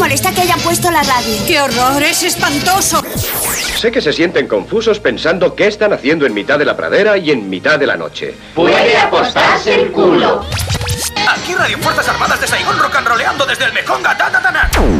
molesta que hayan puesto la radio. ¡Qué horror! ¡Es espantoso! Sé que se sienten confusos pensando qué están haciendo en mitad de la pradera y en mitad de la noche. Puede apostarse el culo. Aquí Radio Fuerzas Armadas de Saigón rock and roleando desde el ta, ta.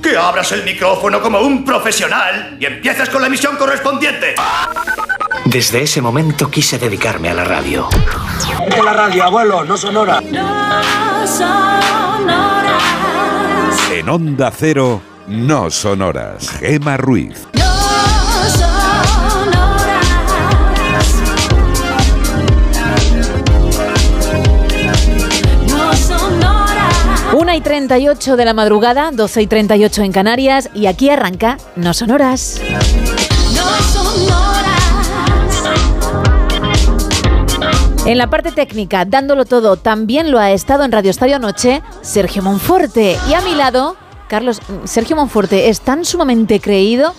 que abras el micrófono como un profesional y empieces con la emisión correspondiente. Desde ese momento quise dedicarme a la radio. De la radio, abuelo, no sonora. En Onda Cero, no sonoras. Gema Ruiz. Una y 38 de la madrugada, 12 y 38 en Canarias, y aquí arranca No Sonoras. En la parte técnica, dándolo todo, también lo ha estado en Radio Estadio Anoche Sergio Monforte. Y a mi lado, Carlos, Sergio Monforte es tan sumamente creído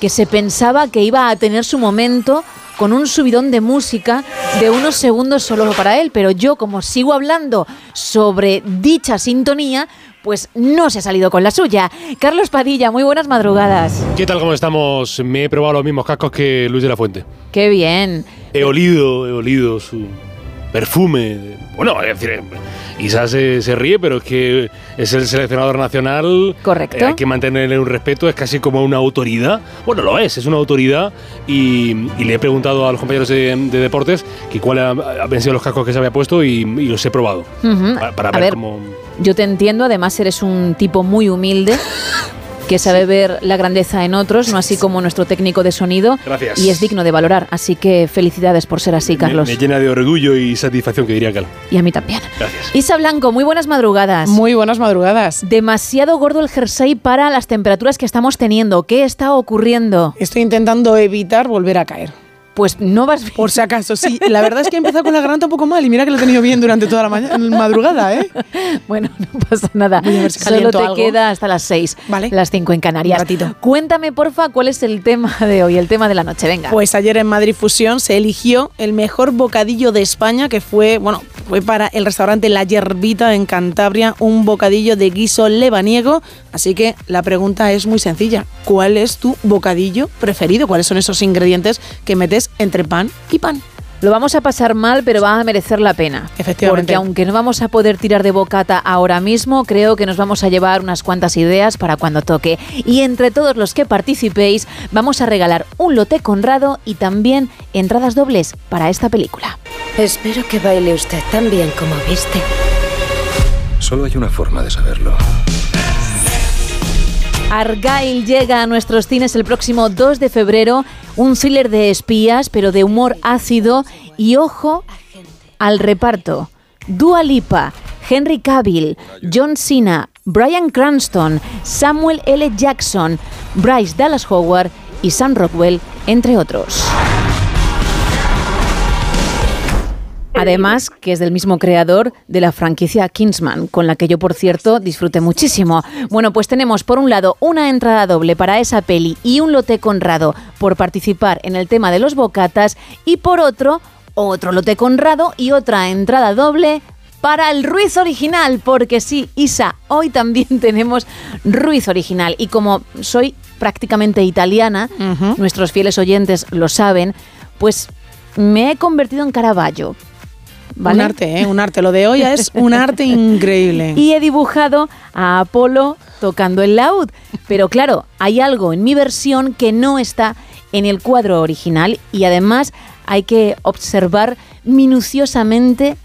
que se pensaba que iba a tener su momento con un subidón de música de unos segundos solo para él, pero yo como sigo hablando sobre dicha sintonía, pues no se ha salido con la suya. Carlos Padilla, muy buenas madrugadas. ¿Qué tal? ¿Cómo estamos? Me he probado los mismos cascos que Luis de la Fuente. Qué bien. He olido, he olido su perfume. Bueno, es decir, Isa se, se ríe, pero es que es el seleccionador nacional. Correcto. Eh, hay que mantenerle un respeto, es casi como una autoridad. Bueno, lo es, es una autoridad. Y, y le he preguntado a los compañeros de, de deportes que cuál ha- han sido los cascos que se había puesto y, y los he probado. Ujú. Para, para A ver, ver, cómo. Yo te entiendo, además eres un tipo muy humilde. que sabe ver la grandeza en otros, no así como nuestro técnico de sonido. Gracias. Y es digno de valorar. Así que felicidades por ser así, Me, Carlos. me llena de orgullo y satisfacción, que diría Cal. Y a mí también. Gracias. Isa Blanco, muy buenas madrugadas. Muy buenas madrugadas. Demasiado gordo el jersey para las temperaturas que estamos teniendo. ¿Qué está ocurriendo? Estoy intentando evitar volver a caer. Pues no vas Por si acaso, sí. La verdad es que he empezado con la garganta un poco mal y mira que lo he tenido bien durante toda la mañana, madrugada, ¿eh? Bueno, no pasa nada. Si Solo te algo. queda hasta las 6, Vale. las 5 en Canarias. Un ratito. Cuéntame, porfa, cuál es el tema de hoy, el tema de la noche. Venga. Pues ayer en Madrid Fusión se eligió el mejor bocadillo de España, que fue, bueno, fue para el restaurante La Yerbita en Cantabria, un bocadillo de guiso lebaniego. Así que la pregunta es muy sencilla. ¿Cuál es tu bocadillo preferido? ¿Cuáles son esos ingredientes que metes entre pan y pan? Lo vamos a pasar mal, pero va a merecer la pena. Efectivamente. Porque aunque no vamos a poder tirar de bocata ahora mismo, creo que nos vamos a llevar unas cuantas ideas para cuando toque. Y entre todos los que participéis, vamos a regalar un lote conrado y también entradas dobles para esta película. Espero que baile usted tan bien como viste. Solo hay una forma de saberlo. Argyle llega a nuestros cines el próximo 2 de febrero, un thriller de espías, pero de humor ácido y ojo al reparto. Dua Lipa, Henry Cavill, John Cena, Brian Cranston, Samuel L. Jackson, Bryce Dallas Howard y Sam Rockwell, entre otros. Además, que es del mismo creador de la franquicia Kingsman, con la que yo, por cierto, disfruté muchísimo. Bueno, pues tenemos por un lado una entrada doble para esa peli y un lote conrado por participar en el tema de los bocatas y por otro, otro lote conrado y otra entrada doble para el Ruiz original, porque sí, Isa, hoy también tenemos Ruiz original. Y como soy prácticamente italiana, nuestros fieles oyentes lo saben, pues me he convertido en Caravaggio. ¿Vale? Un arte, ¿eh? Un arte. Lo de hoy es un arte increíble. Y he dibujado a Apolo tocando el laúd. Pero claro, hay algo en mi versión que no está en el cuadro original y además hay que observar minuciosamente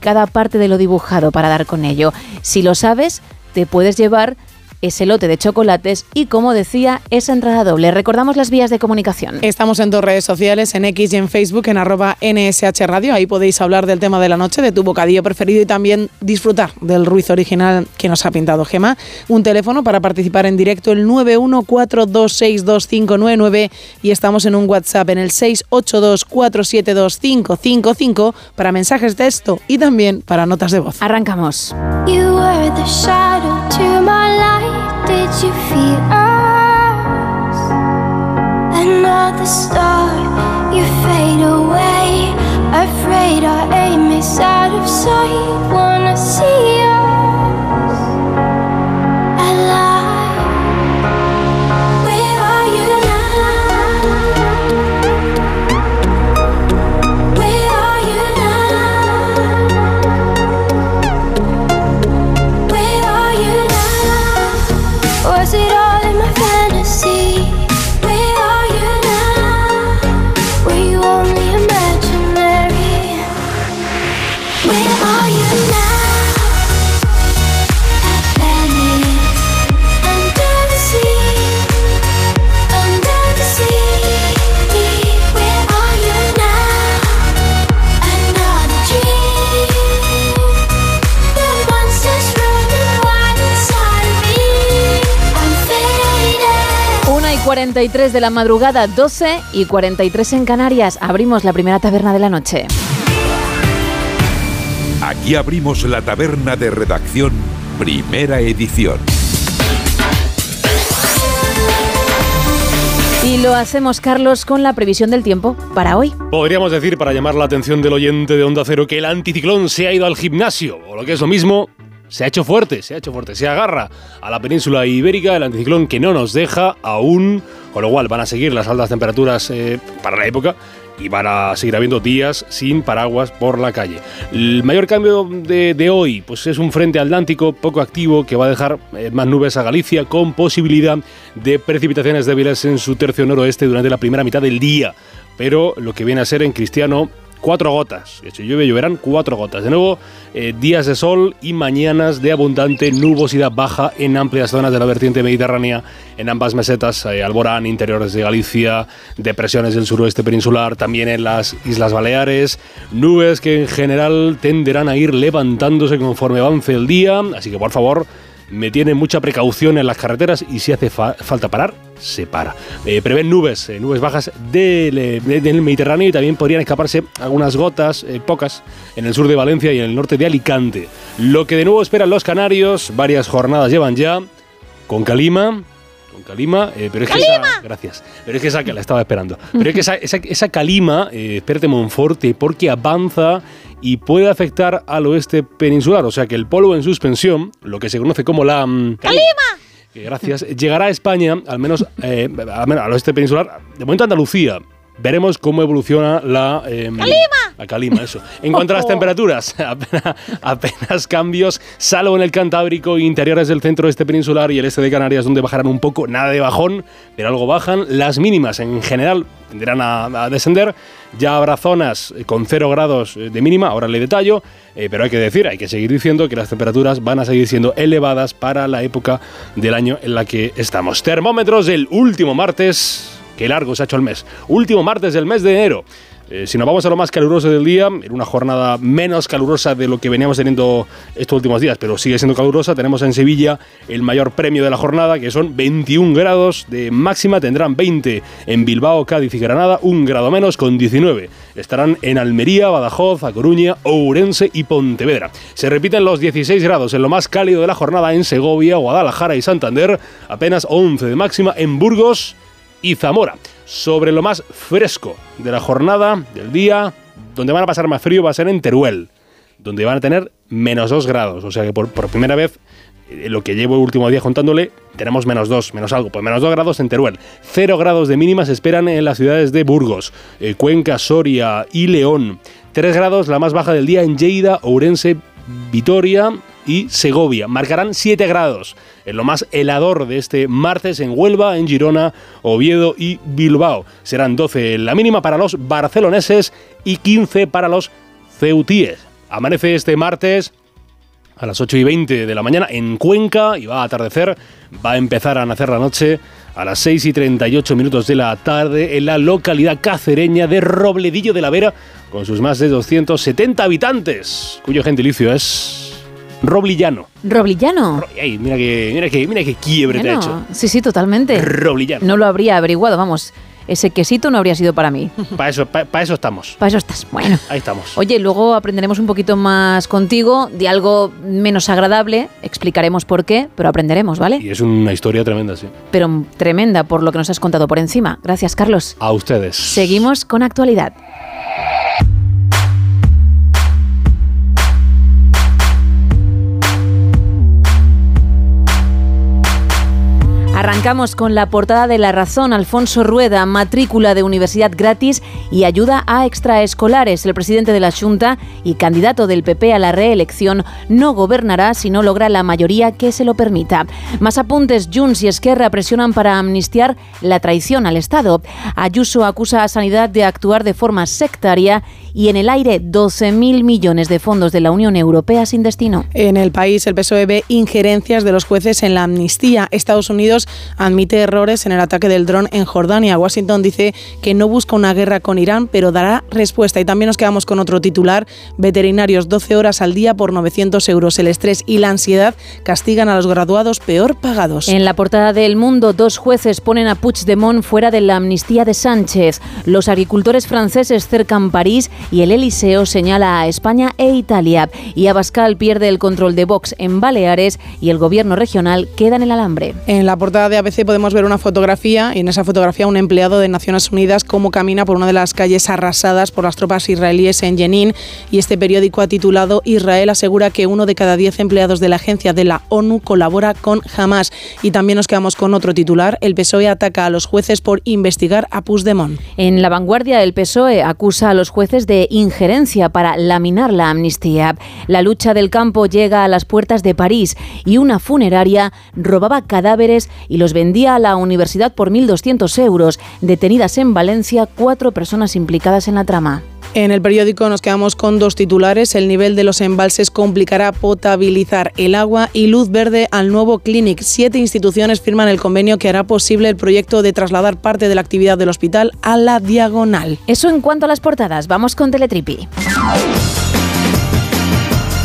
cada parte de lo dibujado para dar con ello. Si lo sabes, te puedes llevar ese lote de chocolates y, como decía, esa entrada doble. Recordamos las vías de comunicación. Estamos en dos redes sociales, en X y en Facebook, en arroba NSH Radio. Ahí podéis hablar del tema de la noche, de tu bocadillo preferido y también disfrutar del ruiz original que nos ha pintado Gema. Un teléfono para participar en directo, el 914262599 y estamos en un WhatsApp en el 682472555 para mensajes de texto y también para notas de voz. Arrancamos. You were the shadow to my light. You feel us? Another star, you fade away. Afraid our aim is out of sight. Wanna see 43 de la madrugada, 12 y 43 en Canarias. Abrimos la primera taberna de la noche. Aquí abrimos la taberna de redacción, primera edición. Y lo hacemos, Carlos, con la previsión del tiempo para hoy. Podríamos decir, para llamar la atención del oyente de Onda Cero, que el anticiclón se ha ido al gimnasio, o lo que es lo mismo, se ha hecho fuerte, se ha hecho fuerte, se agarra a la península ibérica, el anticiclón que no nos deja aún, con lo cual van a seguir las altas temperaturas eh, para la época y van a seguir habiendo días sin paraguas por la calle. El mayor cambio de, hoy pues es un frente atlántico poco activo que va a dejar eh, más nubes a Galicia con posibilidad de precipitaciones débiles en su tercio noroeste durante la primera mitad del día. Pero lo que viene a ser en cristiano cuatro gotas. Hecho, llueve, lloverán cuatro gotas. De nuevo, eh, días de sol y mañanas de abundante nubosidad baja en amplias zonas de la vertiente mediterránea, en ambas mesetas, eh, Alborán, interiores de Galicia, depresiones del suroeste peninsular, también en las Islas Baleares, nubes que en general tenderán a ir levantándose conforme avance el día, así que por favor, me tienen mucha precaución en las carreteras y si hace fa- falta parar, se para. Eh, prevén nubes, eh, nubes bajas del, eh, de- del Mediterráneo y también podrían escaparse algunas gotas, pocas, en el sur de Valencia y en el norte de Alicante. Lo que de nuevo esperan los canarios, varias jornadas llevan ya, con calima. Con calima, eh, pero es que esa, gracias. Pero es que esa que la estaba esperando. Pero es que esa, esa, esa calima, eh, espérate Monforte, porque avanza y puede afectar al oeste peninsular. O sea que el polvo en suspensión, lo que se conoce como la calima, que gracias, llegará a España, al menos, eh, al menos al oeste peninsular, de momento a Andalucía. Veremos cómo evoluciona la... em, La calima, eso. En cuanto a las temperaturas, apenas, apenas cambios, salvo en el Cantábrico, interiores del centro este peninsular y el este de Canarias, donde bajarán un poco, nada de bajón, pero algo bajan. Las mínimas en general tenderán a, a descender. Ya habrá zonas eh, con 0 grados eh, de mínima, ahora le detallo, eh, pero hay que decir, hay que seguir diciendo que las temperaturas van a seguir siendo elevadas para la época del año en la que estamos. Termómetros del último martes, Qué largo se ha hecho el mes. Último martes del mes de enero. Eh, si nos vamos a lo más caluroso del día, en una jornada menos calurosa de lo que veníamos teniendo estos últimos días, pero sigue siendo calurosa, tenemos en Sevilla el mayor premio de la jornada, que son 21 grados de máxima, tendrán 20 en Bilbao, Cádiz y Granada, un grado menos con 19. Estarán en Almería, Badajoz, A Coruña, Ourense y Pontevedra. Se repiten los 16 grados en lo más cálido de la jornada en Segovia, Guadalajara y Santander, apenas 11 de máxima en Burgos y Zamora. Sobre lo más fresco de la jornada, del día, donde van a pasar más frío va a ser en Teruel, donde van a tener menos 2 grados. O sea que por, primera vez, eh, lo que llevo el último día contándole, tenemos menos 2, menos algo, pues menos 2 grados en Teruel. 0 grados de mínima se esperan en las ciudades de Burgos, eh, Cuenca, Soria y León. 3 grados la más baja del día en Lleida, Ourense, Vitoria y Segovia. Marcarán 7 grados en lo más helador de este martes en Huelva, en Girona, Oviedo y Bilbao. Serán 12 la mínima para los barceloneses y 15 para los ceutíes. Amanece este martes a las 8 y 20 de la mañana en Cuenca y va a atardecer. Va a empezar a nacer la noche a las 6 y 38 minutos de la tarde en la localidad cacereña de Robledillo de la Vera, con sus más de 270 habitantes, cuyo gentilicio es Roblillano. ¿Roblillano? Mira que, mira que, mira que quiebre te ha hecho. Sí, sí, totalmente. Roblillano. No lo habría averiguado, vamos. Ese quesito no habría sido para mí. Para eso, pa- pa eso estamos. Para eso estás. Bueno. Ahí estamos. Oye, luego aprenderemos un poquito más contigo de algo menos agradable. Explicaremos por qué, pero aprenderemos, ¿vale? Y es una historia tremenda, sí. Pero tremenda por lo que nos has contado por encima. Gracias, Carlos. A ustedes. Seguimos con actualidad. Arrancamos con la portada de La Razón. Alfonso Rueda, matrícula de universidad gratis y ayuda a extraescolares. El presidente de la Junta y candidato del PP a la reelección no gobernará si no logra la mayoría que se lo permita. Más apuntes, Junts y Esquerra presionan para amnistiar la traición al Estado. Ayuso acusa a Sanidad de actuar de forma sectaria y en el aire 12.000 millones de fondos de la Unión Europea sin destino. En el país, el PSOE ve injerencias de los jueces en la amnistía. Estados Unidos admite errores en el ataque del dron en Jordania. Washington dice que no busca una guerra con Irán, pero dará respuesta. Y también nos quedamos con otro titular. Veterinarios 12 horas al día por 900 euros. El estrés y la ansiedad castigan a los graduados peor pagados. En la portada del Mundo, dos jueces ponen a Puigdemont fuera de la amnistía de Sánchez. Los agricultores franceses cercan París y el Eliseo señala a España e Italia. Y Abascal pierde el control de Vox en Baleares y el gobierno regional queda en el alambre. En la portada de ABC podemos ver una fotografía y en esa fotografía un empleado de Naciones Unidas cómo camina por una de las calles arrasadas por las tropas israelíes en Jenin y este periódico ha titulado Israel asegura que uno de cada diez empleados de la agencia de la ONU colabora con Hamas y también nos quedamos con otro titular el PSOE ataca a los jueces por investigar a Puigdemont. En la vanguardia, el PSOE acusa a los jueces de injerencia para laminar la amnistía. La lucha del campo llega a las puertas de París y una funeraria robaba cadáveres y los vendía a la universidad por 1.200 euros. Detenidas en Valencia cuatro personas implicadas en la trama. En el periódico nos quedamos con dos titulares. El nivel de los embalses complicará potabilizar el agua y luz verde al nuevo Clinic. Siete instituciones firman el convenio que hará posible el proyecto de trasladar parte de la actividad del hospital a la diagonal. Eso en cuanto a las portadas. Vamos con Teletripi.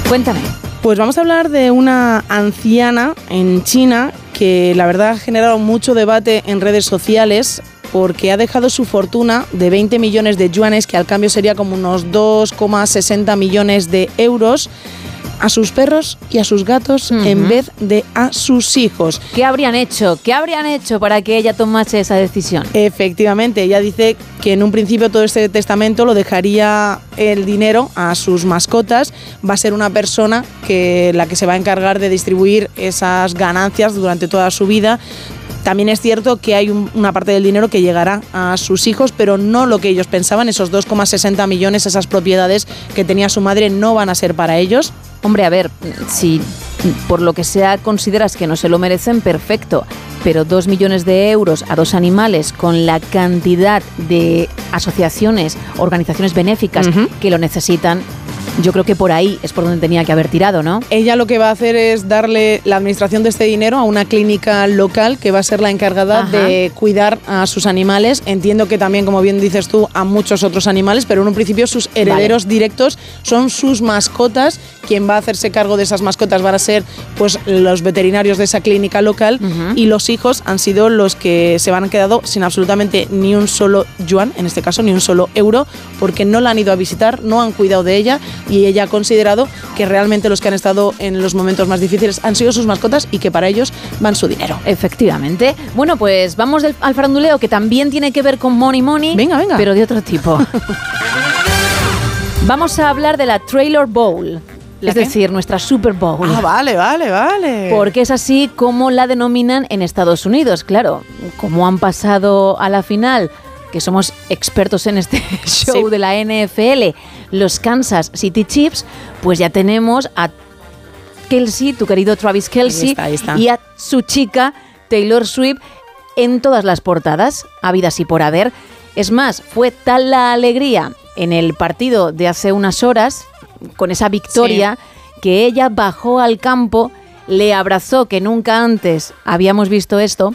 Cuéntame. Pues vamos a hablar de una anciana en China que la verdad ha generado mucho debate en redes sociales porque ha dejado su fortuna de 20 millones de yuanes, que al cambio sería como unos 2,60 millones de euros, a sus perros y a sus gatos en vez de a sus hijos. ¿Qué habrían hecho? ¿Qué habrían hecho para que ella tomase esa decisión? Efectivamente, ella dice que en un principio todo este testamento lo dejaría el dinero a sus mascotas. Va a ser una persona que la que se va a encargar de distribuir esas ganancias durante toda su vida. También es cierto que hay un- una parte del dinero que llegará a sus hijos, pero no lo que ellos pensaban. Esos 2,60 millones, esas propiedades que tenía su madre, no van a ser para ellos. Hombre, a ver, si por lo que sea consideras que no se lo merecen, perfecto. Pero dos millones de euros a dos animales con la cantidad de asociaciones, organizaciones benéficas que lo necesitan, yo creo que por ahí es por donde tenía que haber tirado, ¿no? Ella lo que va a hacer es darle la administración de este dinero a una clínica local que va a ser la encargada Ajá. de cuidar a sus animales. Entiendo que también, como bien dices tú, a muchos otros animales, pero en un principio sus herederos directos son sus mascotas. Quien va a hacerse cargo de esas mascotas van a ser pues los veterinarios de esa clínica local y los hijos han sido los que se van quedado sin absolutamente ni un solo yuan, en este caso ni un solo euro, porque no la han ido a visitar, no han cuidado de ella y ella ha considerado que realmente los que han estado en los momentos más difíciles han sido sus mascotas y que para ellos van su dinero. Efectivamente. Bueno, pues vamos del- al faranduleo que también tiene que ver con Money Money, Venga, venga. pero de otro tipo. vamos a hablar de la Trailer Bowl, es qué? decir, nuestra Super Bowl. Ah, vale, vale, vale. Porque es así como la denominan en Estados Unidos, claro. Como han pasado a la final, que somos expertos en este show de la NFL, los Kansas City Chiefs, pues ya tenemos a Kelsey, tu querido Travis Kelsey, Ahí está, ahí está. y a su chica Taylor Swift en todas las portadas, habidas y por haber. Es más, fue tal la alegría en el partido de hace unas horas, con esa victoria, que ella bajó al campo, le abrazó, que nunca antes habíamos visto esto,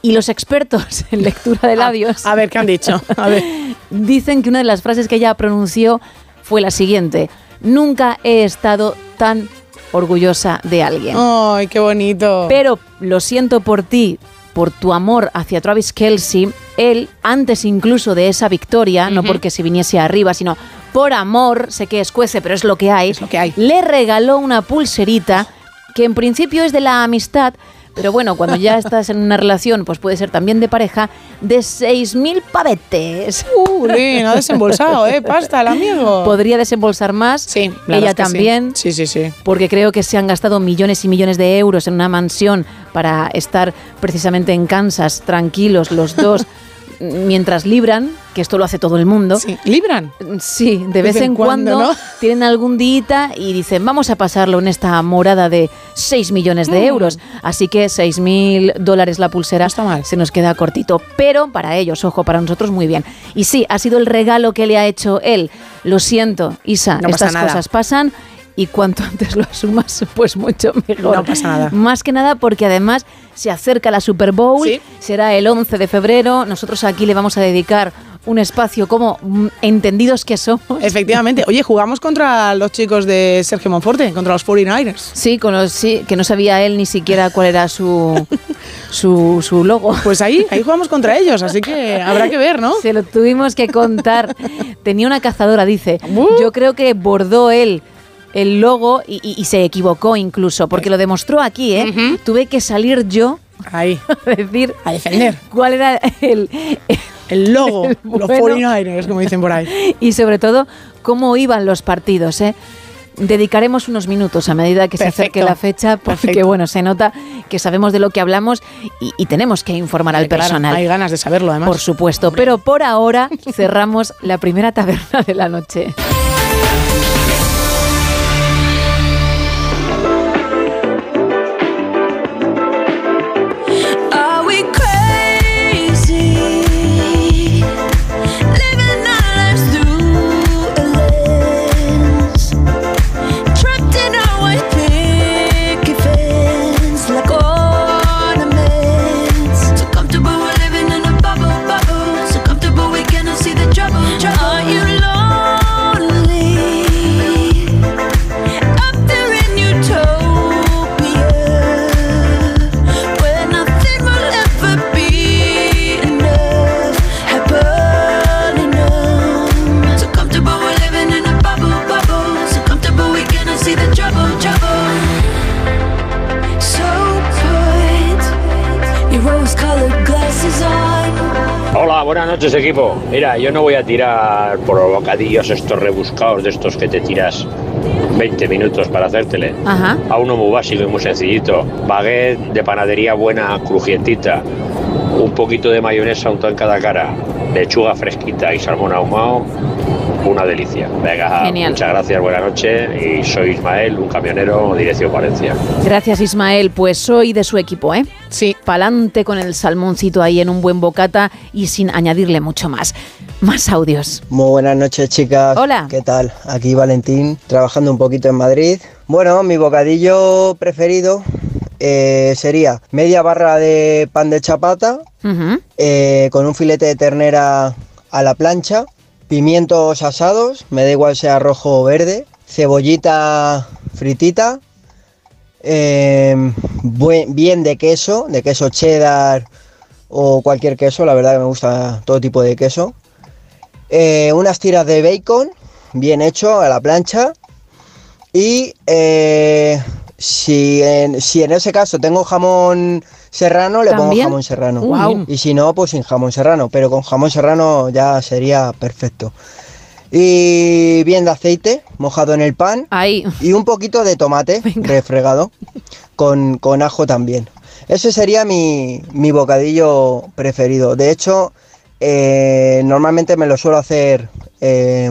y los expertos en lectura de labios. A ver, ¿qué han dicho? A ver. dicen que una de las frases que ella pronunció fue la siguiente: Nunca he estado tan orgullosa de alguien. ¡Ay, qué bonito! Pero lo siento por ti, por tu amor hacia Travis Kelsey. Él, antes incluso de esa victoria, no porque se viniese arriba, sino por amor, sé que escuece, pero es lo que hay, lo que hay. le regaló una pulserita que en principio es de la amistad, pero bueno, cuando ya estás en una relación, pues puede ser también de pareja, de 6.000 pavetes. Uh, Lin, ha desembolsado, ¿eh? Pasta, el amigo. Podría desembolsar más. Sí, la Ella sí. también. Sí, sí, sí. Porque creo que se han gastado millones y millones de euros en una mansión para estar precisamente en Kansas, tranquilos los dos, mientras libran, que esto lo hace todo el mundo. Sí, ¿Libran? Sí, de vez en cuando, ¿no? tienen algún día y dicen, vamos a pasarlo en esta morada de 6 millones de Mm. euros. Así que 6 mil dólares la pulsera se nos queda cortito. Pero para ellos, ojo, para nosotros muy bien. Y sí, ha sido el regalo que le ha hecho él. Lo siento, Isa, No estas cosas pasan. Y cuanto antes lo asumas, pues mucho mejor. No pasa nada. Más que nada porque además se acerca la Super Bowl, Sí. será el 11 de febrero. Nosotros aquí le vamos a dedicar un espacio como mm, entendidos que somos. Efectivamente. Oye, jugamos contra los chicos de Sergio Monforte, contra los 49ers. Sí, con los, sí, que no sabía él ni siquiera cuál era su, su, su logo. Pues ahí, ahí jugamos contra ellos, así que habrá que ver, ¿no? Se lo tuvimos que contar. Tenía una cazadora, dice. Uh. Yo creo que bordó él el logo y, y- y se equivocó incluso, porque lo demostró aquí, ¿eh? Tuve que salir yo Ahí, a decir a defender. cuál era el, El logo, El los bueno. 49ers, como dicen por ahí. y sobre todo cómo iban los partidos, ¿eh? Dedicaremos unos minutos a medida que se acerque la fecha, porque Perfecto. bueno, se nota que sabemos de lo que hablamos y, y tenemos que informar al Claro, personal. Hay ganas de saberlo, además. Por supuesto, pero por ahora cerramos la primera taberna de la noche. Buenas noches equipo. Mira, yo no voy a tirar por los bocadillos estos rebuscados de estos que te tiras 20 minutos para hacértele. Ajá. A uno muy básico y muy sencillito. Baguette de panadería buena, crujientita. Un poquito de mayonesa untado en cada cara. Lechuga fresquita y salmón ahumado. Una delicia. Venga, Genial. muchas gracias, buenas noches. Y soy Ismael, un camionero, dirección Valencia. Gracias Ismael, pues soy de su equipo, ¿eh? Sí. Pa'lante con el salmoncito ahí en un buen bocata y sin añadirle mucho más. Más audios. Muy buenas noches, chicas. Hola. ¿Qué tal? Aquí Valentín, trabajando un poquito en Madrid. Bueno, mi bocadillo preferido eh, sería media barra de pan de chapata eh, con un filete de ternera a la plancha, pimientos asados, me da igual sea rojo o verde, cebollita fritita, buen- bien de queso, de queso cheddar o cualquier queso, la verdad que me gusta todo tipo de queso. Eh, unas tiras de bacon, bien hecho, a la plancha. Y eh, si, en, si en ese caso tengo jamón serrano, le pongo jamón serrano. Y si no, pues sin jamón serrano. Pero con jamón serrano ya sería perfecto. Y bien de aceite, mojado en el pan. Ahí. Y un poquito de tomate refregado, con, con ajo también. Ese sería mi, mi bocadillo preferido. De hecho, eh, normalmente me lo suelo hacer eh,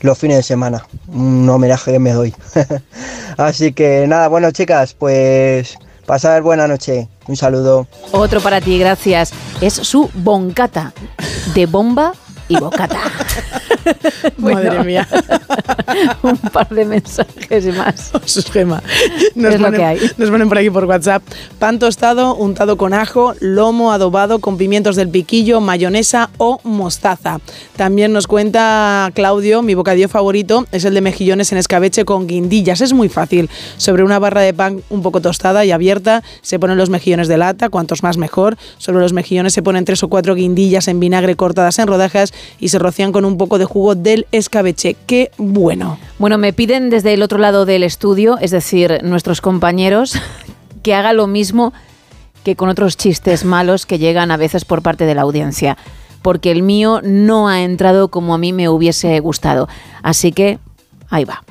los fines de semana. Un homenaje que me doy. Así que nada, bueno chicas, pues pasar buena noche. Un saludo. Otro para ti, gracias. Es su boncata, de bomba y bocata. Madre mía. un par de mensajes más. Nos Es lo que hay. Nos ponen por aquí por WhatsApp. Pan tostado, untado con ajo, lomo adobado con pimientos del piquillo, mayonesa o mostaza. También nos cuenta Claudio, mi bocadillo favorito es el de mejillones en escabeche con guindillas. Es muy fácil. Sobre una barra de pan un poco tostada y abierta se ponen los mejillones de lata, cuantos más mejor. Sobre los mejillones se ponen tres o cuatro guindillas en vinagre cortadas en rodajas y se rocían con un poco de jugo del escabeche. ¡Qué bueno! Bueno, me piden desde el otro lado del estudio, es decir, nuestros compañeros, que haga lo mismo que con otros chistes malos que llegan a veces por parte de la audiencia, porque el mío no ha entrado como a mí me hubiese gustado. Así que ahí va.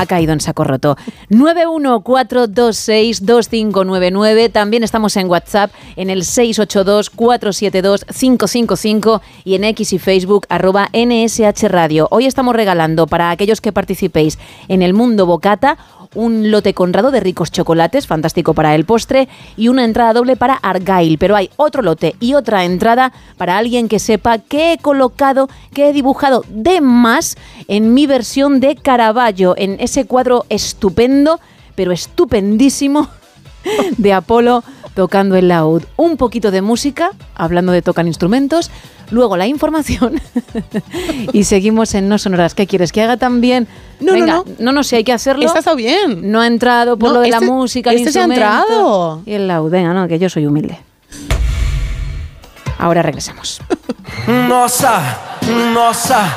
Ha caído en saco roto. 914262599. También estamos en WhatsApp en el 682472555 y en X y Facebook arroba NSH Radio. Hoy estamos regalando para aquellos que participéis en el Mundo Bocata un lote conrado de ricos chocolates, fantástico para el postre, y una entrada doble para Argyle. Pero hay otro lote y otra entrada para alguien que sepa qué he colocado, qué he dibujado de más en mi versión de Caravaggio, en ese cuadro estupendo, pero estupendísimo, de Apolo tocando el laúd. Un poquito de música, hablando de tocan instrumentos, luego la información y seguimos en No Sonoras. ¿Qué quieres? ¿Que haga también? No, Venga, no, no, no, si hay que hacerlo. Está bien. No ha entrado por No, lo de este- la música, el este se ha entrado. Y el laúd, venga, no, que yo soy humilde. Ahora regresamos. Nossa, nossa,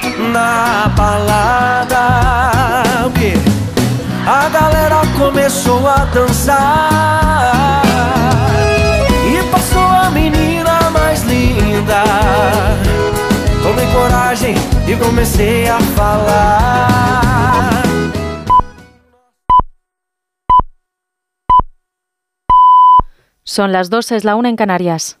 na balada? A galera começou a dançar E passou a menina mais linda Tomei coragem e comecei a falar Son las 2, es la 1 en Canarias.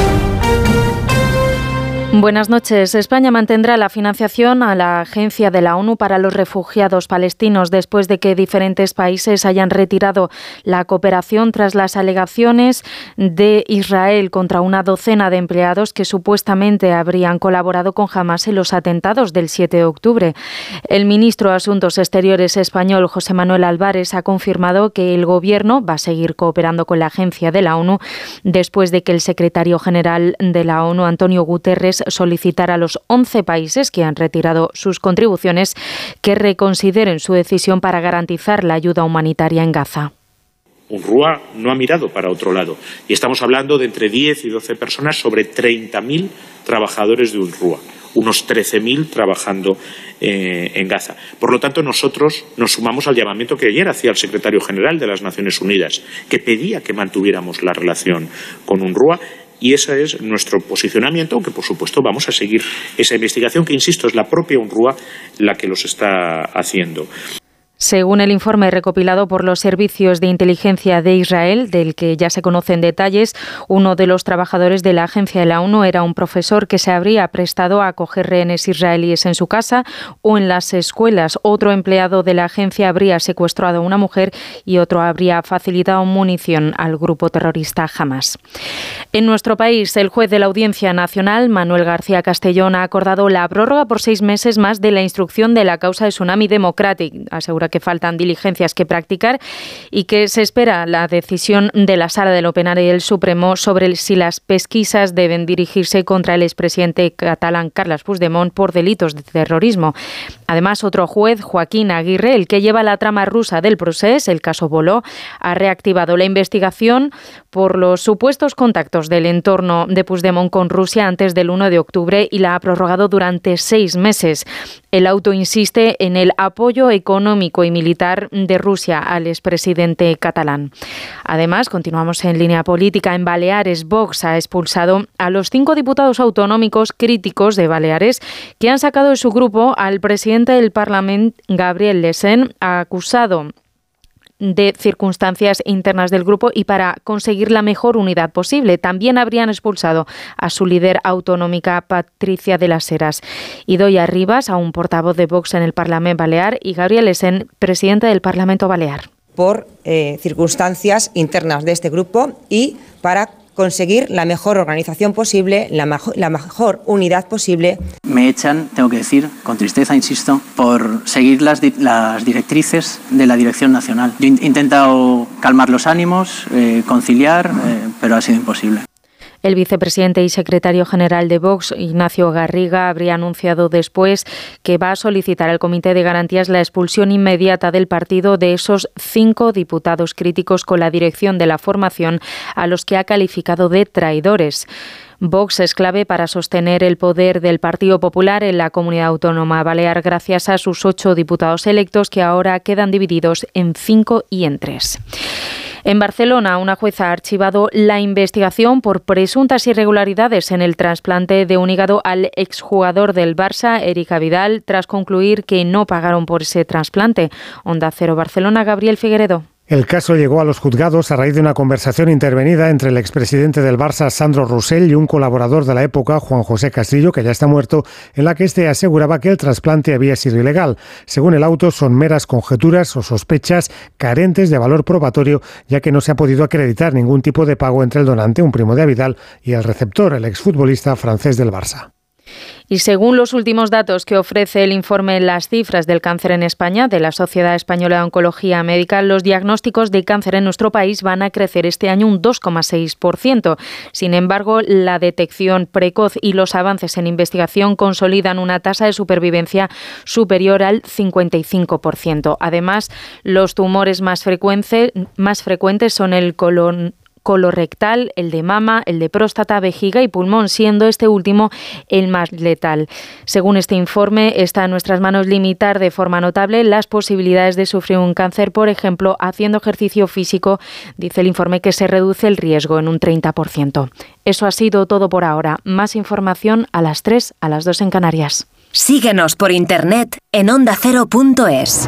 Buenas noches. España mantendrá la financiación a la Agencia de la ONU para los Refugiados Palestinos después de que diferentes países hayan retirado la cooperación tras las alegaciones de Israel contra una docena de empleados que supuestamente habrían colaborado con Hamas en los atentados del 7 de octubre. El ministro de Asuntos Exteriores español, José Manuel Álvarez, ha confirmado que el Gobierno va a seguir cooperando con la Agencia de la ONU después de que el secretario general de la ONU, Antonio Guterres, solicitar a los 11 países que han retirado sus contribuciones que reconsideren su decisión para garantizar la ayuda humanitaria en Gaza. UNRWA no ha mirado para otro lado. Y estamos hablando de entre 10 y 12 personas sobre 30.000 trabajadores de UNRWA, unos 13.000 trabajando eh, en Gaza. Por lo tanto, nosotros nos sumamos al llamamiento que ayer hacía el secretario general de las Naciones Unidas, que pedía que mantuviéramos la relación con UNRWA y ese es nuestro posicionamiento, aunque por supuesto vamos a seguir esa investigación que, insisto, es la propia UNRWA la que los está haciendo. Según el informe recopilado por los servicios de inteligencia de Israel, del que ya se conocen detalles, uno de los trabajadores de la agencia de la ONU era un profesor que se habría prestado a acoger rehenes israelíes en su casa o en las escuelas. Otro empleado de la agencia habría secuestrado a una mujer y otro habría facilitado munición al grupo terrorista Hamas. En nuestro país, el juez de la Audiencia Nacional, Manuel García Castellón, ha acordado la prórroga por seis meses más de la instrucción de la causa de Tsunami Democratic. Asegura que faltan diligencias que practicar y que se espera la decisión de la Sala de lo Penal y del Supremo sobre si las pesquisas deben dirigirse contra el expresidente catalán Carles Puigdemont por delitos de terrorismo. Además, otro juez, Joaquín Aguirre, el que lleva la trama rusa del proceso, el caso Boló, ha reactivado la investigación por los supuestos contactos del entorno de Puigdemont con Rusia antes del 1 de octubre y la ha prorrogado durante seis meses. El auto insiste en el apoyo económico y militar de Rusia al expresidente catalán. Además, continuamos en línea política. En Baleares, Vox ha expulsado a los cinco diputados autonómicos críticos de Baleares que han sacado de su grupo al presidente del Parlamento, Gabriel Lesen, acusado de circunstancias internas del grupo y para conseguir la mejor unidad posible. También habrían expulsado a su líder autonómica Patricia de las Heras. Y doy arribas a un portavoz de Vox en el Parlamento Balear y Gabriel Esen, presidente del Parlamento Balear. Por eh, circunstancias internas de este grupo y para conseguir la mejor organización posible, la, la, mejor unidad posible. Me echan, tengo que decir, con tristeza, insisto, por seguir las, las directrices de la Dirección Nacional. Yo he intentado calmar los ánimos, eh, conciliar, eh, pero ha sido imposible. El vicepresidente y secretario general de Vox, Ignacio Garriga, habría anunciado después que va a solicitar al Comité de Garantías la expulsión inmediata del partido de esos cinco diputados críticos con la dirección de la formación a los que ha calificado de traidores. Vox es clave para sostener el poder del Partido Popular en la comunidad autónoma balear gracias a sus ocho diputados electos que ahora quedan divididos en cinco y en tres. En Barcelona, una jueza ha archivado la investigación por presuntas irregularidades en el trasplante de un hígado al exjugador del Barça, Erika Vidal, tras concluir que no pagaron por ese trasplante. Onda Cero Barcelona, Gabriel Figueredo. El caso llegó a los juzgados a raíz de una conversación intervenida entre el expresidente del Barça, Sandro Roussel, y un colaborador de la época, Juan José Castillo, que ya está muerto, en la que éste aseguraba que el trasplante había sido ilegal. Según el auto, son meras conjeturas o sospechas carentes de valor probatorio, ya que no se ha podido acreditar ningún tipo de pago entre el donante, un primo de Avidal, y el receptor, el exfutbolista francés del Barça. Y según los últimos datos que ofrece el informe Las cifras del cáncer en España de la Sociedad Española de Oncología Médica, los diagnósticos de cáncer en nuestro país van a crecer este año un 2,6%. Sin embargo, la detección precoz y los avances en investigación consolidan una tasa de supervivencia superior al 55%. Además, los tumores más, más frecuentes son el colon colorectal, el de mama, el de próstata, vejiga y pulmón, siendo este último el más letal. Según este informe, está en nuestras manos limitar de forma notable las posibilidades de sufrir un cáncer, por ejemplo, haciendo ejercicio físico, dice el informe que se reduce el riesgo en un 30%. Eso ha sido todo por ahora. Más información a las 3, a las 2 en Canarias. Síguenos por internet en ondacero.es.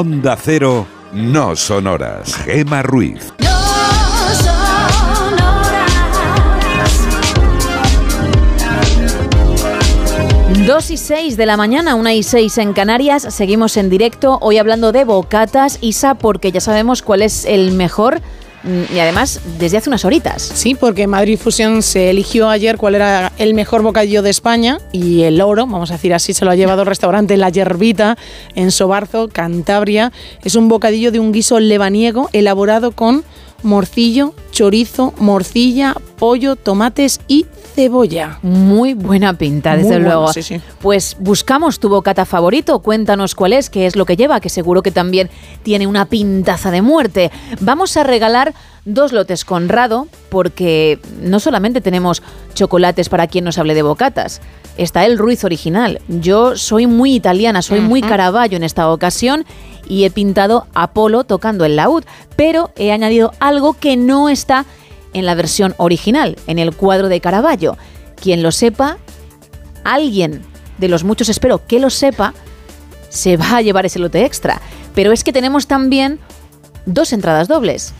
Onda Cero, no sonoras. Gema Ruiz. 2 y 6 de la mañana, 1 y 6 en Canarias. Seguimos en directo, hoy hablando de bocatas. Isa, porque ya sabemos cuál es el mejor y además desde hace unas horitas. Sí, porque Madrid Fusión se eligió ayer cuál era el mejor bocadillo de España y el oro, vamos a decir así, se lo ha llevado el restaurante La Yerbita en Sobarzo, Cantabria. Es un bocadillo de un guiso lebaniego elaborado con morcillo, chorizo, morcilla, pollo, tomates y cebolla. Muy buena pinta, desde Muy bueno, luego. sí, sí. Pues buscamos tu bocata favorito, cuéntanos cuál es, qué es lo que lleva, que seguro que también tiene una pintaza de muerte. Vamos a regalar dos lotes Conrado, porque no solamente tenemos chocolates para quien nos hable de bocatas, está el Ruiz original. Yo soy muy italiana, soy muy Caravaggio en esta ocasión y he pintado Apolo tocando el laúd, pero he añadido algo que no está en la versión original, en el cuadro de Caravaggio. Quien lo sepa, alguien de los muchos espero que lo sepa, se va a llevar ese lote extra. Pero es que tenemos también dos entradas dobles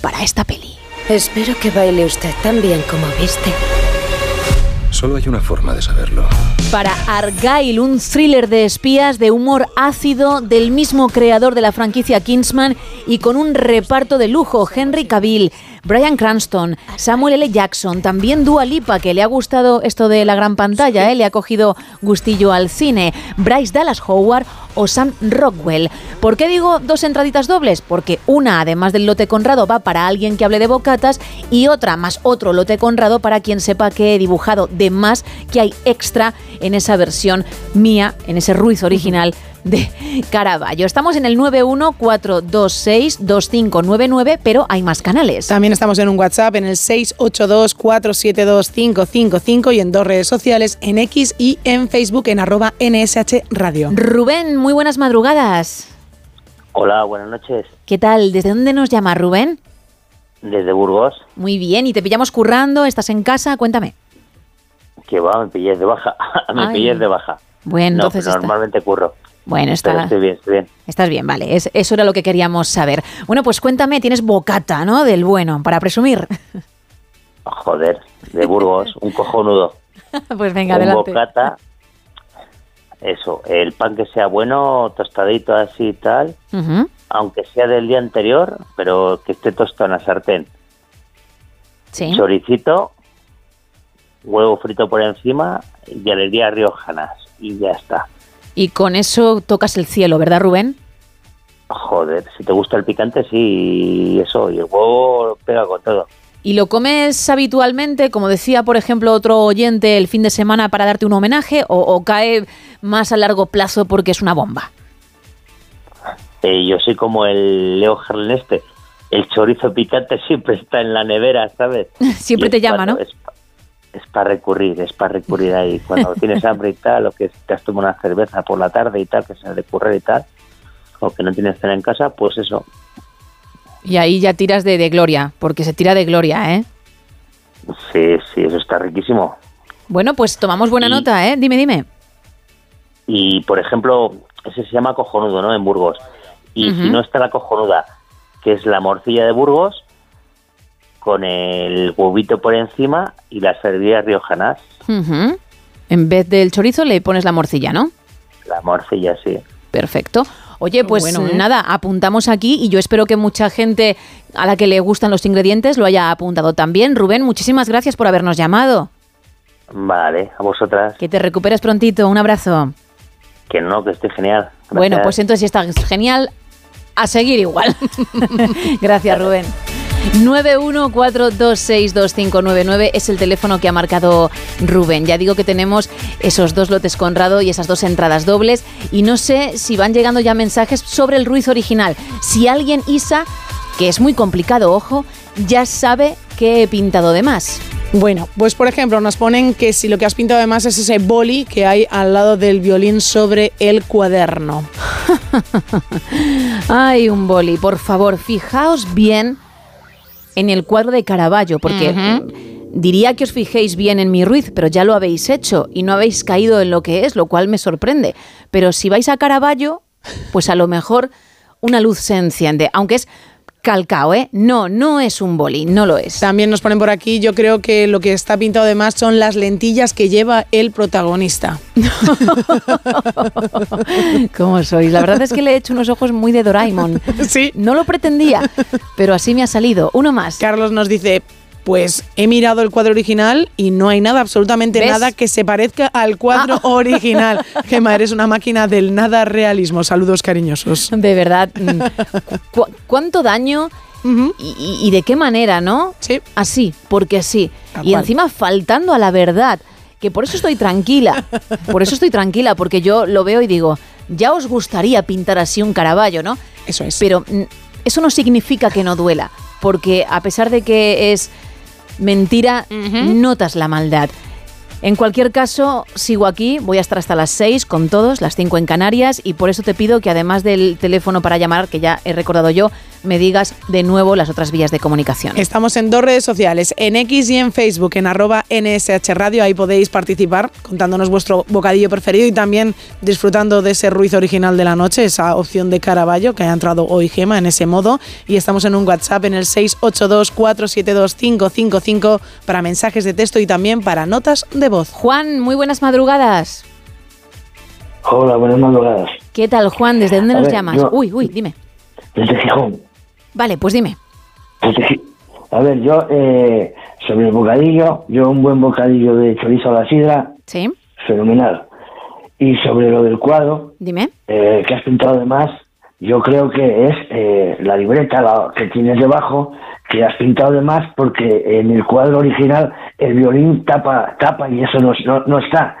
para esta peli. Espero que baile usted tan bien como viste. Solo hay una forma de saberlo. Para Argyle, un thriller de espías de humor ácido del mismo creador de la franquicia Kingsman y con un reparto de lujo, Henry Cavill, Brian Cranston, Samuel L. Jackson, también Dua Lipa, que le ha gustado esto de la gran pantalla, ¿eh? le ha cogido gustillo al cine, Bryce Dallas Howard o Sam Rockwell. ¿Por qué digo dos entraditas dobles? Porque una, además del lote Conrado, va para alguien que hable de bocatas y otra más otro lote Conrado para quien sepa que he dibujado de más que hay extra en esa versión mía, en ese Ruiz original de Caravaggio. Estamos en el 914262599, pero hay más canales. También estamos en un WhatsApp en el 682-472-555 y en dos redes sociales, en X y en Facebook en arroba NSH Radio. Rubén, muy buenas madrugadas. Hola, buenas noches. ¿Qué tal? ¿Desde dónde nos llama Rubén? Desde Burgos, Muy bien, y te pillamos currando, estás en casa, cuéntame. Que va, me pillé de baja. me Ay. pillé de baja. Bueno, no, entonces está- normalmente curro. Bueno, está, Pero estoy bien, estoy bien. estás bien, vale, es- eso era lo que queríamos saber. Bueno, pues cuéntame, tienes bocata, ¿no? Del bueno, para presumir. Joder, de Burgos, un cojonudo. pues venga, un adelante. bocata. Eso, el pan que sea bueno, tostadito así y tal, aunque sea del día anterior, pero que esté tostado en la sartén. Sí. Choricito, huevo frito por encima y alegría riojanas. Y ya está. Y con eso tocas el cielo, ¿verdad, Rubén? Joder, si te gusta el picante, sí, y eso, y el huevo pega con todo. ¿Y lo comes habitualmente, como decía, por ejemplo, otro oyente, el fin de semana para darte un homenaje, o, o cae más a largo plazo porque es una bomba? Eh, yo soy como el Leo Harlem este. El chorizo picante siempre está en la nevera, ¿sabes? Siempre te llama, cuando- ¿no? Es, es para recurrir, es para recurrir ahí. Cuando tienes hambre y tal, o que te has tomado una cerveza por la tarde y tal, que se de currar y tal, o que no tienes cena en casa, pues eso. Y ahí ya tiras de, de gloria, porque se tira de gloria, ¿eh? Sí, sí, eso está riquísimo. Bueno, pues tomamos buena Y- nota, ¿eh? Dime, dime. Y, por ejemplo, ese se llama cojonudo, ¿no? En Burgos. Y si no está la cojonuda, que es la morcilla de Burgos, con el huevito por encima y las servillas riojanas. En vez del chorizo le pones la morcilla, ¿no? La morcilla, sí. Perfecto. Oye, pues bueno, ¿eh? nada, apuntamos aquí y yo espero que mucha gente a la que le gustan los ingredientes lo haya apuntado también. Rubén, muchísimas gracias por habernos llamado. Vale, a vosotras. Que te recuperes prontito. Un abrazo. Que no, que esté genial. Gracias. Bueno, pues entonces si está genial, a seguir igual. Gracias, Rubén. 914262599 es el teléfono que ha marcado Rubén. Ya digo que tenemos esos dos lotes Conrado y esas dos entradas dobles. Y no sé si van llegando ya mensajes sobre el Ruiz original. Si alguien, Isa, que es muy complicado, ojo, ya sabe que he pintado de más. Bueno, pues por ejemplo nos ponen que si lo que has pintado además es ese boli que hay al lado del violín sobre el cuaderno. Ay, un boli, por favor, fijaos bien en el cuadro de Caravaggio, porque diría que os fijéis bien en mi Ruiz, pero ya lo habéis hecho y no habéis caído en lo que es, lo cual me sorprende. Pero si vais a Caravaggio, pues a lo mejor una luz se enciende, aunque es calcao, ¿eh? No, no es un boli, no lo es. También nos ponen por aquí, yo creo que lo que está pintado de más son las lentillas que lleva el protagonista. ¿Cómo sois? La verdad es que le he hecho unos ojos muy de Doraemon. Sí. No lo pretendía, pero así me ha salido. Uno más. Carlos nos dice, pues he mirado el cuadro original y no hay nada, absolutamente ¿Ves? Ah. nada que se parezca al cuadro original. Gemma, eres una máquina del nada realismo. Saludos cariñosos. De verdad. mm, cu- ¿Cuánto daño y, y- y de qué manera, no? Sí. Así, porque sí. Y cual. encima faltando a la verdad. Que por eso estoy tranquila. Por eso estoy tranquila, porque yo lo veo y digo, ya os gustaría pintar así un Caravaggio, ¿no? Eso es. Pero mm, eso no significa que no duela, porque a pesar de que es mentira, notas la maldad. En cualquier caso, sigo aquí, voy a estar hasta las 6 con todos, las 5 en Canarias, y por eso te pido que además del teléfono para llamar, que ya he recordado yo, me digas de nuevo las otras vías de comunicación. Estamos en dos redes sociales, en X y en Facebook, en arroba NSH Radio. Ahí podéis participar contándonos vuestro bocadillo preferido y también disfrutando de ese ruido original de la noche, esa opción de Caravaggio que ha entrado hoy Gema en ese modo. Y estamos en un WhatsApp en el 682-472-555 para mensajes de texto y también para notas de voz. Juan, muy buenas madrugadas. Hola, buenas madrugadas. ¿Qué tal, Juan? ¿Desde dónde A nos ver, llamas? yo- Uy, uy, dime. Desde Gijón. Vale, pues dime. A ver, yo eh, sobre el bocadillo, yo un buen bocadillo de chorizo a la sidra, Sí, fenomenal. Y sobre lo del cuadro, dime. eh, que has pintado de más, yo creo que es eh, la libreta la que tienes debajo, que has pintado de más porque en el cuadro original el violín tapa, tapa y eso no, no, no está.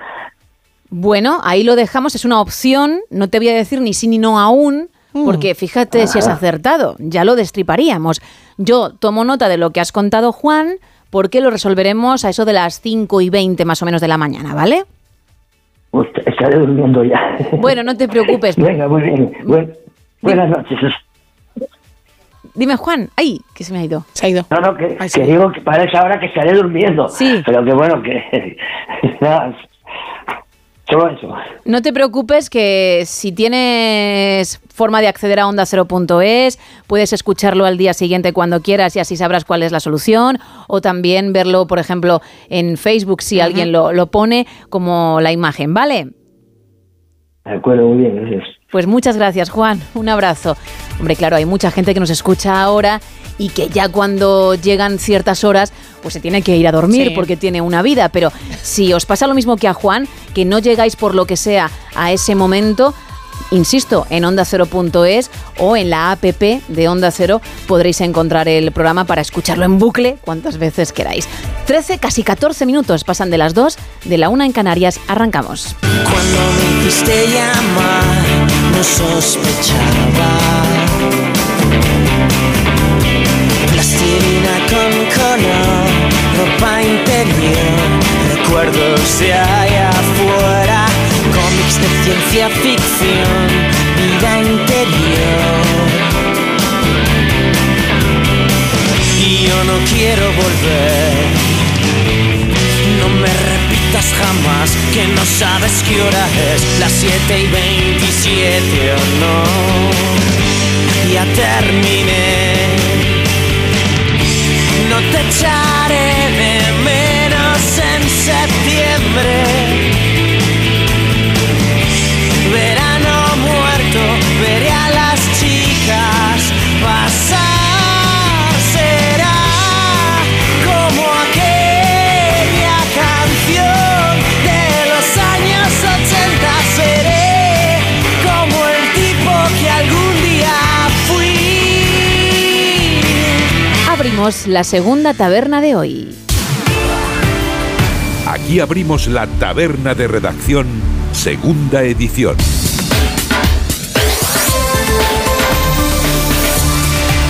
Bueno, ahí lo dejamos, es una opción, no te voy a decir ni sí ni no aún, porque fíjate si has Ah. acertado, ya lo destriparíamos. Yo tomo nota de lo que has contado, Juan, porque lo resolveremos a eso de las 5 y 20 más o menos de la mañana, ¿vale? Ust- Estaré durmiendo ya. Bueno, no te preocupes. Venga, muy bien. Buen- buenas noches. Dime, Juan, ay, que se me ha ido. Se ha ido. No, no, que, que digo que para esa hora que estaré durmiendo. Sí. Pero que bueno, que. nada, solo eso. No te preocupes que si tienes forma de acceder a onda 0.es, puedes escucharlo al día siguiente cuando quieras y así sabrás cuál es la solución. O también verlo, por ejemplo, en Facebook si alguien lo, lo pone como la imagen, ¿vale? De acuerdo, muy bien, gracias. Pues muchas gracias, Juan. Un abrazo. Hombre, claro, hay mucha gente que nos escucha ahora y que ya cuando llegan ciertas horas, pues se tiene que ir a dormir Sí. porque tiene una vida. Pero si os pasa lo mismo que a Juan, que no llegáis por lo que sea a ese momento, insisto, en onda0.es o en la app de Onda Cero podréis encontrar el programa para escucharlo en bucle cuantas veces queráis. 13, casi 14 minutos pasan de las 2, de la 1 en Canarias. Arrancamos. Cuando me hiciste llamar, no sospechaba. Ropa interior, recuerdos de allá afuera, cómics de ciencia ficción, vida interior. Y yo no quiero volver. No me repitas jamás que no sabes qué hora es, las 7 y 27 o no. Ya terminé. La segunda taberna de hoy. Aquí abrimos la taberna de redacción, segunda edición.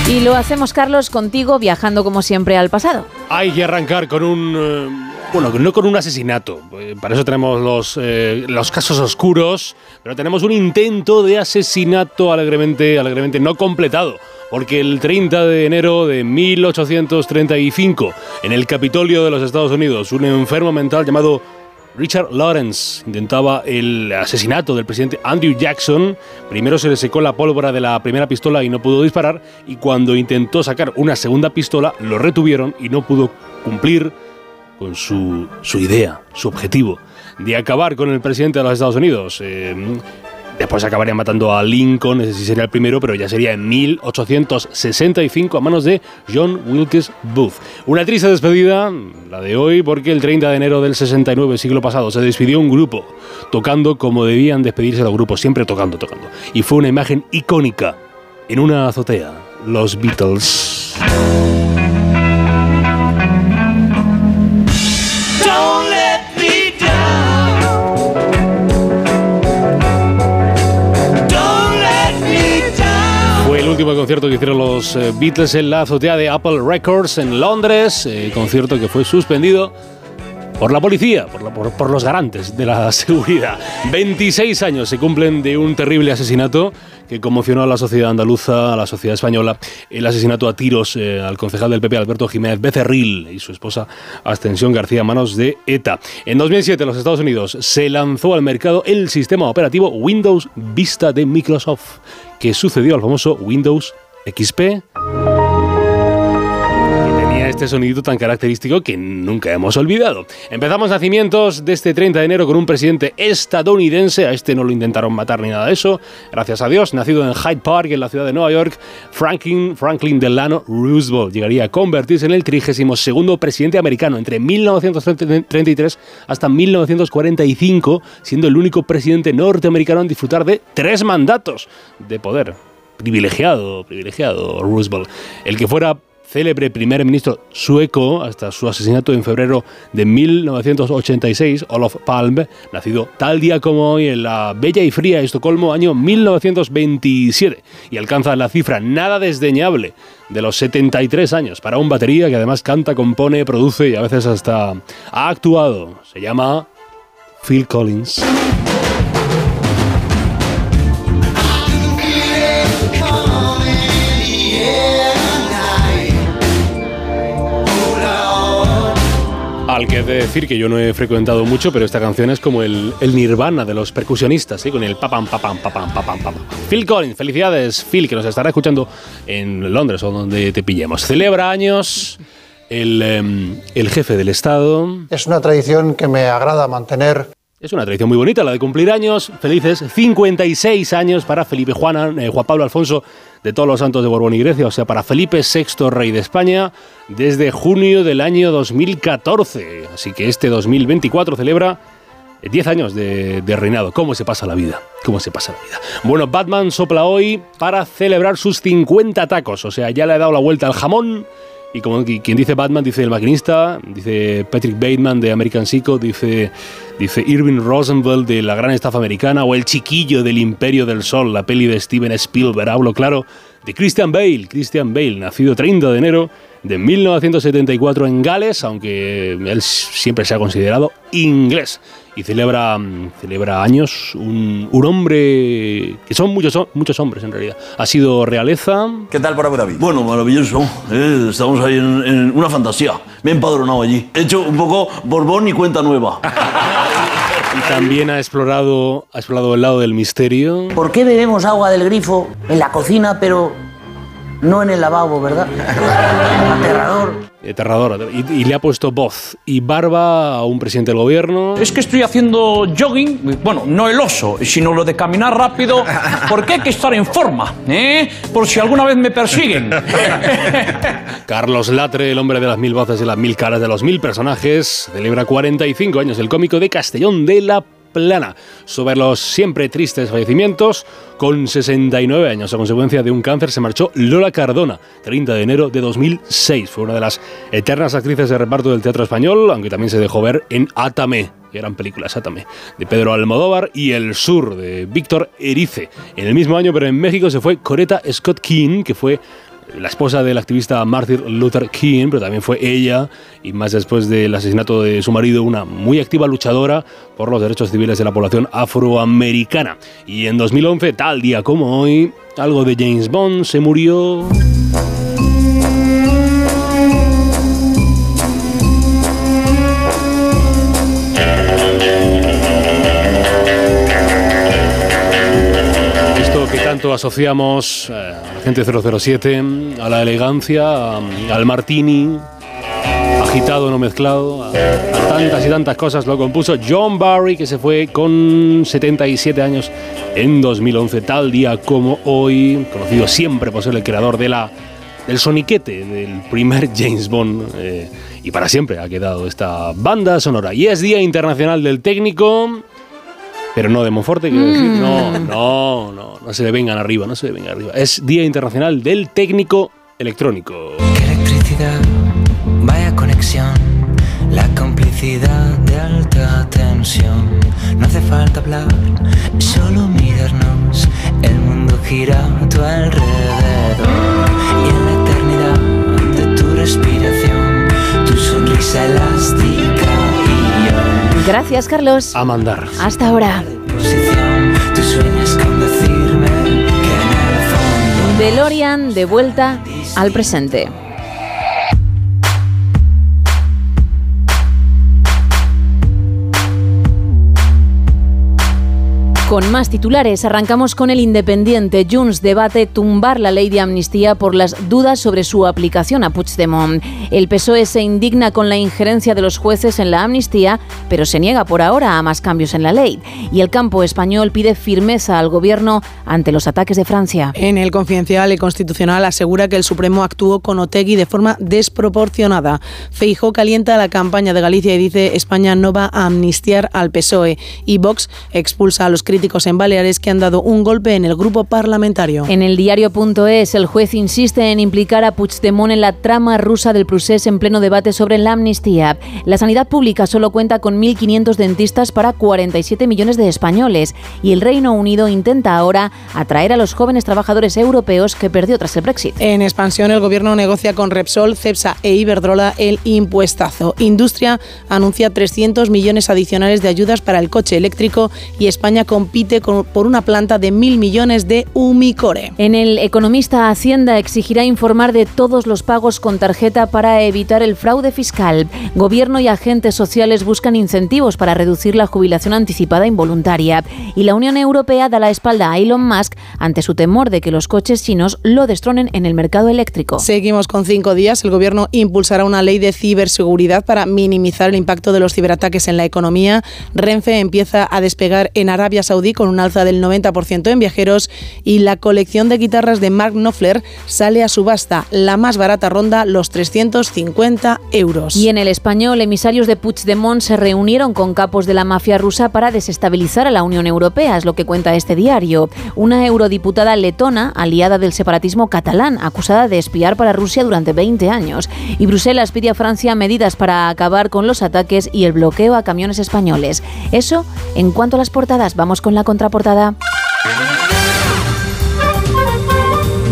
Y lo hacemos, Carlos, contigo viajando como siempre al pasado. Hay que arrancar con un... eh, bueno, no con un asesinato. eh, Para eso tenemos los, eh, los casos oscuros, pero tenemos un intento de asesinato alegremente, alegremente no completado. Porque el 30 de enero de 1835, en el Capitolio de los Estados Unidos, un enfermo mental llamado Richard Lawrence intentaba el asesinato del presidente Andrew Jackson. Primero se le secó la pólvora de la primera pistola y no pudo disparar. Y cuando intentó sacar una segunda pistola, lo retuvieron y no pudo cumplir con su, su idea, su objetivo de acabar con el presidente de los Estados Unidos. Eh, Después acabaría matando a Lincoln, ese sí sería el primero, pero ya sería en 1865 a manos de John Wilkes Booth. Una triste despedida, la de hoy, porque el 30 de enero del 69, siglo pasado, se despidió un grupo, tocando como debían despedirse los grupos, siempre tocando, tocando. Y fue una imagen icónica en una azotea, los Beatles. Concierto que hicieron los eh, Beatles en la azotea de Apple Records en Londres, eh, concierto que fue suspendido por la policía, por, la- por- por los garantes de la seguridad. 26 años se cumplen de un terrible asesinato que conmocionó a la sociedad andaluza, a la sociedad española, el asesinato a tiros eh, al concejal del PP Alberto Jiménez Becerril y su esposa Ascensión García manos de ETA. En 2007 en los Estados Unidos se lanzó al mercado el sistema operativo Windows Vista de Microsoft, que sucedió al famoso Windows XP este sonidito tan característico que nunca hemos olvidado. Empezamos nacimientos de este 30 de enero con un presidente estadounidense, a este no lo intentaron matar ni nada de eso, gracias a Dios, nacido en Hyde Park, en la ciudad de Nueva York, Franklin, Franklin Delano Roosevelt llegaría a convertirse en el 32 presidente americano entre 1933 hasta 1945, siendo el único presidente norteamericano en disfrutar de tres mandatos de poder privilegiado, privilegiado Roosevelt. El que fuera célebre primer ministro sueco hasta su asesinato en febrero de 1986, Olof Palme, nacido tal día como hoy en la bella y fría Estocolmo, año 1927, y alcanza la cifra nada desdeñable de los 73 años para un batería que además canta, compone, produce y a veces hasta ha actuado. Se llama Phil Collins. Al que he de decir que yo no he frecuentado mucho, pero esta canción es como el, nirvana de los percusionistas, ¿sí? con el papam, papam, papam, papam, papam. Phil Collins, felicidades, Phil, que nos estará escuchando en Londres o donde te pillemos. Celebra años el, em, el jefe del Estado. Es una tradición que me agrada mantener. Es una tradición muy bonita la de cumplir años. Felices 56 años para Felipe Juana, eh, Juan Pablo Alfonso de todos los santos de Borbón y Grecia, o sea, para Felipe VI, rey de España, desde junio del año 2014. Así que este 2024 celebra eh, 10 años de, de reinado. ¿Cómo se pasa la vida? ¿Cómo se pasa la vida? Bueno, Batman sopla hoy para celebrar sus 50 tacos, o sea, ya le ha dado la vuelta al jamón. Y como qui- quien dice Batman, dice el maquinista, dice Patrick Bateman de American Psycho, dice, dice Irving Rosenfeld de La Gran Estafa Americana, o El Chiquillo del Imperio del Sol, la peli de Steven Spielberg. Hablo, claro, de Christian Bale. Christian Bale, nacido 30 de enero de 1974 en Gales, aunque él siempre se ha considerado inglés. Y celebra, mm, celebra años un, un hombre que son muchos, muchos hombres en realidad. Ha sido realeza, ¿Qué tal por Abu Dhabi? Bueno, maravilloso. eh, estamos ahí en, en una fantasía. Me he empadronado allí. He hecho un poco Borbón y cuenta nueva. Y también ha explorado, ha explorado el lado del misterio. ¿Por qué bebemos agua del grifo en la cocina, pero no en el lavabo, verdad? Aterrador. Aterrador. Y, y le ha puesto voz y barba a un presidente del gobierno. Es que estoy haciendo jogging, bueno, no el oso, sino lo de caminar rápido, porque hay que estar en forma, ¿eh? Por si alguna vez me persiguen. Carlos Latre, el hombre de las mil voces y las mil caras de los mil personajes, celebra 45 años el cómico de Castellón de la Plana. Sobre los siempre tristes fallecimientos, con 69 años a consecuencia de un cáncer se marchó Lola Cardona, 30 de enero de 2006. Fue una de las eternas actrices de reparto del teatro español, aunque también se dejó ver en Atame, gran película, Atame, de Pedro Almodóvar, y El Sur, de Víctor Erice. En el mismo año, pero en México, se fue Coretta Scott King, que fue la esposa del activista Martin Luther King, pero también fue ella, y más después del asesinato de su marido, una muy activa luchadora por los derechos civiles de la población afroamericana. Y en 2011, tal día como hoy, algo de James Bond se murió... Esto que tanto asociamos eh, gente 007, a la elegancia, al martini, agitado no mezclado, a, a tantas y tantas cosas lo compuso John Barry, que se fue con 77 años en 2011, tal día como hoy, conocido siempre por ser el creador de la, del soniquete del primer James Bond. eh, y para siempre ha quedado esta banda sonora. Y es Día Internacional del Técnico. Pero no de Monforte, quiero decir. No, no, no, no se le vengan arriba, no se le vengan arriba. Es Día Internacional del Técnico Electrónico. electricidad, vaya conexión, la complicidad de alta tensión. No hace falta hablar, solo mirarnos, el mundo gira a tu alrededor. Y en la eternidad de tu respiración, tu sonrisa elástica. Gracias, Carlos. A mandar. Hasta ahora. DeLorean de vuelta al presente. Con más titulares, arrancamos con el Independiente. Junts debate tumbar la ley de amnistía por las dudas sobre su aplicación a Puigdemont. El PSOE se indigna con la injerencia de los jueces en la amnistía, pero se niega por ahora a más cambios en la ley. Y el campo español pide firmeza al gobierno ante los ataques de Francia. En el Confidencial, el Constitucional asegura que el Supremo actuó con Otegui de forma desproporcionada. Feijó calienta la campaña de Galicia y dice España no va a amnistiar al PSOE. Y Vox expulsa a los críticos en Baleares que han dado un golpe en el grupo parlamentario. En el diario.es, el juez insiste en implicar a Puigdemont en la trama rusa del procés en pleno debate sobre la amnistía. La sanidad pública solo cuenta con 1.500 dentistas para 47 millones de españoles y el Reino Unido intenta ahora atraer a los jóvenes trabajadores europeos que perdió tras el Brexit. En expansión, el gobierno negocia con Repsol, Cepsa e Iberdrola el impuestazo. Industria anuncia 300 millones adicionales de ayudas para el coche eléctrico y España compite con- por una planta de mil millones de Umicore. En el Economista Hacienda exigirá informar de todos los pagos con tarjeta para evitar el fraude fiscal. Gobierno y agentes sociales buscan incentivos para reducir la jubilación anticipada involuntaria. Y la Unión Europea da la espalda a Elon Musk ante su temor de que los coches chinos lo destronen en el mercado eléctrico. Seguimos con cinco días. El gobierno impulsará una ley de ciberseguridad para minimizar el impacto de los ciberataques en la economía. Renfe empieza a despegar en Arabia Con un alza del 90% en viajeros y la colección de guitarras de Mark Knopfler sale a subasta. La más barata ronda los 350 euros. Y en el español, emisarios de Puigdemont se reunieron con capos de la mafia rusa para desestabilizar a la Unión Europea, es lo que cuenta este diario. Una eurodiputada letona, aliada del separatismo catalán, acusada de espiar para Rusia durante 20 años. Y Bruselas pide a Francia medidas para acabar con los ataques y el bloqueo a camiones españoles. Eso en cuanto a las portadas. Vamos con la contraportada.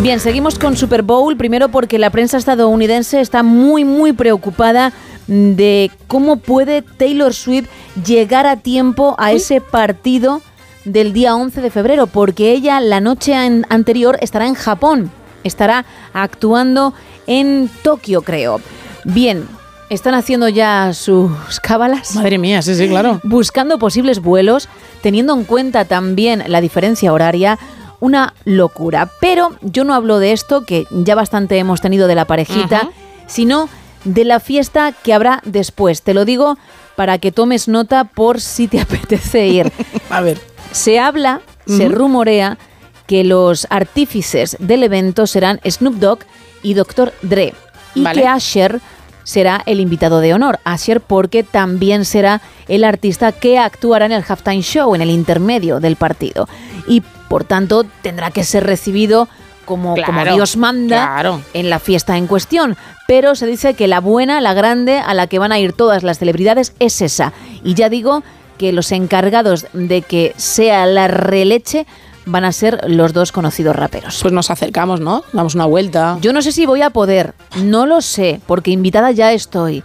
Bien, seguimos con Super Bowl, primero porque la prensa estadounidense está muy, muy preocupada de cómo puede Taylor Swift llegar a tiempo a ese partido del día 11 de febrero, porque ella la noche an- anterior estará en Japón, estará actuando en Tokio, creo. Bien, están haciendo ya sus cábalas. Madre mía, sí, sí, claro. Buscando posibles vuelos, teniendo en cuenta también la diferencia horaria, una locura. Pero yo no hablo de esto, que ya bastante hemos tenido de la parejita, Ajá. sino de la fiesta que habrá después. Te lo digo para que tomes nota por si te apetece ir. A ver. Se habla, se rumorea que los artífices del evento serán Snoop Dogg y Dr. Dre. Y Vale. que Asher será el invitado de honor. Asher porque también será el artista que actuará en el halftime show, en el intermedio del partido. Y por tanto tendrá que ser recibido como, como Dios manda claro. en la fiesta en cuestión. Pero se dice que la buena, la grande, a la que van a ir todas las celebridades es esa. Y ya digo que los encargados de que sea la releche van a ser los dos conocidos raperos. Pues nos acercamos, ¿no? Damos una vuelta. Yo no sé si voy a poder, no lo sé, porque invitada ya estoy.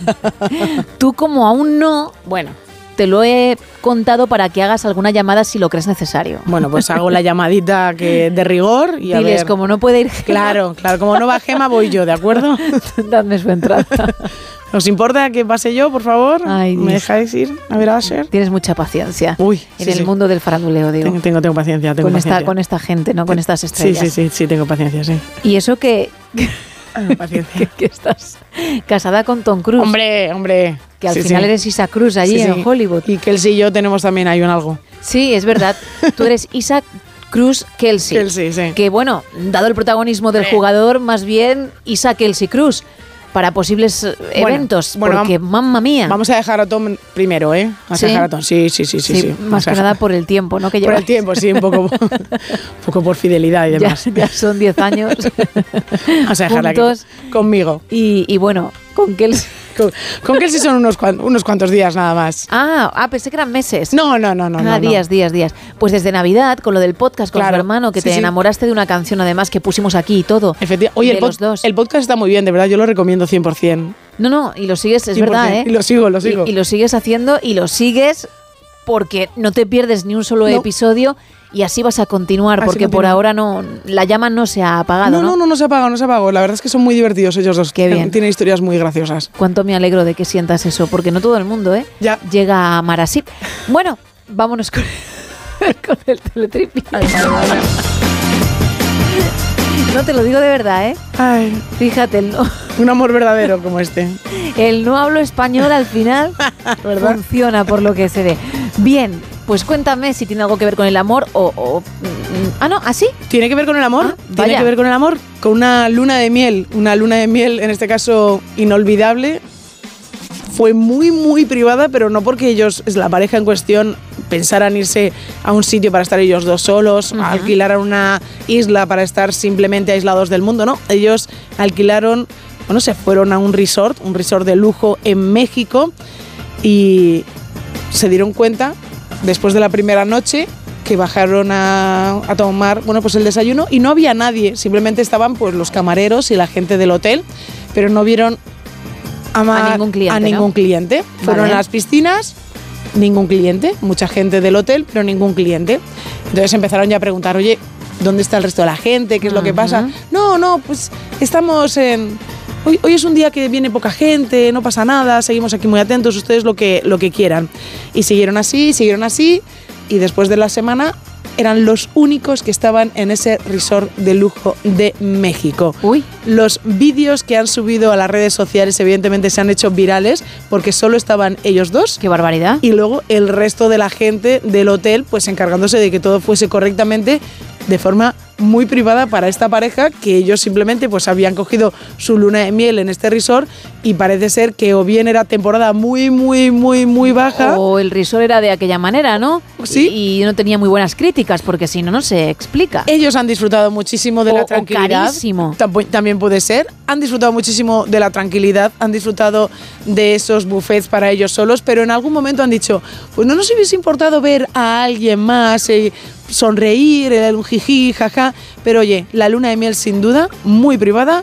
Tú como aún no, Bueno, te lo he contado para que hagas alguna llamada si lo crees necesario. Bueno, pues hago la llamadita que de rigor y a Diles, ver. como no puede ir Claro, claro, como no va Gema voy yo, ¿de acuerdo? Dadme su entrada. ¿Os importa que pase yo, por favor? Ay, ¿Me dejáis ir a ver a Asher? Tienes mucha paciencia Uy, en sí, el sí. mundo del faranduleo, digo. Tengo, tengo, tengo paciencia, tengo con, esta, con esta gente, ¿no? Con estas Sí, estrellas. sí, sí, sí, tengo paciencia, sí. Y eso que, Paciencia. que estás casada con Tom Cruise. Hombre, hombre. Que al Sí, final sí. eres Isa Cruz allí Sí, en sí. Hollywood. Y Kelsey y yo tenemos también ahí un algo. Sí, es verdad. Tú eres Isa Cruz Kelsey. Kelsey, sí. Que bueno, dado el protagonismo del Eh. jugador, más bien Isa Kelsey Cruz para posibles eh, Bueno, eventos. bueno, porque, mamma mía. Vamos a dejar a Tom primero, ¿eh? Vamos ¿Sí? a dejar a Tom. Sí, sí, sí, sí. Sí, sí. más que nada por el tiempo, ¿no? Que Por el tiempo, sí, un poco, un poco por fidelidad y demás. ya son 10 años Vamos a dejarla aquí conmigo. Y, y bueno, con Kelsey. Con, con Kelsey son unos, cuan- unos cuantos días nada más. Ah, ah, pensé que eran meses. No, no, no, no. Ah, no, no. días, días, días. Pues desde Navidad, con lo del podcast con Claro. su hermano, que Sí, te sí. enamoraste de una canción además que pusimos aquí y todo. Efectivamente. Oye, el, pod- dos. el podcast está muy bien, de verdad, yo lo recomiendo 100%. No, no, y lo sigues, es 100%. verdad, ¿eh? Y lo sigo, lo sigo. Y, y lo sigues haciendo y lo sigues porque no te pierdes ni un solo No. episodio y así vas a continuar, Así porque por ahora no la llama no se ha apagado, no, ¿no? no, no, no se apagó, no se apagó. La verdad es que son muy divertidos ellos dos. Qué bien. Tienen historias muy graciosas. Cuánto me alegro de que sientas eso, porque no todo el mundo, ¿eh? Ya. Llega a amar así. Bueno, vámonos con, con el teletripi. No te lo digo de verdad, ¿eh? Ay, Fíjate, el no, un amor verdadero como este. el no hablo español al final ¿Verdad? funciona por lo que se ve. Bien, pues cuéntame si tiene algo que ver con el amor o... o- mm, ah, no, ¿así? ¿Tiene que ver con el amor? Ah, ¿Tiene que ver con el amor? Con una luna de miel. Una luna de miel, en este caso, inolvidable. Fue muy, muy privada, pero no porque ellos, es la pareja en cuestión, pensaran irse a un sitio para estar ellos dos solos, Ujú. alquilaran una isla para estar simplemente aislados del mundo, ¿no? Ellos alquilaron, bueno, se fueron a un resort, un resort de lujo en México y se dieron cuenta después de la primera noche que bajaron a, a tomar bueno pues el desayuno y no había nadie simplemente estaban pues los camareros y la gente del hotel pero no vieron a, A ningún cliente, a ¿no? ningún cliente fueron Vale. a las piscinas ningún cliente mucha gente del hotel pero ningún cliente. Entonces empezaron ya a preguntar oye dónde está el resto de la gente qué es lo que pasa no no pues estamos en Hoy, hoy es un día que viene poca gente, no pasa nada, seguimos aquí muy atentos, ustedes lo que, lo que quieran. Y siguieron así, siguieron así, y después de la semana eran los únicos que estaban en ese resort de lujo de México. Uy. Los vídeos que han subido a las redes sociales evidentemente se han hecho virales porque solo estaban ellos dos. Qué barbaridad. Y luego el resto de la gente del hotel pues encargándose de que todo fuese correctamente de forma muy privada para esta pareja que ellos simplemente pues habían cogido su luna de miel en este resort y parece ser que o bien era temporada muy muy muy muy baja O el risor era de aquella manera, ¿no? Sí. Y, y no tenía muy buenas críticas, porque si no, no se explica. Ellos han disfrutado muchísimo de O- la tranquilidad. carísimo. También puede ser. Han disfrutado muchísimo de la tranquilidad, han disfrutado de esos buffets para ellos solos, pero en algún momento han dicho, pues no nos hubiese importado ver a alguien más, eh, sonreír, el jiji, jaja. Pero oye, la luna de miel sin duda, muy privada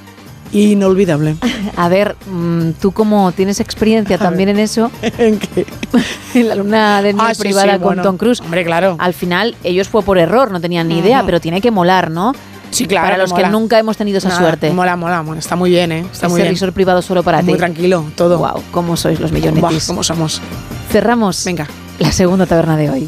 inolvidable. A ver, mm, tú como tienes experiencia también en eso, ¿En qué? en la luna de miel Ah, sí, privada sí, con bueno. Tom Cruise, Hombre, claro. al final ellos fue por error, no tenían ni idea, pero tiene que molar, ¿no? Sí, claro. Para los mola. que nunca hemos tenido esa Nada, suerte. Mola, mola, mola. Está muy bien, ¿eh? Está Ese muy bien. resort privado solo para Muy ti. tranquilo, todo. Wow, cómo sois los millonetis. ¿Cómo somos? Cerramos Venga. la segunda taberna de hoy.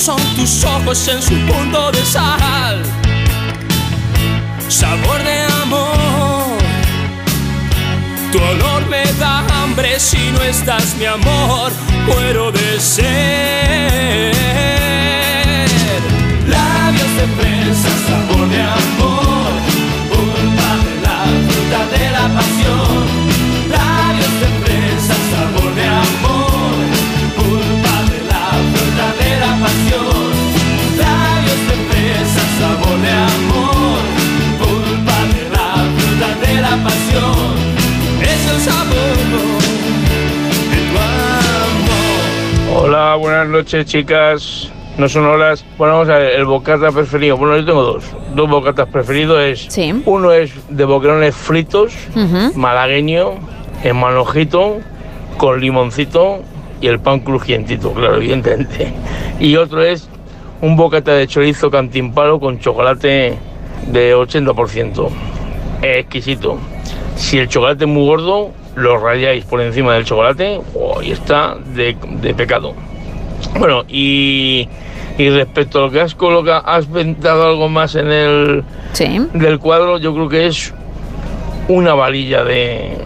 Son tus ojos en su punto de sal. Sabor de amor. Tu olor me da hambre si no estás, mi amor. Muero de sed. Labios de fresa, sabor de amor. Pulpa de la fruta de la pasión. Sabor de amor. Pulpa de la fruta de la pasión. Es el sabor de tu amor. Hola, buenas noches chicas. No son horas. Bueno, vamos a ver, el bocata preferido. Bueno, yo tengo dos. Dos bocatas preferidos es... Uno es de boquerones fritos, malagueño, en manojito, con limoncito y el pan crujientito, claro, evidentemente. Y otro es un bocata de chorizo cantimpalo con chocolate de 80%. Exquisito. Si el chocolate es muy gordo, lo rayáis por encima del chocolate oh, y está de, de pecado. Bueno, y, y respecto a lo que has colocado, has inventado algo más en el del cuadro, yo creo que es una varilla de,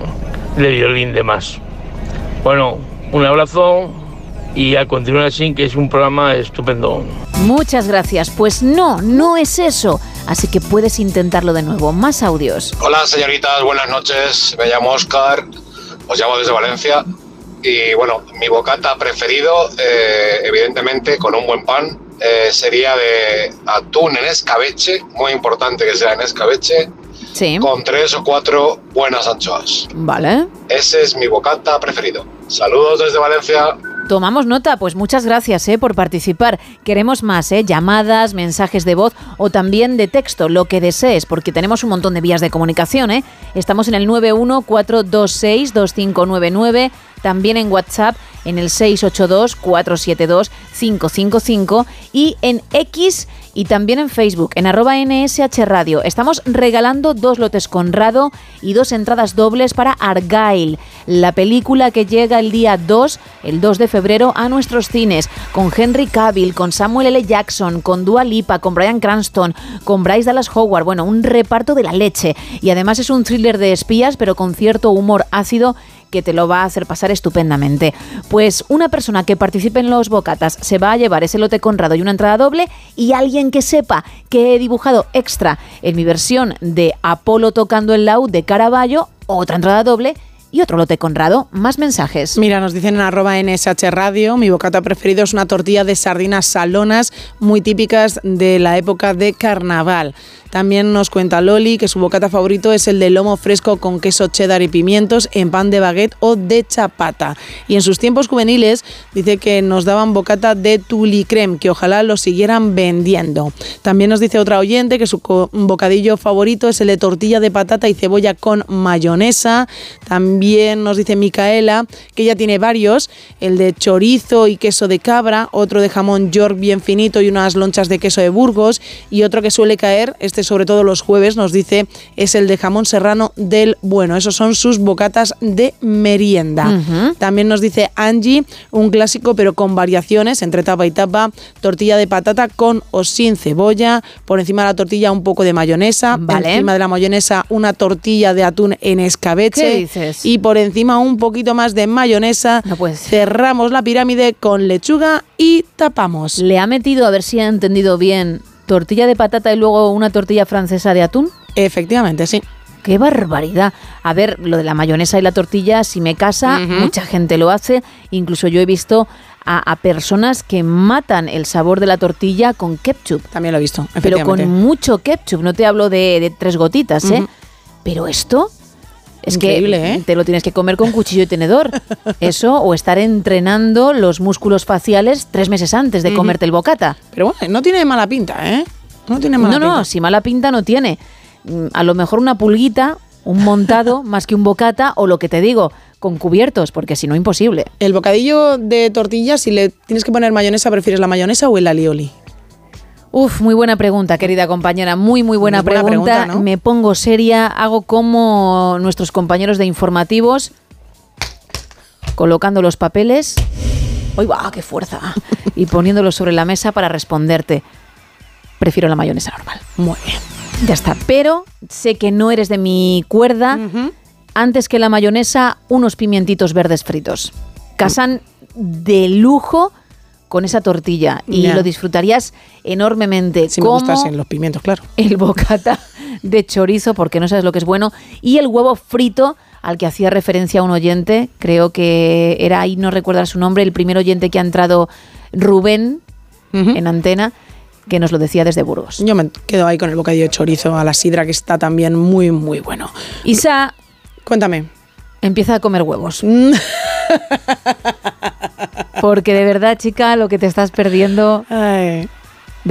de violín de más. Bueno, un abrazo y a continuar así, que es un programa estupendo. Muchas gracias. Pues no, no es eso. Así que puedes intentarlo de nuevo. Más audios. Hola señoritas, buenas noches. Me llamo Oscar, os llamo desde Valencia. Y bueno, mi bocata preferido, eh, evidentemente con un buen pan, eh, sería de atún en escabeche, muy importante que sea en escabeche, Sí. con tres o cuatro buenas anchoas. Vale. Ese es mi bocata preferido. Saludos desde Valencia. Tomamos nota, pues muchas gracias eh, por participar. Queremos más, eh, llamadas, mensajes de voz o también de texto, lo que desees, porque tenemos un montón de vías de comunicación. Eh. Estamos en el 914262599, también en WhatsApp en el 682472555 y en X y también en Facebook, en arroba NSH Radio. Estamos regalando dos lotes Conrado y dos entradas dobles para Argyle, la película que llega el día 2, el 2 de febrero, a nuestros cines, con Henry Cavill, con Samuel L. Jackson, con Dua Lipa, con Brian Cranston, con Bryce Dallas Howard, bueno, un reparto de la leche. Y además es un thriller de espías, pero con cierto humor ácido que te lo va a hacer pasar estupendamente. Pues una persona que participe en los bocatas se va a llevar ese lote Conrado y una entrada doble y alguien que sepa que he dibujado extra en mi versión de Apolo tocando el laúd de Caravaggio, otra entrada doble y otro lote Conrado. Más mensajes. Mira, nos dicen en arroba NSH Radio, mi bocata preferido es una tortilla de sardinas salonas muy típicas de la época de carnaval. También nos cuenta Loli que su bocata favorito es el de lomo fresco con queso cheddar y pimientos en pan de baguette o de chapata. Y en sus tiempos juveniles dice que nos daban bocata de tuli creme, que ojalá lo siguieran vendiendo. También nos dice otra oyente que su bocadillo favorito es el de tortilla de patata y cebolla con mayonesa. También nos dice Micaela que ella tiene varios, el de chorizo y queso de cabra, otro de jamón york bien finito y unas lonchas de queso de Burgos y otro que suele caer, este sobre todo los jueves, nos dice es el de jamón serrano del bueno. Esos son sus bocatas de merienda. También nos dice Angie, un clásico pero con variaciones entre tapa y tapa, tortilla de patata con o sin cebolla, por encima de la tortilla un poco de mayonesa, Vale. encima de la mayonesa una tortilla de atún en escabeche ¿Qué dices? y por encima un poquito más de mayonesa. Cerramos la pirámide con lechuga y tapamos. Le ha metido, a ver si ha entendido bien, tortilla de patata y luego una tortilla francesa de atún. Efectivamente, sí. Qué barbaridad. A ver, lo de la mayonesa y la tortilla, si me casa, mucha gente lo hace. Incluso yo he visto a, a personas que matan el sabor de la tortilla con ketchup. También lo he visto, Pero con mucho ketchup. No te hablo de, de tres gotitas, ¿eh? Pero esto... Es Increíble, que ¿eh? te lo tienes que comer con cuchillo y tenedor. Eso, o estar entrenando los músculos faciales tres meses antes de comerte el bocata. Pero bueno, no tiene mala pinta, ¿eh? No tiene mala No, no, pinta. si mala pinta no tiene. Mm, A lo mejor una pulguita, un montado, más que un bocata, o lo que te digo, con cubiertos, porque si no, imposible. El bocadillo de tortilla, si le tienes que poner mayonesa, ¿prefieres la mayonesa o el alioli? Uf, muy buena pregunta, querida compañera. Muy, muy buena, Muy buena pregunta. pregunta, ¿no? Me pongo seria, hago como nuestros compañeros de informativos, colocando los papeles ¡Uy, va! ¡Qué fuerza! y poniéndolo sobre la mesa para responderte. Prefiero la mayonesa normal. Muy bien. Ya está. Pero sé que no eres de mi cuerda. Antes que la mayonesa, unos pimientitos verdes fritos. Casan de lujo con esa tortilla y lo disfrutarías enormemente. Si me como gustasen los pimientos, claro. el bocata de chorizo, porque no sabes lo que es bueno, y el huevo frito al que hacía referencia un oyente, creo que era ahí, no recuerdo su nombre, el primer oyente que ha entrado, Rubén, en antena, que nos lo decía desde Burgos. Yo me quedo ahí con el bocadillo de chorizo a la sidra, que está también muy, muy bueno. Isa, cuéntame. Empieza a comer huevos. Porque de verdad, chica, lo que te estás perdiendo. De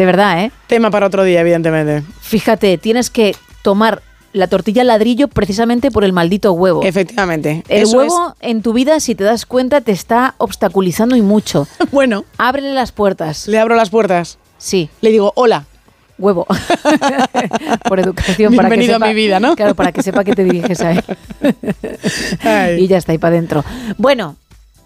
verdad, ¿eh? Tema para otro día, evidentemente. Fíjate, tienes que tomar la tortilla ladrillo precisamente por el maldito huevo. Efectivamente. El Eso huevo en tu vida, si te das cuenta, te está obstaculizando y mucho. Bueno. Ábrele las puertas. Le abro las puertas. Sí. Le digo, hola. Huevo. por educación. para que Bienvenido a sepa- mi vida, ¿no? Claro, para que sepa que te diriges a él. y ya está, ahí para adentro. Bueno,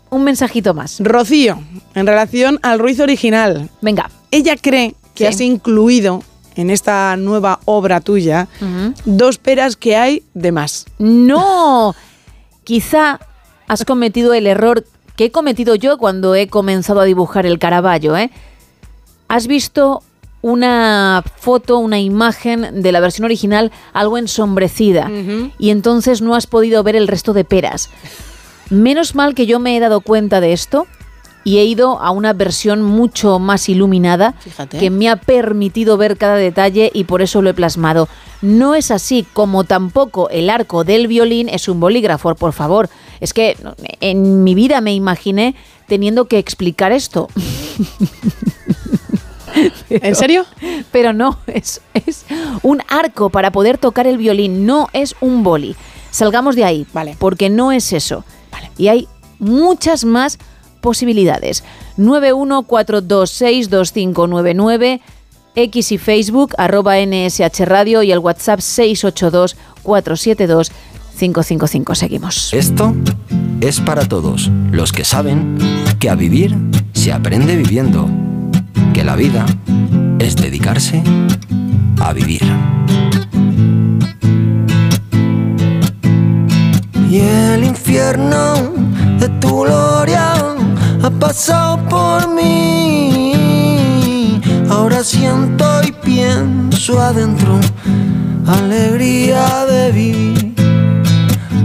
un mensajito más. Rocío, en relación al Ruiz original. Venga. Ella cree que has incluido en esta nueva obra tuya dos peras que hay de más. No, quizá has cometido el error que he cometido yo cuando he comenzado a dibujar el Caravaggio. ¿eh? Has visto una foto, una imagen de la versión original algo ensombrecida y entonces no has podido ver el resto de peras. Menos mal que yo me he dado cuenta de esto y he ido a una versión mucho más iluminada Fíjate. que me ha permitido ver cada detalle y por eso lo he plasmado. No es así como tampoco el arco del violín es un bolígrafo, por favor. Es que en mi vida me imaginé teniendo que explicar esto. ¿En serio? Pero no, es, es un arco para poder tocar el violín, no es un boli. Salgamos de ahí, Vale. porque no es eso. Y hay muchas más posibilidades. 914262599, X y Facebook, arroba NSH Radio y el WhatsApp 682472555. Seguimos. Esto es para todos los que saben que a vivir se aprende viviendo, que la vida es dedicarse a vivir. Y el infierno de tu gloria ha pasado por mí. Ahora siento y pienso adentro alegría de vivir.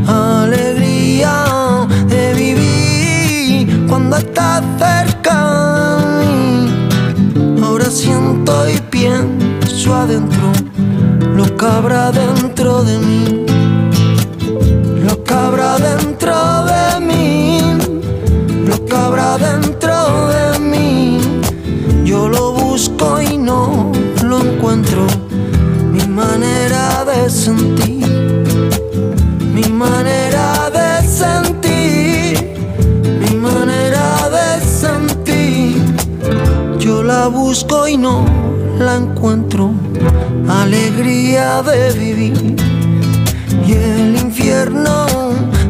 Alegría de vivir cuando estás cerca. Ahora siento y pienso adentro lo que habrá dentro de mí lo que habrá dentro de mí, lo que habrá dentro de mí. Yo lo busco y no lo encuentro. Mi manera de sentir, mi manera de sentir, mi manera de sentir. Yo la busco y no la encuentro. Alegría de vivir el infierno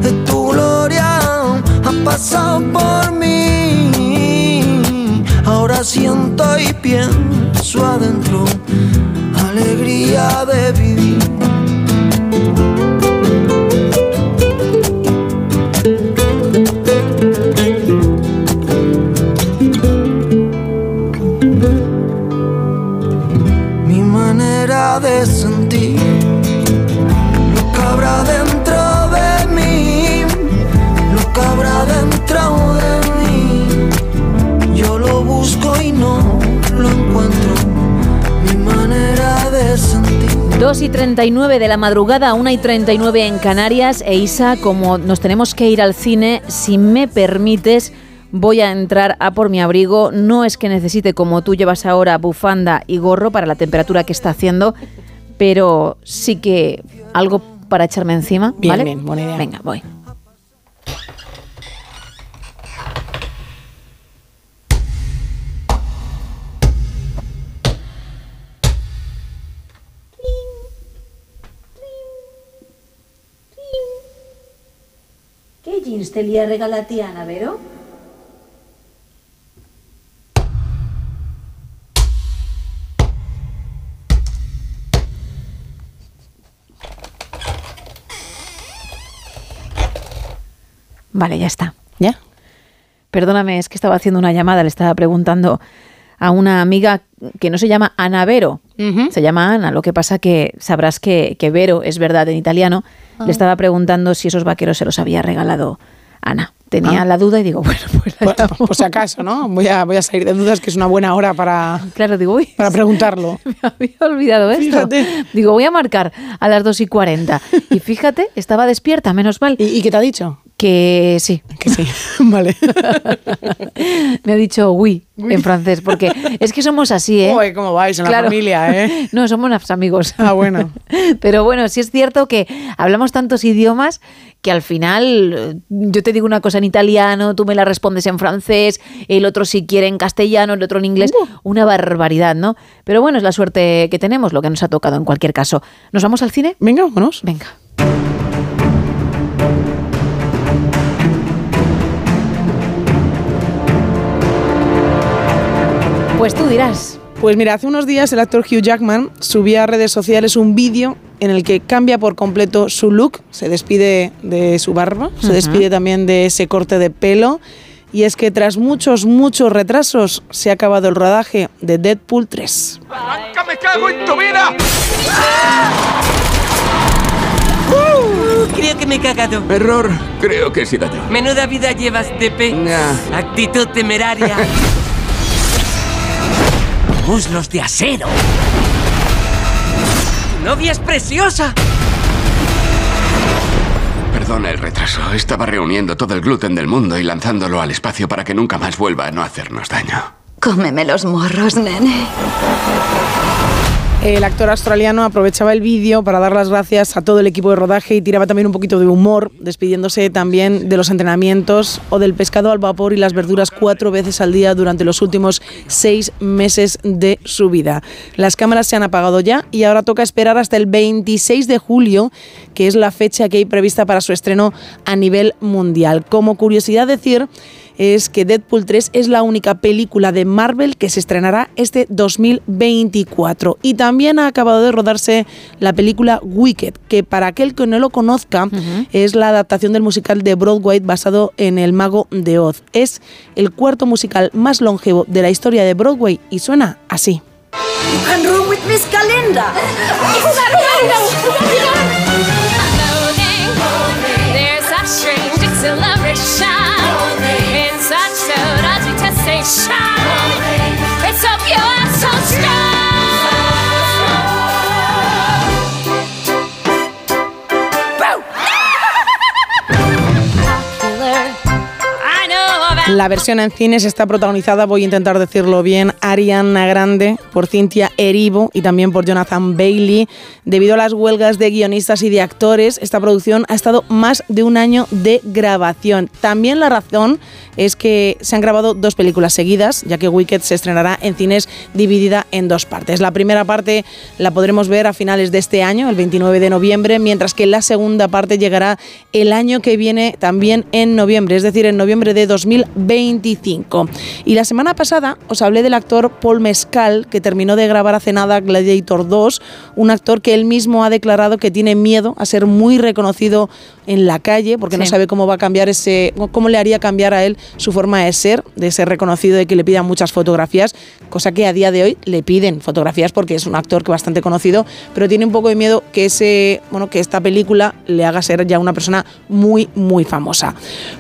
de tu gloria ha pasado por mí. Ahora siento y pienso adentro alegría de vivir. Mi manera de sentir 2 y 39 de la madrugada, 1 y 39 en Canarias. E Isa, como nos tenemos que ir al cine, si me permites, voy a entrar a por mi abrigo. No es que necesite, como tú llevas ahora, bufanda y gorro para la temperatura que está haciendo, pero sí que algo para echarme encima. Bien, ¿vale? bien, buena idea. Venga, voy. jeans telia regalatiana, vero? Vale, ya está. ¿Ya? Perdóname, es que estaba haciendo una llamada, le estaba preguntando a una amiga que no se llama Anavero, se llama Ana. Lo que pasa que sabrás que, que Vero es verdad en italiano. Ah. Le estaba preguntando si esos vaqueros se los había regalado Ana. Tenía Ah. la duda y digo, bueno, pues la si acaso, ¿no? Voy a, voy a salir de dudas, que es una buena hora para, claro, digo, uy, para preguntarlo. había olvidado esto. Fíjate. Digo, voy a marcar a las 2 y 40. Y fíjate, estaba despierta, menos mal. ¿Y, y qué te ha dicho? Que sí. Que sí, vale. Me ha dicho oui en francés, porque es que somos así, ¿eh? Uy, ¿cómo vais en la familia, eh? No, somos amigos. Ah, bueno. Pero bueno, sí es cierto que hablamos tantos idiomas que al final eh, yo te digo una cosa en italiano, tú me la respondes en francés, el otro si quiere en castellano, el otro en inglés. Una barbaridad, ¿no? Pero bueno, es la suerte que tenemos, lo que nos ha tocado en cualquier caso. ¿Nos vamos al cine? Venga, vámonos. Venga. Pues tú dirás. Pues mira, hace unos días el actor Hugh Jackman subía a redes sociales un vídeo en el que cambia por completo su look, se despide de su barba, se despide también de ese corte de pelo. Y es que tras muchos, muchos retrasos se ha acabado el rodaje de Deadpool 3. me cago en tu vida! Uh, creo que me he cagado. Error, creo que he sido yo. Menuda vida llevas, Tepe. Actitud temeraria. Muslos de acero. Tu novia es preciosa. Perdona el retraso. Estaba reuniendo todo el gluten del mundo y lanzándolo al espacio para que nunca más vuelva a no hacernos daño. Cómeme los morros, nene. El actor australiano aprovechaba el vídeo para dar las gracias a todo el equipo de rodaje y tiraba también un poquito de humor, despidiéndose también de los entrenamientos o del pescado al vapor y las verduras cuatro veces al día durante los últimos seis meses de su vida. Las cámaras se han apagado ya y ahora toca esperar hasta el 26 de julio, que es la fecha que hay prevista para su estreno a nivel mundial. Como curiosidad decir es que Deadpool 3 es la única película de Marvel que se estrenará este 2024. Y también ha acabado de rodarse la película Wicked, que para aquel que no lo conozca es la adaptación del musical de Broadway basado en El Mago de Oz. Es el cuarto musical más longevo de la historia de Broadway y suena así. And room with Miss Calinda. There's a strange acceleration in such an shine. La versión en cines está protagonizada, voy a intentar decirlo bien, Ariana Grande, por Cynthia Erivo y también por Jonathan Bailey. Debido a las huelgas de guionistas y de actores, esta producción ha estado más de un año de grabación. También la razón es que se han grabado dos películas seguidas, ya que Wicked se estrenará en cines dividida en dos partes. La primera parte la podremos ver a finales de este año, el 29 de noviembre, mientras que la segunda parte llegará el año que viene también en noviembre, es decir, en noviembre de 2025. Y la semana pasada os hablé del actor Paul Mescal, que terminó de grabar hace nada Gladiator 2, un actor que él mismo ha declarado que tiene miedo a ser muy reconocido en la calle, porque no sabe cómo va a cambiar ese, cómo le haría cambiar a él su forma de ser, de ser reconocido, de que le pidan muchas fotografías, cosa que a día de hoy le piden fotografías porque es un actor que bastante conocido, pero tiene un poco de miedo que ese, bueno, que esta película le haga ser ya una persona muy, muy famosa.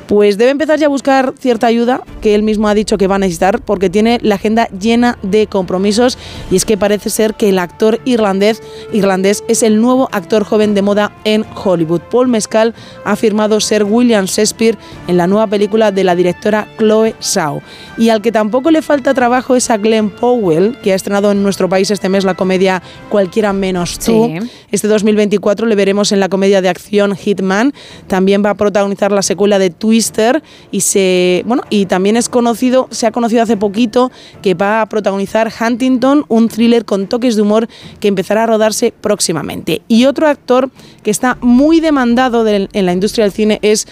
Pues debe empezar ya a buscar cierta ayuda que él mismo ha dicho que va a necesitar porque tiene la agenda llena de compromisos y es que parece ser que el actor irlandés, irlandés es el nuevo actor joven de moda en Hollywood. Paul Mescal ha firmado ser William Shakespeare en la nueva película de la directora Chloe Zhao. Y al que tampoco le falta trabajo es a Glenn Powell, que ha estrenado en nuestro país este mes la comedia Cualquiera menos tú. Sí. Este 2024 le veremos en la comedia de acción Hitman. También va a protagonizar la secuela de Twister y se bueno y también es conocido, se ha conocido hace poquito que va a protagonizar Huntington, un thriller con toques de humor que empezará a rodarse próximamente. Y otro actor que está muy demandado en la industria del cine es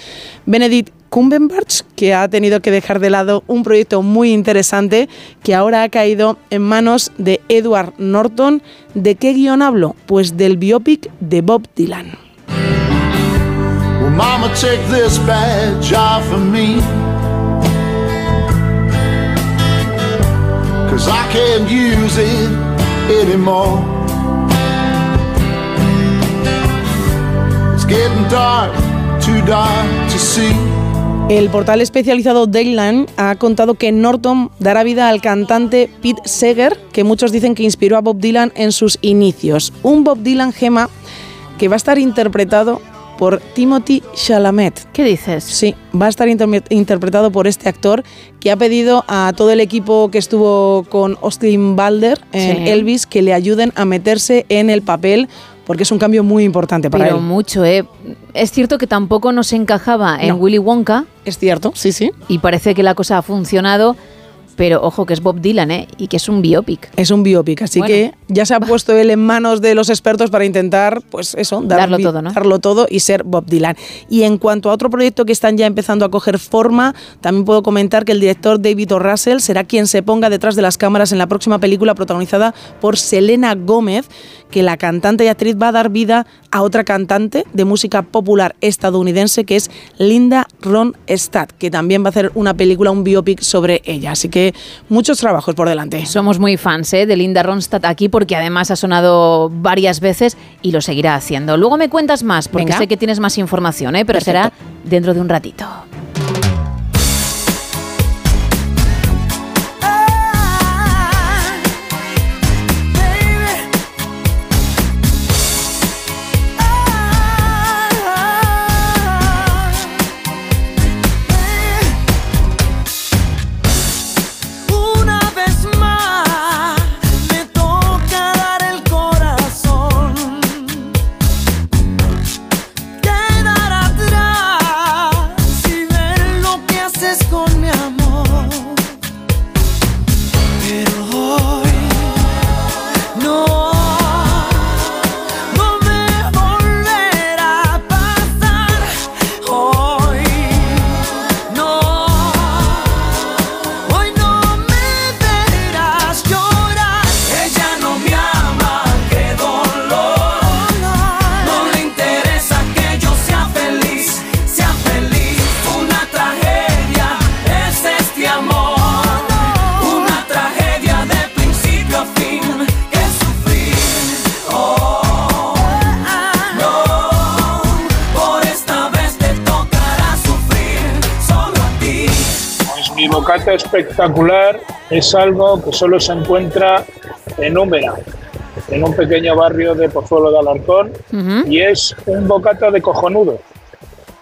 Benedict Cumberbatch, que ha tenido que dejar de lado un proyecto muy interesante que ahora ha caído en manos de Edward Norton. ¿De qué guion hablo? Pues del biopic de Bob Dylan. Mama, take this me. I can't use it anymore. It's getting dark, to see. El portal especializado Dayline ha contado que Norton dará vida al cantante Pete Seeger, que muchos dicen que inspiró a Bob Dylan en sus inicios. Un Bob Dylan gema que va a estar interpretado por Timothy Chalamet. ¿Qué dices? Sí, va a estar interpretado por este actor que ha pedido a todo el equipo que estuvo con Austin Balder en Sí. Elvis que le ayuden a meterse en el papel porque es un cambio muy importante para Pero él. mucho, ¿eh? Es cierto que tampoco nos encajaba en No. Willy Wonka. Es cierto, sí, sí. Y parece que la cosa ha funcionado, pero ojo que es Bob Dylan, ¿eh? Y que es un biopic. Es un biopic, así Bueno. que ya se ha puesto él en manos de los expertos para intentar, pues eso, dar- Darlo todo, ¿no? darlo todo y ser Bob Dylan. Y en cuanto a otro proyecto que están ya empezando a coger forma, también puedo comentar que el director David O. Russell será quien se ponga detrás de las cámaras en la próxima película protagonizada por Selena Gómez, que la cantante y actriz va a dar vida a otra cantante de música popular estadounidense que es Linda Ronstadt, que también va a hacer una película, un biopic sobre ella. Así que muchos trabajos por delante. Somos muy fans ¿eh? de Linda Ronstadt aquí porque además ha sonado varias veces y lo seguirá haciendo. Luego me cuentas más porque Venga. sé que tienes más información, ¿eh? pero será dentro de un ratito. Espectacular es algo que solo se encuentra en Úmera, en un pequeño barrio de Pozuelo de Alarcón, y es un bocata de cojonudo.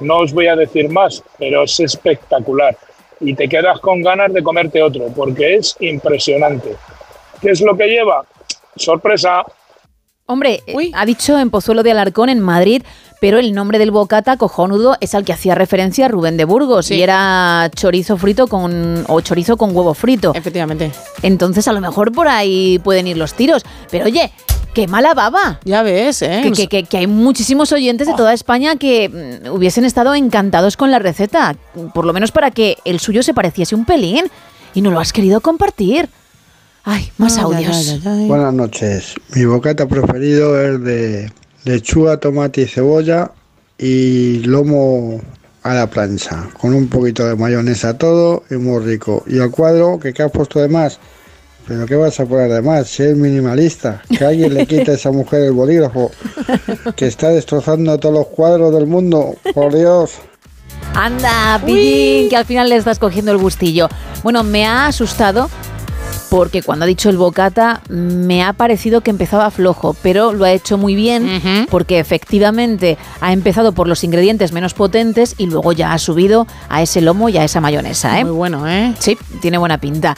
No os voy a decir más, pero es espectacular. Y te quedas con ganas de comerte otro, porque es impresionante. ¿Qué es lo que lleva? Sorpresa. Hombre, eh, ha dicho en Pozuelo de Alarcón, en Madrid, pero el nombre del bocata cojonudo es al que hacía referencia Rubén de Burgos y era chorizo frito con o chorizo con huevo frito. Efectivamente. Entonces a lo mejor por ahí pueden ir los tiros. Pero oye, qué mala baba. Ya ves, ¿eh? Que, que- que- que hay muchísimos oyentes de toda España que mm, hubiesen estado encantados con la receta, por lo menos para que el suyo se pareciese un pelín y no lo has querido compartir. Ay, más audios. ay, ay, ay. Buenas noches. Mi bocata preferido es de lechuga, tomate y cebolla y lomo a la plancha, con un poquito de mayonesa todo y muy rico. Y al cuadro, que qué has puesto de más? ¿Pero qué vas a poner de más? Si es minimalista, que alguien le quite a esa mujer el bolígrafo, que está destrozando todos los cuadros del mundo, por Dios. Anda, Pillín, que al final le estás cogiendo el gustillo. Bueno, me ha asustado porque cuando ha dicho el bocata me ha parecido que empezaba flojo, pero lo ha hecho muy bien porque efectivamente ha empezado por los ingredientes menos potentes y luego ya ha subido a ese lomo y a esa mayonesa. ¿eh? Muy bueno, ¿eh? Sí, tiene buena pinta.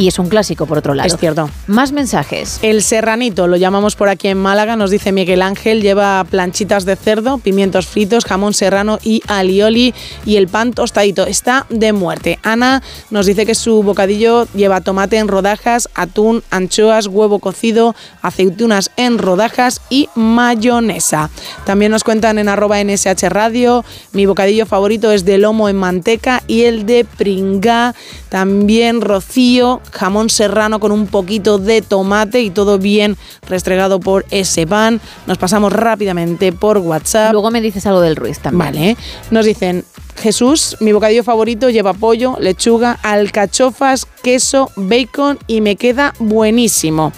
Y es un clásico, por otro lado. Es cierto. Más mensajes. El serranito, lo llamamos por aquí en Málaga, nos dice Miguel Ángel, lleva planchitas de cerdo, pimientos fritos, jamón serrano y alioli y el pan tostadito. Está de muerte. Ana nos dice que su bocadillo lleva tomate en rodajas, atún, anchoas, huevo cocido, aceitunas en rodajas y mayonesa. También nos cuentan en arroba NSH Radio, mi bocadillo favorito es de lomo en manteca y el de pringá. También Rocío jamón serrano con un poquito de tomate y todo bien restregado por ese pan. Nos pasamos rápidamente por WhatsApp. Luego me dices algo del Ruiz también. Vale. Nos dicen, Jesús, mi bocadillo favorito lleva pollo, lechuga, alcachofas, queso, bacon y me queda buenísimo.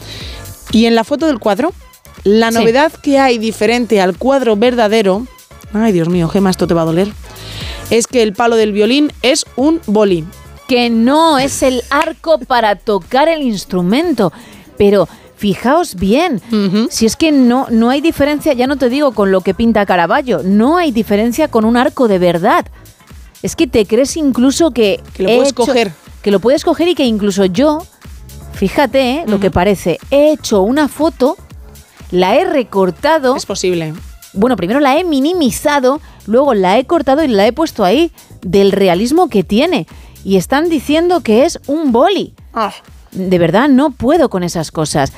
Y en la foto del cuadro, la Sí. novedad que hay diferente al cuadro verdadero, ay Dios mío, Gema, esto te va a doler, es que el palo del violín es un bolí. Que no es el arco para tocar el instrumento. Pero fijaos bien, si es que no, no hay diferencia, ya no te digo con lo que pinta Caravaggio, no hay diferencia con un arco de verdad. Es que te crees incluso que... Que lo puedes coger. Que lo puedes coger y que incluso yo, fíjate ¿eh? lo que parece, he hecho una foto, la he recortado. Es posible. Bueno, primero la he minimizado, luego la he cortado y la he puesto ahí del realismo que tiene. Y están diciendo que es un boli. Ah. De verdad, no puedo con esas cosas.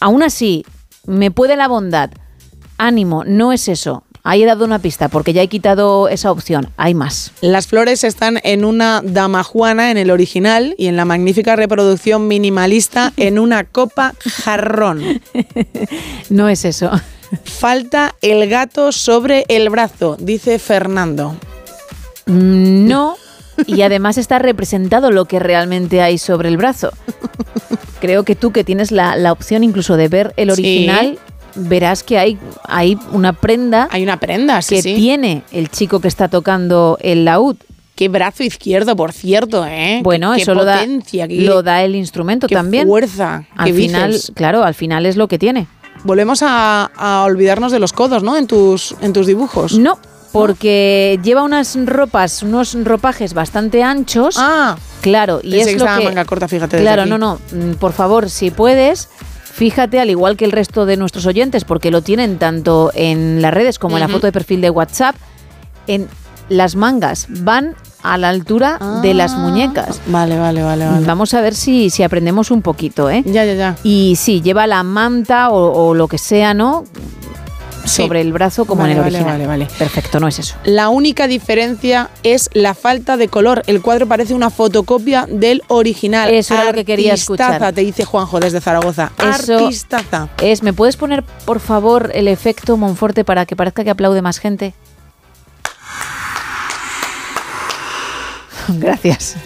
Aún así, me puede la bondad. Ánimo, no es eso. Ahí he dado una pista porque ya he quitado esa opción. Hay más. Las flores están en una damajuana en el original y en la magnífica reproducción minimalista en una copa jarrón. No es eso. Falta el gato sobre el brazo, dice Fernando. Mm, No. Y además está representado lo que realmente hay sobre el brazo. Creo que tú que tienes la, la opción incluso de ver el Sí. original, verás que hay, hay una prenda. Hay una prenda, sí, que sí. tiene el chico que está tocando el laúd. Qué brazo izquierdo, por cierto, ¿eh? Bueno, Qué eso lo da, potencia, qué- lo da el instrumento qué también. fuerza, Al qué final, claro, al final es lo que tiene. Volvemos a, a olvidarnos de los codos, ¿no? En tus, en tus dibujos. No, porque lleva unas ropas, unos ropajes bastante anchos. Ah, claro, y es que lo que manga corta, fíjate. Claro, no, no. mm, Por favor, si puedes, fíjate, al igual que el resto de nuestros oyentes, porque lo tienen tanto en las redes como en la foto de perfil de WhatsApp, en las mangas van a la altura de las muñecas. Vale, vale, vale, vale. Vamos a ver si, si aprendemos un poquito, ¿eh? Ya, ya, ya. Y sí, lleva la manta o, o lo que sea, ¿no? Sí. Sobre el brazo como Vale, en el vale, original. vale, vale. Perfecto, no es eso. La única diferencia es la falta de color. El cuadro parece una fotocopia del original. Eso era lo que quería escuchar. te dice Juanjo desde Zaragoza. Eso- Artistaza. Es, ¿me puedes poner, por favor, el efecto Monforte para que parezca que aplaude más gente? Gracias.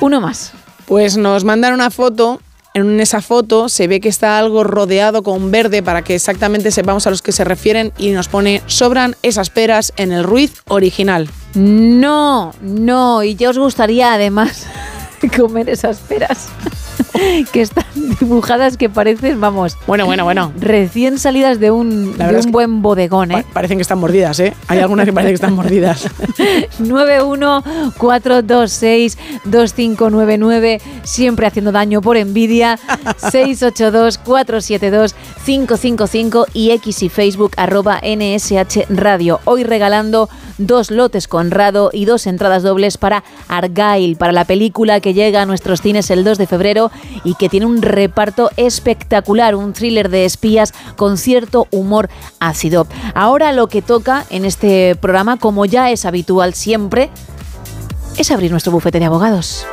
Uno más. Pues nos mandan una foto. En esa foto se ve que está algo rodeado con verde para que exactamente sepamos a los que se refieren y nos pone sobran esas peras en el Ruiz original. No, no, y ya os gustaría además comer esas peras que están dibujadas que parecen, vamos, Bueno, bueno, bueno. recién salidas de un, de es un que buen bodegón, ¿eh? Parecen que están mordidas, ¿eh? Hay algunas que parecen que están mordidas. 914262599, siempre haciendo daño por envidia. 682-472-555 y X y Facebook arroba NSH Radio. Hoy regalando dos lotes Conrado y dos entradas dobles para Argyle, para la película que llega a nuestros cines el 2 de febrero y que tiene un reparto espectacular, un thriller de espías con cierto humor ácido. Ahora lo que toca en este programa, como ya es habitual siempre, es abrir nuestro bufete de abogados.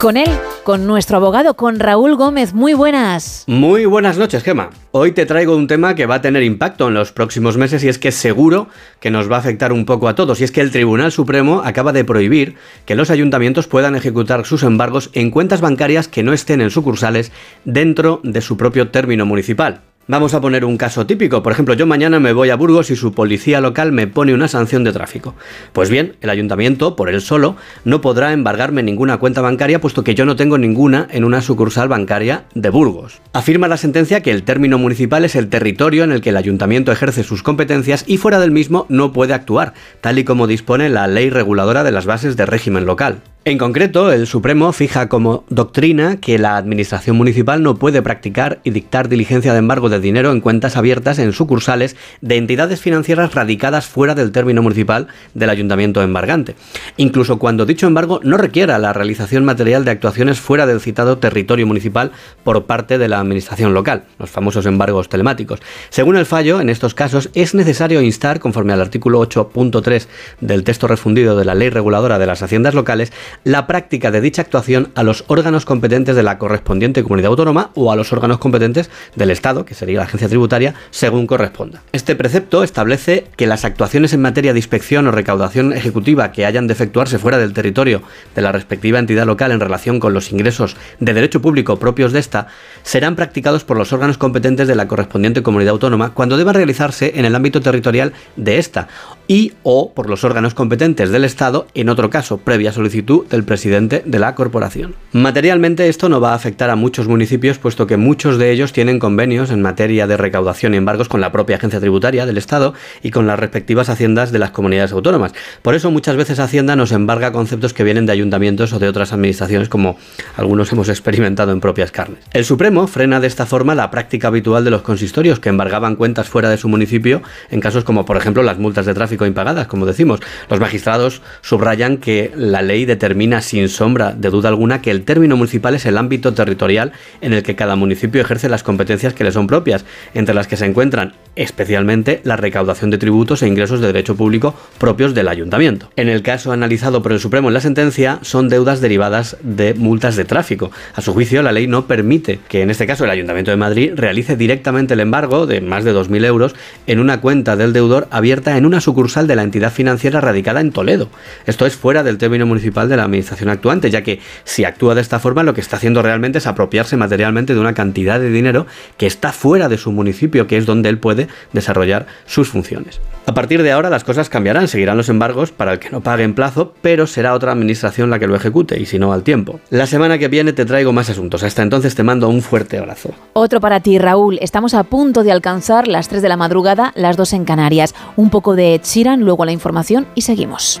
Con él, con nuestro abogado, con Raúl Gómez. Muy buenas. Muy buenas noches, Gema. Hoy te traigo un tema que va a tener impacto en los próximos meses y es que seguro que nos va a afectar un poco a todos. Y es que el Tribunal Supremo acaba de prohibir que los ayuntamientos puedan ejecutar sus embargos en cuentas bancarias que no estén en sucursales dentro de su propio término municipal. Vamos a poner un caso típico. Por ejemplo, yo mañana me voy a Burgos y su policía local me pone una sanción de tráfico. Pues bien, el ayuntamiento, por él solo, no podrá embargarme ninguna cuenta bancaria puesto que yo no tengo ninguna en una sucursal bancaria de Burgos. Afirma la sentencia que el término municipal es el territorio en el que el ayuntamiento ejerce sus competencias y fuera del mismo no puede actuar, tal y como dispone la ley reguladora de las bases de régimen local. En concreto, el Supremo fija como doctrina que la Administración Municipal no puede practicar y dictar diligencia de embargo de dinero en cuentas abiertas en sucursales de entidades financieras radicadas fuera del término municipal del ayuntamiento embargante, incluso cuando dicho embargo no requiera la realización material de actuaciones fuera del citado territorio municipal por parte de la Administración local, los famosos embargos telemáticos. Según el fallo, en estos casos es necesario instar, conforme al artículo 8.3 del texto refundido de la Ley Reguladora de las Haciendas Locales, la práctica de dicha actuación a los órganos competentes de la correspondiente comunidad autónoma o a los órganos competentes del Estado, que sería la agencia tributaria, según corresponda. Este precepto establece que las actuaciones en materia de inspección o recaudación ejecutiva que hayan de efectuarse fuera del territorio de la respectiva entidad local en relación con los ingresos de derecho público propios de esta serán practicados por los órganos competentes de la correspondiente comunidad autónoma cuando deban realizarse en el ámbito territorial de esta y o por los órganos competentes del Estado en otro caso, previa solicitud del presidente de la corporación. Materialmente esto no va a afectar a muchos municipios puesto que muchos de ellos tienen convenios en materia de recaudación y embargos con la propia agencia tributaria del Estado y con las respectivas haciendas de las comunidades autónomas. Por eso muchas veces Hacienda nos embarga conceptos que vienen de ayuntamientos o de otras administraciones como algunos hemos experimentado en propias carnes. El Supremo frena de esta forma la práctica habitual de los consistorios que embargaban cuentas fuera de su municipio en casos como por ejemplo las multas de tráfico impagadas, como decimos. Los magistrados subrayan que la ley determina sin sombra de duda alguna que el término municipal es el ámbito territorial en el que cada municipio ejerce las competencias que le son propias, entre las que se encuentran especialmente la recaudación de tributos e ingresos de derecho público propios del ayuntamiento. En el caso analizado por el Supremo en la sentencia, son deudas derivadas de multas de tráfico. A su juicio, la ley no permite que en este caso el Ayuntamiento de Madrid realice directamente el embargo de más de 2.000 euros en una cuenta del deudor abierta en una sucursal de la entidad financiera radicada en Toledo. Esto es fuera del término municipal de la administración actuante, ya que si actúa de esta forma lo que está haciendo realmente es apropiarse materialmente de una cantidad de dinero que está fuera de su municipio, que es donde él puede desarrollar sus funciones. A partir de ahora las cosas cambiarán, seguirán los embargos para el que no pague en plazo, pero será otra administración la que lo ejecute y si no al tiempo. La semana que viene te traigo más asuntos, hasta entonces te mando un fuerte abrazo. Otro para ti, Raúl. Estamos a punto de alcanzar las 3 de la madrugada, las 2 en Canarias. Un poco de Ed Sheeran, luego la información y seguimos.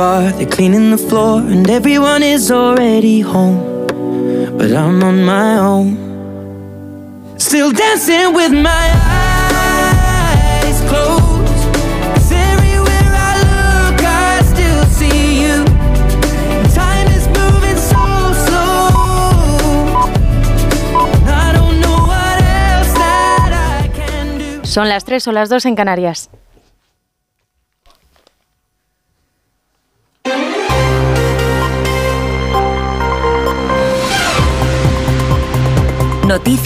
bar, they're cleaning the floor, and everyone is already home. But I'm on my own, still dancing with my eyes closed. Cause everywhere I look, I still see you. Time is moving so slow. I don't know what else that I can do. Son las 3 o las dos en Canarias.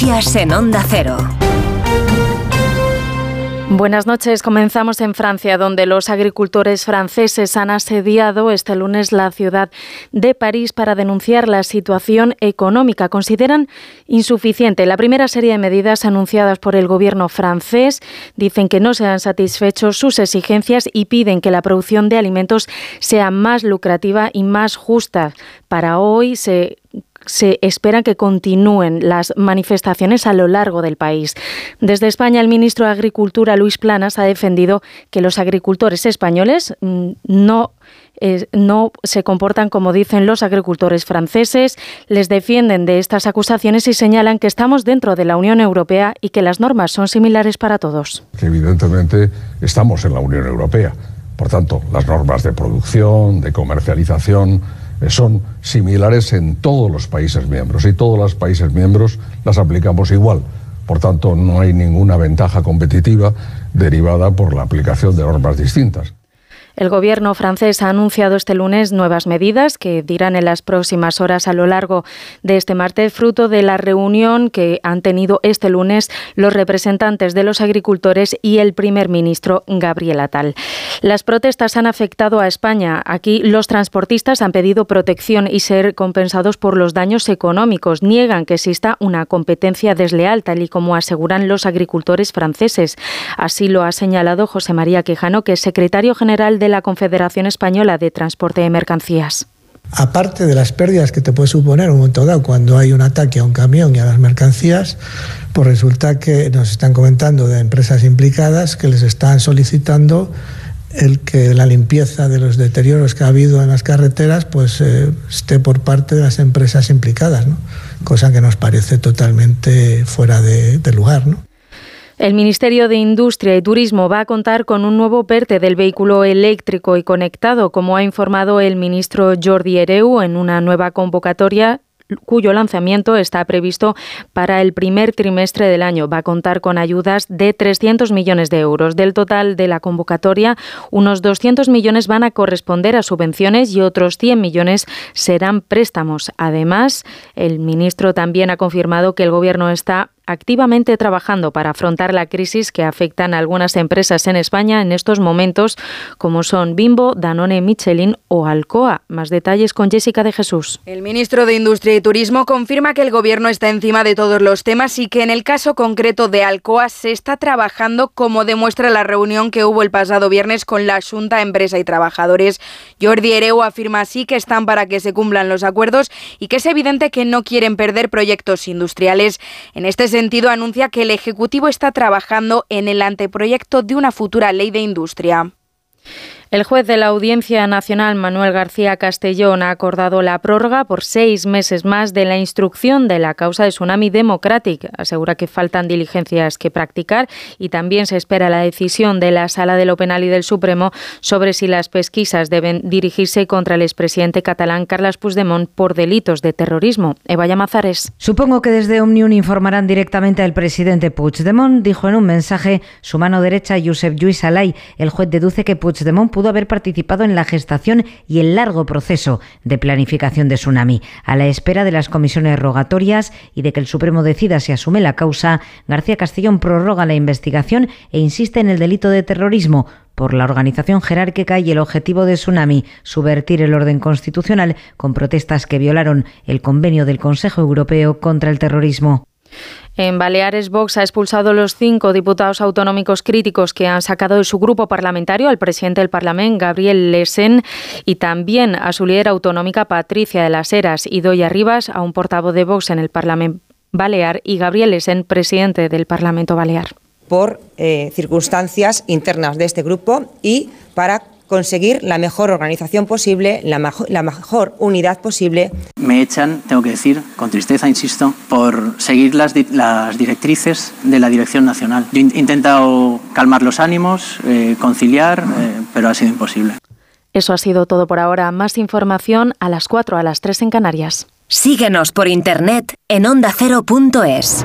En Onda Cero. Buenas noches. Comenzamos en Francia, donde los agricultores franceses han asediado este lunes la ciudad de París para denunciar la situación económica. Consideran insuficiente la primera serie de medidas anunciadas por el gobierno francés. Dicen que no se han satisfecho sus exigencias y piden que la producción de alimentos sea más lucrativa y más justa. Para hoy se se espera que continúen las manifestaciones a lo largo del país. Desde España, el ministro de Agricultura, Luis Planas, ha defendido que los agricultores españoles mm, no eh, no se comportan como dicen los agricultores franceses, les defienden de estas acusaciones y señalan que estamos dentro de la Unión Europea y que las normas son similares para todos. Evidentemente estamos en la Unión Europea. Por tanto, las normas de producción, de comercialización, son similares en todos los países miembros y todos los países miembros las aplicamos igual. Por tanto, no hay ninguna ventaja competitiva derivada por la aplicación de normas distintas. El gobierno francés ha anunciado este lunes nuevas medidas que dirán en las próximas horas a lo largo de este martes, fruto de la reunión que han tenido este lunes los representantes de los agricultores y el primer ministro Gabriel Atal. Las protestas han afectado a España. Aquí los transportistas han pedido protección y ser compensados por los daños económicos. Niegan que exista una competencia desleal, tal y como aseguran los agricultores franceses. Así lo ha señalado José María Quejano, que es secretario general de de la Confederación Española de Transporte de Mercancías. Aparte de las pérdidas que te puede suponer un momento dado cuando hay un ataque a un camión y a las mercancías, pues resulta que nos están comentando de empresas implicadas que les están solicitando el que la limpieza de los deterioros que ha habido en las carreteras pues eh, esté por parte de las empresas implicadas, cosa que nos parece totalmente fuera de, de lugar. ¿no? El Ministerio de Industria y Turismo va a contar con un nuevo PERTE del vehículo eléctrico y conectado, como ha informado el ministro Jordi Ereu en una nueva convocatoria cuyo lanzamiento está previsto para el primer trimestre del año. Va a contar con ayudas de 300 millones de euros. Del total de la convocatoria, unos 200 millones van a corresponder a subvenciones y otros 100 millones serán préstamos. Además, el ministro también ha confirmado que el Gobierno está activamente trabajando para afrontar la crisis que afectan a algunas empresas en España en estos momentos, como son Bimbo, Danone, Michelin o Alcoa. Más detalles con Jessica de Jesús. El ministro de Industria y Turismo confirma que el Gobierno está encima de todos los temas y que en el caso concreto de Alcoa se está trabajando, como demuestra la reunión que hubo el pasado viernes con la Junta Empresa y Trabajadores. Jordi Ereu afirma así que están para que se cumplan los acuerdos y que es evidente que no quieren perder proyectos industriales. En este sentido, anuncia que el Ejecutivo está trabajando en el anteproyecto de una futura ley de industria. El juez de la Audiencia Nacional, Manuel García Castellón, ha acordado la prórroga por seis meses más de la instrucción de la causa de Tsunami Democratic. Asegura que faltan diligencias que practicar y también se espera la decisión de la Sala de lo Penal y del Supremo sobre si las pesquisas deben dirigirse contra el expresidente catalán Carles Puigdemont por delitos de terrorismo. Eva Llamazares. Supongo que desde Omnium informarán directamente al presidente Puigdemont, dijo en un mensaje su mano derecha Josep Lluís Alay. El juez deduce que Puigdemont pudo haber participado en la gestación y el largo proceso de planificación de tsunami. A la espera de las comisiones rogatorias y de que el Supremo decida si asume la causa, García Castellón prorroga la investigación e insiste en el delito de terrorismo por la organización jerárquica y el objetivo de Tsunami, subvertir el orden constitucional con protestas que violaron el convenio del Consejo Europeo contra el terrorismo. En Baleares, Vox ha expulsado los cinco diputados autonómicos críticos que han sacado de su grupo parlamentario al presidente del Parlamento, Gabriel Lesen, y también a su líder autonómica, Patricia de las Heras, y doy Rivas, a un portavoz de Vox en el Parlamento Balear, y Gabriel Lesen, presidente del Parlamento Balear. Por eh, circunstancias internas de este grupo y para conseguir la mejor organización posible, la, mejor unidad posible. Me echan, tengo que decir, con tristeza, insisto, por seguir las, directrices de la Dirección Nacional. Yo he intentado calmar los ánimos, eh, conciliar, eh, pero ha sido imposible. Eso ha sido todo por ahora. Más información a las 4, a las 3 en Canarias. Síguenos por internet en ondacero.es.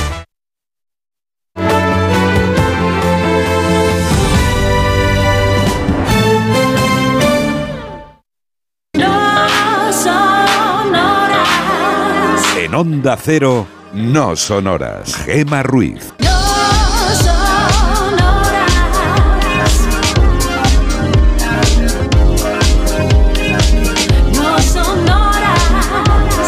En Onda Cero, no son horas. Gema Ruiz. No son horas.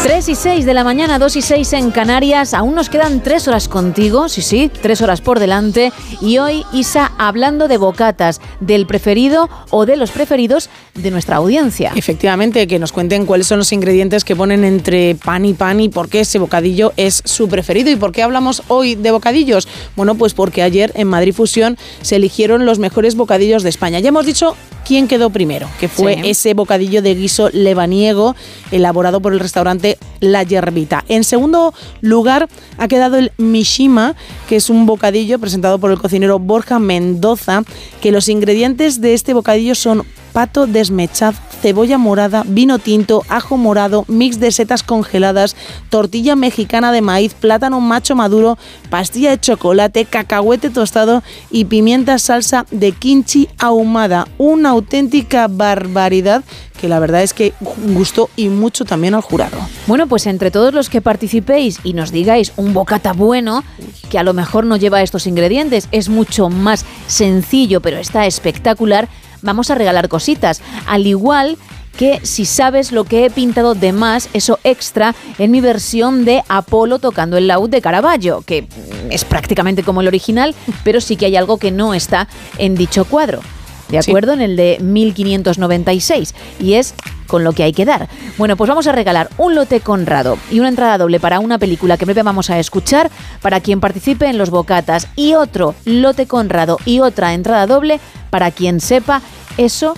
3 y 6 de la mañana, 2 y 6 en Canarias. Aún nos quedan 3 horas contigo, sí, sí, 3 horas por delante. Y hoy, Isa, hablando de bocatas, del preferido o de los preferidos de nuestra audiencia. Efectivamente, que nos cuenten cuáles son los ingredientes que ponen entre pan y pan y por qué ese bocadillo es su preferido. ¿Y por qué hablamos hoy de bocadillos? Bueno, pues porque ayer en Madrid Fusión se eligieron los mejores bocadillos de España. Ya hemos dicho quién quedó primero, que fue Sí. ese bocadillo de guiso lebaniego elaborado por el restaurante La Yerbita. En segundo lugar ha quedado el Mishima, que es un bocadillo presentado por el cocinero Borja Mendoza, que los ingredientes de este bocadillo son pato desmechado, cebolla morada, vino tinto, ajo morado, mix de setas congeladas, tortilla mexicana de maíz, plátano macho maduro, pastilla de chocolate, cacahuete tostado y pimienta salsa de kimchi ahumada. Una auténtica barbaridad que la verdad es que gustó y mucho también al jurado. Bueno, pues entre todos los que participéis y nos digáis un bocata bueno, que a lo mejor no lleva estos ingredientes, es mucho más sencillo, pero está espectacular, vamos a regalar cositas. Al igual que si sabes lo que he pintado de más, eso extra, en mi versión de Apolo tocando el laúd de Caravaggio, que es prácticamente como el original, pero sí que hay algo que no está en dicho cuadro. ¿De Sí. acuerdo? En el de 1596. Y es con lo que hay que dar. Bueno, pues vamos a regalar un lote Conrado y una entrada doble para una película que en breve vamos a escuchar para quien participe en los bocatas. Y otro lote Conrado y otra entrada doble para quien sepa eso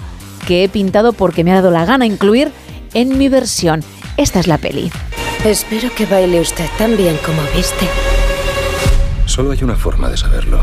que he pintado porque me ha dado la gana incluir en mi versión. Esta es la peli. Espero que baile usted tan bien como viste. Solo hay una forma de saberlo.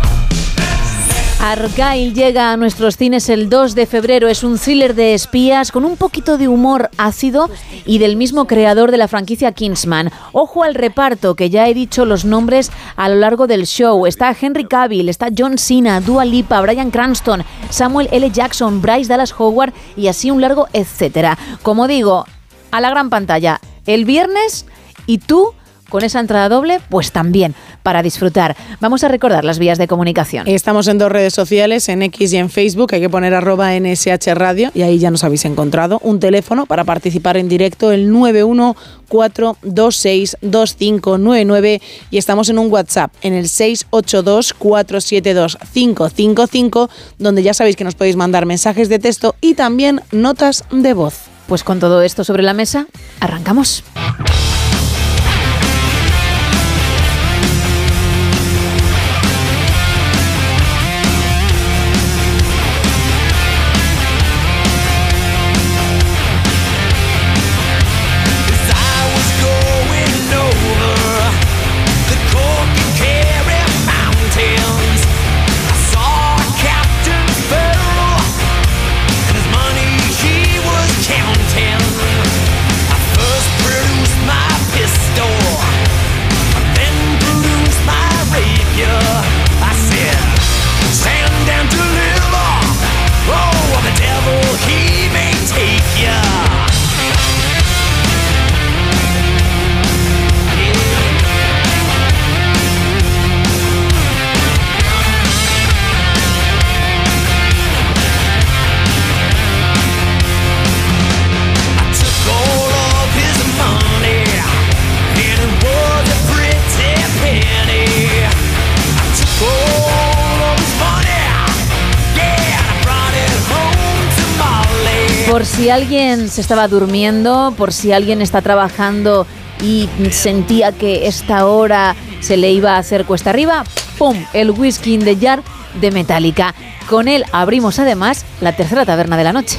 Argyle llega a nuestros cines el 2 de febrero. Es un thriller de espías con un poquito de humor ácido y del mismo creador de la franquicia Kingsman. Ojo al reparto, que ya he dicho los nombres a lo largo del show. Está Henry Cavill, está John Cena, Dua Lipa, Brian Cranston, Samuel L. Jackson, Bryce Dallas Howard y así un largo etcétera. Como digo, a la gran pantalla el viernes y tú con esa entrada doble, pues también para disfrutar. Vamos a recordar las vías de comunicación. Estamos en dos redes sociales, en X y en Facebook. Hay que poner arroba NSH Radio y ahí ya nos habéis encontrado. Un teléfono para participar en directo, el 914262599 y estamos en un WhatsApp en el 682472555 donde ya sabéis que nos podéis mandar mensajes de texto y también notas de voz. Pues con todo esto sobre la mesa, arrancamos. Si alguien se estaba durmiendo, por si alguien está trabajando y sentía que esta hora se le iba a hacer cuesta arriba, ¡pum! El whisky in the jar de Metallica. Con él abrimos además la tercera taberna de la noche.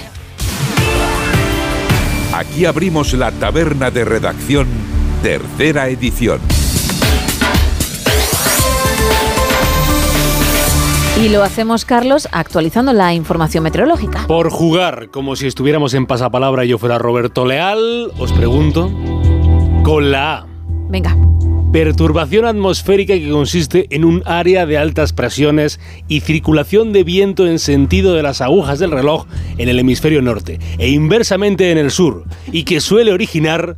Aquí abrimos la taberna de redacción, tercera edición. Y lo hacemos, Carlos, actualizando la información meteorológica. Por jugar como si estuviéramos en pasapalabra y yo fuera Roberto Leal, os pregunto, con la A. Venga. Perturbación atmosférica que consiste en un área de altas presiones y circulación de viento en sentido de las agujas del reloj en el hemisferio norte e inversamente en el sur y que suele originar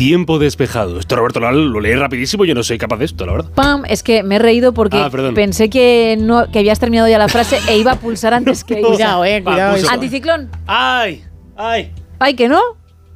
tiempo despejado. Esto Roberto Leal lo leí rapidísimo, yo no soy capaz de esto, la verdad. Pam, es que me he reído porque Ah, pensé que no que habías terminado ya la frase e iba a pulsar antes que Isa. Cuidado, eh, cuidado. puso. Anticiclón. ¡Ay! ¡Ay! Ay, que no.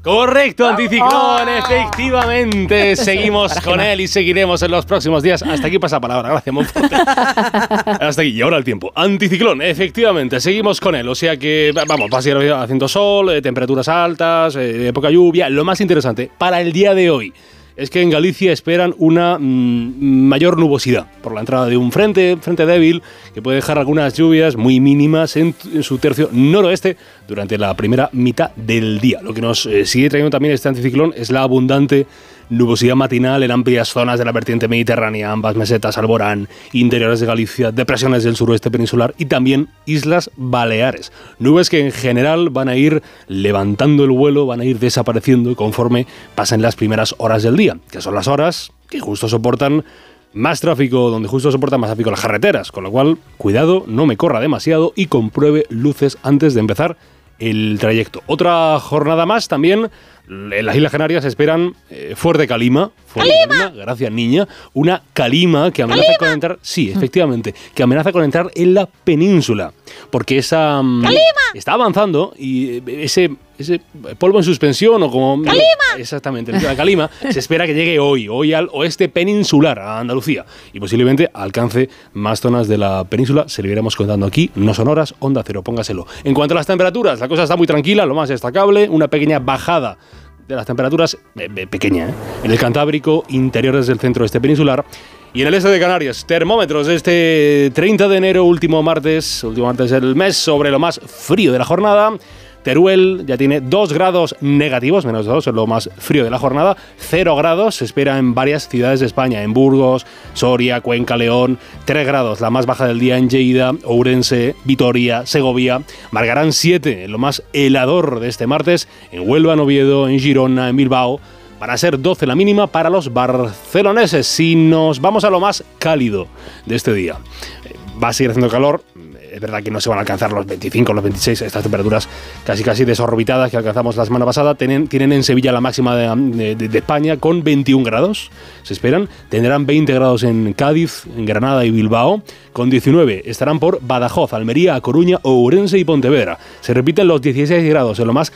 Correcto, anticiclón, efectivamente. Seguimos con él y seguiremos en los próximos días. Hasta aquí pasa palabra, gracias, Monforte. Hasta aquí, y ahora el tiempo. Anticiclón, efectivamente, seguimos con él. O sea que, va- vamos, va a seguir haciendo sol, eh, temperaturas altas, eh, poca lluvia. Lo más interesante, para el día de hoy, es que en Galicia esperan una mm, mayor nubosidad por la entrada de un frente, frente débil, que puede dejar algunas lluvias muy mínimas en, su tercio noroeste durante la primera mitad del día. Lo que nos eh, sigue trayendo también este anticiclón es la abundante nubosidad matinal en amplias zonas de la vertiente mediterránea, ambas mesetas, Alborán, interiores de Galicia, depresiones del suroeste peninsular y también Islas Baleares. Nubes que en general van a ir levantando el vuelo, van a ir desapareciendo conforme pasen las primeras horas del día, que son las horas que justo soportan más tráfico, donde justo soportan más tráfico las carreteras, con lo cual, cuidado, no me corra demasiado y compruebe luces antes de empezar el trayecto. Otra jornada más también. En las Islas Canarias esperan eh, fuerte calima. fuerte calima, Gracias, niña. Una calima que amenaza con entrar. Sí, efectivamente. Que amenaza con entrar en la península. Porque esa. mm, Está avanzando y eh, ese, ese polvo en suspensión o como. Exactamente, la calima. se espera que llegue hoy. Hoy al oeste peninsular, a Andalucía. Y posiblemente alcance más zonas de la península. Se lo iremos contando aquí. No son horas, onda cero, póngaselo. En cuanto a las temperaturas, la cosa está muy tranquila. Lo más destacable, una pequeña bajada de las temperaturas, eh, eh, pequeña, ¿eh? en el Cantábrico, interiores del centro este peninsular. Y en el este de Canarias, termómetros este 30 de enero, último martes, último martes del mes, sobre lo más frío de la jornada. Teruel ya tiene 2 grados negativos, menos 2, es lo más frío de la jornada. 0 grados se espera en varias ciudades de España, en Burgos, Soria, Cuenca, León. 3 grados, la más baja del día en Lleida, Ourense, Vitoria, Segovia. Margarán 7, lo más helador de este martes, en Huelva, en Oviedo, en Girona, en Bilbao. Van a ser 12 la mínima para los barceloneses. Si nos vamos a lo más cálido de este día, eh, va a seguir haciendo calor. Es verdad que no se van a alcanzar los 25, los 26, estas temperaturas casi casi desorbitadas que alcanzamos la semana pasada. Tienen, en Sevilla la máxima de, España con 21 grados, se esperan. Tendrán 20 grados en Cádiz, en Granada y Bilbao. Con 19 estarán por Badajoz, Almería, Coruña, Ourense y Pontevedra. Se repiten los 16 grados en lo más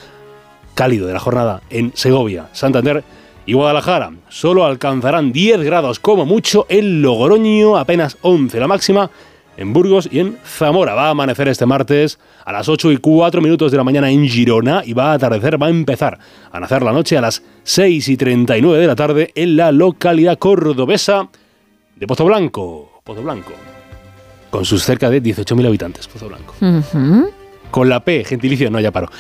cálido de la jornada en Segovia, Santander y Guadalajara. Solo alcanzarán 10 grados como mucho en Logroño, apenas 11 la máxima. En Burgos y en Zamora va a amanecer este martes a las 8 y 4 minutos de la mañana en Girona y va a atardecer, va a empezar a nacer la noche a las 6 y 39 de la tarde en la localidad cordobesa de Pozo Blanco. Pozo Blanco. Con sus cerca de 18.000 habitantes, Pozo Blanco. Con la P, gentilicio, no, ya paro.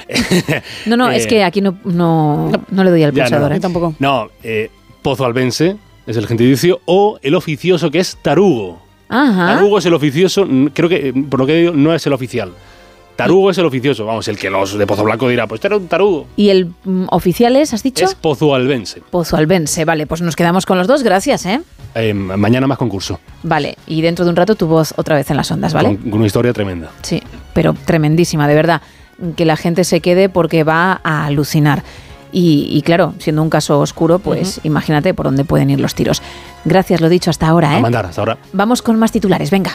No, no, Eh, es que aquí no, no, no le doy al pulsador. no. ¿eh? tampoco. No, eh, Pozo Albense es el gentilicio o el oficioso que es Tarugo. Ajá. Tarugo es el oficioso, creo que, por lo que digo, no es el oficial. Tarugo es el oficioso, vamos, el que los de Pozo Blanco dirá, pues este era un tarugo. ¿Y el mm, oficial es, has dicho? Es Pozo Albense. Pozo Albense. Vale, pues nos quedamos con los dos, gracias, ¿eh? Eh, mañana más concurso. Vale, y dentro de un rato tu voz otra vez en las ondas, ¿vale? Con, con una historia tremenda. Sí, pero tremendísima, de verdad. Que la gente se quede porque va a alucinar. Y, y claro, siendo un caso oscuro, pues imagínate por dónde pueden ir los tiros. Gracias, lo dicho hasta ahora, A ¿eh? mandar hasta ahora. Vamos con más titulares, venga.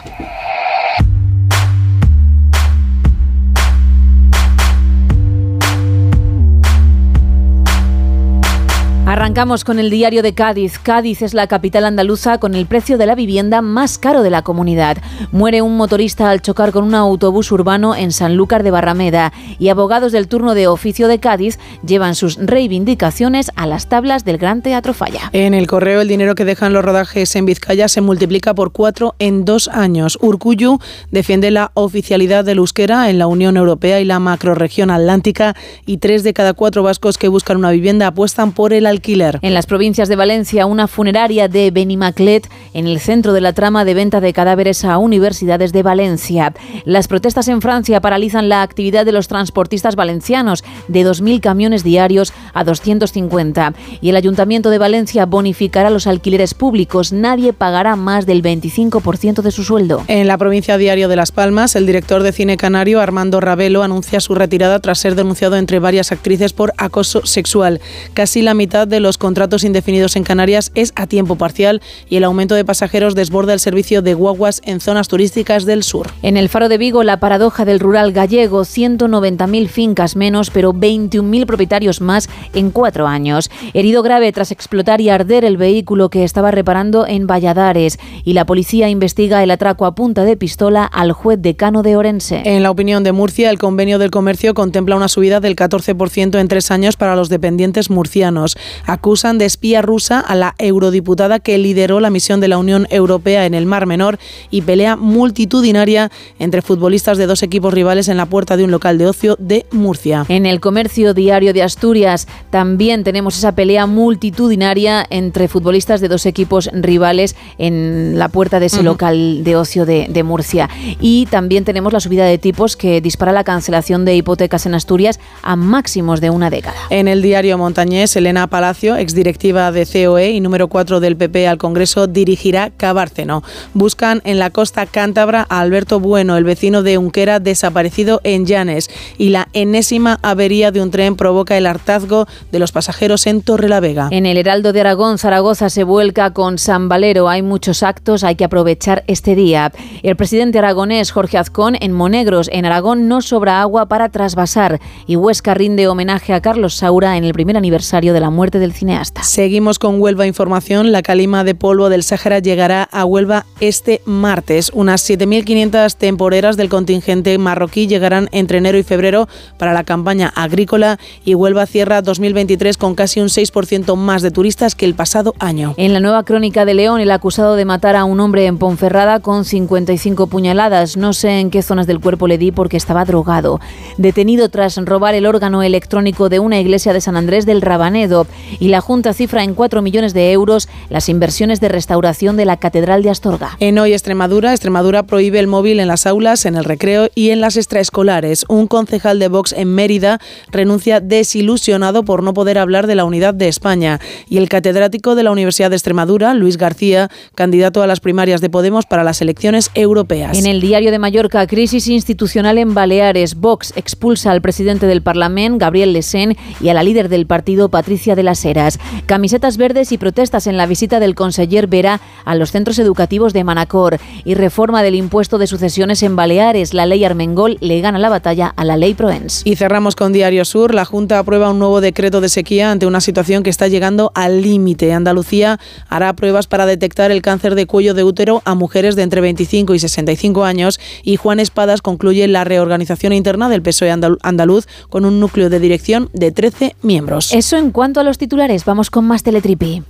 Arrancamos con el diario de Cádiz. Cádiz es la capital andaluza con el precio de la vivienda más caro de la comunidad. Muere un motorista al chocar con un autobús urbano en Sanlúcar de Barrameda y abogados del turno de oficio de Cádiz llevan sus reivindicaciones a las tablas del Gran Teatro Falla. En el correo, el dinero que dejan los rodajes en Vizcaya se multiplica por cuatro en dos años. Urcuyu defiende la oficialidad del euskera en la Unión Europea y la macrorregión atlántica y tres de cada cuatro vascos que buscan una vivienda apuestan por el alquiler. En las provincias de Valencia, una funeraria de Benimaclet en el centro de la trama de venta de cadáveres a universidades de Valencia. Las protestas en Francia paralizan la actividad de los transportistas valencianos de 2.000 camiones diarios a 250. Y el Ayuntamiento de Valencia bonificará los alquileres públicos. Nadie pagará más del 25% de su sueldo. En la provincia Diario de Las Palmas, el director de cine canario Armando Ravelo anuncia su retirada tras ser denunciado entre varias actrices por acoso sexual. Casi la mitad de los contratos indefinidos en Canarias es a tiempo parcial y el aumento de pasajeros desborda el servicio de guaguas en zonas turísticas del sur. En el Faro de Vigo, la paradoja del rural gallego, 190.000 fincas menos, pero 21.000 propietarios más en cuatro años. Herido grave tras explotar y arder el vehículo que estaba reparando en Valladares. Y la policía investiga el atraco a punta de pistola al juez decano de Orense. En la opinión de Murcia, el convenio del comercio contempla una subida del 14% en tres años para los dependientes murcianos. Acusan de espía rusa a la eurodiputada que lideró la misión de la Unión Europea en el Mar Menor y pelea multitudinaria entre futbolistas de dos equipos rivales en la puerta de un local de ocio de Murcia. En el comercio diario de Asturias también tenemos esa pelea multitudinaria entre futbolistas de dos equipos rivales en la puerta de ese local de ocio de, de Murcia. Y también tenemos la subida de tipos que dispara la cancelación de hipotecas en Asturias a máximos de una década. En el diario montañés, Elena Palacio, exdirectiva de COE y número 4 del PP al Congreso, dirigirá Cabárceno. Buscan en la costa cántabra a Alberto Bueno, el vecino de Unquera desaparecido en Llanes. Y la enésima avería de un tren provoca el hartazgo de los pasajeros en Torrelavega. En el Heraldo de Aragón, Zaragoza se vuelca con San Valero. Hay muchos actos, hay que aprovechar este día. El presidente aragonés Jorge Azcón en Monegros, en Aragón, no sobra agua para trasvasar. Y Huesca rinde homenaje a Carlos Saura en el primer aniversario de la muerte del cineasta. Seguimos con Huelva Información. La calima de polvo del Sáhara llegará a Huelva este martes. Unas 7.500 temporeras del contingente marroquí llegarán entre enero y febrero para la campaña agrícola y Huelva cierra 2023 con casi un 6% más de turistas que el pasado año. En la nueva crónica de León, el acusado de matar a un hombre en Ponferrada con 55 puñaladas. No sé en qué zonas del cuerpo le di porque estaba drogado. Detenido tras robar el órgano electrónico de una iglesia de San Andrés del Rabanedo. Y la Junta cifra en 4 millones de euros las inversiones de restauración de la Catedral de Astorga. En Hoy Extremadura, Extremadura prohíbe el móvil en las aulas, en el recreo y en las extraescolares. Un concejal de Vox en Mérida renuncia desilusionado por no poder hablar de la unidad de España. Y el catedrático de la Universidad de Extremadura, Luis García, candidato a las primarias de Podemos para las elecciones europeas. En el diario de Mallorca, crisis institucional en Baleares. Vox expulsa al presidente del Parlamento, Gabriel Lesén, y a la líder del partido, Patricia de las Heras. Camisetas verdes y protestas en la visita del conseller Vera a los centros educativos de Manacor. Y reforma del impuesto de sucesiones en Baleares. La ley Armengol le gana la batalla a la ley Proens. Y cerramos con Diario Sur. La Junta aprueba un nuevo decreto de sequía ante una situación que está llegando al límite. Andalucía hará pruebas para detectar el cáncer de cuello de útero a mujeres de entre 25 y 65 años. Y Juan Espadas concluye la reorganización interna del PSOE andal- andaluz con un núcleo de dirección de 13 miembros. Eso en cuanto a los titulares. Vamos con más Teletripi.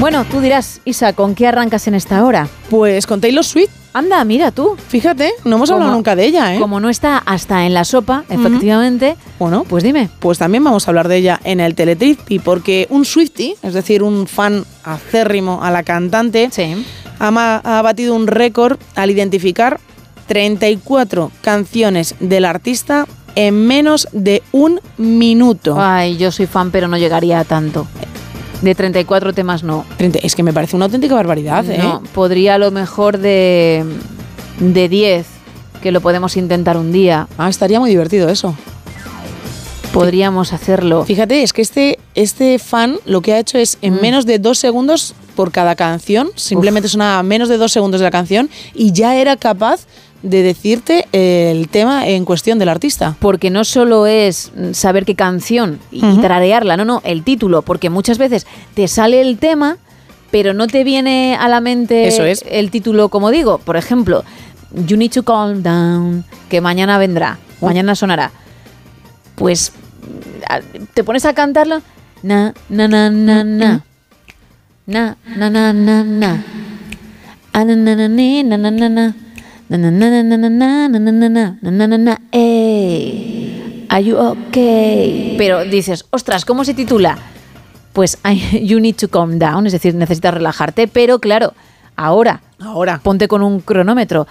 Bueno, tú dirás, Isa, ¿con qué arrancas en esta hora? Pues con Taylor Swift. Anda, mira tú. Fíjate, no hemos hablado nunca de ella, ¿eh? Como no está hasta en la sopa, efectivamente. Bueno, pues dime. Pues también vamos a hablar de ella en el Teletripi, porque un Swiftie, es decir, un fan acérrimo a la cantante, ma- ha batido un récord al identificar 34 canciones del artista en menos de un minuto. Ay, yo soy fan, pero no llegaría a tanto. De 34 temas no. Es que me parece una auténtica barbaridad, ¿eh? No, podría a lo mejor de, de 10, que lo podemos intentar un día. Ah, estaría muy divertido eso. Podríamos hacerlo. Fíjate, es que este, este fan lo que ha hecho es en Mm. menos de dos segundos por cada canción, simplemente sonaba menos de dos segundos de la canción y ya era capaz de decirte el tema en cuestión del artista. Porque no solo es saber qué canción y tararearla, no, no, el título, porque muchas veces te sale el tema, pero no te viene a la mente Eso es. el título, como digo. Por ejemplo, You Need to Calm Down, que mañana vendrá, mañana sonará. Pues te pones a cantarlo. Na, na, na, na, na. Na, na, na, na, na. Ah, na, na, na, na, na, na, na. Na, na, na, na, na, na, na, na, na, na, na, na, na, na, na. Ey, are you okay? Pero dices, ostras, ¿cómo se titula? Pues you need to calm down, es decir, necesitas relajarte, pero claro, ahora, ahora, ponte con un cronómetro.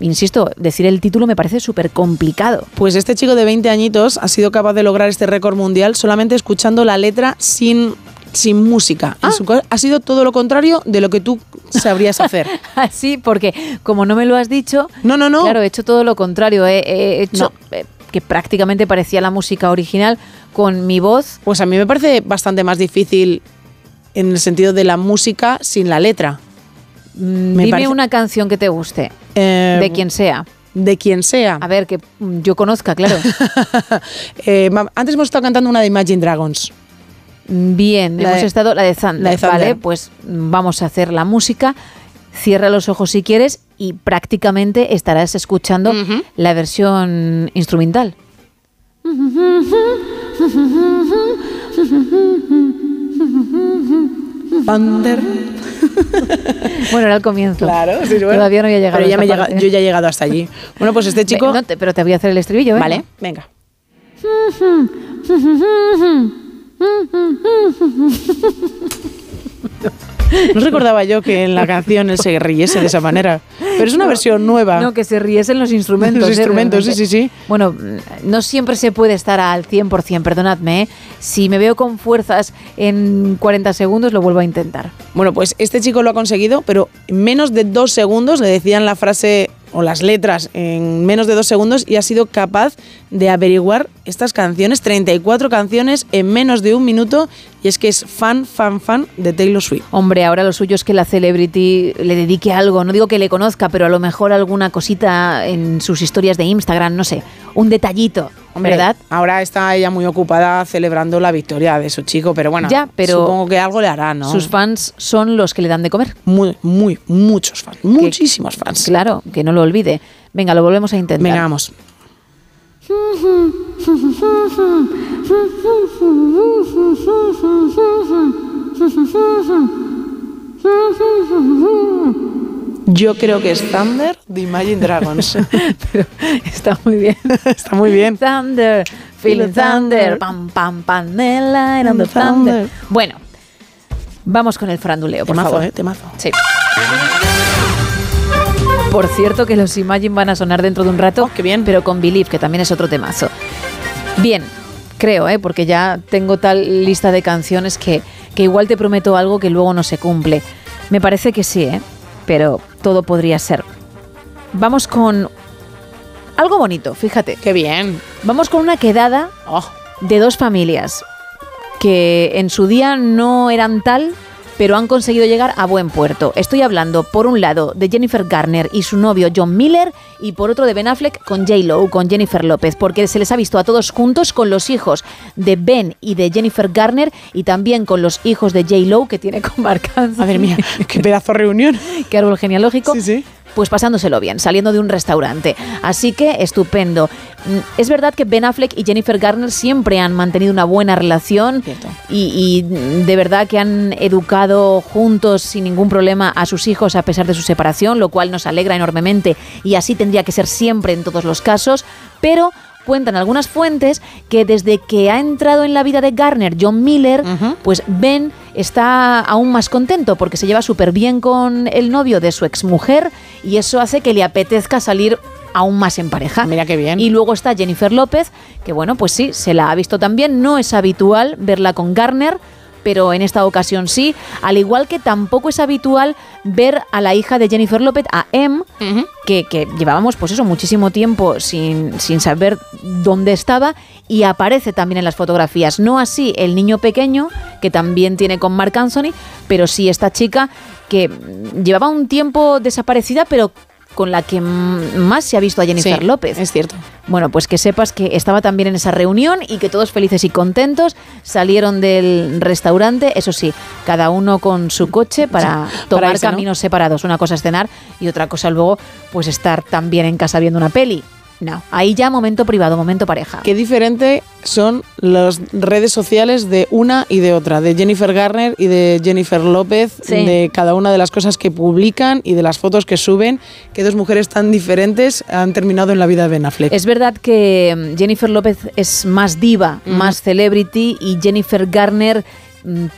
Insisto, decir el título me parece súper complicado. Pues este chico de 20 añitos ha sido capaz de lograr este récord mundial solamente escuchando la letra sin, sin música. Co- ha sido todo lo contrario de lo que tú sabrías hacer. Así, porque como no me lo has dicho, no, no, no. Claro, he hecho todo lo contrario. He, he hecho eh, que prácticamente parecía la música original con mi voz. Pues a mí me parece bastante más difícil en el sentido de la música sin la letra. Me Dime parece- una canción que te guste, Eh, de quien sea. De quien sea. A ver, que mm, yo conozca, claro. Eh, antes hemos estado cantando una de Imagine Dragons. Bien, La hemos de- estado la de Thunder, la de Thunder. ¿vale? Pues mm, vamos a hacer la música. Cierra los ojos si quieres y prácticamente estarás escuchando la versión instrumental. Thunder. Bueno, era el comienzo. Claro, sí, bueno. Todavía no había llegado. Pero ya me llega- yo ya he llegado hasta allí. Bueno, pues este chico. No te- pero te voy a hacer el estribillo, ¿eh? Vale, venga. No recordaba yo que en la canción él se riese de esa manera. Pero es una versión nueva. No, que se riesen los instrumentos. Los ¿eh? instrumentos, sí, sí, sí. Bueno, no siempre se puede estar al 100%, perdonadme. ¿eh? Si me veo con fuerzas en 40 segundos, lo vuelvo a intentar. Bueno, pues este chico lo ha conseguido, pero en menos de dos segundos le decían la frase o las letras en menos de dos segundos y ha sido capaz de averiguar estas canciones, 34 canciones en menos de un minuto y es que es fan, fan, fan de Taylor Swift. Hombre, ahora lo suyo es que la celebrity le dedique algo. No digo que le conozca, pero a lo mejor alguna cosita en sus historias de Instagram, no sé, un detallito, Hombre, ¿verdad? Ahora está ella muy ocupada celebrando la victoria de su chico, pero bueno, Ya, pero supongo que algo le hará, ¿no? Sus fans son los que le dan de comer. Muy, muy, muchos fans, muchísimos fans. Claro, que no lo olvide. Venga, lo volvemos a intentar. Venga, vamos. Yo creo que es Thunder de Imagine Dragons. Está muy bien. Está muy bien. Thunder, feeling thunder, pam, pam, pam, the thunder. Bueno, vamos con el franduleo, por Temazo, favor. eh, temazo. Sí. Por cierto que los Imagine van a sonar dentro de un rato, qué bien. pero con Believe, que también es otro temazo. Bien, creo, ¿eh? porque ya tengo tal lista de canciones que, que igual te prometo algo que luego no se cumple. Me parece que sí, ¿eh? Pero todo podría ser. Vamos con algo bonito, fíjate. Qué bien. Vamos con una quedada Oh. de dos familias que en su día no eran tal, pero han conseguido llegar a buen puerto. Estoy hablando, por un lado, de Jennifer Garner y su novio John Miller, y por otro de Ben Affleck con J-Lo, con Jennifer López, porque se les ha visto a todos juntos con los hijos de Ben y de Jennifer Garner, y también con los hijos de J-Lo, que tiene con Marc. Madre mía, qué pedazo de reunión. qué árbol genealógico. Sí, sí. Pues pasándoselo bien, saliendo de un restaurante. Así que estupendo. Mm, Es verdad que Ben Affleck y Jennifer Garner siempre han mantenido una buena relación y, y, de verdad que han educado juntos sin ningún problema a sus hijos a pesar de su separación, lo cual nos alegra enormemente y así tendría que ser siempre en todos los casos. Pero cuentan algunas fuentes que desde que ha entrado en la vida de Garner John Miller, pues Ben está aún más contento porque se lleva súper bien con el novio de su exmujer y eso hace que le apetezca salir aún más en pareja. Mira qué bien. Y luego está Jennifer López, que bueno, pues sí, se la ha visto también. No es habitual verla con Garner pero en esta ocasión sí, al igual que tampoco es habitual ver a la hija de Jennifer López, a Em, que, que llevábamos pues eso muchísimo tiempo sin, sin saber dónde estaba y aparece también en las fotografías. No así el niño pequeño, que también tiene con Mark Anthony, pero sí esta chica que llevaba un tiempo desaparecida, pero con la que más se ha visto a Jennifer Sí, López. Es cierto. Bueno, pues que sepas que estaba también en esa reunión y que todos felices y contentos salieron del restaurante, eso sí, cada uno con su coche para tomar caminos separados. Una cosa es cenar y otra cosa luego pues estar también en casa viendo una peli. No, ahí ya momento privado, momento pareja. Qué diferente son las redes sociales de una y de otra, de Jennifer Garner y de Jennifer López, Sí. de cada una de las cosas que publican y de las fotos que suben, que dos mujeres tan diferentes han terminado en la vida de Ben Affleck. Es verdad que mm, Jennifer López es más diva, más celebrity y Jennifer Garner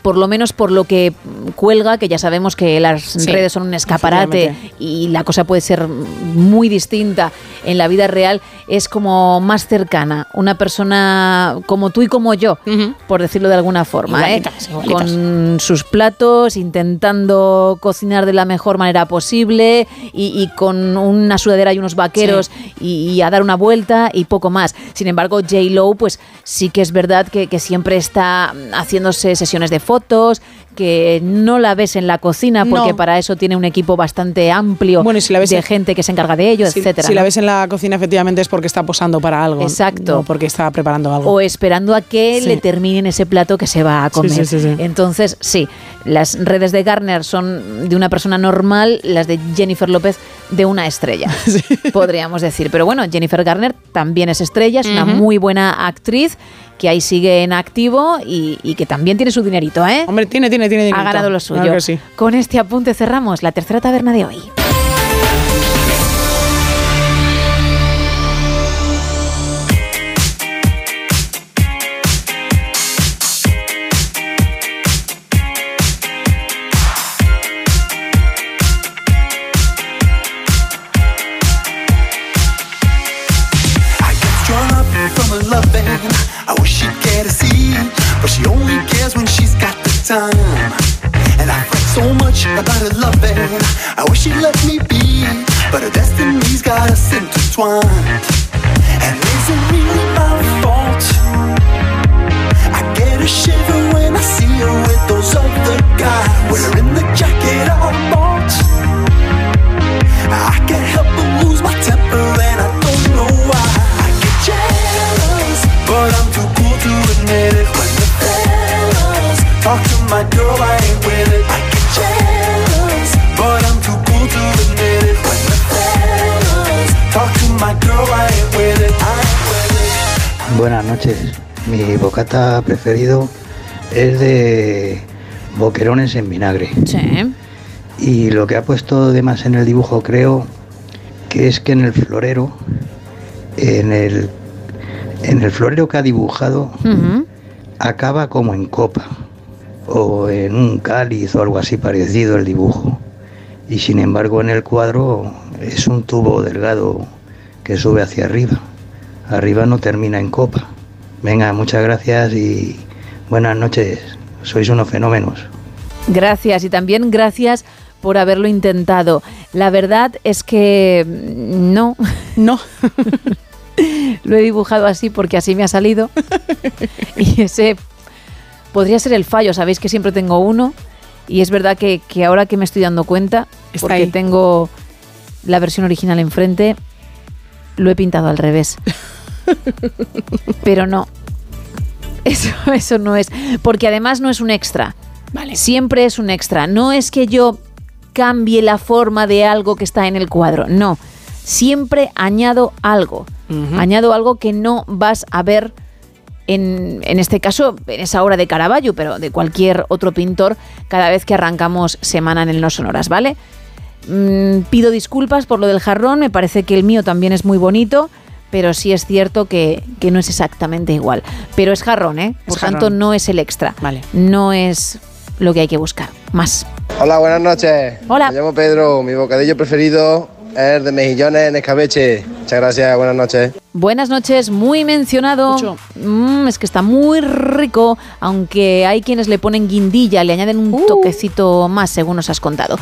por lo menos por lo que mm, cuelga, que ya sabemos que las Sí, redes son un escaparate y la cosa puede ser muy distinta en la vida real, es como más cercana, una persona como tú y como yo, por decirlo de alguna forma, ¿eh? Igualitas, igualitas. con sus platos, intentando cocinar de la mejor manera posible y, y con una sudadera y unos vaqueros y, y a dar una vuelta y poco más. Sin embargo, J. Lo, pues sí que es verdad que, que siempre está haciéndose sesiones de fotos, que no la ves en la cocina porque No. para eso tiene un equipo bastante amplio Bueno, y si la ves de en- gente que se encarga de ello, Si, etcétera. si la ves en la cocina, efectivamente es porque está posando para algo. Exacto. No porque está preparando algo. o esperando a que Sí. le terminen ese plato que se va a comer. sí, sí, sí. Entonces, sí, las redes de Garner son de una persona normal, las de Jennifer López de una estrella, podríamos decir. Pero bueno, Jennifer Garner también es estrella, es una muy buena actriz que ahí sigue en activo y, y que también tiene su dinerito, ¿eh? Hombre, tiene, tiene, tiene Ha ganado lo suyo. Claro que sí. Con este apunte cerramos la tercera taberna de hoy. Time. And I fret so much about her loving. I wish she'd let me be, but her destiny's got us intertwined. And is it really my fault? I get a shiver when I see her with those other guys, wearing the jacket I bought. I can't Buenas noches. Mi bocata preferido es de boquerones en vinagre. Sí. Y lo que ha puesto de más en el dibujo creo que es que en el florero, en el, en el florero que ha dibujado, acaba como en copa o en un cáliz o algo así parecido el dibujo. Y sin embargo en el cuadro es un tubo delgado que sube hacia arriba. Arriba no termina en copa. Venga, muchas gracias y buenas noches. Sois unos fenómenos. Gracias y también gracias por haberlo intentado. La verdad es que no. No. Lo he dibujado así porque así me ha salido. y ese podría ser el fallo. Sabéis que siempre tengo uno. Y es verdad que, que ahora que me estoy dando cuenta, Está porque ahí. tengo la versión original enfrente, lo he pintado al revés. Pero no. Eso, eso no es. Porque además no es un extra. Vale. Siempre es un extra. No es que yo cambie la forma de algo que está en el cuadro. No. Siempre añado algo. Añado algo que no vas a ver en, en este caso, en esa obra de Caravaggio, pero de cualquier otro pintor, cada vez que arrancamos semana en el No Sonoras, ¿vale? Mm, pido disculpas por lo del jarrón, me parece que el mío también es muy bonito, pero sí es cierto que, que no es exactamente igual. Pero es jarrón, ¿eh? Por jarrón. tanto, no es el extra. Vale. No es lo que hay que buscar. Más. Hola, buenas noches. Hola. Me llamo Pedro. Mi bocadillo preferido es de mejillones en escabeche. Muchas gracias, buenas noches. Buenas noches, muy mencionado. Mm, es que está muy rico, aunque hay quienes le ponen guindilla, le añaden un toquecito más, según nos has contado.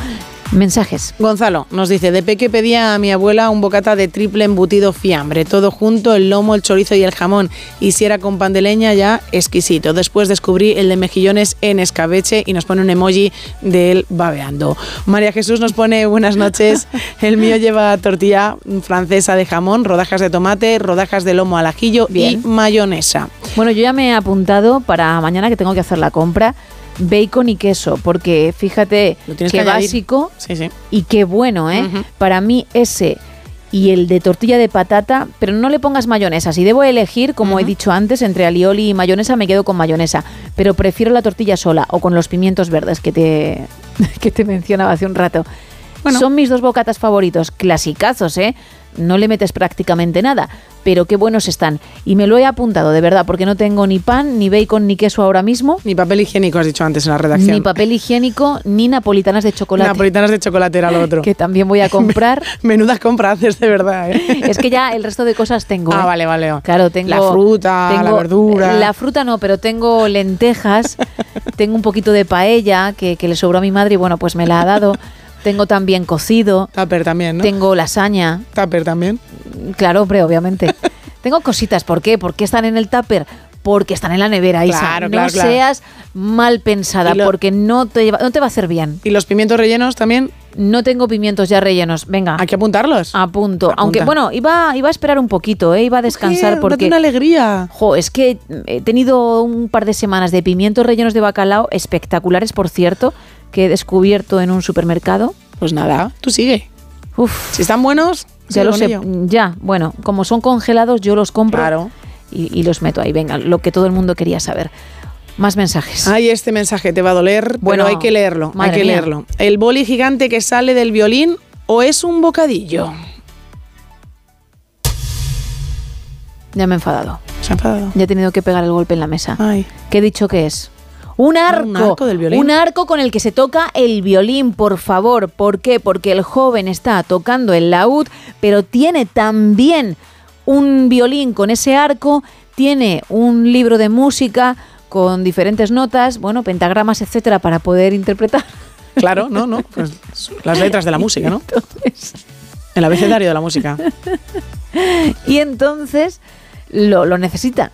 Mensajes. Gonzalo nos dice, de peque pedía a mi abuela un bocata de triple embutido fiambre, todo junto, el lomo, el chorizo y el jamón. Y si era con pan de leña ya, exquisito. Después descubrí el de mejillones en escabeche y nos pone un emoji de él babeando. María Jesús nos pone buenas noches. El mío lleva tortilla francesa de jamón, rodajas de tomate, rodajas de lomo al ajillo Bien. y mayonesa. Bueno, yo ya me he apuntado para mañana que tengo que hacer la compra. Bacon y queso, porque fíjate qué que básico Sí, sí. y qué bueno, ¿eh? Para mí ese y el de tortilla de patata, pero no le pongas mayonesa. Si debo elegir, como he dicho antes, entre alioli y mayonesa, me quedo con mayonesa. Pero prefiero la tortilla sola o con los pimientos verdes que te, que te mencionaba hace un rato. Son mis dos bocatas favoritos, clasicazos, ¿eh? No le metes prácticamente nada, pero qué buenos están. Y me lo he apuntado, de verdad, porque no tengo ni pan, ni bacon, ni queso ahora mismo. Ni papel higiénico, has dicho antes en la redacción. Ni papel higiénico, ni napolitanas de chocolate. Napolitanas de chocolate era lo otro. Que también voy a comprar. Menudas compras haces de verdad, ¿eh? Es que ya el resto de cosas tengo. Ah, ¿eh? vale, vale. Claro, tengo. La fruta, la tengo- verdura. La fruta no, pero tengo lentejas, tengo un poquito de paella que, que le sobró a mi madre y bueno, pues me la ha dado. Tengo también cocido. Tupper también, ¿no? Tengo lasaña. Tupper también. Claro, hombre, obviamente. tengo cositas. ¿Por qué? ¿Por qué están en el tupper? Porque están en la nevera, Isa. Claro, no claro, claro. seas mal pensada, lo- porque no te, lleva- no te va a hacer bien. ¿Y los pimientos rellenos también? No tengo pimientos ya rellenos. Venga. ¿Hay que apuntarlos? Apunto. Aunque, bueno, iba, iba a esperar un poquito, ¿eh? iba a descansar porque. una alegría. Jo, es que he tenido un par de semanas de pimientos rellenos de bacalao espectaculares, por cierto, que he descubierto en un supermercado. Pues nada, tú sigue. Uf. Si están buenos, Ya sigue lo con sé. ello. Ya, bueno, como son congelados, yo los compro Claro. y, y los meto ahí. Venga, lo que todo el mundo quería saber. Más mensajes. Ay, este mensaje te va a doler, Bueno, hay que leerlo, hay que mía. leerlo. ¿El boli gigante que sale del violín o es un bocadillo? Ya me he enfadado. Se ha enfadado. Ya he tenido que pegar el golpe en la mesa. Ay. ¿Qué he dicho que es? Un arco. un arco del violín. Un arco con el que se toca el violín, por favor. ¿Por qué? Porque el joven está tocando el laúd, pero tiene también un violín con ese arco, tiene un libro de música con diferentes notas, bueno, pentagramas, etcétera, para poder interpretar. Claro, no, no. Pues las letras de la música, ¿no? El abecedario de la música. Y entonces lo, lo necesita.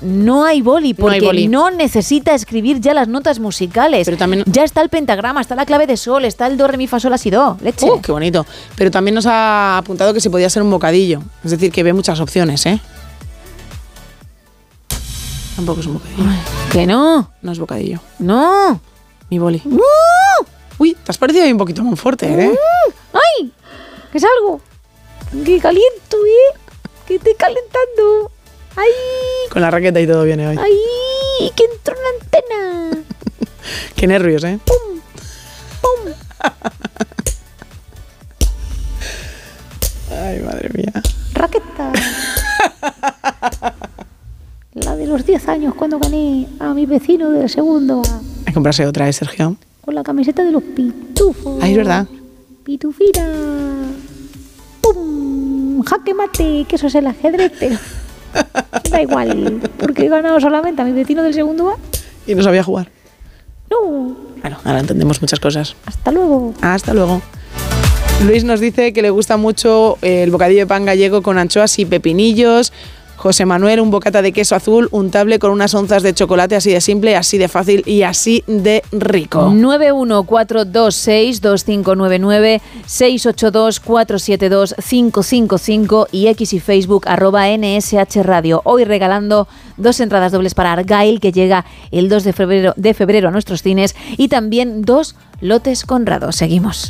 No hay boli, No hay porque no, necesita escribir ya las notas musicales. Pero también ya está el pentagrama, está la clave de sol, está el do, re, mi, fa, sol, la, si, do. Leche. Uh, qué bonito. Pero también nos ha apuntado que se podía ser un bocadillo. Es decir, que ve muchas opciones, ¿eh? Tampoco es un bocadillo. que no. No es bocadillo. No. Mi boli. Uy, te has parecido ahí un poquito fuerte, ¿eh? ¡Ay! ¿Qué salgo? ¡Que caliento, eh! ¡Que estoy calentando! ¡Ay! Con la raqueta y todo viene hoy. ¡Ay! ¡Que entró en la antena! Qué nervios, ¿eh? Ay, madre mía. ¡Raqueta! La de los 10 años cuando gané a mi vecino del segundo Hay que comprarse otra, ¿eh, Sergio? con la camiseta de los pitufos. Ah, es verdad. Pitufina. ¡Pum! Jaque mate, que eso es el ajedrez, pero da igual, porque he ganado solamente a mi vecino del segundo A. Y no sabía jugar. No, Bueno, ahora entendemos muchas cosas. hasta luego. Hasta luego. Luis nos dice que le gusta mucho el bocadillo de pan gallego con anchoas y pepinillos. José Manuel, un bocata de queso azul, untable con unas onzas de chocolate así de simple, así de fácil y así de rico. 914262599 682472555 y X y Facebook arroba NSH Radio. Hoy regalando dos entradas dobles para Argyle que llega el 2 de febrero, de febrero a nuestros cines y también dos lotes Conrado. Seguimos.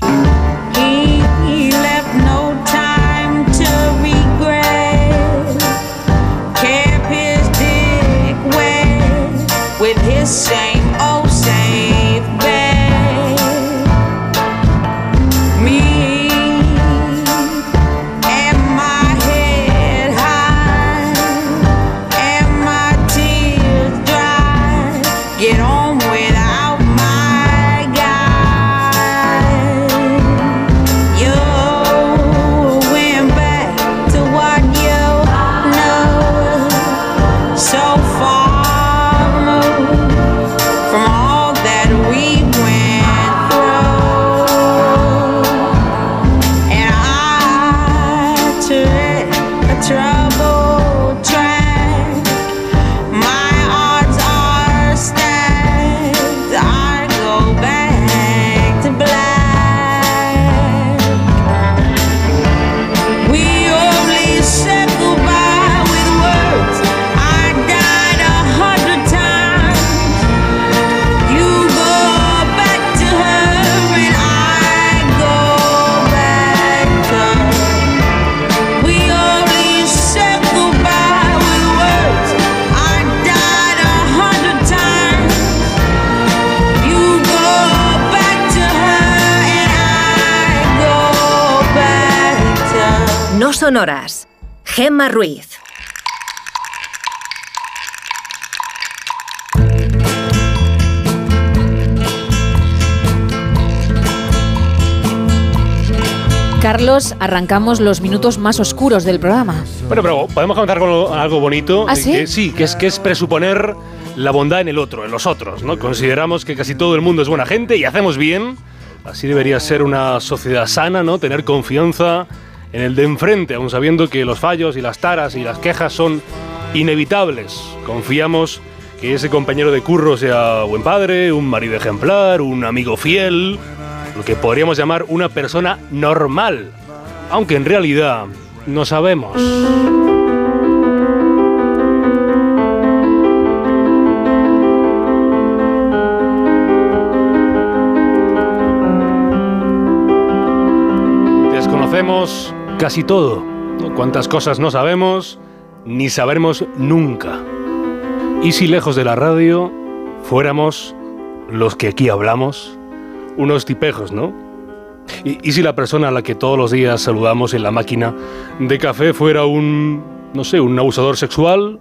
Same sonoras. Gemma Ruiz. Carlos, arrancamos los minutos más oscuros del programa. Bueno, pero podemos comenzar con lo- algo bonito. ¿Ah, sí? Que, sí, que es, que es presuponer la bondad en el otro, en los otros, ¿no? Consideramos que casi todo el mundo es buena gente y hacemos bien. Así debería ser una sociedad sana, ¿no? Tener confianza en el de enfrente, aun sabiendo que los fallos y las taras y las quejas son inevitables. Confiamos que ese compañero de curro sea buen padre, un marido ejemplar, un amigo fiel, lo que podríamos llamar una persona normal, aunque en realidad no sabemos. Casi todo. Cuántas cosas no sabemos, ni sabremos nunca. Y si lejos de la radio fuéramos los que aquí hablamos, unos tipejos, ¿no? Y, y si la persona a la que todos los días saludamos en la máquina de café fuera un, no sé, un abusador sexual,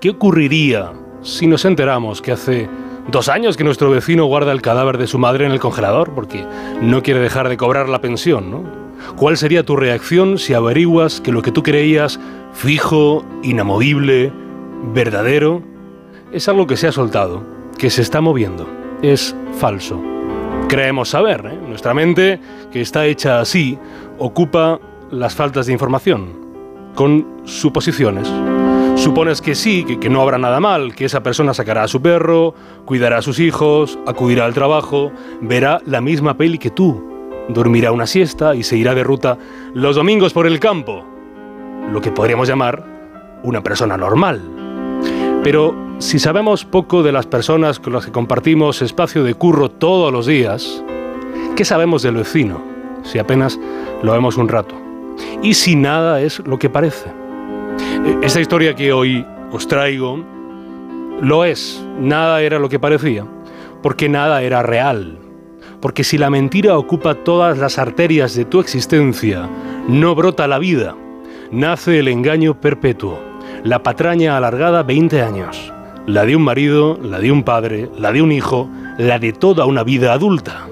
¿qué ocurriría si nos enteramos que hace dos años que nuestro vecino guarda el cadáver de su madre en el congelador porque no quiere dejar de cobrar la pensión, ¿no? ¿Cuál sería tu reacción si averiguas que lo que tú creías fijo, inamovible, verdadero, es algo que se ha soltado, que se está moviendo, es falso? Creemos saber, ¿eh? Nuestra mente, que está hecha así, ocupa las faltas de información, con suposiciones. Supones que sí, que, que no habrá nada mal, que esa persona sacará a su perro, cuidará a sus hijos, acudirá al trabajo, verá la misma peli que tú, dormirá una siesta y se irá de ruta los domingos por el campo. Lo que podríamos llamar una persona normal. Pero si sabemos poco de las personas con las que compartimos espacio de curro todos los días, ¿qué sabemos del vecino si apenas lo vemos un rato? ¿Y si nada es lo que parece? Esta historia que hoy os traigo lo es, nada era lo que parecía, porque nada era real. Porque si la mentira ocupa todas las arterias de tu existencia, no brota la vida, nace el engaño perpetuo, la patraña alargada 20 años, la de un marido, la de un padre, la de un hijo, la de toda una vida adulta.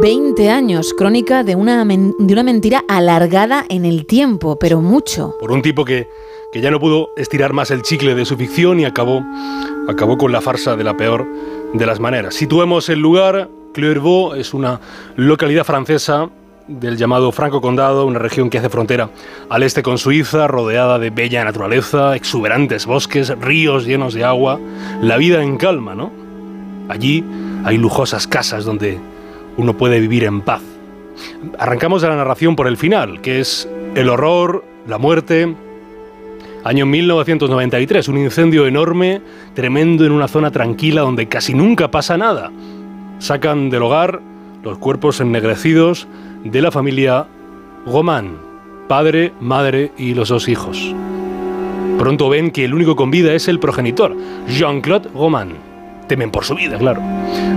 20 años, crónica de una, de una mentira alargada en el tiempo, pero mucho. por un tipo que, que ya no pudo estirar más el chicle de su ficción y acabó, acabó con la farsa de la peor de las maneras. Situemos el lugar, Clairvaux es una localidad francesa del llamado Franco Condado, una región que hace frontera al este con Suiza, rodeada de bella naturaleza, exuberantes bosques, ríos llenos de agua, la vida en calma, ¿no? Allí hay lujosas casas donde uno puede vivir en paz. Arrancamos de la narración por el final, que es el horror, la muerte. Año 1993, un incendio enorme, tremendo en una zona tranquila donde casi nunca pasa nada. Sacan del hogar los cuerpos ennegrecidos de la familia Goman, padre, madre y los dos hijos. Pronto ven que el único con vida es el progenitor, Jean-Claude Goman. Temen por su vida, claro.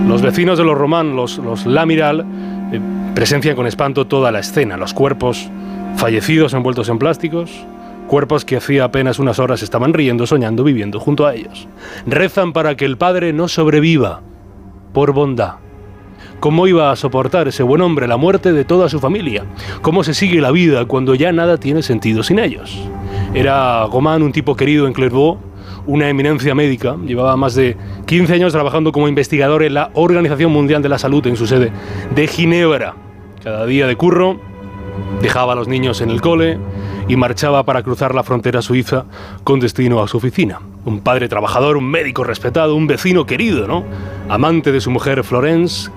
Los vecinos de los Román, los, los Lamiral, eh, presencian con espanto toda la escena. Los cuerpos fallecidos envueltos en plásticos, cuerpos que hacía apenas unas horas estaban riendo, soñando, viviendo junto a ellos. Rezan para que el padre no sobreviva, por bondad. ¿Cómo iba a soportar ese buen hombre la muerte de toda su familia? ¿Cómo se sigue la vida cuando ya nada tiene sentido sin ellos? Era Goman un tipo querido en Clairvaux, una eminencia médica, llevaba más de 15 años trabajando como investigador en la Organización Mundial de la Salud en su sede de Ginebra. Cada día de curro, dejaba a los niños en el cole y marchaba para cruzar la frontera suiza con destino a su oficina. Un padre trabajador, un médico respetado, un vecino querido, ¿no? Amante de su mujer Florence,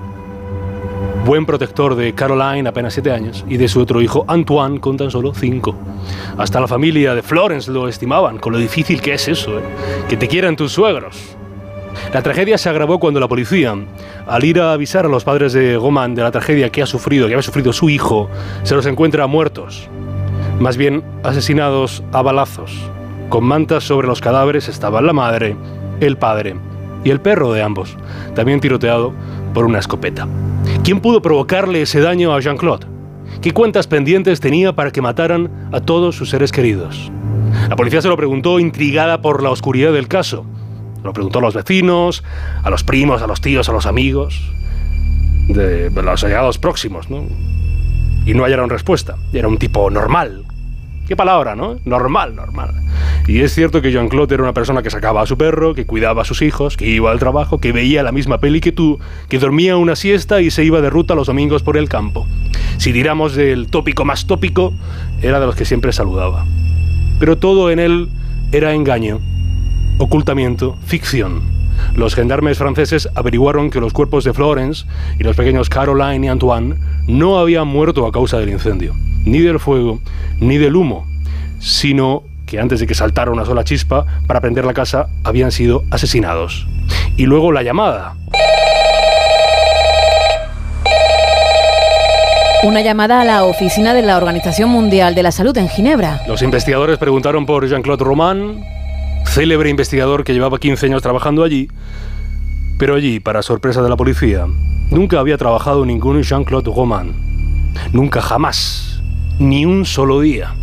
buen protector de Caroline, apenas siete años, y de su otro hijo Antoine, con tan solo cinco. Hasta la familia de Florence lo estimaban, con lo difícil que es eso, ¿eh? que te quieran tus suegros. La tragedia se agravó cuando la policía, al ir a avisar a los padres de Goman de la tragedia que ha sufrido, que había sufrido su hijo, se los encuentra muertos, más bien asesinados a balazos. Con mantas sobre los cadáveres estaban la madre, el padre y el perro de ambos, también tiroteado por una escopeta. ¿Quién pudo provocarle ese daño a Jean-Claude? ¿Qué cuentas pendientes tenía para que mataran a todos sus seres queridos? La policía se lo preguntó intrigada por la oscuridad del caso. Lo preguntó a los vecinos, a los primos, a los tíos, a los amigos, de los allegados próximos, ¿no? Y no hallaron respuesta. Era un tipo normal. ¿Qué palabra, no? Normal, normal. Y es cierto que Jean-Claude era una persona que sacaba a su perro, que cuidaba a sus hijos, que iba al trabajo, que veía la misma peli que tú, que dormía una siesta y se iba de ruta los domingos por el campo. Si tiramos del tópico más tópico, era de los que siempre saludaba. Pero todo en él era engaño, ocultamiento, ficción. Los gendarmes franceses averiguaron que los cuerpos de Florence y los pequeños Caroline y Antoine no habían muerto a causa del incendio, ni del fuego, ni del humo, sino que antes de que saltara una sola chispa para prender la casa habían sido asesinados. Y luego la llamada. Una llamada a la oficina de la Organización Mundial de la Salud en Ginebra. Los investigadores preguntaron por Jean-Claude Roman, célebre investigador que llevaba 15 años trabajando allí, pero allí, para sorpresa de la policía, nunca había trabajado ningún Jean-Claude Roman. Nunca jamás. Ni un solo día.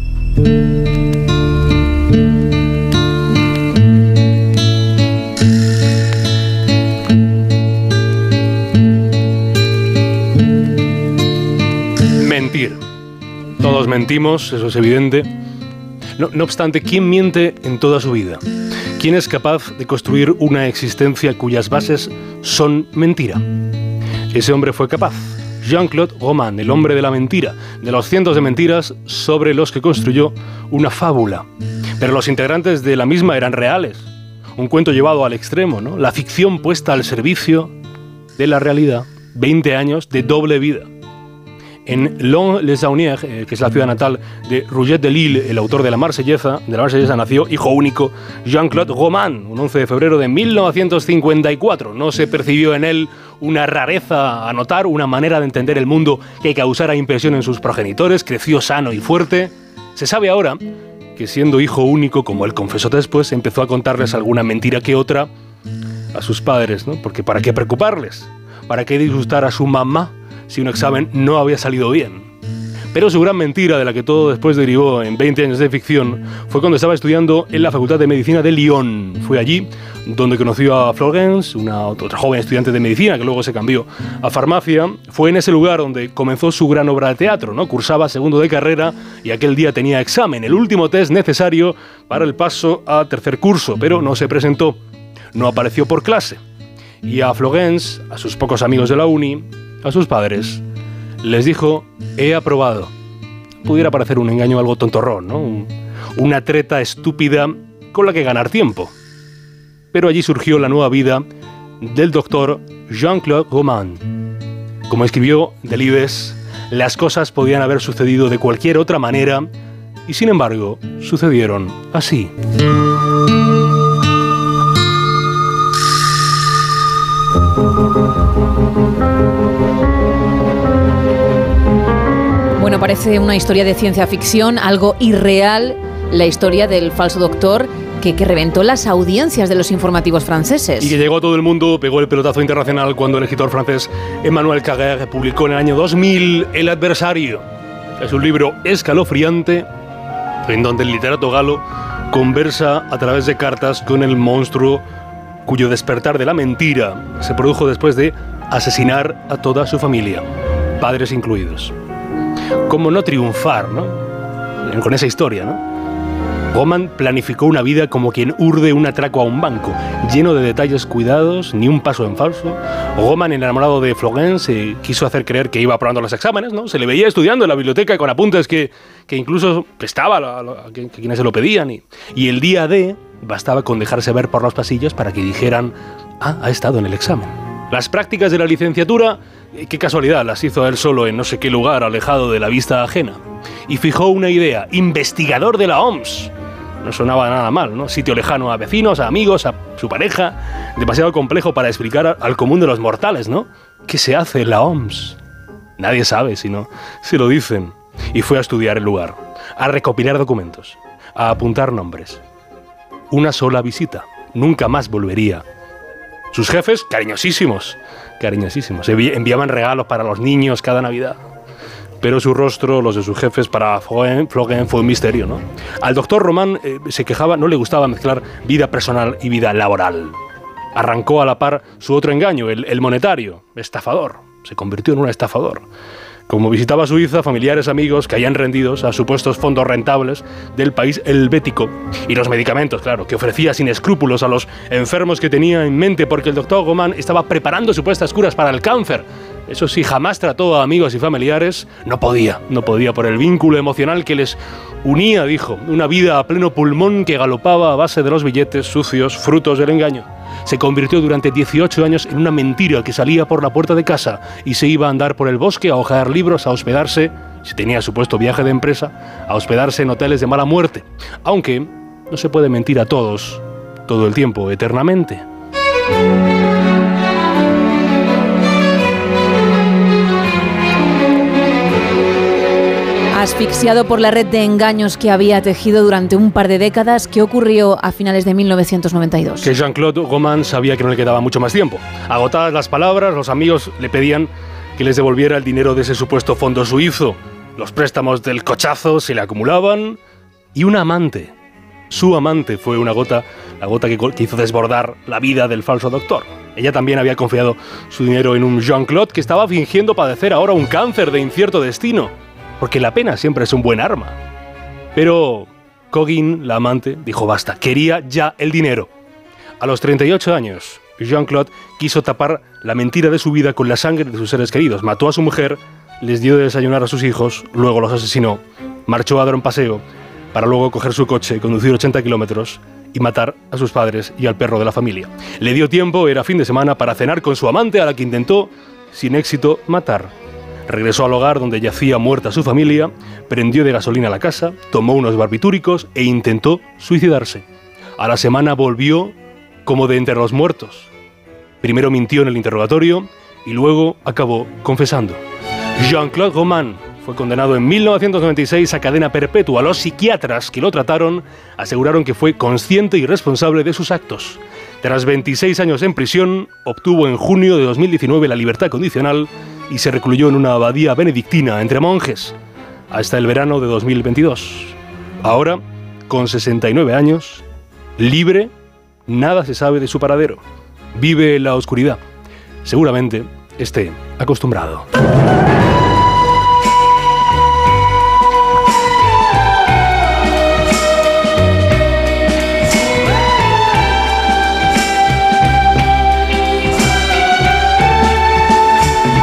Mentir. Todos mentimos, eso es evidente. No, obstante, ¿quién miente en toda su vida? ¿Quién es capaz de construir una existencia cuyas bases son mentira? Ese hombre fue capaz. Jean-Claude Roman, el hombre de la mentira, de los cientos de mentiras sobre los que construyó una fábula. Pero los integrantes de la misma eran reales. Un cuento llevado al extremo, ¿no? La ficción puesta al servicio de la realidad. 20 años de doble vida. En Lons-les-Saunières, eh, que es la ciudad natal de Rouget de Lille, el autor de la Marsellesa, de la Marsellesa nació hijo único Jean-Claude Roman, un 11 de febrero de 1954. No se percibió en él una rareza a notar, una manera de entender el mundo que causara impresión en sus progenitores, creció sano y fuerte. Se sabe ahora que siendo hijo único, como él confesó después, empezó a contarles alguna mentira que otra a sus padres, ¿no? Porque ¿para qué preocuparles? ¿Para qué disgustar a su mamá si un examen no había salido bien? Pero su gran mentira, de la que todo después derivó en 20 años de ficción, fue cuando estaba estudiando en la Facultad de Medicina de Lyon. Fue allí donde conoció a Florence, una otra joven estudiante de medicina que luego se cambió a farmacia. Fue en ese lugar donde comenzó su gran obra de teatro, ¿no? Cursaba segundo de carrera y aquel día tenía examen, el último test necesario para el paso a tercer curso, pero no se presentó. No apareció por clase. Y a Florence, a sus pocos amigos de la uni, a sus padres, les dijo, he aprobado. Pudiera parecer un engaño algo tontorrón, ¿no? Un- una treta estúpida con la que ganar tiempo. Pero allí surgió la nueva vida del doctor Jean-Claude Roman. Como escribió Delibes, las cosas podían haber sucedido de cualquier otra manera y sin embargo sucedieron así. Parece una historia de ciencia ficción, algo irreal, la historia del falso doctor que, que reventó las audiencias de los informativos franceses. Y que llegó a todo el mundo, pegó el pelotazo internacional cuando el escritor francés Emmanuel Carrère publicó en el año 2000 El adversario. Es un libro escalofriante en donde el literato galo conversa a través de cartas con el monstruo cuyo despertar de la mentira se produjo después de asesinar a toda su familia, padres incluidos. ¿Cómo no triunfar, no? Con esa historia, ¿no? Roman planificó una vida como quien urde un atraco a un banco, lleno de detalles cuidados, ni un paso en falso. Roman, enamorado de Florence, eh, quiso hacer creer que iba aprobando los exámenes, ¿no? Se le veía estudiando en la biblioteca con apuntes que, que incluso prestaba a, a a quienes se lo pedían. Y, y el día D bastaba con dejarse ver por los pasillos para que dijeran, ah, ha estado en el examen. Las prácticas de la licenciatura, qué casualidad, las hizo él solo en no sé qué lugar alejado de la vista ajena. Y fijó una idea, investigador de la OMS. No sonaba nada mal, ¿no? Sitio lejano a vecinos, a amigos, a su pareja. Demasiado complejo para explicar al común de los mortales, ¿no? ¿Qué se hace en la OMS? Nadie sabe, si no, se lo dicen. Y fue a estudiar el lugar, a recopilar documentos, a apuntar nombres. Una sola visita, nunca más volvería. Sus jefes, cariñosísimos, cariñosísimos. Envi- Enviaban regalos para los niños cada Navidad. Pero su rostro, los de sus jefes, para Florent fue un misterio, ¿no? Al doctor Román eh, se quejaba, no le gustaba mezclar vida personal y vida laboral. Arrancó a la par su otro engaño, el monetario, estafador. Se convirtió en un estafador. Como visitaba Suiza, familiares, amigos caían rendidos a supuestos fondos rentables del país helvético. Y los medicamentos, claro, que ofrecía sin escrúpulos a los enfermos que tenía en mente, porque el doctor Goman estaba preparando supuestas curas para el cáncer. Eso sí, jamás trató a amigos y familiares. No podía, no podía por el vínculo emocional que les unía, dijo. Una vida a pleno pulmón que galopaba a base de los billetes sucios, frutos del engaño se convirtió durante 18 años en una mentira que salía por la puerta de casa y se iba a andar por el bosque a hojear libros, a hospedarse, si tenía supuesto viaje de empresa, a hospedarse en hoteles de mala muerte. Aunque no se puede mentir a todos todo el tiempo, eternamente. Asfixiado por la red de engaños que había tejido durante un par de décadas, ¿qué ocurrió a finales de 1992? Que Jean-Claude Goman sabía que no le quedaba mucho más tiempo. Agotadas las palabras, los amigos le pedían que les devolviera el dinero de ese supuesto fondo suizo. Los préstamos del cochazo se le acumulaban y un amante, su amante fue una gota, la gota que hizo desbordar la vida del falso doctor. Ella también había confiado su dinero en un Jean-Claude que estaba fingiendo padecer ahora un cáncer de incierto destino, porque la pena siempre es un buen arma. Pero Coggin, la amante, dijo basta, quería ya el dinero. A los 38 años, Jean-Claude quiso tapar la mentira de su vida con la sangre de sus seres queridos. Mató a su mujer, les dio de desayunar a sus hijos, luego los asesinó, marchó a dar un paseo para luego coger su coche, conducir 80 kilómetros y matar a sus padres y al perro de la familia. Le dio tiempo, era fin de semana, para cenar con su amante a la que intentó, sin éxito, matar. Regresó al hogar donde yacía muerta su familia, prendió de gasolina la casa, tomó unos barbitúricos e intentó suicidarse. A la semana volvió como de entre los muertos. Primero mintió en el interrogatorio y luego acabó confesando. Jean-Claude Roman fue condenado en 1996 a cadena perpetua. Los psiquiatras que lo trataron aseguraron que fue consciente y responsable de sus actos. Tras 26 años en prisión, obtuvo en junio de 2019 la libertad condicional y se recluyó en una abadía benedictina entre monjes hasta el verano de 2022. Ahora, con 69 años, libre, nada se sabe de su paradero. Vive en la oscuridad. Seguramente esté acostumbrado.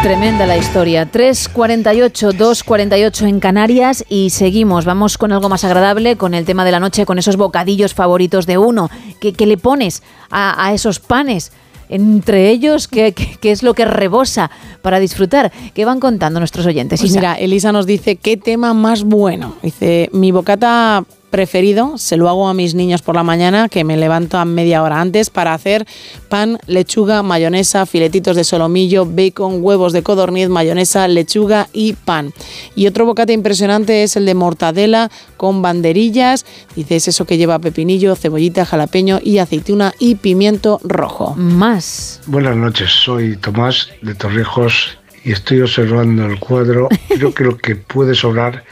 Tremenda la historia. 3.48, 2.48 en Canarias y seguimos. Vamos con algo más agradable, con el tema de la noche, con esos bocadillos favoritos de uno. ¿Qué, qué le pones a, a esos panes? Entre ellos, ¿qué, qué, qué es lo que rebosa para disfrutar? ¿Qué van contando nuestros oyentes? Pues mira, Elisa nos dice, ¿qué tema más bueno? Dice, mi bocata preferido se lo hago a mis niños por la mañana, que me levanto a media hora antes para hacer pan, lechuga, mayonesa, filetitos de solomillo, bacon, huevos de codorniz, mayonesa, lechuga y pan. Y otro bocata impresionante es el de mortadela con banderillas. Dice, es eso que lleva pepinillo, cebollita, jalapeño y aceituna y pimiento rojo. Más. Buenas noches, soy Tomás de Torrijos y estoy observando el cuadro. Creo que lo que puede sobrar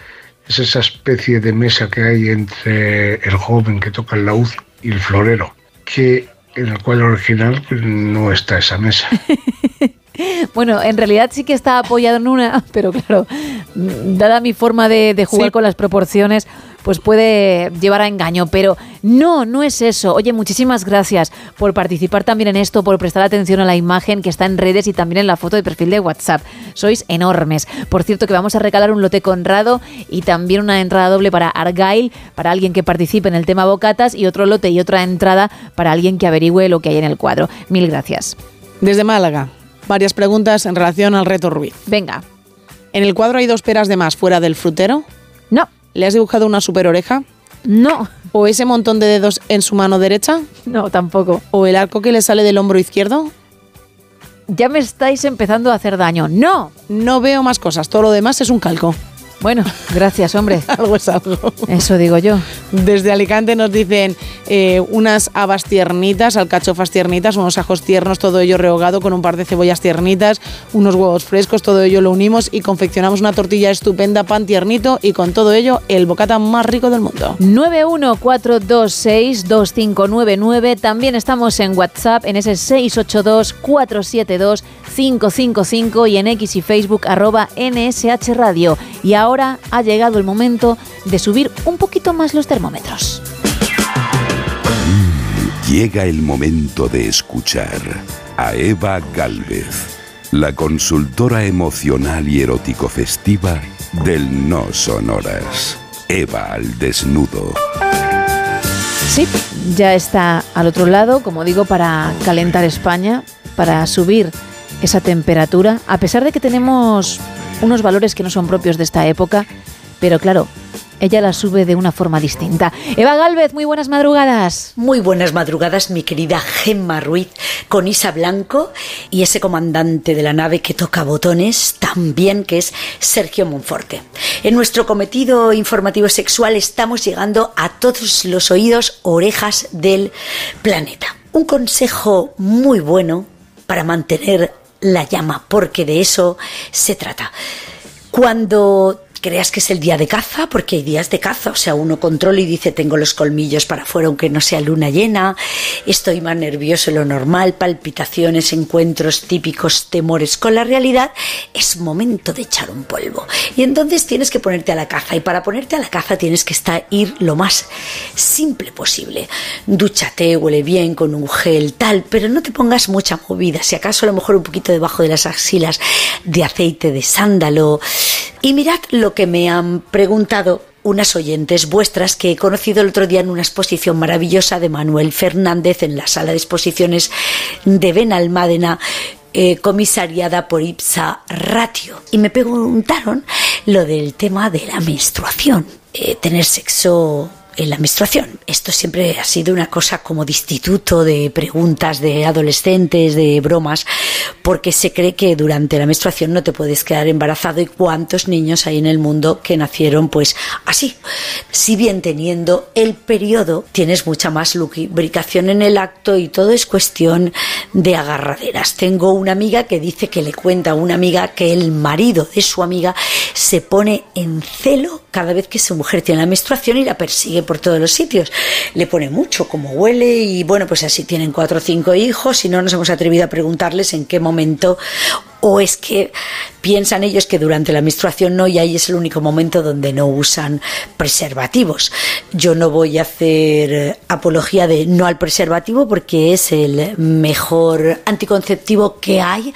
es esa especie de mesa que hay entre el joven que toca el laúd y el florero, que en el cuadro original no está esa mesa. Bueno, en realidad sí que está apoyado en una, pero claro, dada mi forma de, de jugar Sí. con las proporciones, pues puede llevar a engaño. Pero no, no es eso. Oye, muchísimas gracias por participar también en esto, por prestar atención a la imagen que está en redes y también en la foto de perfil de WhatsApp. Sois enormes. Por cierto, que vamos a regalar un lote conrado y también una entrada doble para Argyle, para alguien que participe en el tema bocatas, y otro lote y otra entrada para alguien que averigüe lo que hay en el cuadro. Mil gracias. Desde Málaga, varias preguntas en relación al reto Ruiz. Venga. ¿En el cuadro hay dos peras de más fuera del frutero? No. ¿Le has dibujado una super oreja? No. ¿O ese montón de dedos en su mano derecha? No, tampoco. ¿O el arco que le sale del hombro izquierdo? Ya me estáis empezando a hacer daño. No. No veo más cosas, todo lo demás es un calco. Bueno, gracias, hombre. algo es algo. Eso digo yo. Desde Alicante nos dicen eh, unas habas tiernitas, alcachofas tiernitas, unos ajos tiernos, todo ello rehogado con un par de cebollas tiernitas, unos huevos frescos, todo ello lo unimos y confeccionamos una tortilla estupenda, pan tiernito y con todo ello el bocata más rico del mundo. 914262599. También estamos en WhatsApp en ese 682-472-555 y en X y Facebook arroba NSH Radio. Y ahora ha llegado el momento de subir un poquito más los termómetros. Llega el momento de escuchar a Eva Galvez, la consultora emocional y erótico festiva del No Sonoras. Eva al desnudo. Sí, ya está al otro lado, como digo, para calentar España, para subir esa temperatura, a pesar de que tenemos unos valores que no son propios de esta época, pero claro, ella la sube de una forma distinta. Eva Galvez, muy buenas madrugadas. Muy buenas madrugadas, mi querida Gemma Ruiz, con Isa Blanco y ese comandante de la nave que toca botones también, que es Sergio Monforte. En nuestro cometido informativo sexual estamos llegando a todos los oídos, orejas del planeta. Un consejo muy bueno para mantener la llama, porque de eso se trata. Cuando creas que es el día de caza, porque hay días de caza, o sea, uno controla y dice tengo los colmillos para afuera aunque no sea luna llena, estoy más nervioso lo normal, palpitaciones, encuentros típicos, temores con la realidad, es momento de echar un polvo. Y entonces tienes que ponerte a la caza. Y para ponerte a la caza tienes que estar, ir lo más simple posible. Dúchate, huele bien con un gel, tal, pero no te pongas mucha movida, si acaso a lo mejor un poquito debajo de las axilas de aceite de sándalo. Y mirad lo que me han preguntado unas oyentes vuestras que he conocido el otro día en una exposición maravillosa de Manuel Fernández en la sala de exposiciones de Benalmádena, eh, comisariada por Ipsa Ratio. Y me preguntaron lo del tema de la menstruación, eh, tener sexo en la menstruación. Esto siempre ha sido una cosa como de de preguntas de adolescentes, de bromas, porque se cree que durante la menstruación no te puedes quedar embarazado y cuántos niños hay en el mundo que nacieron pues así. Si bien teniendo el periodo tienes mucha más lubricación en el acto y todo es cuestión de agarraderas. Tengo una amiga que dice que le cuenta a una amiga que el marido de su amiga se pone en celo cada vez que su mujer tiene la menstruación y la persigue por todos los sitios. Le pone mucho, como huele y bueno, pues así tienen cuatro o cinco hijos y no nos hemos atrevido a preguntarles en qué momento o es que piensan ellos que durante la menstruación no y ahí es el único momento donde no usan preservativos. Yo no voy a hacer eh, apología de no al preservativo porque es el mejor anticonceptivo que hay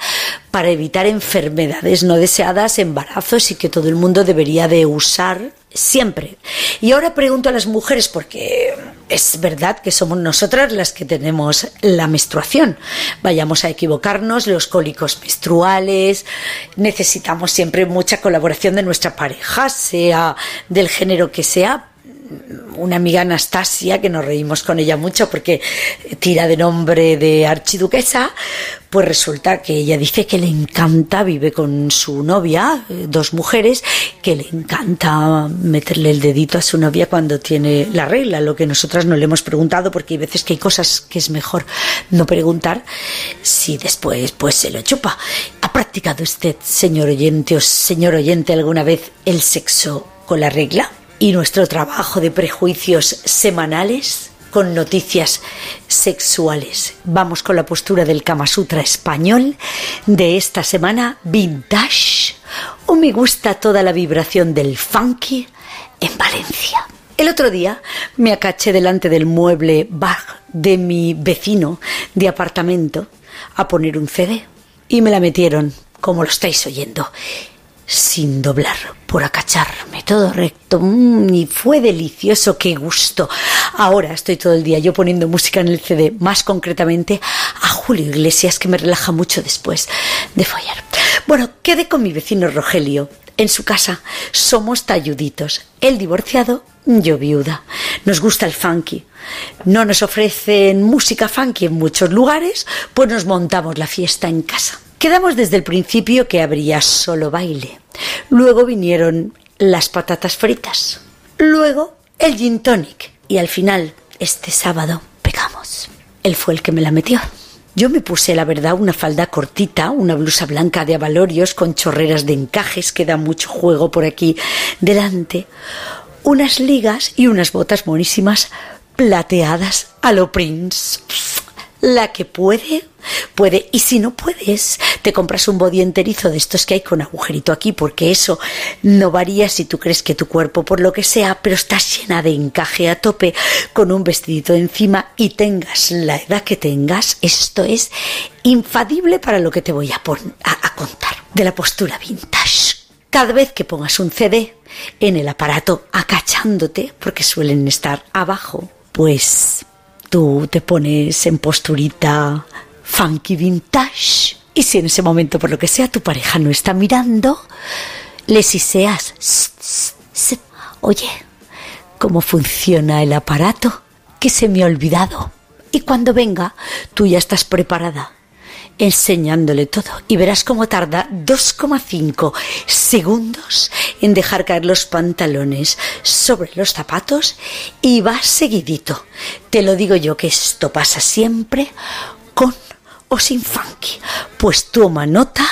para evitar enfermedades no deseadas, embarazos y que todo el mundo debería de usar siempre. Y ahora pregunto a las mujeres porque es verdad que somos nosotras las que tenemos la menstruación. Vayamos a equivocarnos, los cólicos menstruales, necesitamos siempre mucha colaboración de nuestra pareja, sea del género que sea, una amiga Anastasia, que nos reímos con ella mucho porque tira de nombre de archiduquesa, pues resulta que ella dice que le encanta, vive con su novia, eh, dos mujeres, que le encanta meterle el dedito a su novia cuando tiene la regla, lo que nosotras no le hemos preguntado porque hay veces que hay cosas que es mejor no preguntar si después pues se lo chupa. ¿Ha practicado usted, señor oyente o señor oyente, alguna vez el sexo con la regla? Y nuestro trabajo de prejuicios semanales con noticias sexuales. Vamos con la postura del Kama Sutra español de esta semana, vintage, o me gusta toda la vibración del funky en Valencia. El otro día me acaché delante del mueble bar de mi vecino de apartamento a poner un CD y me la metieron, como lo estáis oyendo, sin doblar, por acacharme, todo recto, mm, y fue delicioso, qué gusto. Ahora estoy todo el día yo poniendo música en el CD, más concretamente a Julio Iglesias, que me relaja mucho después de follar. Bueno, quedé con mi vecino Rogelio. En su casa somos talluditos, él divorciado, yo viuda. Nos gusta el funky. No nos ofrecen música funky en muchos lugares, pues nos montamos la fiesta en casa. Quedamos desde el principio que habría solo baile. Luego vinieron las patatas fritas. Luego, el gin tonic. Y al final, este sábado, pegamos. Él fue el que me la metió. Yo me puse, la verdad, una falda cortita, una blusa blanca de abalorios con chorreras de encajes que da mucho juego por aquí delante, unas ligas y unas botas monísimas plateadas a lo Prince. La que puede, puede. Y si no puedes, te compras un body enterizo de estos que hay con agujerito aquí, porque eso no varía si tú crees que tu cuerpo, por lo que sea, pero estás llena de encaje a tope, con un vestidito encima y tengas la edad que tengas, esto es infadible para lo que te voy a, a contar. De la postura vintage. Cada vez que pongas un CD en el aparato acachándote, porque suelen estar abajo, pues tú te pones en posturita funky vintage. Y si en ese momento, por lo que sea, tu pareja no está mirando, le siseas. "Sst, sst, sst. Oye, ¿cómo funciona el aparato? Que se me ha olvidado. Y cuando venga, tú ya estás preparada enseñándole todo y verás cómo tarda 2,5 segundos en dejar caer los pantalones sobre los zapatos y va seguidito. Te lo digo yo que esto pasa siempre con o sin funky. Pues toma nota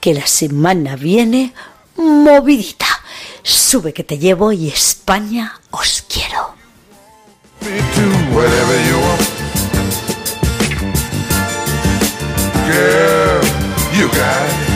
que la semana viene movidita. Sube que te llevo y España os quiero. Girl, you got it.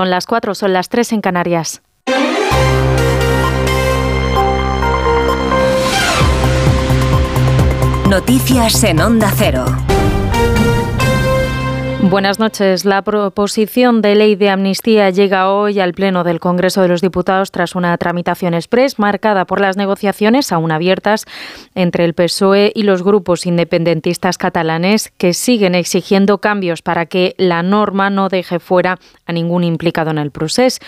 Son las 4, son las 3 en Canarias. Noticias en Onda Cero. Buenas noches. La proposición de ley de amnistía llega hoy al Pleno del Congreso de los Diputados tras una tramitación express marcada por las negociaciones aún abiertas entre el PSOE y los grupos independentistas catalanes que siguen exigiendo cambios para que la norma no deje fuera a ningún implicado en el proceso.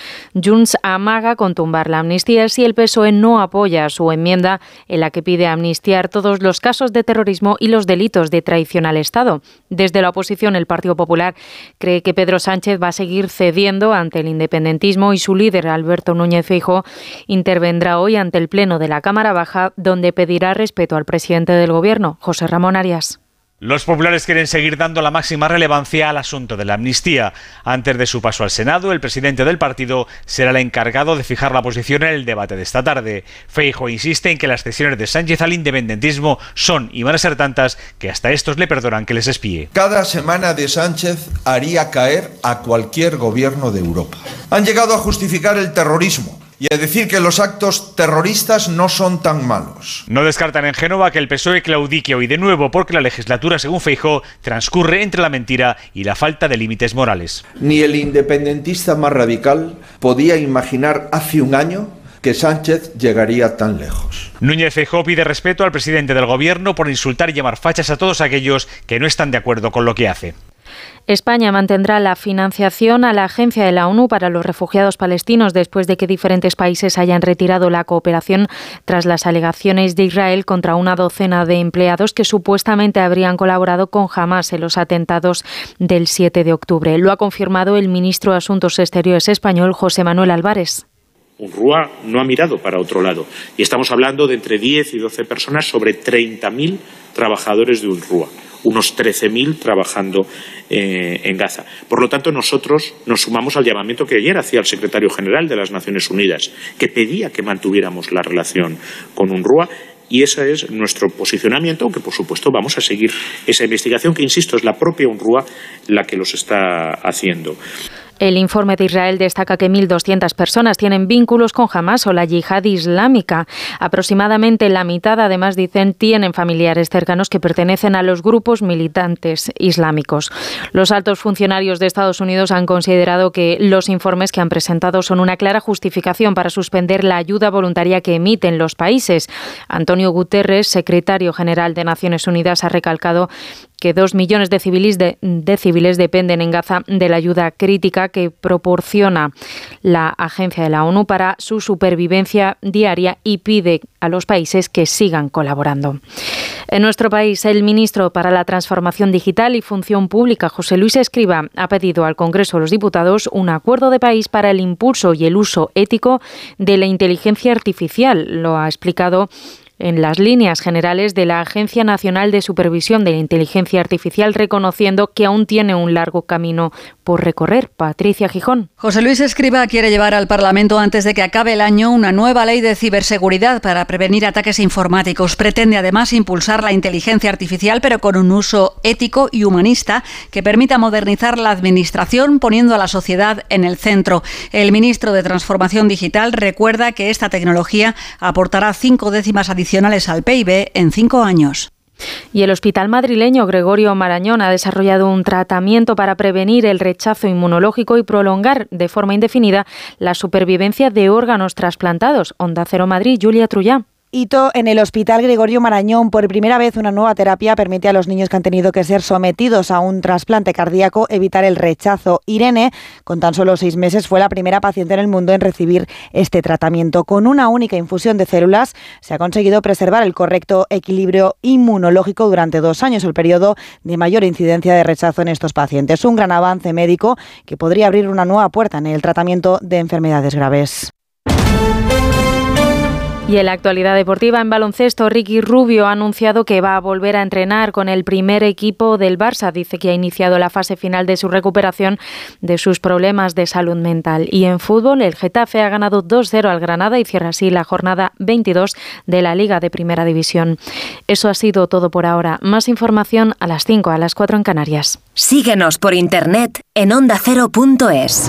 Junts amaga con tumbar la amnistía si el PSOE no apoya su enmienda en la que pide amnistiar todos los casos de terrorismo y los delitos de traición al Estado. Desde la oposición, el Partido Popular cree que Pedro Sánchez va a seguir cediendo ante el independentismo y su líder, Alberto Núñez Feijóo, intervendrá hoy ante el Pleno de la Cámara Baja, donde pedirá respeto al presidente del Gobierno, José Ramón Arias. Los populares quieren seguir dando la máxima relevancia al asunto de la amnistía. Antes de su paso al Senado, el presidente del partido será el encargado de fijar la posición en el debate de esta tarde. Feijo insiste en que las cesiones de Sánchez al independentismo son y van a ser tantas que hasta estos le perdonan que les espíe. Cada semana de Sánchez haría caer a cualquier gobierno de Europa. Han llegado a justificar el terrorismo y a decir que los actos terroristas no son tan malos. No descartan en Génova que el PSOE claudique hoy de nuevo porque la legislatura, según Feijó, transcurre entre la mentira y la falta de límites morales. Ni el independentista más radical podía imaginar hace un año que Sánchez llegaría tan lejos. Núñez Feijóo pide respeto al presidente del gobierno por insultar y llamar fachas a todos aquellos que no están de acuerdo con lo que hace. España mantendrá la financiación a la Agencia de la ONU para los Refugiados Palestinos después de que diferentes países hayan retirado la cooperación tras las alegaciones de Israel contra una docena de empleados que supuestamente habrían colaborado con Hamas en los atentados del 7 de octubre. Lo ha confirmado el ministro de Asuntos Exteriores español, José Manuel Álvarez. UNRWA no ha mirado para otro lado. Y estamos hablando de entre 10 y 12 personas sobre 30.000 trabajadores de UNRWA, unos 13.000 trabajando eh, en Gaza. Por lo tanto, nosotros nos sumamos al llamamiento que ayer hacía el secretario general de las Naciones Unidas, que pedía que mantuviéramos la relación con UNRWA y ese es nuestro posicionamiento, aunque por supuesto vamos a seguir esa investigación que, insisto, es la propia UNRWA la que los está haciendo. El informe de Israel destaca que 1.200 personas tienen vínculos con Hamas o la yihad islámica. Aproximadamente la mitad, además, dicen, tienen familiares cercanos que pertenecen a los grupos militantes islámicos. Los altos funcionarios de Estados Unidos han considerado que los informes que han presentado son una clara justificación para suspender la ayuda voluntaria que emiten los países. Antonio Guterres, secretario general de Naciones Unidas, ha recalcado que dos millones de civiles, de, civiles dependen en Gaza de la ayuda crítica que proporciona la agencia de la ONU para su supervivencia diaria y pide a los países que sigan colaborando. En nuestro país, el ministro para la Transformación Digital y Función Pública, José Luis Escriba, ha pedido al Congreso de los Diputados un acuerdo de país para el impulso y el uso ético de la inteligencia artificial. Lo ha explicado en las líneas generales de la Agencia Nacional de Supervisión de la Inteligencia Artificial, reconociendo que aún tiene un largo camino por recorrer. Patricia Gijón. José Luis Escriba quiere llevar al Parlamento antes de que acabe el año una nueva ley de ciberseguridad para prevenir ataques informáticos. Pretende además impulsar la inteligencia artificial, pero con un uso ético y humanista que permita modernizar la administración poniendo a la sociedad en el centro. El ministro de Transformación Digital recuerda que esta tecnología aportará cinco décimas adicionales al PIB en cinco años. Y el hospital madrileño Gregorio Marañón ha desarrollado un tratamiento para prevenir el rechazo inmunológico y prolongar de forma indefinida la supervivencia de órganos trasplantados. Onda Cero Madrid, Julia Trullá. Hito en el Hospital Gregorio Marañón. Por primera vez, una nueva terapia permite a los niños que han tenido que ser sometidos a un trasplante cardíaco evitar el rechazo. Irene, con tan solo seis meses, fue la primera paciente en el mundo en recibir este tratamiento. Con una única infusión de células, se ha conseguido preservar el correcto equilibrio inmunológico durante dos años, el periodo de mayor incidencia de rechazo en estos pacientes. Un gran avance médico que podría abrir una nueva puerta en el tratamiento de enfermedades graves. Y en la actualidad deportiva en baloncesto, Ricky Rubio ha anunciado que va a volver a entrenar con el primer equipo del Barça. Dice que ha iniciado la fase final de su recuperación de sus problemas de salud mental. Y en fútbol, el Getafe ha ganado 2-0 al Granada y cierra así la jornada 22 de la Liga de Primera División. Eso ha sido todo por ahora. Más información a las 5, a las 4 en Canarias. Síguenos por internet en ondacero.es.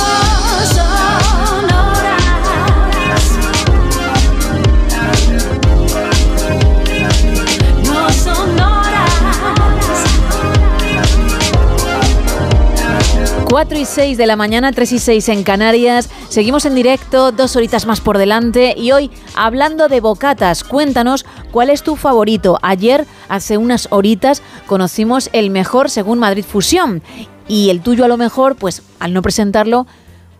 4 y 6 de la mañana, 3 y 6 en Canarias. Seguimos en directo, dos horitas más por delante. Y hoy, hablando de bocatas, cuéntanos cuál es tu favorito. Ayer, hace unas horitas, conocimos el mejor según Madrid Fusión. Y el tuyo, a lo mejor, pues al no presentarlo,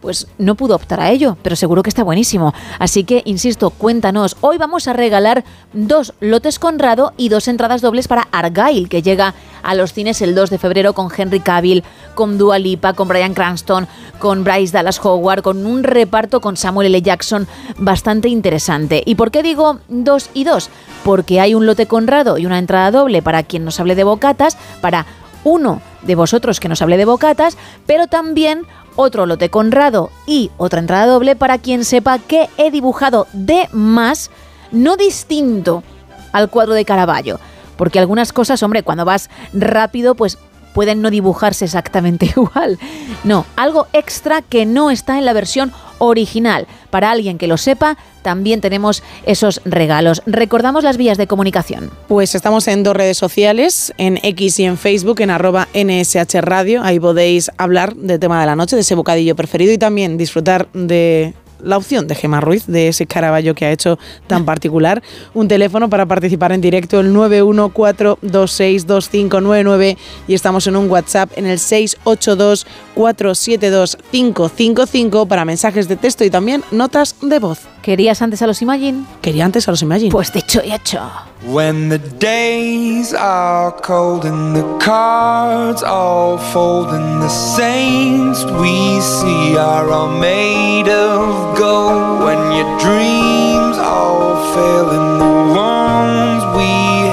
pues no pudo optar a ello, pero seguro que está buenísimo. Así que, insisto, cuéntanos. Hoy vamos a regalar dos lotes Conrado y dos entradas dobles para Argyle, que llega a los cines el 2 de febrero con Henry Cavill, con Dua Lipa, con Brian Cranston, con Bryce Dallas Howard, con un reparto con Samuel L. Jackson bastante interesante. ¿Y por qué digo dos y dos? Porque hay un lote Conrado y una entrada doble para quien nos hable de bocatas, para uno de vosotros que nos hable de bocatas, pero también otro lote Conrado y otra entrada doble para quien sepa que he dibujado de más, no distinto al cuadro de Caravaggio. Porque algunas cosas, hombre, cuando vas rápido, pues pueden no dibujarse exactamente igual. No, algo extra que no está en la versión original. Para alguien que lo sepa, también tenemos esos regalos. Recordamos las vías de comunicación. Pues estamos en dos redes sociales, en X y en Facebook, en arroba NSH Radio. Ahí podéis hablar del tema de la noche, de ese bocadillo preferido y también disfrutar de la opción de Gemma Ruiz, de ese caraballo que ha hecho tan particular. Un teléfono para participar en directo, el 914262599 y estamos en un WhatsApp en el 682472555 para mensajes de texto y también notas de voz. ¿Querías antes a los Imagine? Quería antes a los Imagine. Pues dicho y hecho. When the days are cold and the cards all fold and the saints we see are all made of gold when your dreams all fail and the ones we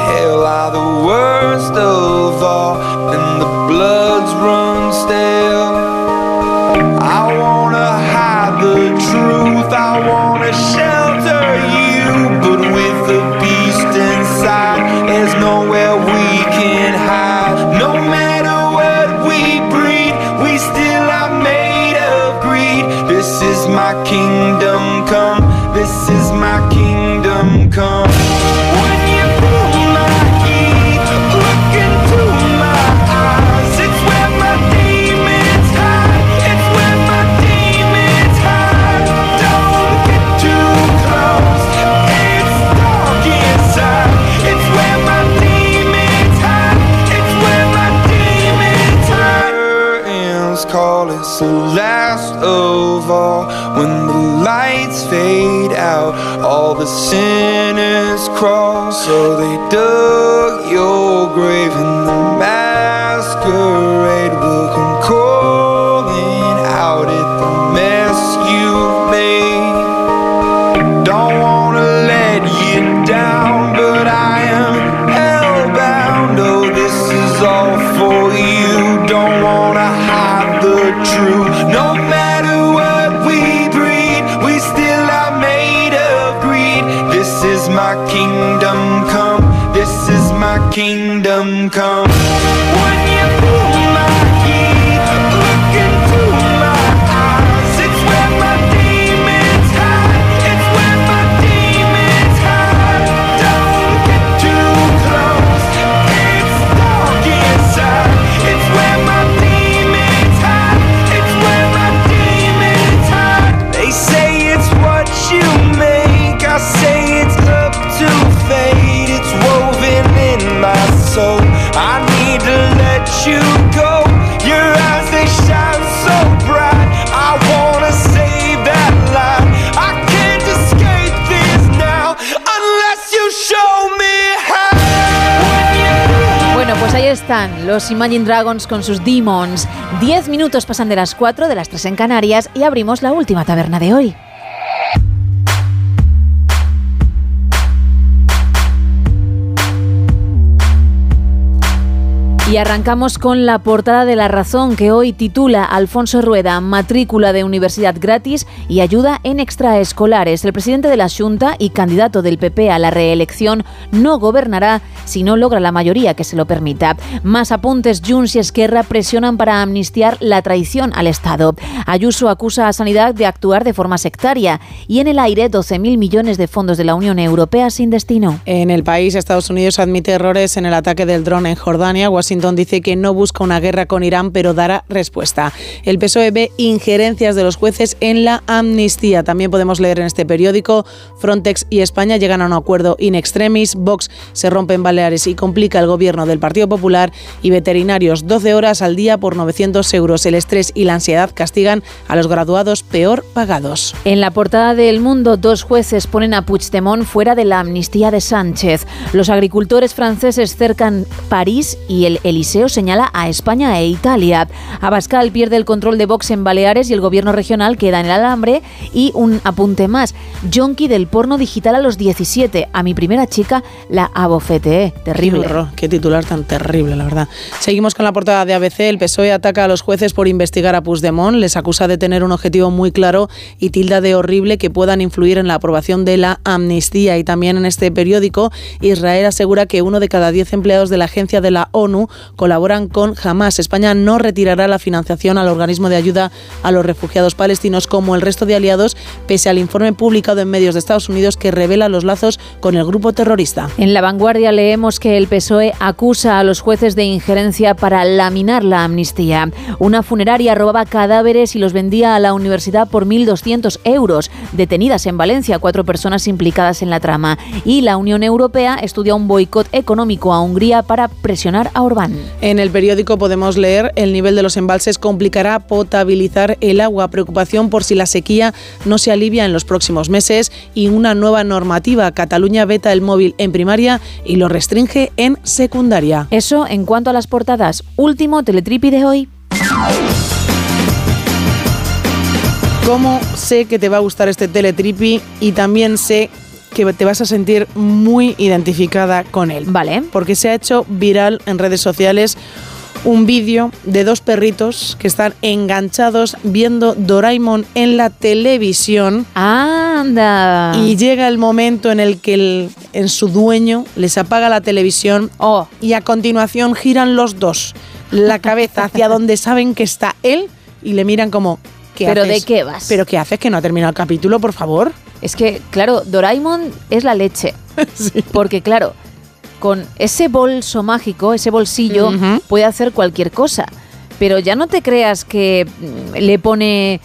hail are the worst of all and the bloods run stale. I wanna hide the truth I wanna so they dug los Imagine Dragons con sus Demons. Diez minutos pasan de las cuatro, de las tres en Canarias y abrimos la última taberna de hoy. Y arrancamos con la portada de La Razón que hoy titula Alfonso Rueda, matrícula de universidad gratis y ayuda en extraescolares. El presidente de la Junta y candidato del PP a la reelección no gobernará si no logra la mayoría que se lo permita. Más apuntes, Junts y Esquerra presionan para amnistiar la traición al Estado. Ayuso acusa a Sanidad de actuar de forma sectaria y en el aire 12.000 millones de fondos de la Unión Europea sin destino. En el país, Estados Unidos admite errores en el ataque del dron en Jordania. Washington dice que no busca una guerra con Irán, pero dará respuesta. El PSOE ve injerencias de los jueces en la amnistía. También podemos leer en este periódico, Frontex y España llegan a un acuerdo in extremis, Vox se rompe en Baleares y complica el gobierno del Partido Popular y veterinarios 12 horas al día por 900 euros. El estrés y la ansiedad castigan a los graduados peor pagados. En la portada del Mundo, dos jueces ponen a Puigdemont fuera de la amnistía de Sánchez. Los agricultores franceses cercan París y el Eliseo señala a España e Italia. Abascal pierde el control de Vox en Baleares y el gobierno regional queda en el alambre. Y un apunte más, Jonky del porno digital a los 17. A mi primera chica la abofeteé. Terrible. Qué, qué titular tan terrible, la verdad. Seguimos con la portada de ABC. El PSOE ataca a los jueces por investigar a Puigdemont. Les acusa de tener un objetivo muy claro y tilda de horrible que puedan influir en la aprobación de la amnistía. Y también en este periódico, Israel asegura que uno de cada diez empleados de la agencia de la ONU colaboran con Hamas. España no retirará la financiación al organismo de ayuda a los refugiados palestinos como el resto de aliados, pese al informe publicado en medios de Estados Unidos que revela los lazos con el grupo terrorista. En la vanguardia leemos que el PSOE acusa a los jueces de injerencia para laminar la amnistía. Una funeraria robaba cadáveres y los vendía a la universidad por 1.200 euros. Detenidas en Valencia cuatro personas implicadas en la trama. Y la Unión Europea estudia un boicot económico a Hungría para presionar a Orbán. En el periódico podemos leer el nivel de los embalses complicará potabilizar el agua, preocupación por si la sequía no se alivia en los próximos meses y una nueva normativa. Cataluña veta el móvil en primaria y lo restringe en secundaria. Eso en cuanto a las portadas. Último teletripi de hoy. ¿Cómo sé que te va a gustar este teletripi y también sé que te vas a sentir muy identificada con él? Vale. Porque se ha hecho viral en redes sociales un vídeo de dos perritos que están enganchados viendo Doraemon en la televisión. ¡Anda! Y llega el momento en el que el, en su dueño les apaga la televisión oh. y a continuación giran los dos la cabeza hacia donde saben que está él y le miran como ¿qué ¿Pero haces? de qué vas? ¿Pero qué haces? ¿Que no ha terminado el capítulo, por favor? Es que, claro, Doraemon es la leche. Porque, claro, con ese bolso mágico, ese bolsillo, puede hacer cualquier cosa. Pero ya no te creas que mm, le pone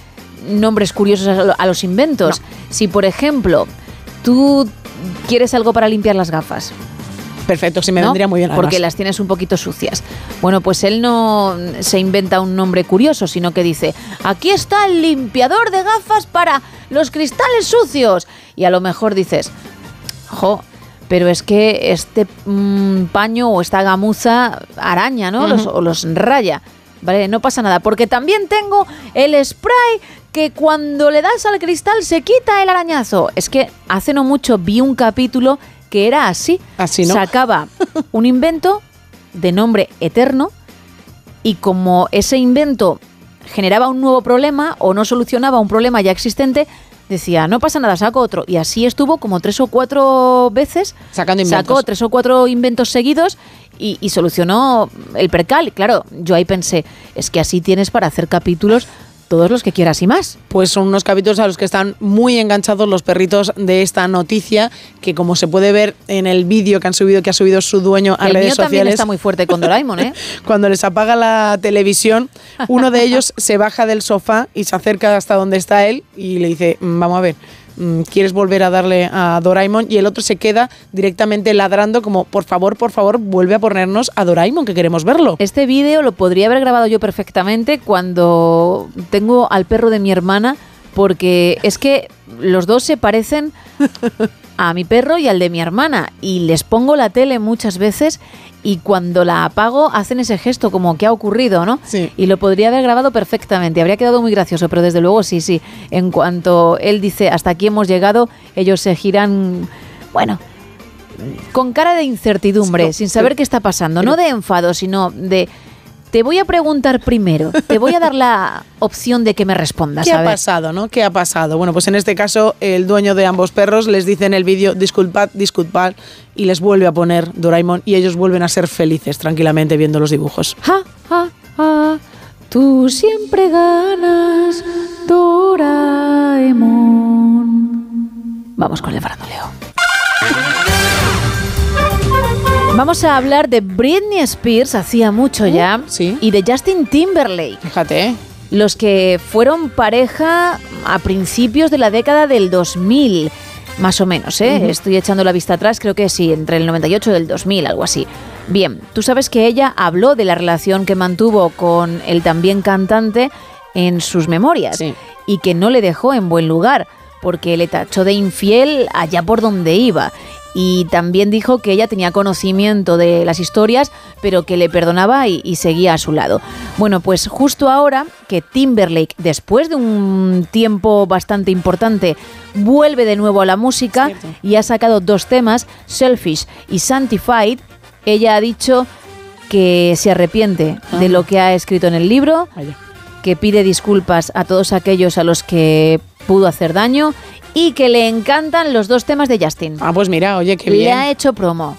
nombres curiosos a los inventos. Si, por ejemplo, tú quieres algo para limpiar las gafas. Perfecto, sí me ¿no? vendría muy bien. Porque las tienes un poquito sucias. Bueno, pues él no se inventa un nombre curioso, sino que dice, aquí está el limpiador de gafas para los cristales sucios. Y a lo mejor dices, jo, pero es que este mm, paño o esta gamuza araña, ¿no? Los- o los raya. Vale, no pasa nada, porque también tengo el spray que cuando le das al cristal se quita el arañazo. Es que hace no mucho vi un capítulo que era así. Así, ¿no? Sacaba un invento de nombre eterno y como ese invento generaba un nuevo problema o no solucionaba un problema ya existente, decía, no pasa nada, saco otro. Y así estuvo como tres o cuatro veces. Sacando inventos. Sacó tres o cuatro inventos seguidos y, y solucionó el percal. Claro, yo ahí pensé, es que así tienes para hacer capítulos todos los que quieras y más. Pues son unos capítulos a los que están muy enganchados los perritos de esta noticia, que como se puede ver en el vídeo que han subido, que ha subido su dueño a el redes mío también sociales. está muy fuerte con Doraemon, ¿eh? Cuando les apaga la televisión, uno de ellos se baja del sofá y se acerca hasta donde está él y le dice, "Mm, vamos a ver, ¿quieres volver a darle a Doraemon? Y el otro se queda directamente ladrando como, por favor, por favor, vuelve a ponernos a Doraemon, que queremos verlo. Este vídeo lo podría haber grabado yo perfectamente cuando tengo al perro de mi hermana porque es que los dos se parecen a mi perro y al de mi hermana y les pongo la tele muchas veces y cuando la apago hacen ese gesto como que ha ocurrido, ¿no? Y lo podría haber grabado perfectamente, habría quedado muy gracioso, pero desde luego sí, sí. En cuanto él dice hasta aquí hemos llegado, ellos se giran, bueno, con cara de incertidumbre, sin saber qué está pasando, no de enfado, sino de te voy a preguntar primero, te voy a dar la opción de que me respondas. ¿Qué a ha ver. pasado, no? ¿Qué ha pasado? Bueno, pues en este caso el dueño de ambos perros les dice en el vídeo disculpad, disculpad y les vuelve a poner Doraemon y ellos vuelven a ser felices tranquilamente viendo los dibujos. Ja, ja, ja, tú siempre ganas, Doraemon. Vamos con el faranduleo. Vamos a hablar de Britney Spears, hacía mucho ya, y de Justin Timberlake. Fíjate. Los que fueron pareja a principios de la década del 2000, más o menos, ¿eh? Estoy echando la vista atrás, creo que sí, entre el 98 y el 2000, algo así. Bien, tú sabes que ella habló de la relación que mantuvo con el también cantante en sus memorias y que no le dejó en buen lugar porque le tachó de infiel allá por donde iba. Y también dijo que ella tenía conocimiento de las historias, pero que le perdonaba y, y seguía a su lado. Bueno, pues justo ahora que Timberlake, después de un tiempo bastante importante, vuelve de nuevo a la música y ha sacado dos temas, Selfish y Sanctified, ella ha dicho que se arrepiente de lo que ha escrito en el libro, que pide disculpas a todos aquellos a los que pudo hacer daño y que le encantan los dos temas de Justin. Ah, pues mira, oye, qué Le bien. ha hecho promo.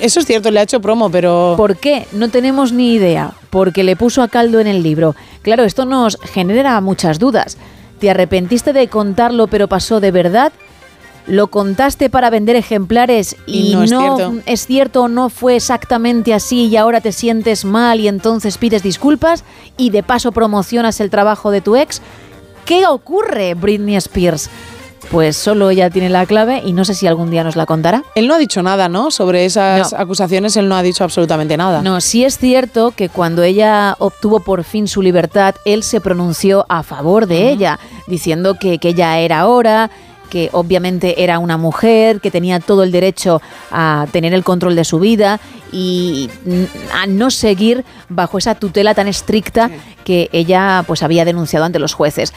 Eso es cierto, le ha hecho promo, pero... ¿Por qué? No tenemos ni idea. Porque le puso a caldo en el libro. Claro, esto nos genera muchas dudas. ¿Te arrepentiste de contarlo pero pasó de verdad? ¿Lo contaste para vender ejemplares y, Y no es cierto. es cierto o no fue exactamente así y ahora te sientes mal y entonces pides disculpas y de paso promocionas el trabajo de tu ex? ¿Qué ocurre, Britney Spears? Pues solo ella tiene la clave y no sé si algún día nos la contará. Él no ha dicho nada, ¿no? Sobre esas acusaciones, él no ha dicho absolutamente nada. No, sí es cierto que cuando ella obtuvo por fin su libertad, él se pronunció a favor de ella, diciendo que, que ella era hora, que obviamente era una mujer, que tenía todo el derecho a tener el control de su vida y a no seguir bajo esa tutela tan estricta que ella pues había denunciado ante los jueces.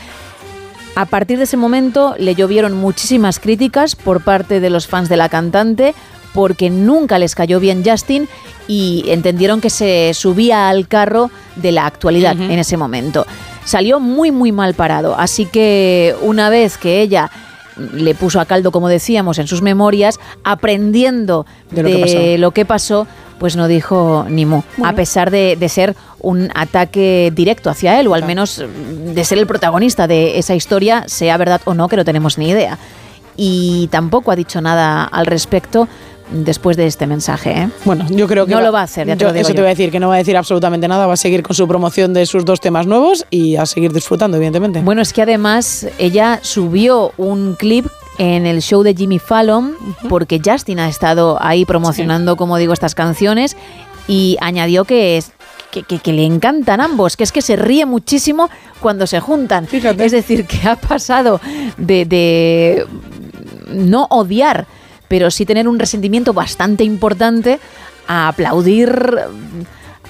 A partir de ese momento le llovieron muchísimas críticas por parte de los fans de la cantante porque nunca les cayó bien Justin y entendieron que se subía al carro de la actualidad en ese momento. Salió muy muy mal parado, así que una vez que ella le puso a caldo, como decíamos, en sus memorias, aprendiendo De lo que pasó. lo que pasó, pues no dijo ni mu, a pesar de, de ser un ataque directo hacia él, o al menos mm, de ser el protagonista de esa historia, sea verdad o no, que no tenemos ni idea. Y tampoco ha dicho nada al respecto después de este mensaje. ¿eh? Bueno, yo creo que no lo va a hacer, ya te yo lo digo Eso te voy a decir, que no va a decir absolutamente nada, va a seguir con su promoción de sus dos temas nuevos y a seguir disfrutando, evidentemente. Bueno, es que además ella subió un clip en el show de Jimmy Fallon porque Justin ha estado ahí promocionando, como digo, estas canciones y añadió que es que, que- que le encantan ambos, que es que se ríe muchísimo cuando se juntan. Es decir, que ha pasado de, de no odiar, pero sí tener un resentimiento bastante importante a aplaudir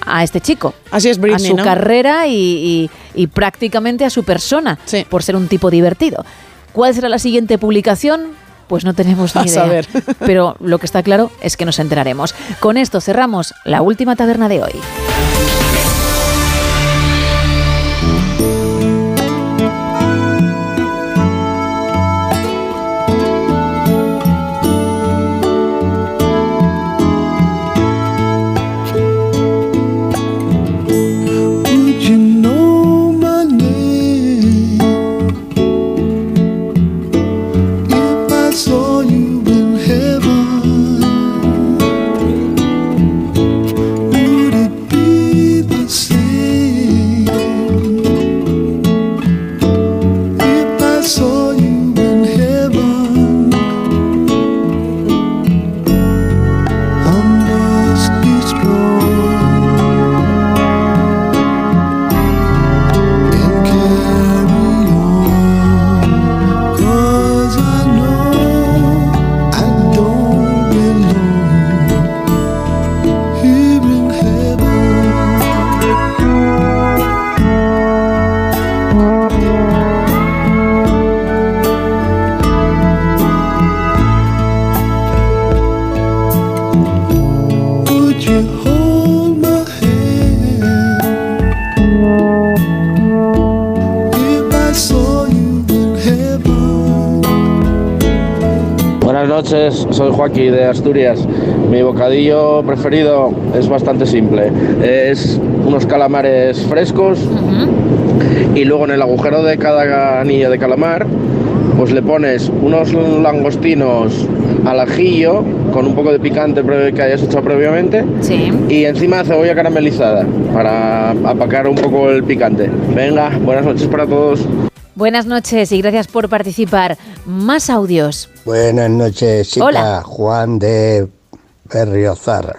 a este chico. Así es, Britney, A su ¿no? carrera y, y- y prácticamente a su persona, por ser un tipo divertido. ¿Cuál será la siguiente publicación? Pues no tenemos ni A idea. saber. Pero lo que está claro es que nos enteraremos. Con esto cerramos la última taberna de hoy. Joaquín de Asturias. Mi bocadillo preferido es bastante simple. Es unos calamares frescos y luego en el agujero de cada anillo de calamar pues le pones unos langostinos al ajillo con un poco de picante que hayas hecho previamente y encima cebolla caramelizada para apacar un poco el picante. Venga, buenas noches para todos. Buenas noches y gracias por participar. Más audios. Buenas noches, chica. Hola. Juan de Berriozar,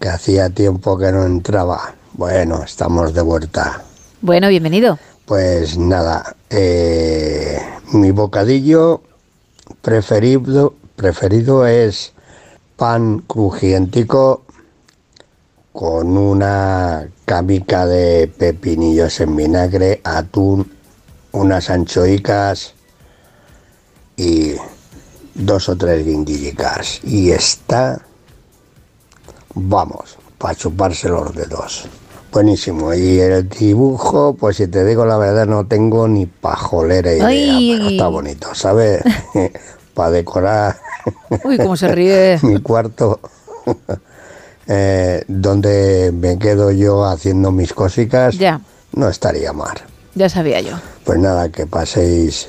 que hacía tiempo que no entraba. Bueno, estamos de vuelta. Bueno, bienvenido. Pues nada, eh, mi bocadillo preferido, preferido es pan crujientico con una camica de pepinillos en vinagre, atún, unas anchoicas y dos o tres guindillicas. Y está, vamos, para chuparse los dedos. Buenísimo. Y el dibujo, pues si te digo la verdad, no tengo ni pajolera idea, Ay. pero está bonito, ¿sabes? para decorar Uy, cómo se ríe. mi cuarto, eh, donde me quedo yo haciendo mis cositas, Ya, no estaría mal. ya sabía yo. Pues nada, que paséis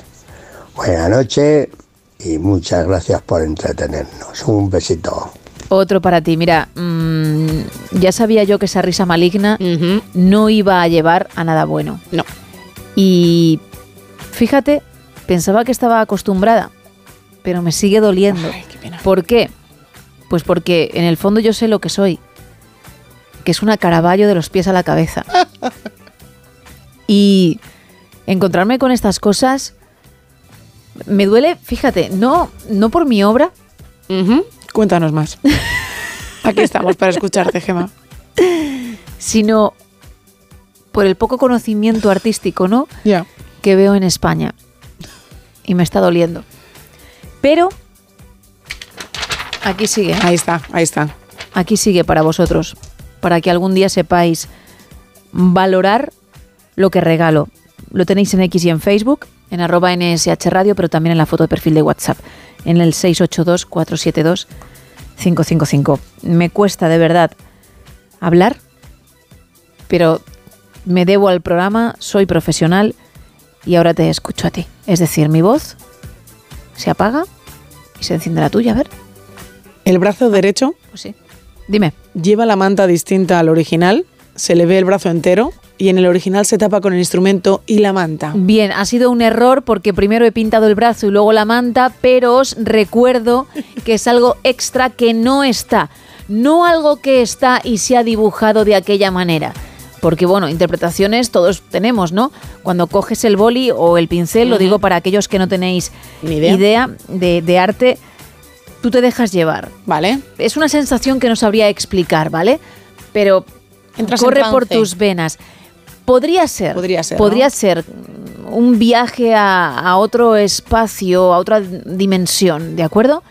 buena noche y muchas gracias por entretenernos. Un besito. Otro para ti. Mira, mm, ya sabía yo que esa risa maligna no iba a llevar a nada bueno. No. Y fíjate, pensaba que estaba acostumbrada, pero me sigue doliendo. ¿Por qué? Pues porque en el fondo yo sé lo que soy, que es una caraballo de los pies a la cabeza. y encontrarme con estas cosas me duele, fíjate, no, no por mi obra, Cuéntanos más. Aquí estamos para escucharte, Gema. sino por el poco conocimiento artístico, ¿no? Ya. Que veo en España. Y me está doliendo. Pero aquí sigue. Ahí está, ahí está. Aquí sigue para vosotros. Para que algún día sepáis valorar lo que regalo. Lo tenéis en X y en Facebook, en arroba NSH Radio, pero también en la foto de perfil de WhatsApp, en el 682-472-555. Me cuesta de verdad hablar, pero me debo al programa, soy profesional y ahora te escucho a ti. Es decir, mi voz se apaga y se enciende la tuya, a ver. El brazo derecho. Pues sí. Dime. Lleva la manta distinta al original, se le ve el brazo entero y en el original se tapa con el instrumento y la manta. Bien, ha sido un error porque primero he pintado el brazo y luego la manta, pero os recuerdo que es algo extra que no está. No algo que está y se ha dibujado de aquella manera. Porque bueno, interpretaciones todos tenemos, ¿no? Cuando coges el boli o el pincel, lo digo para aquellos que no tenéis Ni idea. idea de, de arte, tú te dejas llevar. Vale. Es una sensación que no sabría explicar, ¿vale? Pero Entras en corre por tus venas. Podría ser. Podría ser, Podría ¿no? ser un viaje a, a otro espacio, a otra dimensión, ¿de acuerdo?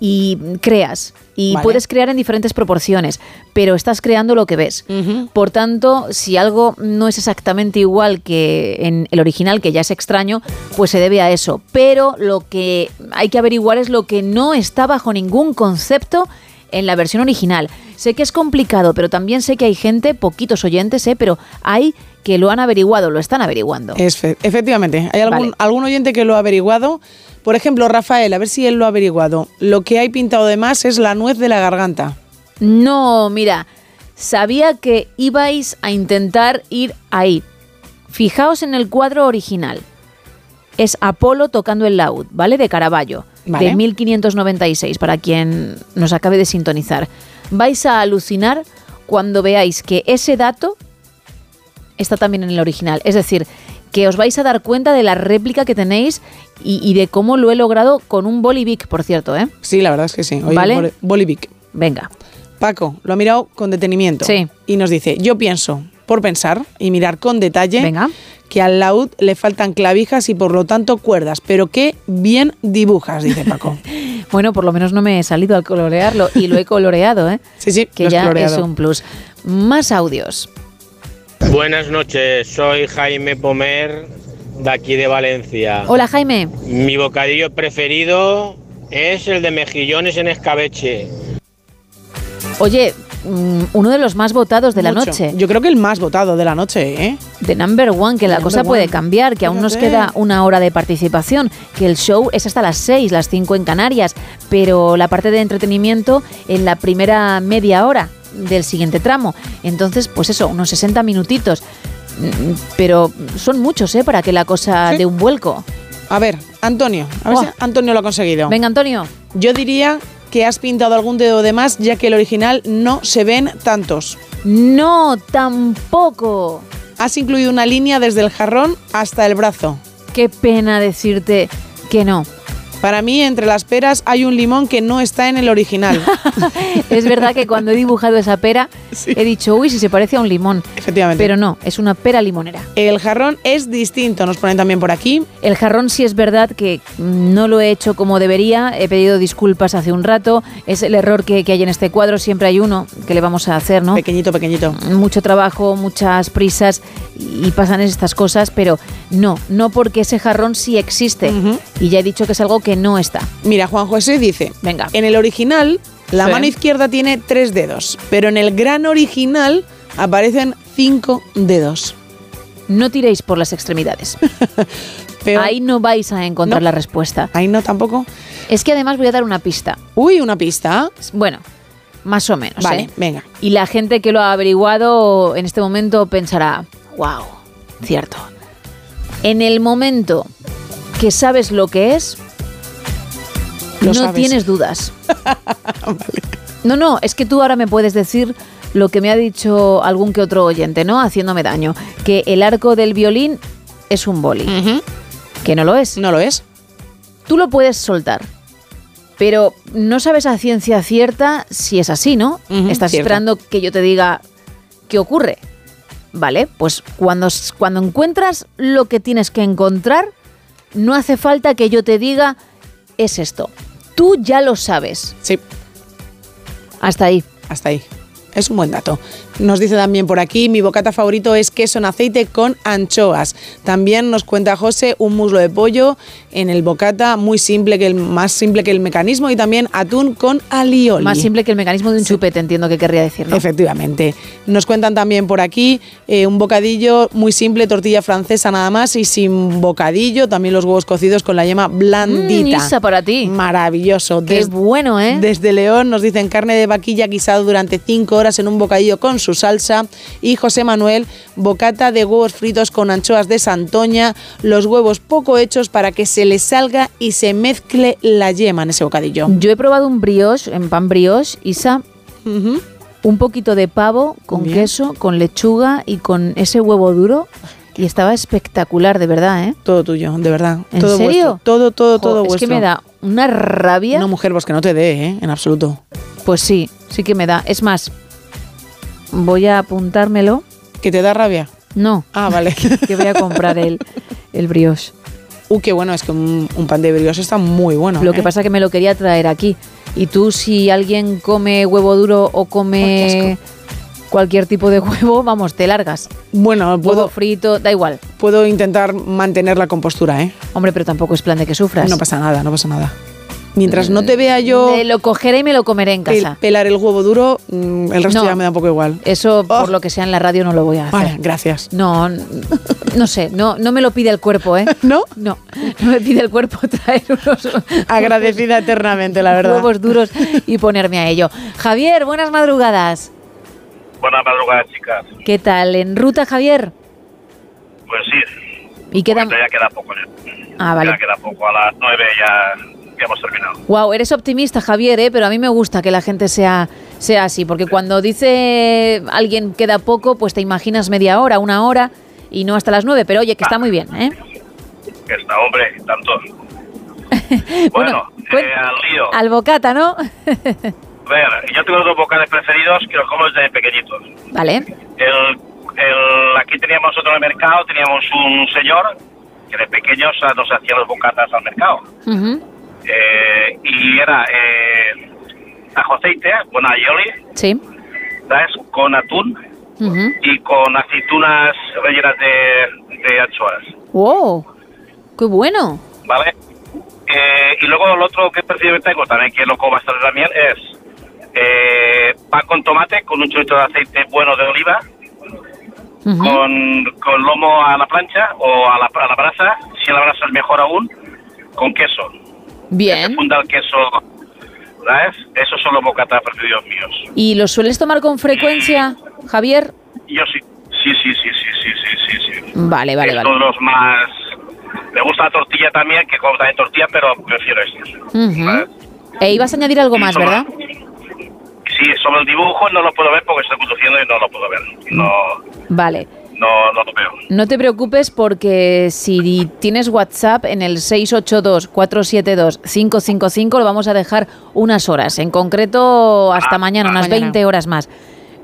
Y creas. Y Vale. puedes crear en diferentes proporciones, pero estás creando lo que ves. Por tanto, si algo no es exactamente igual que en el original, que ya es extraño, pues se debe a eso. Pero lo que hay que averiguar es lo que no está bajo ningún concepto en la versión original. Sé que es complicado, pero también sé que hay gente, poquitos oyentes, ¿eh? pero hay que lo han averiguado, lo están averiguando. Es fe- efectivamente, hay algún, Vale. algún oyente que lo ha averiguado. Por ejemplo, Rafael, a ver si él lo ha averiguado. Lo que hay pintado de más es la nuez de la garganta. No, mira, sabía que ibais a intentar ir ahí. Fijaos en el cuadro original. Es Apolo tocando el laúd, ¿vale? De Caravaggio, Vale. de 1596, para quien nos acabe de sintonizar. Vais a alucinar cuando veáis que ese dato está también en el original. Es decir, que os vais a dar cuenta de la réplica que tenéis y, y de cómo lo he logrado con un bolivic, por cierto, ¿eh? Sí, la verdad es que sí. Oye, ¿Vale? boli- Bolivic. Venga. Paco lo ha mirado con detenimiento. Sí. Y nos dice, yo pienso, por pensar y mirar con detalle, que al laúd le faltan clavijas y por lo tanto cuerdas, pero qué bien dibujas, dice Paco. Bueno, por lo menos no me he salido al colorearlo y lo he coloreado, ¿eh? Sí, sí, que ya coloreado. es un plus. Más audios. Buenas noches, soy Jaime Pomer de aquí de Valencia. Hola, Jaime. Mi bocadillo preferido es el de mejillones en escabeche. Oye, uno de los más votados de la noche. Yo creo que el más votado de la noche, ¿eh? The number one, que la cosa puede cambiar, que aún nos queda una hora de participación, que el show es hasta las 6, las 5 en Canarias, pero la parte de entretenimiento en la primera media hora del siguiente tramo. Entonces, pues eso, unos 60 minutitos. Mm, Pero son muchos, ¿eh? Para que la cosa dé un vuelco. A ver, Antonio, a ver Oh. si Antonio lo ha conseguido. Venga, Antonio. Yo diría que has pintado algún dedo de más, ya que el original no se ven tantos. No, tampoco. Has incluido una línea desde el jarrón hasta el brazo. Qué pena decirte que no. Para mí, entre las peras hay un limón que no está en el original. Es verdad que cuando he dibujado esa pera, he dicho, uy, si se parece a un limón. Efectivamente. Pero no, es una pera limonera. El jarrón es distinto, nos ponen también por aquí. El jarrón sí es verdad que no lo he hecho como debería, he pedido disculpas hace un rato, es el error que, que hay en este cuadro, siempre hay uno, que le vamos a hacer, no? Pequeñito, pequeñito. Mucho trabajo, muchas prisas y pasan estas cosas, pero no, no porque ese jarrón sí existe y ya he dicho que es algo que no está. Mira, Juan José dice, venga, en el original la Sí. mano izquierda tiene tres dedos, pero en el gran original aparecen cinco dedos. No tiréis por las extremidades. Ahí no vais a encontrar No. la respuesta. Ahí no tampoco. Es que además voy a dar una pista. Uy, una pista. Bueno, más o menos. Vale, ¿eh? venga. Y la gente que lo ha averiguado en este momento pensará, wow, cierto. En el momento que sabes lo que es, Lo no sabes. tienes dudas. No, no, es que tú ahora me puedes decir lo que me ha dicho algún que otro oyente, ¿no? Haciéndome daño. Que el arco del violín es un boli. Que no lo es. No lo es. Tú lo puedes soltar. Pero no sabes a ciencia cierta si es así, ¿no? Estás cierto. esperando que yo te diga qué ocurre. Vale, pues cuando, cuando encuentras lo que tienes que encontrar, no hace falta que yo te diga es esto. Tú ya lo sabes. Sí. Hasta ahí. Hasta ahí. Es un buen dato. Nos dice también por aquí, mi bocata favorito es queso en aceite con anchoas. También nos cuenta José un muslo de pollo en el bocata, muy simple, que el más simple que el mecanismo, y también atún con alioli. Más simple que el mecanismo de un chupete, entiendo que querría decir, ¿no? Efectivamente. Nos cuentan también por aquí eh, un bocadillo muy simple, tortilla francesa nada más y sin bocadillo, también los huevos cocidos con la yema blandita. Mm, para ti. Maravilloso. Qué bueno, ¿eh? Desde León nos dicen carne de vaquilla guisado durante 5 horas en un bocadillo con su salsa. Y José Manuel, bocata de huevos fritos con anchoas de Santoña, los huevos poco hechos para que se les salga y se mezcle la yema en ese bocadillo. Yo he probado un brioche, en pan brioche, Isa. Un poquito de pavo con Bien. queso, con lechuga y con ese huevo duro. Y estaba espectacular, de verdad, ¿eh? Todo tuyo, de verdad. ¿En todo serio? vuestro. Todo, todo, Jo, todo Es vuestro. que me da una rabia. No, mujer, pues que no te dé, ¿eh? En absoluto. Pues sí, sí que me da. Es más, voy a apuntármelo. ¿Que te da rabia? No. Ah, vale. que voy a comprar el, el brioche. Uh, qué bueno, es que un, un pan de brioche está muy bueno. Lo ¿eh? que pasa que me lo quería traer aquí. Y tú, si alguien come huevo duro o come cualquier tipo de huevo, vamos, te largas. Bueno, Huevo puedo, frito, da igual. puedo intentar mantener la compostura, ¿eh? Hombre, pero tampoco es plan de que sufras. No pasa nada, no pasa nada. Mientras no te vea yo Me lo cogeré y me lo comeré en pel- casa. pelar el huevo duro, mm, el resto No. ya me da un poco igual. Eso, por lo que sea en la radio, no lo voy a hacer. Vale, gracias. No, no sé, no, no me lo pide el cuerpo, ¿eh? ¿No? No, no me pide el cuerpo traer unos Agradecida eternamente, la verdad. huevos duros y ponerme a ello. Javier, buenas madrugadas. Buenas madrugadas, chicas. ¿Qué tal? ¿En ruta, Javier? Pues sí, Y queda... ya queda poco. Ya, Ah, vale. ya queda poco. A las nueve ya, ya hemos terminado. Wow, eres optimista, Javier, ¿eh? pero a mí me gusta que la gente sea, sea así, porque cuando dice alguien queda poco, pues te imaginas media hora, una hora y no hasta las nueve, pero oye, que está muy bien, ¿eh? Que está, hombre, tanto. bueno, eh, al lío. Al bocata, ¿no? A ver, yo tengo dos bocados preferidos que los como desde pequeñitos. vale. El, el, aquí teníamos otro en el mercado, teníamos un señor que de pequeños ah, nos hacía los bocatas al mercado. Ujú. Eh, y era eh, ajo aceite, con aioli, Sí. ¿sabes? Con atún y con aceitunas rellenas de, de anchoas. ¡Wow! ¡Qué bueno! ¿vale? Eh, y luego el otro que prefiero tengo también, que es loco bastante también, es eh, pan con tomate, con un chorrito de aceite bueno de oliva, con, con lomo a la plancha o a la, a la brasa, si la brasa es mejor aún, con queso. Bien. Que funda el queso, ¿sabes? Esos son los bocatas preferidos míos. ¿Y los sueles tomar con frecuencia, Javier? Yo sí. Sí, sí, sí, sí, sí, sí, sí. Vale, vale, Estos vale. los más... Me gusta la tortilla también, que gusta de tortilla, pero prefiero estos. Uh -huh. E ibas a añadir algo más, ¿verdad? Sí, sobre el dibujo no lo puedo ver porque estoy conduciendo y no lo puedo ver. No... Vale no, no lo veo. No te preocupes porque si tienes WhatsApp en el 682-472-555 lo vamos a dejar unas horas, en concreto hasta mañana, unas mañana. 20 horas más.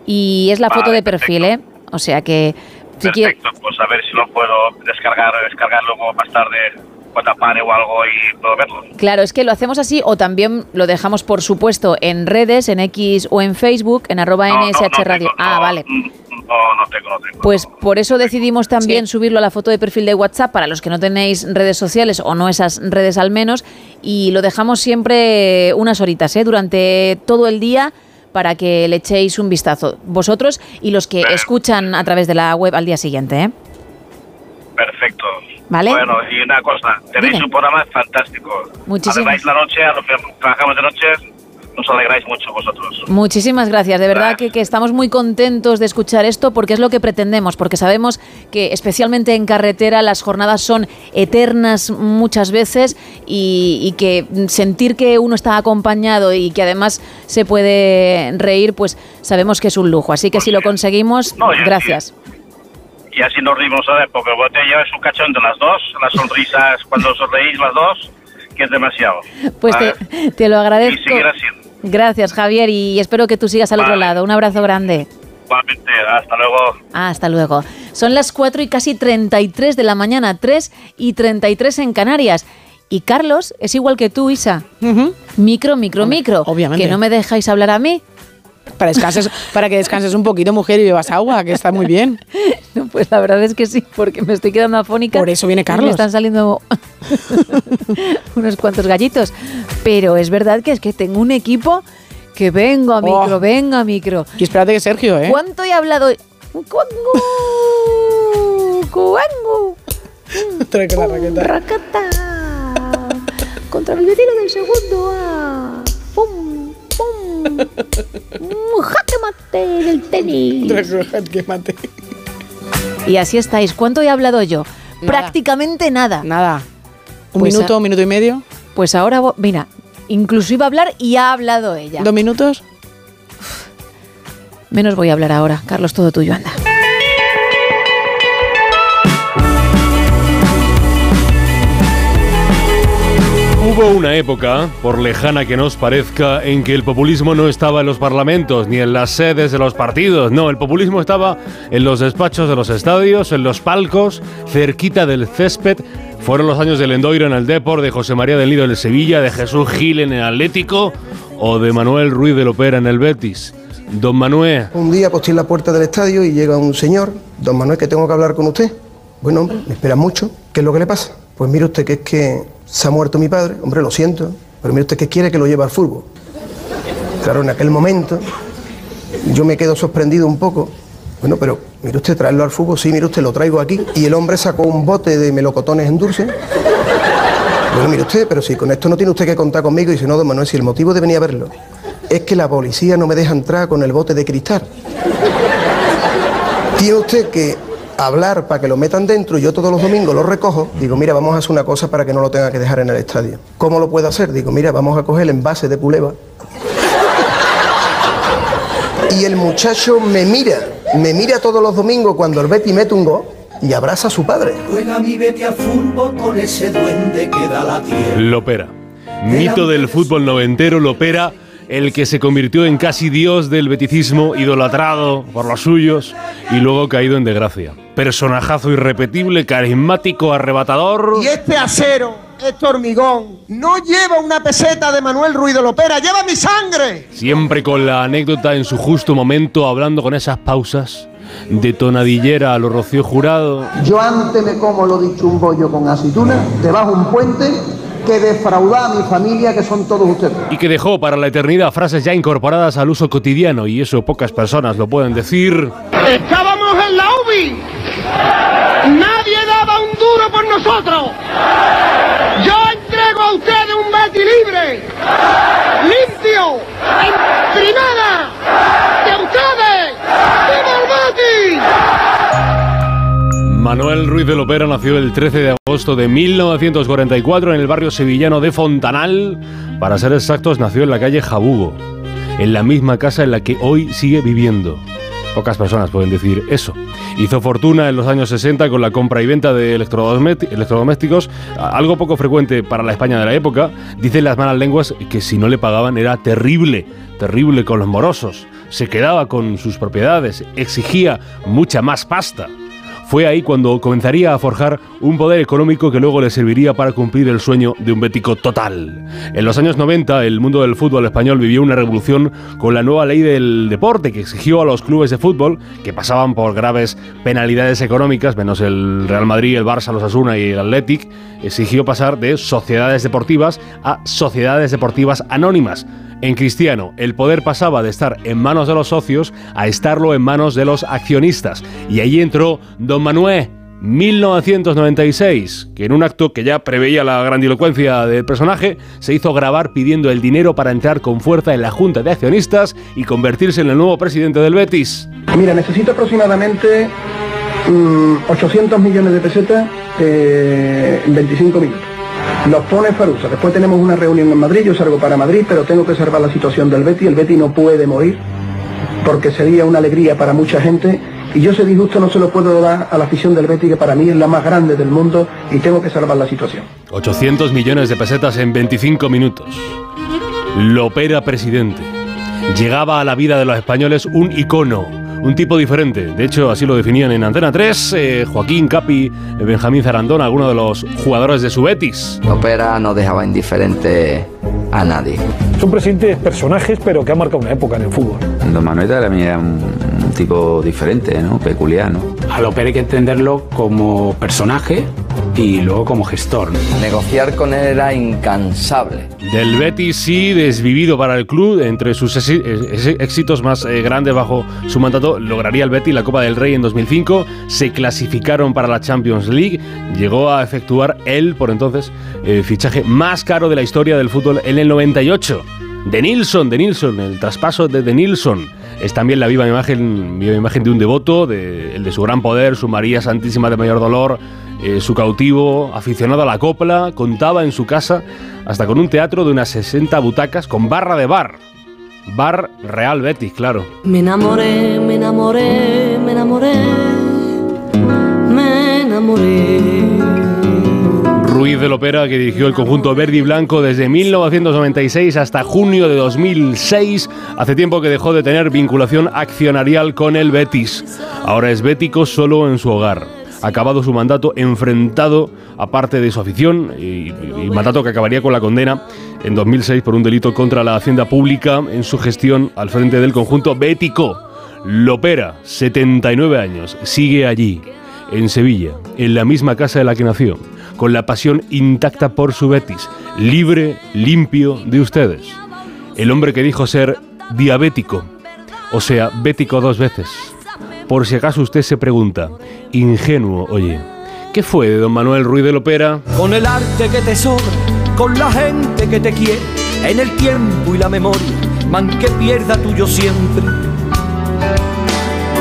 Y es la foto de perfil, ¿eh? O sea que si quieres... Perfecto, pues a ver si lo puedo descargar, descargar luego más tarde cuando pare o algo y puedo verlo. Claro, es que lo hacemos así o también lo dejamos, por supuesto, en redes, en X o en Facebook, en arroba NSH Radio. ah, vale. No, no tengo, no tengo. Pues por eso decidimos también subirlo a la foto de perfil de WhatsApp para los que no tenéis redes sociales o no esas redes al menos y lo dejamos siempre unas horitas, ¿eh? durante todo el día para que le echéis un vistazo vosotros y los que escuchan a través de la web al día siguiente. ¿eh? Perfecto. Vale. Bueno, y una cosa, tenéis Dime. un programa fantástico. Muchísimas- la noche, a los que trabajamos de noche, nos alegráis mucho vosotros. Muchísimas gracias, de verdad que, que estamos muy contentos de escuchar esto porque es lo que pretendemos, porque sabemos que especialmente en carretera las jornadas son eternas muchas veces y, y que sentir que uno está acompañado y que además se puede reír, pues sabemos que es un lujo. Así que si lo conseguimos, No, ya- gracias. Y así nos rimos, ¿sabes? Porque vos te llevas un cachón de las dos, las sonrisas cuando sonreís las dos, que es demasiado. Pues te, te lo Y agradezco. seguir así. Gracias, Javier, y espero que tú sigas al otro lado. Un abrazo grande. Igualmente, hasta luego. Ah, hasta luego. Son las 4 y casi 33 de la mañana, 3 y 33 en Canarias. Y Carlos es igual que tú, Isa. Micro, micro, micro. obviamente. Que no me dejáis hablar a mí. Para, descanses, para que descanses un poquito, mujer, y bebas agua, que está muy bien. No, pues la verdad es que sí, porque me estoy quedando afónica. Por eso viene y Carlos. Me están saliendo unos cuantos gallitos. Pero es verdad que es que tengo un equipo que venga, micro, Oh. venga, micro. Y espérate que Sergio, ¿eh? ¿Cuánto he hablado? hoy? Cuangu, cuangu. Trae la raqueta. Racata. Contra el vecino del segundo. Pum, Jaque mate del tenis. que mate. Y así estáis. ¿Cuánto he hablado yo? Nada. Prácticamente nada. Nada. Un Pues minuto, a- un minuto y medio. Pues ahora, mira, incluso iba a hablar y ha hablado ella. ¿Dos minutos? Menos voy a hablar ahora. Carlos, todo tuyo, anda. Hubo una época, por lejana que nos parezca, en que el populismo no estaba en los parlamentos ni en las sedes de los partidos. No, el populismo estaba en los despachos de los estadios, en los palcos, cerquita del césped. Fueron los años del Endoiro en el Depor, de José María del Nido en el Sevilla, de Jesús Gil en el Atlético o de Manuel Ruiz de Lopera en el Betis. Don Manuel, Un día pues, estoy en la puerta del estadio y llega un señor, don Manuel, que tengo que hablar con usted. Bueno, hombre, me espera mucho. ¿Qué es lo que le pasa? Pues mire usted que es que se ha muerto mi padre, hombre, lo siento, pero mire usted que quiere que lo lleve al fútbol. Claro, en aquel momento yo me quedo sorprendido un poco. Bueno, pero mire usted, traerlo al fútbol, sí, mire usted, lo traigo aquí. Y el hombre sacó un bote de melocotones en dulce. Bueno, mire usted, pero si con esto no tiene usted que contar conmigo, y dice, no, don Manuel, si el motivo de venir a verlo es que la policía no me deja entrar con el bote de cristal. Tiene usted que hablar para que lo metan dentro y yo todos los domingos lo recojo. Digo, mira, vamos a hacer una cosa para que no lo tenga que dejar en el estadio. ¿Cómo lo puedo hacer? Digo, mira, vamos a coger el envase de puleva. Y el muchacho me mira, me mira todos los domingos cuando el Betty mete un gol y abraza a su padre. Juega mi vete a fútbol con ese duende que da la tierra. Lopera. Mito del fútbol noventero, Lopera, el que se convirtió en casi dios del beticismo, idolatrado por los suyos y luego caído en desgracia. Personajazo irrepetible, carismático, arrebatador. Y este acero, este hormigón, no lleva una peseta de Manuel Ruiz de Lopera, lleva mi sangre. Siempre con la anécdota en su justo momento, hablando con esas pausas de tonadillera a lo Rocío Jurado. Yo antes me como lo dicho un bollo con aceituna, debajo un puente, que defrauda a mi familia, que son todos ustedes. Y que dejó para la eternidad frases ya incorporadas al uso cotidiano, y eso pocas personas lo pueden decir. Estábamos en la UBI. Nadie daba un duro por nosotros. Yo Ruiz de Lopera nació el 13 de agosto de 1944 en el barrio sevillano de Fontanal. Para ser exactos, nació en la calle Jabugo, en la misma casa en la que hoy sigue viviendo. Pocas personas pueden decir eso. Hizo fortuna en los años 60 con la compra y venta de electrodomésticos, algo poco frecuente para la España de la época. Dicen las malas lenguas que si no le pagaban era terrible, terrible con los morosos. Se quedaba con sus propiedades, exigía mucha más pasta. Fue ahí cuando comenzaría a forjar un poder económico que luego le serviría para cumplir el sueño de un bético total. En los años 90, el mundo del fútbol español vivió una revolución con la nueva ley del deporte que exigió a los clubes de fútbol, que pasaban por graves penalidades económicas, menos el Real Madrid, el Barça, los Asuna y el Athletic, exigió pasar de sociedades deportivas a sociedades deportivas anónimas. En Cristiano, el poder pasaba de estar en manos de los socios a estarlo en manos de los accionistas. Y ahí entró Don Manuel, 1996, que en un acto que ya preveía la grandilocuencia del personaje, se hizo grabar pidiendo el dinero para entrar con fuerza en la Junta de Accionistas y convertirse en el nuevo presidente del Betis. Mira, necesito aproximadamente mm, 800 millones de pesetas eh, en 25 minutos. Los pone Farusa. Después tenemos una reunión en Madrid, yo salgo para Madrid, pero tengo que salvar la situación del Betty. El Betty no puede morir porque sería una alegría para mucha gente. Y yo ese disgusto no se lo puedo dar a la afición del Betty, que para mí es la más grande del mundo, y tengo que salvar la situación. 800 millones de pesetas en 25 minutos. Lopera presidente. Llegaba a la vida de los españoles un icono, un tipo diferente. De hecho, así lo definían en Antena 3 eh, Joaquín Capi, eh, Benjamín Zarandón, algunos de los jugadores de su Betis. Opera no dejaba indiferente a nadie. Son presidentes personajes, pero que han marcado una época en el fútbol. Don Manuel también era un, un tipo diferente, ¿no? Peculiar, ¿no? A Lopera hay que entenderlo como personaje y luego como gestor. Negociar con él era incansable. Del Betis sí, desvivido para el club, entre sus éxitos más eh, grandes bajo su mandato, lograría el Betis la Copa del Rey en 2005, se clasificaron para la Champions League, llegó a efectuar él, por entonces, el fichaje más caro de la historia del fútbol en el 98. De Nilsson, de Nilsson, el traspaso de De Nilsson. Es también la viva imagen, viva imagen de un devoto, de, el de su gran poder, su María Santísima de Mayor Dolor, eh, su cautivo, aficionado a la copla, contaba en su casa hasta con un teatro de unas 60 butacas con barra de bar. Bar Real Betis, claro. Me enamoré, me enamoré, me enamoré, me enamoré. Ruiz de Lopera, que dirigió el conjunto verde y blanco desde 1996 hasta junio de 2006. Hace tiempo que dejó de tener vinculación accionarial con el Betis. Ahora es bético solo en su hogar. Acabado su mandato, enfrentado a parte de su afición y, y mandato que acabaría con la condena en 2006 por un delito contra la hacienda pública en su gestión al frente del conjunto bético. Lopera, 79 años, sigue allí, en Sevilla, en la misma casa de la que nació, con la pasión intacta por su Betis, libre, limpio de ustedes. El hombre que dijo ser diabético, o sea, bético dos veces. Por si acaso usted se pregunta, ingenuo, oye, ¿qué fue de don Manuel Ruiz de Lopera? Con el arte que te sobra, con la gente que te quiere, en el tiempo y la memoria, man que pierda tuyo siempre.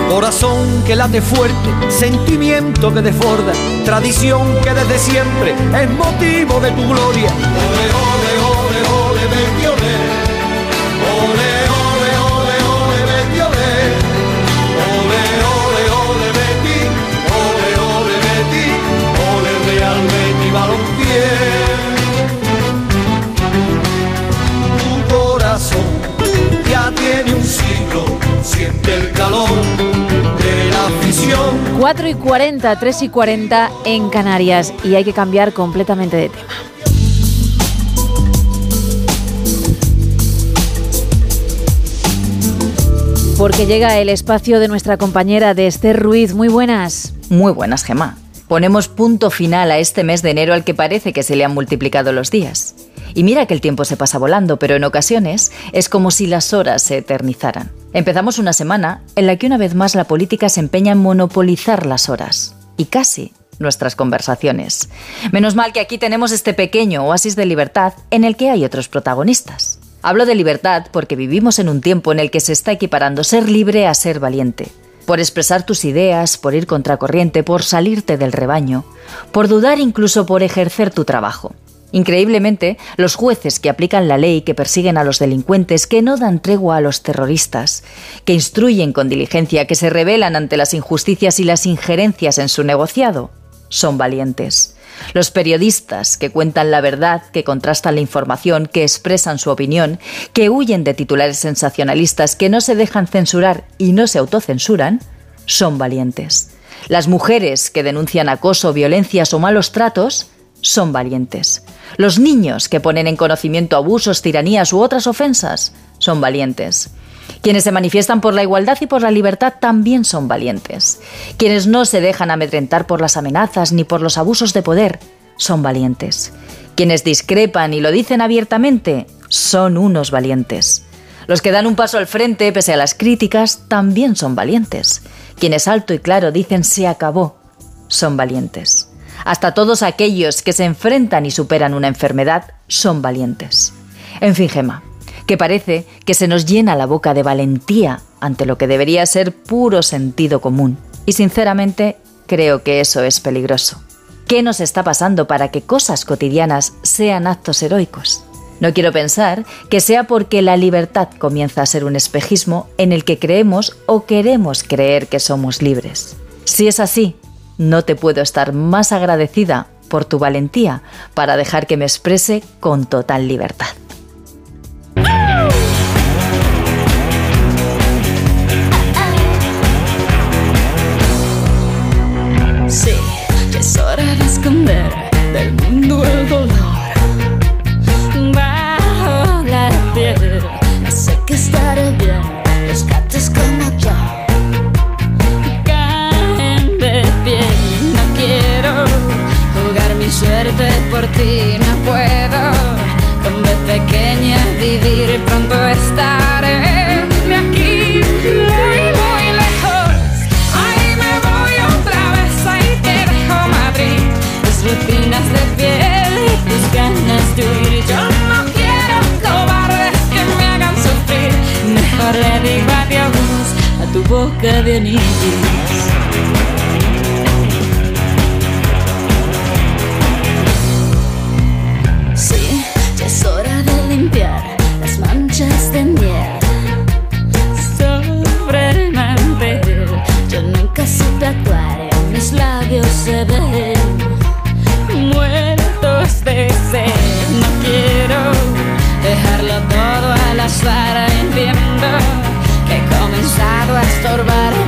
Corazón que late fuerte, sentimiento que desborda, tradición que desde siempre es motivo de tu gloria. Ole, ole, ole, ole, Betty, ole. Ole, siente el calor de la afición. 4 y 40, 3 y 40 en Canarias y hay que cambiar completamente de tema. porque llega el espacio de nuestra compañera de Esther Ruiz. Muy buenas. Muy buenas, Gemma. Ponemos punto final a este mes de enero al que parece que se le han multiplicado los días. Y mira que el tiempo se pasa volando, pero en ocasiones es como si las horas se eternizaran. Empezamos una semana en la que una vez más la política se empeña en monopolizar las horas. Y casi nuestras conversaciones. Menos mal que aquí tenemos este pequeño oasis de libertad en el que hay otros protagonistas. Hablo de libertad porque vivimos en un tiempo en el que se está equiparando ser libre a ser valiente. Por expresar tus ideas, por ir contracorriente, por salirte del rebaño, por dudar incluso por ejercer tu trabajo. Increíblemente, los jueces que aplican la ley, que persiguen a los delincuentes, que no dan tregua a los terroristas, que instruyen con diligencia, que se rebelan ante las injusticias y las injerencias en su negociado, son valientes. Los periodistas que cuentan la verdad, que contrastan la información, que expresan su opinión, que huyen de titulares sensacionalistas, que no se dejan censurar y no se autocensuran, son valientes. Las mujeres que denuncian acoso, violencias o malos tratos son valientes. Los niños que ponen en conocimiento abusos, tiranías u otras ofensas son valientes. Quienes se manifiestan por la igualdad y por la libertad también son valientes. Quienes no se dejan amedrentar por las amenazas ni por los abusos de poder son valientes. Quienes discrepan y lo dicen abiertamente son unos valientes. Los que dan un paso al frente pese a las críticas también son valientes. Quienes alto y claro dicen se acabó son valientes. Hasta todos aquellos que se enfrentan y superan una enfermedad son valientes. En fin, Gema, que parece que se nos llena la boca de valentía ante lo que debería ser puro sentido común. Y sinceramente creo que eso es peligroso. ¿Qué nos está pasando para que cosas cotidianas sean actos heroicos? No quiero pensar que sea porque la libertad comienza a ser un espejismo en el que creemos o queremos creer que somos libres. Si es así, no te puedo estar más agradecida por tu valentía para dejar que me exprese con total libertad. Sí, es hora de esconder del mundo el dolor. Bajo la piel, sé que estaré bien. Por ti, no puedo. Con de pequeña vivir, pronto estaré aquí. Muy, muy lejos. Ahí me voy otra vez, ahí te dejo Madrid. Tus rutinas de piel y tus ganas de huir. Yo no quiero cobardes que me hagan sufrir. Mejor le digo adiós a tu boca de anillos. Mis labios se ven muertos de sed. No quiero dejarlo todo al azar, entiendo que he comenzado a estorbar.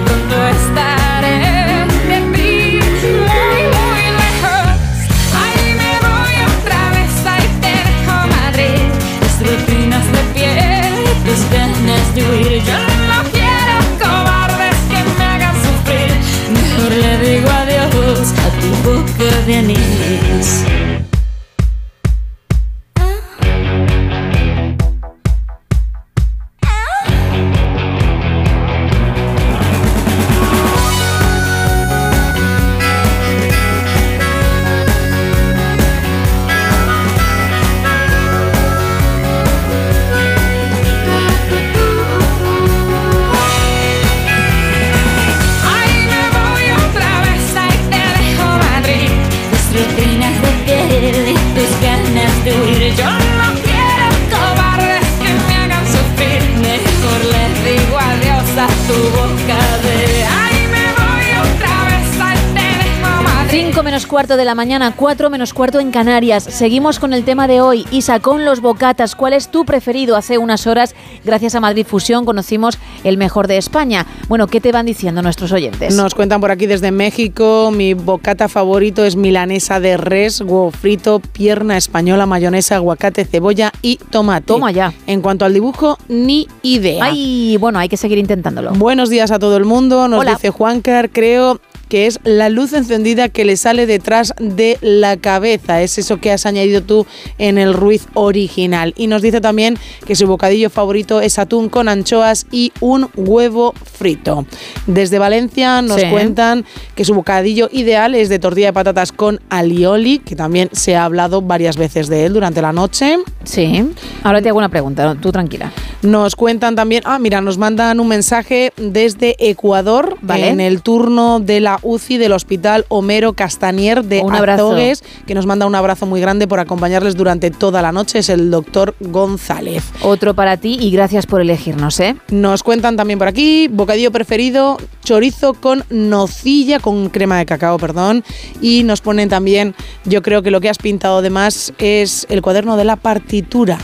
Cuarto de la mañana, 4 menos cuarto en Canarias. Seguimos con el tema de hoy. Isa, con los bocatas, ¿cuál es tu preferido? Hace unas horas, gracias a Madrid Fusión, conocimos el mejor de España. Bueno, ¿qué te van diciendo nuestros oyentes? Nos cuentan por aquí desde México, mi bocata favorito es milanesa de res, huevo frito, pierna española, mayonesa, aguacate, cebolla y tomate. Toma ya. En cuanto al dibujo, ni idea. Ay, bueno, hay que seguir intentándolo. Buenos días a todo el mundo, nos Hola. dice Juancar, creo que es la luz encendida que le sale detrás de la cabeza. Es eso que has añadido tú en el Ruiz original. Y nos dice también que su bocadillo favorito es atún con anchoas y un huevo frito. Desde Valencia nos Sí. cuentan que su bocadillo ideal es de tortilla de patatas con alioli, que también se ha hablado varias veces de él durante la noche. Sí. Ahora te hago una pregunta, tú tranquila. Nos cuentan también, ah, mira, nos mandan un mensaje desde Ecuador Vale. en el turno de la UCI del Hospital Homero Castanier de. Azogues, que nos manda un abrazo muy grande por acompañarles durante toda la noche, es el doctor González. Otro para ti y gracias por elegirnos, ¿eh? Nos cuentan también por aquí, bocadillo preferido, chorizo con nocilla, con crema de cacao, perdón. Y nos ponen también, yo creo que lo que has pintado de más es el cuaderno de la partitura.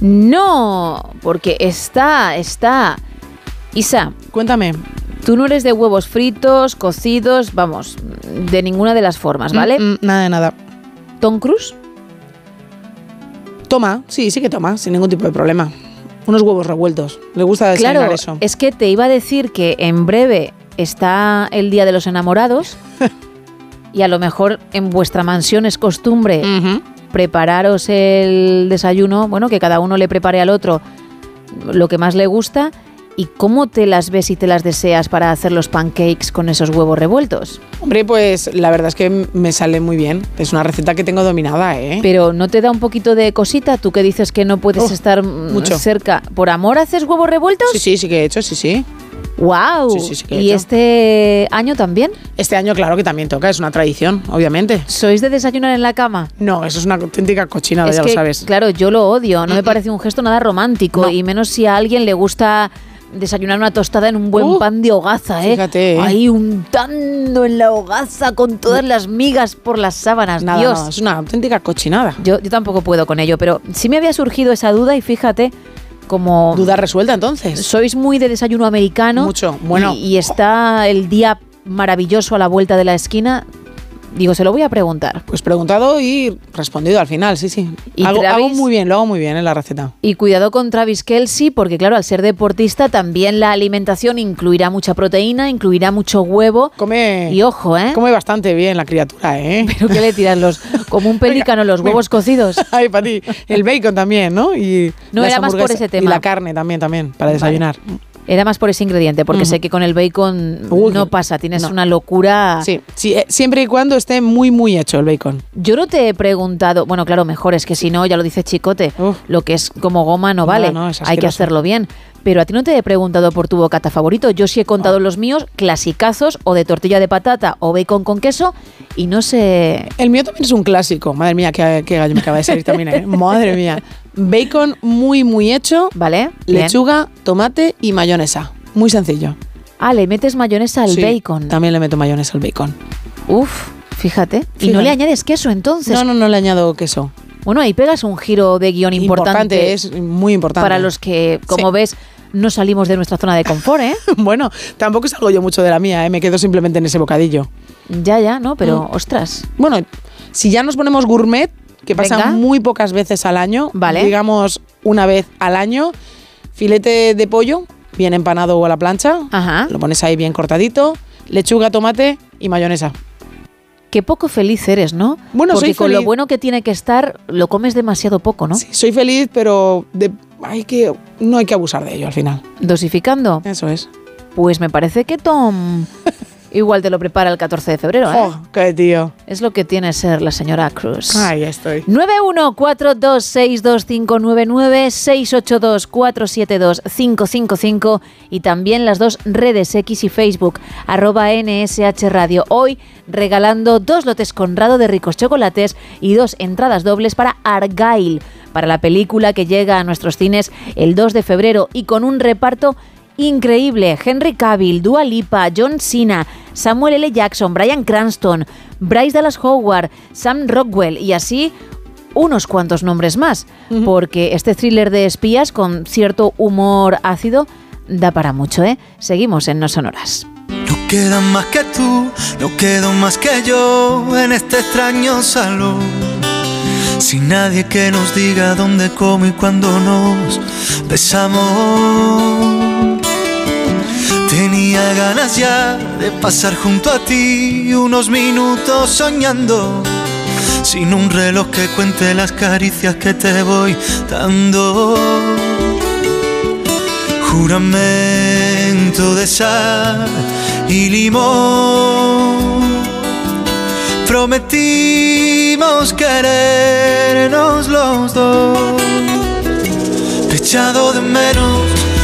No, porque está, está. Isa, cuéntame. Tú no eres de huevos fritos, cocidos, vamos, de ninguna de las formas, ¿vale? Mm, mm, nada de nada. ¿Tom Cruise? Toma, sí, sí que toma, sin ningún tipo de problema. Unos huevos revueltos. Le gusta desayunar Claro, eso. es que te iba a decir que en breve está el Día de los Enamorados y a lo mejor en vuestra mansión es costumbre prepararos el desayuno, bueno, que cada uno le prepare al otro lo que más le gusta y cómo te las ves y te las deseas para hacer los pancakes con esos huevos revueltos. Hombre, pues la verdad es que me sale muy bien. Es una receta que tengo dominada, ¿eh? Pero ¿no te da un poquito de cosita? Tú que dices que no puedes estar mm, mucho. cerca. ¿Por amor haces huevos revueltos? Sí, sí, sí que he hecho, sí, sí. ¡Wow! Sí, sí, sí que he ¿Y hecho. este año también? Este año, claro que también toca, es una tradición, obviamente. ¿Sois de desayunar en la cama? No, eso es una auténtica cochinada, es ya que, lo sabes. claro, yo lo odio. No me parece un gesto nada romántico. Y menos si a alguien le gusta desayunar una tostada en un buen Uh, pan de hogaza, ¿eh? fíjate, ¿eh? Ahí untando en la hogaza con todas las migas por las sábanas. Nada, Dios. no, es una auténtica cochinada. Yo, yo tampoco puedo con ello, pero sí me había surgido esa duda y fíjate como... Duda resuelta entonces. Sois muy de desayuno americano. Mucho, bueno. Y, y está el día maravilloso a la vuelta de la esquina. Digo, se lo voy a preguntar. Pues preguntado y respondido al final, sí, sí. ¿Y hago, hago muy bien, lo hago muy bien en la receta. Y cuidado con Travis Kelsey, porque claro, al ser deportista también la alimentación incluirá mucha proteína, incluirá mucho huevo. Come. Y ojo, ¿eh? Come bastante bien la criatura, ¿eh? ¿Pero qué le tiran los, como un pelícano, los huevos cocidos? Ay, para ti. El bacon también, ¿no? Y No, era más por ese tema. Y la carne también, también, para desayunar. Era más por ese ingrediente, porque sé que con el bacon Uy, no pasa, tienes no. una locura. Sí, sí, eh, siempre y cuando esté muy, muy hecho el bacon. Yo no te he preguntado, bueno, claro, mejor es que si no, ya lo dice Chicote, lo que es como goma no vale, no, hay que hacerlo bien. Pero a ti no te he preguntado por tu bocata favorito, yo sí he contado los míos, clasicazos, o de tortilla de patata o bacon con queso, y no sé... El mío también es un clásico. Madre mía, qué, qué gallo me acaba de salir también, ¿eh? Madre mía. Bacon muy, muy hecho. ¿Vale? bien. Lechuga, tomate y mayonesa. Muy sencillo. Ah, le metes mayonesa al Sí, bacon. También le meto mayonesa al bacon. Uf, fíjate. Y no le añades queso entonces. No, no, no le añado queso. Bueno, ahí pegas un giro de guion importante. es muy importante. Para los que, como Sí. ves, no salimos de nuestra zona de confort, ¿eh? bueno, tampoco salgo yo mucho de la mía, ¿eh? me quedo simplemente en ese bocadillo. Ya, ya, ¿no? Pero, Mm. ostras. Bueno, si ya nos ponemos gourmet, que pasa Venga. muy pocas veces al año, Vale. digamos una vez al año, filete de pollo, bien empanado o a la plancha, Ajá. lo pones ahí bien cortadito, lechuga, tomate y mayonesa. Qué poco feliz eres, ¿no? Bueno, Porque soy con lo bueno que tiene que estar, lo comes demasiado poco, ¿no? Soy feliz, pero de- hay que, no hay que abusar de ello al final. Dosificando. Eso es. Pues me parece que Tom igual te lo prepara el 14 de febrero, ¿eh? ¡Oh, qué tío! Es lo que tiene ser la señora Cruz. Ahí estoy. 914262599, y también las dos redes X y Facebook, arroba NSH Radio. Hoy regalando dos lotes Conrado de ricos chocolates y dos entradas dobles para Argyle, para la película que llega a nuestros cines el 2 de febrero y con un reparto increíble. Henry Cavill, Dua Lipa, John Cena, Samuel L. Jackson, Brian Cranston, Bryce Dallas Howard, Sam Rockwell y así unos cuantos nombres más, porque este thriller de espías con cierto humor ácido da para mucho, ¿eh? Seguimos en No Sonoras. No quedan más que tú, no quedo más que yo en este extraño salón. Sin nadie que nos diga dónde, cómo y cuándo nos besamos. Tenía ganas ya de pasar junto a ti unos minutos soñando. Sin un reloj que cuente las caricias que te voy dando. Juramento de sal y limón. Prometimos querernos los dos. Echado de menos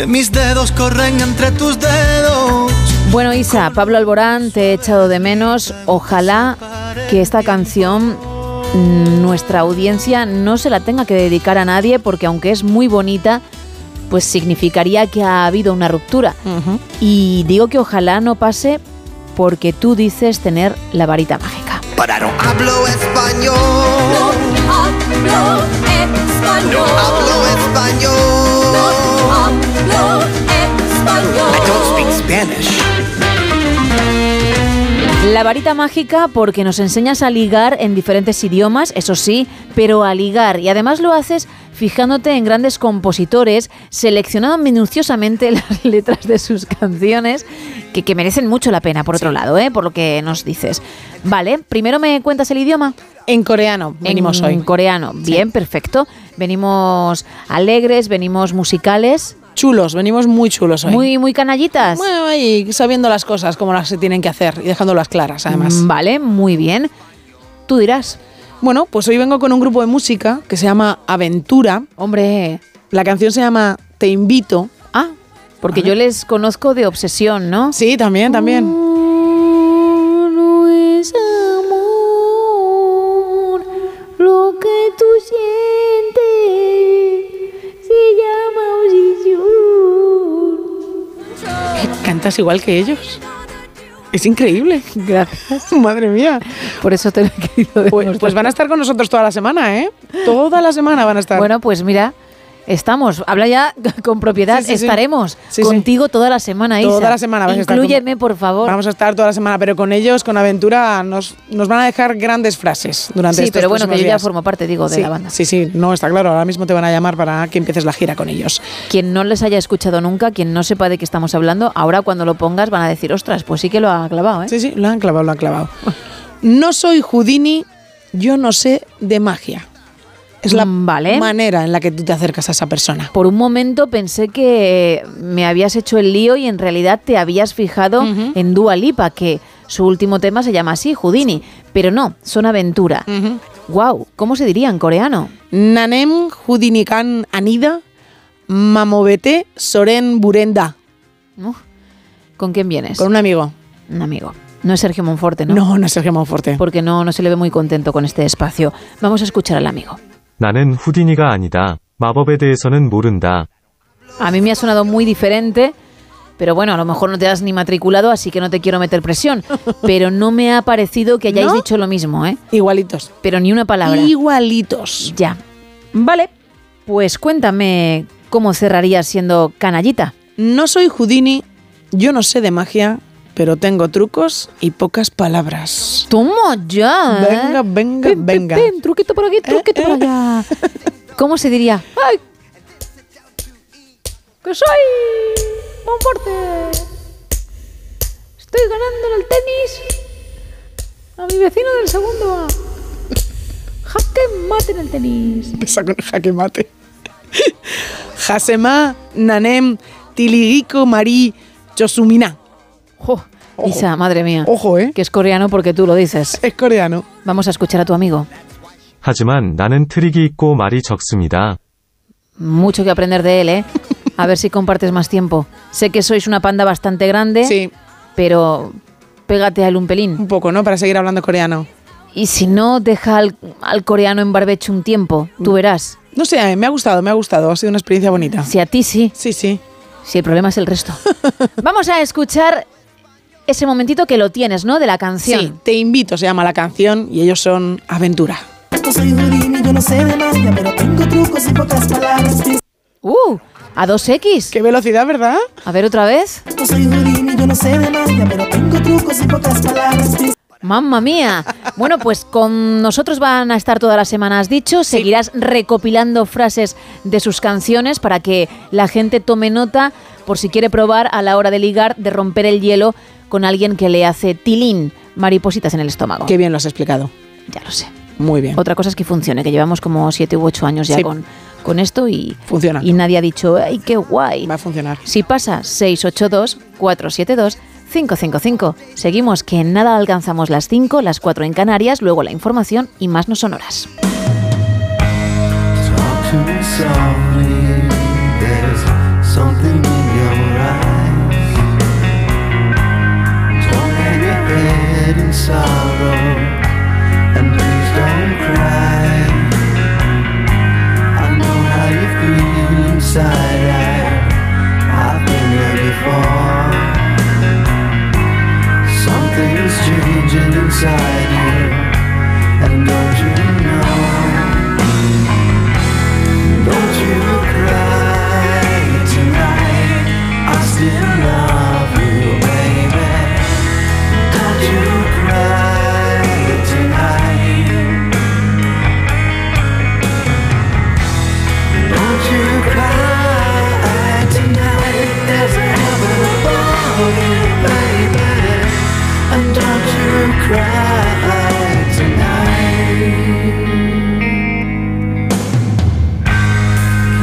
Que mis dedos corren entre tus dedos. Bueno, Isa, Pablo Alborán, te he echado de menos. Ojalá que esta canción mm, nuestra audiencia no se la tenga que dedicar a nadie porque aunque es muy bonita, pues significaría que ha habido una ruptura. Y digo que ojalá no pase porque tú dices tener la varita mágica. Pero no hablo español. No hablo español. No hablo español. No hablo español. I don't speak Spanish. La varita mágica porque nos enseñas a ligar en diferentes idiomas, eso sí, pero a ligar y además lo haces fijándote en grandes compositores, seleccionando minuciosamente las letras de sus canciones, que, que merecen mucho la pena, por otro lado, ¿eh? por lo que nos dices. Vale, primero me cuentas el idioma. En coreano venimos en hoy. coreano, bien, perfecto. Venimos alegres, venimos musicales. Chulos, venimos muy chulos hoy. Muy, muy canallitas. Bueno, y sabiendo las cosas como las se tienen que hacer y dejándolas claras, además. Mm, Vale, muy bien. Tú dirás. Bueno, pues hoy vengo con un grupo de música que se llama Aventura. Hombre. La canción se llama Te invito. Ah, porque yo les conozco de obsesión, ¿no? Sí, también, también. No Cantas igual que ellos. Es increíble. Gracias. Madre mía. Por eso te lo he querido Pues, pues van a estar con nosotros toda la semana, ¿eh? Toda la semana van a estar. Bueno, pues mira, estamos. Habla ya con propiedad. Sí, sí, sí. Estaremos Sí, contigo toda la semana, Isa. Toda la semana vas a estar Inclúyeme, por favor. Vamos a estar toda la semana, pero con ellos, con Aventura, nos, nos van a dejar grandes frases durante Sí, estos pero bueno, que yo ya días. formo parte, digo, de la banda. Sí, sí, no, está claro. Ahora mismo te van a llamar para que empieces la gira con ellos. Quien no les haya escuchado nunca, quien no sepa de qué estamos hablando, ahora cuando lo pongas van a decir, ostras, pues sí que lo ha clavado, ¿eh? Sí, sí, lo han clavado, lo han clavado. No soy Houdini, yo no sé de magia. Es la Mm, vale. manera en la que tú te acercas a esa persona. Por un momento pensé que me habías hecho el lío y en realidad te habías fijado en Dua Lipa, que su último tema se llama así, Houdini. Pero no, son aventura. Wow, ¿cómo se diría en coreano? Nanem Houdinikan Anida Mamovete Soren Burenda. ¿Con quién vienes? Con un amigo. Un amigo. No es Sergio Monforte, ¿no? No, no es Sergio Monforte. Porque no, no se le ve muy contento con este espacio. Vamos a escuchar al amigo. 나는 후디니가 아니다. 마법에 대해서는 모른다. A mí me ha sonado muy diferente, pero bueno, a lo mejor no te has ni matriculado, así que no te quiero meter presión. Pero no me ha parecido que hayáis ¿No? dicho lo mismo, ¿eh? Igualitos. Pero ni una palabra. Igualitos. Ya. Vale, pues cuéntame cómo cerrarías siendo canallita. No soy Houdini, yo no sé de magia, pero tengo trucos y pocas palabras. Toma ya. ¿eh? Venga, venga, Ven, ven, venga. ven, truquito por aquí, truquito por allá. ¿Cómo se diría? ¡Ay! ¡Que soy! ¡Monforte! Estoy ganando en el tenis a mi vecino del segundo. Jaque mate en el tenis. Empieza con jaque mate. Hasema, Nanem, Tiligiko, Marí, Chosumina. Jo, Isa, madre mía. Ojo, ¿eh? Que es coreano porque tú lo dices. Es coreano. Vamos a escuchar a tu amigo. 하지만 나는 트릭이 있고 말이 적습니다. Mucho que aprender de él, ¿eh? A ver si compartes más tiempo. Sé que sois una panda bastante grande. Sí. Pero pégate a él un pelín. Un poco, ¿no? Para seguir hablando coreano. Y si no, deja al, al coreano en barbecho un tiempo. Tú verás. No sé, eh, me ha gustado, me ha gustado. Ha sido una experiencia bonita. Si a ti sí. Sí, sí. Si el problema es el resto. Vamos a escuchar ese momentito que lo tienes, ¿no? De la canción. Sí, te invito, se llama la canción, y ellos son Aventura. ¡Uh! A 2X. Qué velocidad, ¿verdad? A ver otra vez. Mamma mía. Bueno, pues con nosotros van a estar todas las semanas dicho. Seguirás recopilando frases de sus canciones para que la gente tome nota por si quiere probar a la hora de ligar, de romper el hielo con alguien que le hace tilín, maripositas en el estómago. Qué bien lo has explicado. Ya lo sé. Muy bien. Otra cosa es que funcione, que llevamos como siete u ocho años ya Sí. con, con esto y, Funciona. y nadie ha dicho, ¡ay, qué guay! Va a funcionar. Si pasa 682-472-555. Seguimos que en nada alcanzamos las 5, las 4 en Canarias, luego la información y más no sonoras. Talk to me softly. There's something sorrow, and please don't cry. I know how you feel inside. I, I've been there before. Something's changing inside you, and don't you tonight.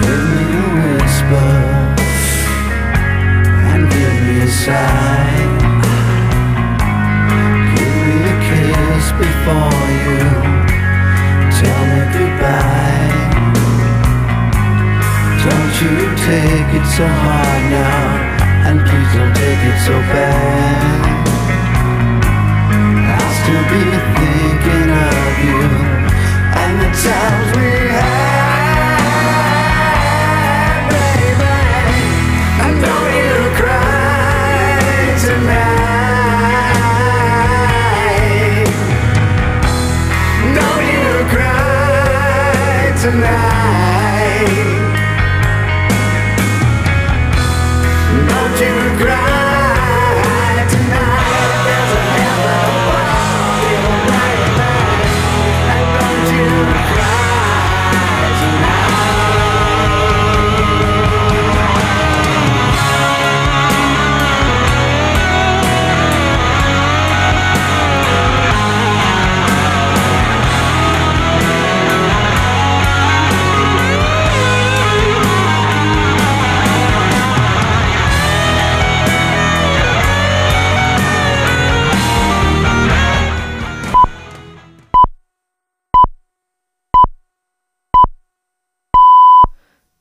Give me a whisper and give me a. Give me a kiss before you tell me goodbye. Don't you take it so hard now, and please don't take it so bad. I'll be thinking of you and the times we had, baby. You cry tonight. You cry tonight.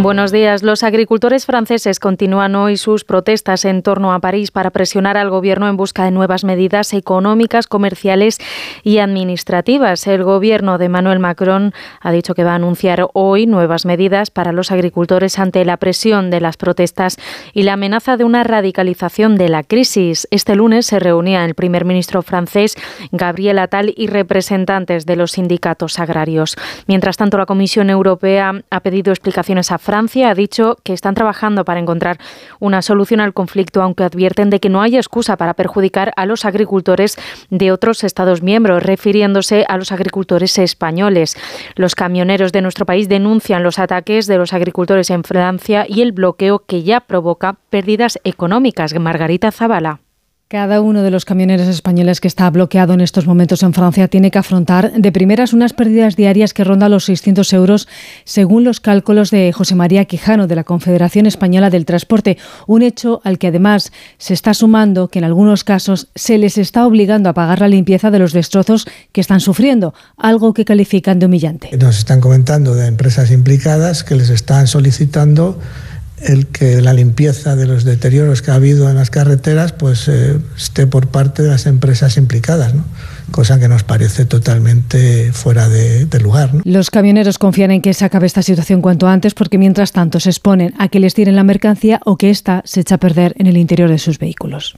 Buenos días. Los agricultores franceses continúan hoy sus protestas en torno a París para presionar al gobierno en busca de nuevas medidas económicas, comerciales y administrativas. El gobierno de Emmanuel Macron ha dicho que va a anunciar hoy nuevas medidas para los agricultores ante la presión de las protestas y la amenaza de una radicalización de la crisis. Este lunes se reunía el primer ministro francés Gabriel Attal y representantes de los sindicatos agrarios. Mientras tanto, la Comisión Europea ha pedido explicaciones a Francia ha dicho que están trabajando para encontrar una solución al conflicto, aunque advierten de que no hay excusa para perjudicar a los agricultores de otros Estados miembros, refiriéndose a los agricultores españoles. Los camioneros de nuestro país denuncian los ataques de los agricultores en Francia y el bloqueo que ya provoca pérdidas económicas. Margarita Zavala. Cada uno de los camioneros españoles que está bloqueado en estos momentos en Francia tiene que afrontar de primeras unas pérdidas diarias que rondan los 600 euros, según los cálculos de José María Quijano de la Confederación Española del Transporte. Un hecho al que además se está sumando que en algunos casos se les está obligando a pagar la limpieza de los destrozos que están sufriendo, algo que califican de humillante. Nos están comentando de empresas implicadas que les están solicitando el que la limpieza de los deterioros que ha habido en las carreteras pues eh, esté por parte de las empresas implicadas, ¿no? cosa que nos parece totalmente fuera de, de lugar. ¿no? Los camioneros confían en que se acabe esta situación cuanto antes porque mientras tanto se exponen a que les tiren la mercancía o que ésta se echa a perder en el interior de sus vehículos.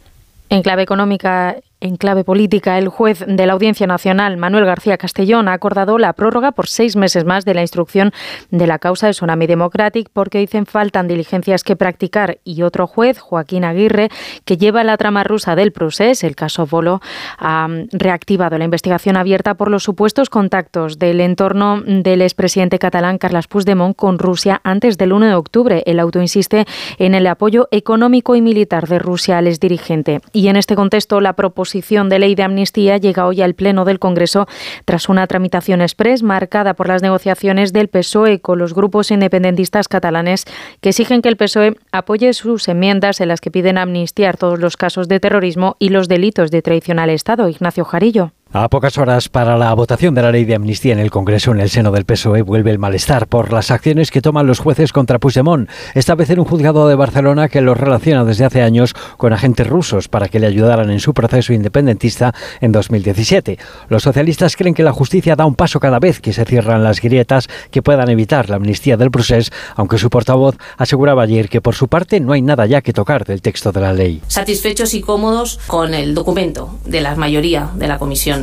En clave económica, en clave política, el juez de la Audiencia Nacional, Manuel García Castellón, ha acordado la prórroga por seis meses más de la instrucción de la causa de Tsunami Democratic porque dicen faltan diligencias que practicar. Y otro juez, Joaquín Aguirre, que lleva la trama rusa del procés, el caso Bolo, ha reactivado la investigación abierta por los supuestos contactos del entorno del expresidente catalán Carles Puigdemont con Rusia antes del 1 de octubre. El auto insiste en el apoyo económico y militar de Rusia al exdirigente. Y en este contexto, la proposición de ley de amnistía llega hoy al Pleno del Congreso tras una tramitación express marcada por las negociaciones del PSOE con los grupos independentistas catalanes que exigen que el PSOE apoye sus enmiendas en las que piden amnistiar todos los casos de terrorismo y los delitos de traición al Estado. Ignacio Jarillo. A pocas horas para la votación de la ley de amnistía en el Congreso en el seno del PSOE vuelve el malestar por las acciones que toman los jueces contra Puigdemont, esta vez en un juzgado de Barcelona que los relaciona desde hace años con agentes rusos para que le ayudaran en su proceso independentista en 2017. Los socialistas creen que la justicia da un paso cada vez que se cierran las grietas que puedan evitar la amnistía del proceso, aunque su portavoz aseguraba ayer que por su parte no hay nada ya que tocar del texto de la ley. Satisfechos y cómodos con el documento de la mayoría de la comisión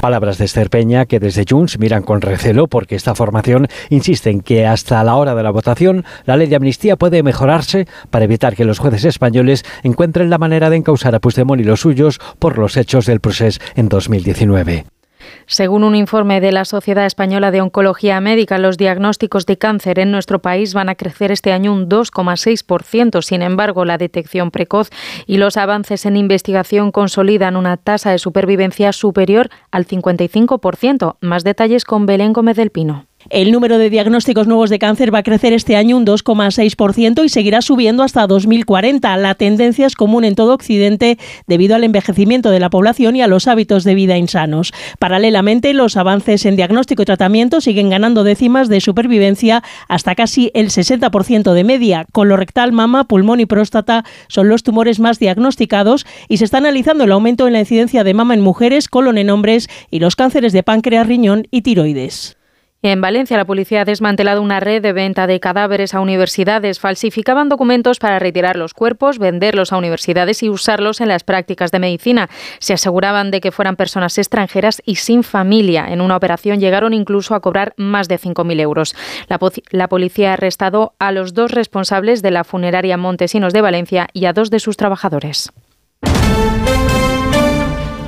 Palabras de Esther Peña que desde Junts miran con recelo porque esta formación insiste en que hasta la hora de la votación la ley de amnistía puede mejorarse para evitar que los jueces españoles encuentren la manera de encausar a Puigdemont y los suyos por los hechos del proceso en 2019. Según un informe de la Sociedad Española de Oncología Médica, los diagnósticos de cáncer en nuestro país van a crecer este año un 2,6%. Sin embargo, la detección precoz y los avances en investigación consolidan una tasa de supervivencia superior al 55%. Más detalles con Belén Gómez del Pino. El número de diagnósticos nuevos de cáncer va a crecer este año un 2,6% y seguirá subiendo hasta 2040. La tendencia es común en todo Occidente debido al envejecimiento de la población y a los hábitos de vida insanos. Paralelamente, los avances en diagnóstico y tratamiento siguen ganando décimas de supervivencia hasta casi el 60% de media. Colorectal, mama, pulmón y próstata son los tumores más diagnosticados y se está analizando el aumento en la incidencia de mama en mujeres, colon en hombres y los cánceres de páncreas, riñón y tiroides. En Valencia, la policía ha desmantelado una red de venta de cadáveres a universidades. Falsificaban documentos para retirar los cuerpos, venderlos a universidades y usarlos en las prácticas de medicina. Se aseguraban de que fueran personas extranjeras y sin familia. En una operación llegaron incluso a cobrar más de 5.000 euros. La, la policía ha arrestado a los dos responsables de la funeraria Montesinos de Valencia y a dos de sus trabajadores.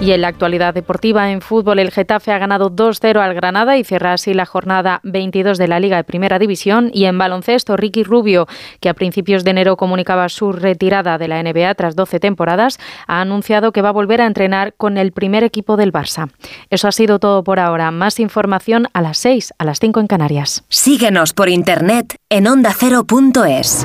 Y en la actualidad deportiva en fútbol, el Getafe ha ganado 2-0 al Granada y cierra así la jornada 22 de la Liga de Primera División. Y en baloncesto, Ricky Rubio, que a principios de enero comunicaba su retirada de la NBA tras 12 temporadas, ha anunciado que va a volver a entrenar con el primer equipo del Barça. Eso ha sido todo por ahora. Más información a las 6, a las 5 en Canarias. Síguenos por internet en ondacero.es.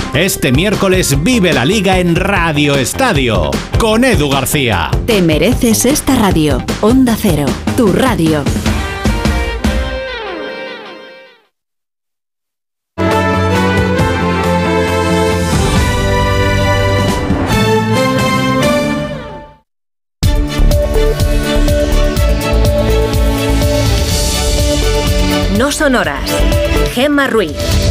Este miércoles vive la liga en Radio Estadio con Edu García. Te mereces esta radio. Onda Cero, tu radio. No son horas. Gemma Ruiz.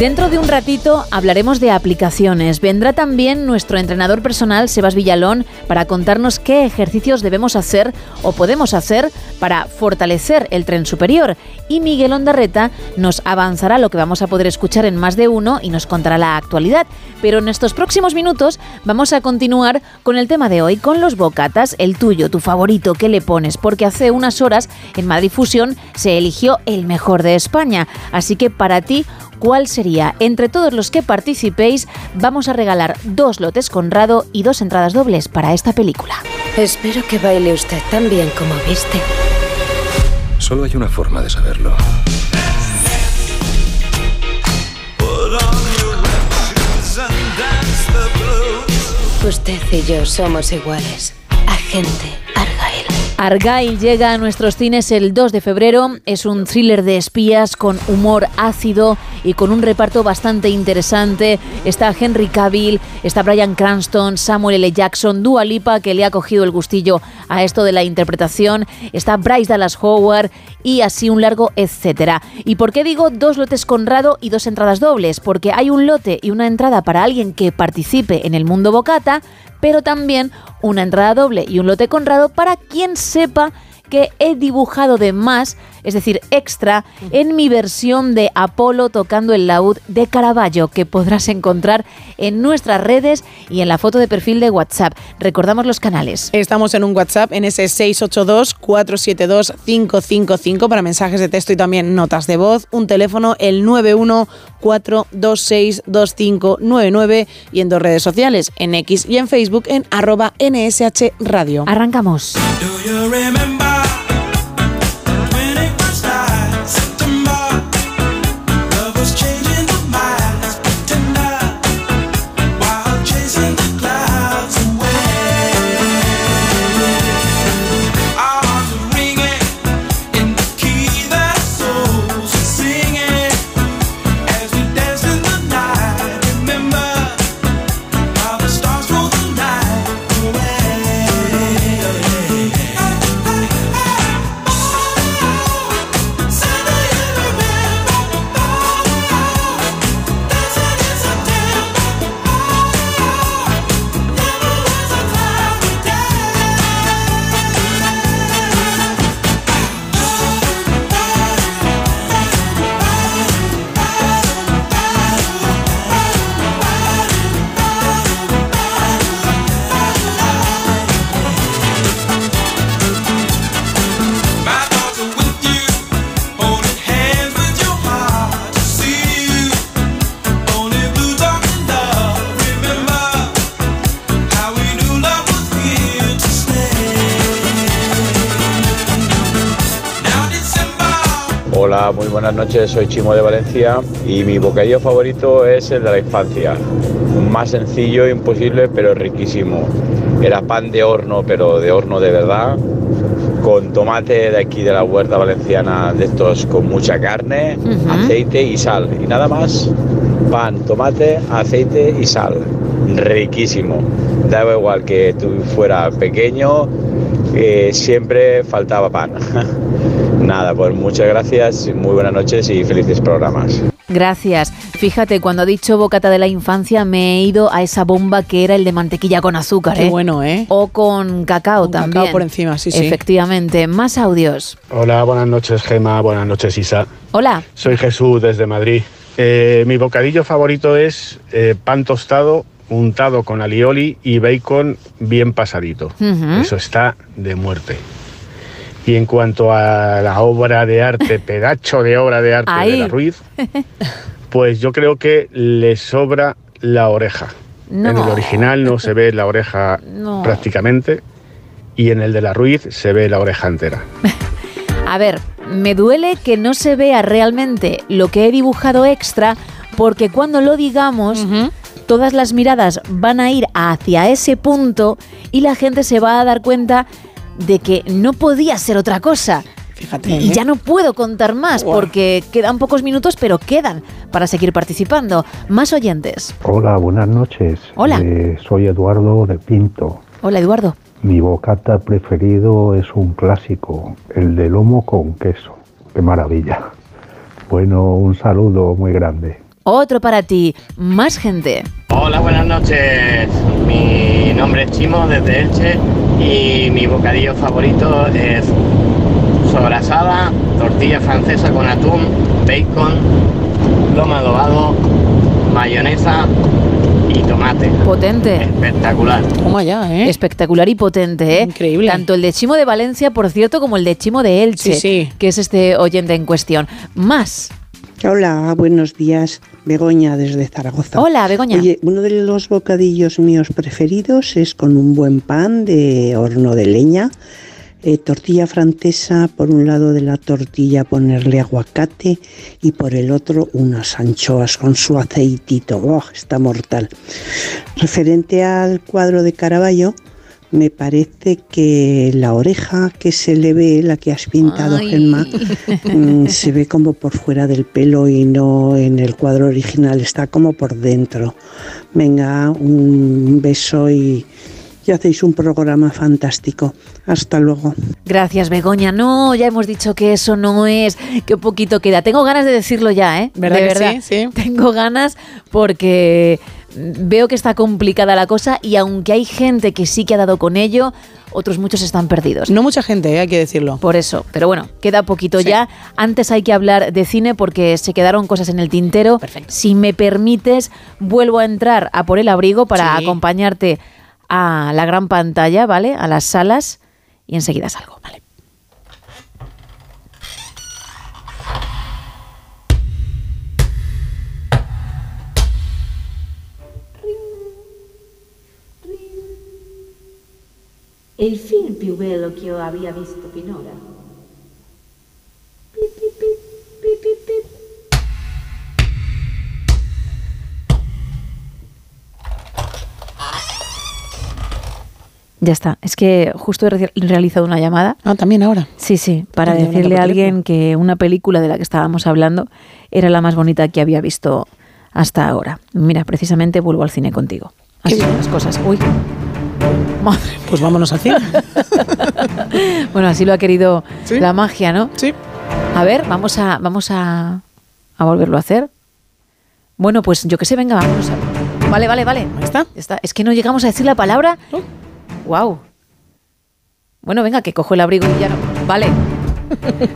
Dentro de un ratito hablaremos de aplicaciones. Vendrá también nuestro entrenador personal, Sebas Villalón, para contarnos qué ejercicios debemos hacer o podemos hacer para fortalecer el tren superior. Y Miguel Ondarreta nos avanzará lo que vamos a poder escuchar en más de uno y nos contará la actualidad. Pero en estos próximos minutos vamos a continuar con el tema de hoy, con los bocatas, el tuyo, tu favorito, ¿qué le pones? Porque hace unas horas en Madrid Fusión se eligió el mejor de España. Así que para ti, ¿cuál sería? Entre todos los que participéis, vamos a regalar dos lotes Conrado y dos entradas dobles para esta película. Espero que baile usted tan bien como viste. Solo hay una forma de saberlo. Usted y yo somos iguales. Agente Argyle. Llega a nuestros cines el 2 de febrero. Es un thriller de espías con humor ácido y con un reparto bastante interesante. Está Henry Cavill, está Brian Cranston, Samuel L. Jackson, Dua Lipa, que le ha cogido el gustillo a esto de la interpretación. Está Bryce Dallas Howard y así un largo etcétera. ¿Y por qué digo dos lotes Conrado y dos entradas dobles? Porque hay un lote y una entrada para alguien que participe en el mundo bocata, pero también una entrada doble y un lote Conrado para quien sepa que he dibujado de más, es decir, extra, en mi versión de Apolo tocando el laúd de Caravaggio, que podrás encontrar en nuestras redes y en la foto de perfil de WhatsApp. Recordamos los canales. Estamos en un WhatsApp en ese 682-472-555 para mensajes de texto y también notas de voz. Un teléfono, el 914262599 y en dos redes sociales, en X y en Facebook, en arroba NSH Radio. Arrancamos. Buenas noches, soy Chimo de Valencia y mi bocadillo favorito es el de la infancia. Más sencillo, imposible, pero riquísimo. Era pan de horno, pero de horno de verdad, con tomate de aquí de la huerta valenciana, de estos con mucha carne, aceite y sal. Y nada más, pan, tomate, aceite y sal. Riquísimo. Daba igual que tú fuera pequeño, eh, siempre faltaba pan. Nada, pues muchas gracias, muy buenas noches y felices programas. Gracias. Fíjate, cuando ha dicho bocata de la infancia, me he ido a esa bomba que era el de mantequilla con azúcar. Qué ¿eh? bueno, ¿eh? O con cacao también. cacao por encima, sí, sí. Efectivamente. Más audios. Hola, buenas noches Gema, buenas noches Isa. Hola. Soy Jesús desde Madrid. Eh, mi bocadillo favorito es eh, pan tostado untado con alioli y bacon bien pasadito. Eso está de muerte. Y en cuanto a la obra de arte, pedacho de obra de arte Ahí. de la Ruiz, pues yo creo que le sobra la oreja. No. En el original no se ve la oreja No. prácticamente y en el de la Ruiz se ve la oreja entera. A ver, me duele que no se vea realmente lo que he dibujado extra, porque cuando lo digamos, todas las miradas van a ir hacia ese punto y la gente se va a dar cuenta de que no podía ser otra cosa. Fíjate. Y ¿eh? ya no puedo contar más porque quedan pocos minutos, pero quedan para seguir participando. Más oyentes. Hola, buenas noches. Hola. Eh, soy Eduardo de Pinto. Hola, Eduardo. Mi bocata preferido es un clásico, el de lomo con queso. Qué maravilla. Bueno, un saludo muy grande. Otro para ti. Más gente. Hola, buenas noches. Mi nombre es Chimo desde Elche y mi bocadillo favorito es sobrasada, tortilla francesa con atún, bacon, lomo adobado, mayonesa y tomate. Potente. Espectacular. Toma ya, ¿eh? Espectacular y potente, ¿eh? Increíble. Tanto el de Chimo de Valencia, por cierto, como el de Chimo de Elche, Sí, sí. que es este oyente en cuestión. Más. Hola, buenos días. Begoña desde Zaragoza. Hola, Begoña. Oye, uno de los bocadillos míos preferidos es con un buen pan de horno de leña, eh, tortilla francesa, por un lado de la tortilla ponerle aguacate y por el otro unas anchoas con su aceitito. ¡Oh, está mortal! Referente al cuadro de Caravaggio, me parece que la oreja que se le ve, la que has pintado, Ay. Gemma, mm, se ve como por fuera del pelo y no en el cuadro original, está como por dentro. Venga, un beso y, y hacéis un programa fantástico. Hasta luego. Gracias, Begoña. No, ya hemos dicho que eso no es. Qué poquito queda. Tengo ganas de decirlo ya, ¿eh? ¿Verdad de que verdad. sí? Sí. Tengo ganas porque veo que está complicada la cosa y aunque hay gente que sí que ha dado con ello, otros muchos están perdidos. No mucha gente, ¿eh? hay que decirlo. Por eso, pero bueno, queda poquito Sí. ya. Antes hay que hablar de cine porque se quedaron cosas en el tintero. Si me permites, vuelvo a entrar a por el abrigo para Sí. acompañarte a la gran pantalla, ¿vale? A las salas y enseguida salgo, ¿vale? Il film più bello che io abbia visto finora. Pip, pip, pip, pip, pip, pip. Ya está. Es que justo he re- realizado una llamada. Ah, también ahora. Sí, sí, para decirle a alguien que una película de la que estábamos hablando era la más bonita que había visto hasta ahora. Mira, precisamente vuelvo al cine contigo. Así son las cosas. Uy. Madre Pues vámonos al. Bueno, así lo ha querido la magia, ¿no? Sí. A ver, vamos a, vamos a, a volverlo a hacer. Bueno, pues yo que sé, venga, vámonos a... Vale, vale, vale. Ahí está. está. Es que no llegamos a decir la palabra. Wow. Bueno, venga, que cojo el abrigo y ya no. Vale.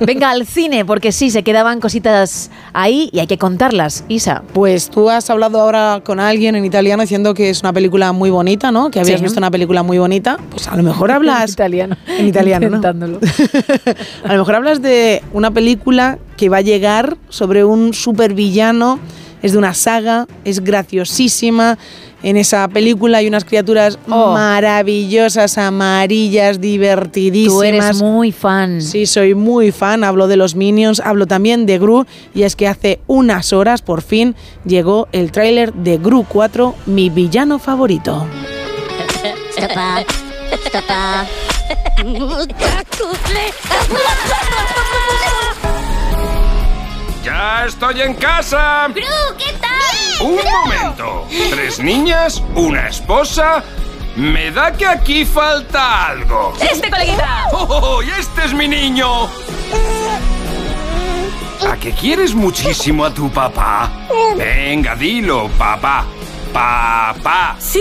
Venga al cine, porque sí, se quedaban cositas ahí y hay que contarlas, Isa. Pues tú has hablado ahora con alguien en italiano diciendo que es una película muy bonita, ¿no? Que habías Sí. visto una película muy bonita. Pues a lo mejor hablas... En italiano. En italiano. A lo mejor hablas de una película que va a llegar sobre un supervillano, es de una saga, es graciosísima. En esa película hay unas criaturas maravillosas, amarillas, divertidísimas. Oh. Tú eres muy fan. Sí, soy muy fan. Hablo de los Minions, hablo también de Gru. Y es que hace unas horas, por fin, llegó el tráiler de Gru 4, mi villano favorito. ¡Ya estoy en casa! ¡Gru, qué tal! ¡Un momento! ¿Tres niñas? ¿Una esposa? Me da que aquí falta algo. ¡Este, coleguita! ¡Oh, y este es mi niño! ¿A que quieres muchísimo a tu papá? Venga, dilo, papá. Papá. Sí,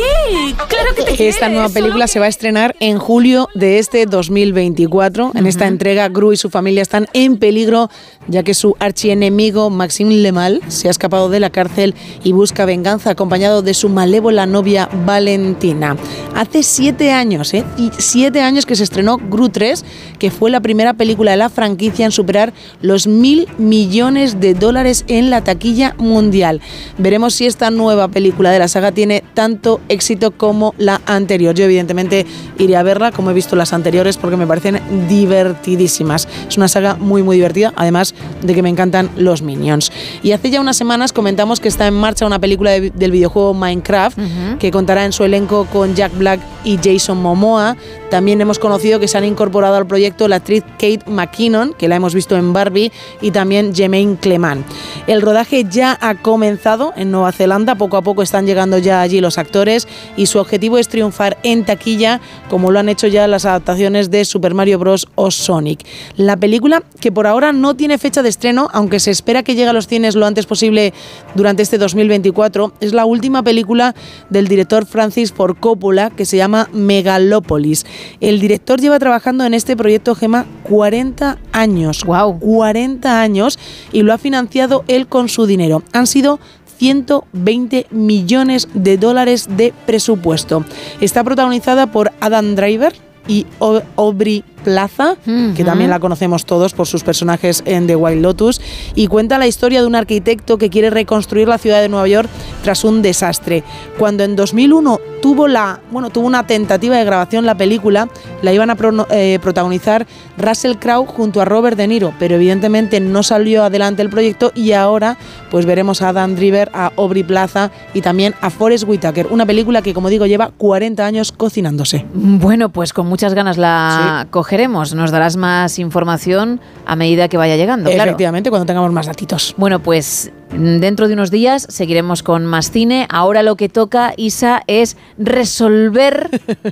claro que te Esta nueva película se va a estrenar en julio de este 2024. En esta entrega, Gru y su familia están en peligro ya que su archienemigo Maxime Lemal se ha escapado de la cárcel y busca venganza acompañado de su malévola novia Valentina. Hace siete años, ¿eh? Y siete años que se estrenó Gru 3, que fue la primera película de la franquicia en superar los mil millones de dólares en la taquilla mundial. Veremos si esta nueva película de la saga tiene tanto éxito como la anterior. Yo evidentemente iré a verla como he visto las anteriores porque me parecen divertidísimas. Es una saga muy muy divertida, además de que me encantan los Minions. Y hace ya unas semanas comentamos que está en marcha una película de- del videojuego Minecraft que contará en su elenco con Jack Black y Jason Momoa. También hemos conocido que se han incorporado al proyecto la actriz Kate McKinnon, que la hemos visto en Barbie, y también Jemaine Clement. El rodaje ya ha comenzado en Nueva Zelanda, poco a poco están llegando ya allí los actores y su objetivo es triunfar en taquilla, como lo han hecho ya las adaptaciones de Super Mario Bros. o Sonic. La película, que por ahora no tiene fecha de estreno, aunque se espera que llegue a los cines lo antes posible durante este 2024, es la última película del director Francis Ford Coppola que se llama Megalópolis. El director lleva trabajando en este proyecto Gema 40 años. Wow. 40 años y lo ha financiado él con su dinero. Han sido 120 millones de dólares de presupuesto. Está protagonizada por Adam Driver y Aubrey Plaza, que también la conocemos todos por sus personajes en The Wild Lotus, y cuenta la historia de un arquitecto que quiere reconstruir la ciudad de Nueva York tras un desastre. Cuando en 2001 tuvo la, bueno, tuvo una tentativa de grabación la película, la iban a eh, protagonizar Russell Crowe junto a Robert De Niro, pero evidentemente no salió adelante el proyecto y ahora pues veremos a Dan Driver, a Aubrey Plaza y también a Forrest Whitaker, una película que como digo lleva 40 años cocinándose. Bueno, pues con muchas ganas la cogeremos. Nos darás más información a medida que vaya llegando, claro. Efectivamente, cuando tengamos más datitos. Bueno, pues mm, dentro de unos días seguiremos con más cine. Ahora lo que toca, Isa, es resolver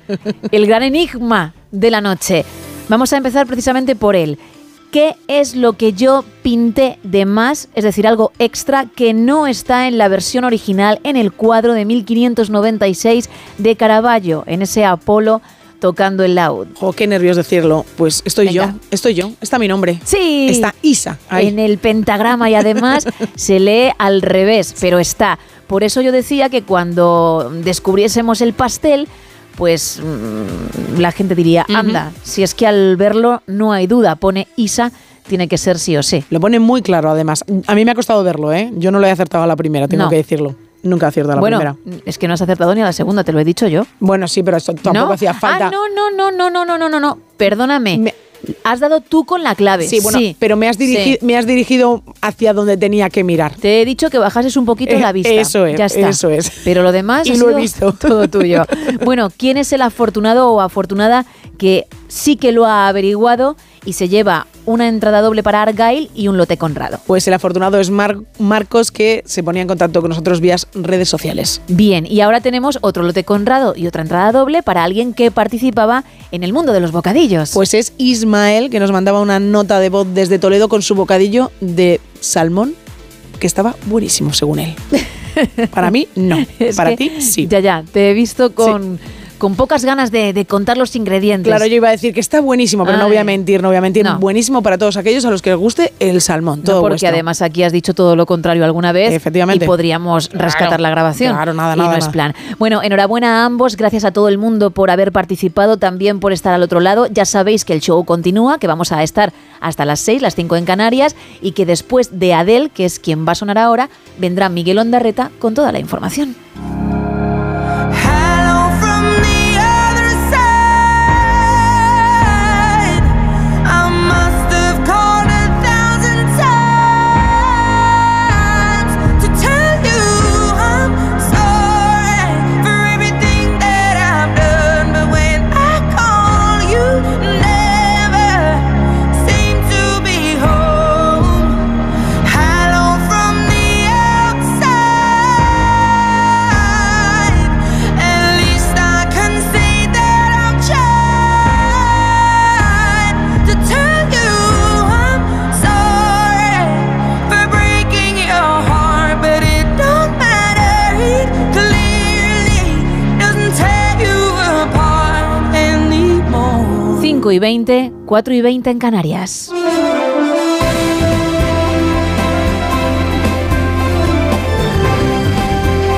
el gran enigma de la noche. Vamos a empezar precisamente por él. ¿Qué es lo que yo pinté de más, es decir, algo extra que no está en la versión original en el cuadro de 1596 de Caravaggio, en ese Apolo tocando el laúd? Oh, qué nervios decirlo. Pues estoy yo, estoy yo, está mi nombre. Sí. Está Isa. ahí. En el pentagrama y además se lee al revés, pero está. Por eso yo decía que cuando descubriésemos el pastel, pues mm, la gente diría, anda, si es que al verlo no hay duda, pone Isa, tiene que ser sí o sí. Lo pone muy claro, además. A mí me ha costado verlo, ¿eh? Yo no lo he acertado a la primera, tengo No. que decirlo. Nunca acierto a la bueno, primera. es que no has acertado ni a la segunda, te lo he dicho yo. Bueno, sí, pero esto tampoco ¿No? hacía falta. Ah, no, no, no, no, no, no, no, no. Perdóname. Has dado tú con la clave. Sí, bueno, pero me has, Sí. me has dirigido hacia donde tenía que mirar. Te he dicho que bajases un poquito Eh, la vista. eso es, ya está. eso es. Pero lo demás Y ha lo he sido visto. todo tuyo. Bueno, ¿quién es el afortunado o afortunada que sí que lo ha averiguado y se lleva una entrada doble para Argyle y un lote Conrado? Pues el afortunado es Mar- Marcos, que se ponía en contacto con nosotros vía redes sociales. Bien, y ahora tenemos otro lote Conrado y otra entrada doble para alguien que participaba en el mundo de los bocadillos. Pues es Ismael, que nos mandaba una nota de voz desde Toledo con su bocadillo de salmón, que estaba buenísimo, según él. Para mí, no. Para ti, sí. Ya, ya, te he visto con, con pocas ganas de, de contar los ingredientes. Claro, yo iba a decir que está buenísimo, pero no voy a mentir, no voy a mentir. No. Buenísimo para todos aquellos a los que les guste el salmón. No, Todo porque vuestro. además aquí has dicho todo lo contrario alguna vez Efectivamente. y podríamos Claro, rescatar la grabación. claro, nada, y nada, no es plan. Bueno, enhorabuena a ambos, gracias a todo el mundo por haber participado, también por estar al otro lado. Ya sabéis que el show continúa, que vamos a estar hasta las 6, las 5 en Canarias y que después de Adel, que es quien va a sonar ahora, vendrá Miguel Ondarreta con toda la información. 5 y 20, 4 y 20 en Canarias.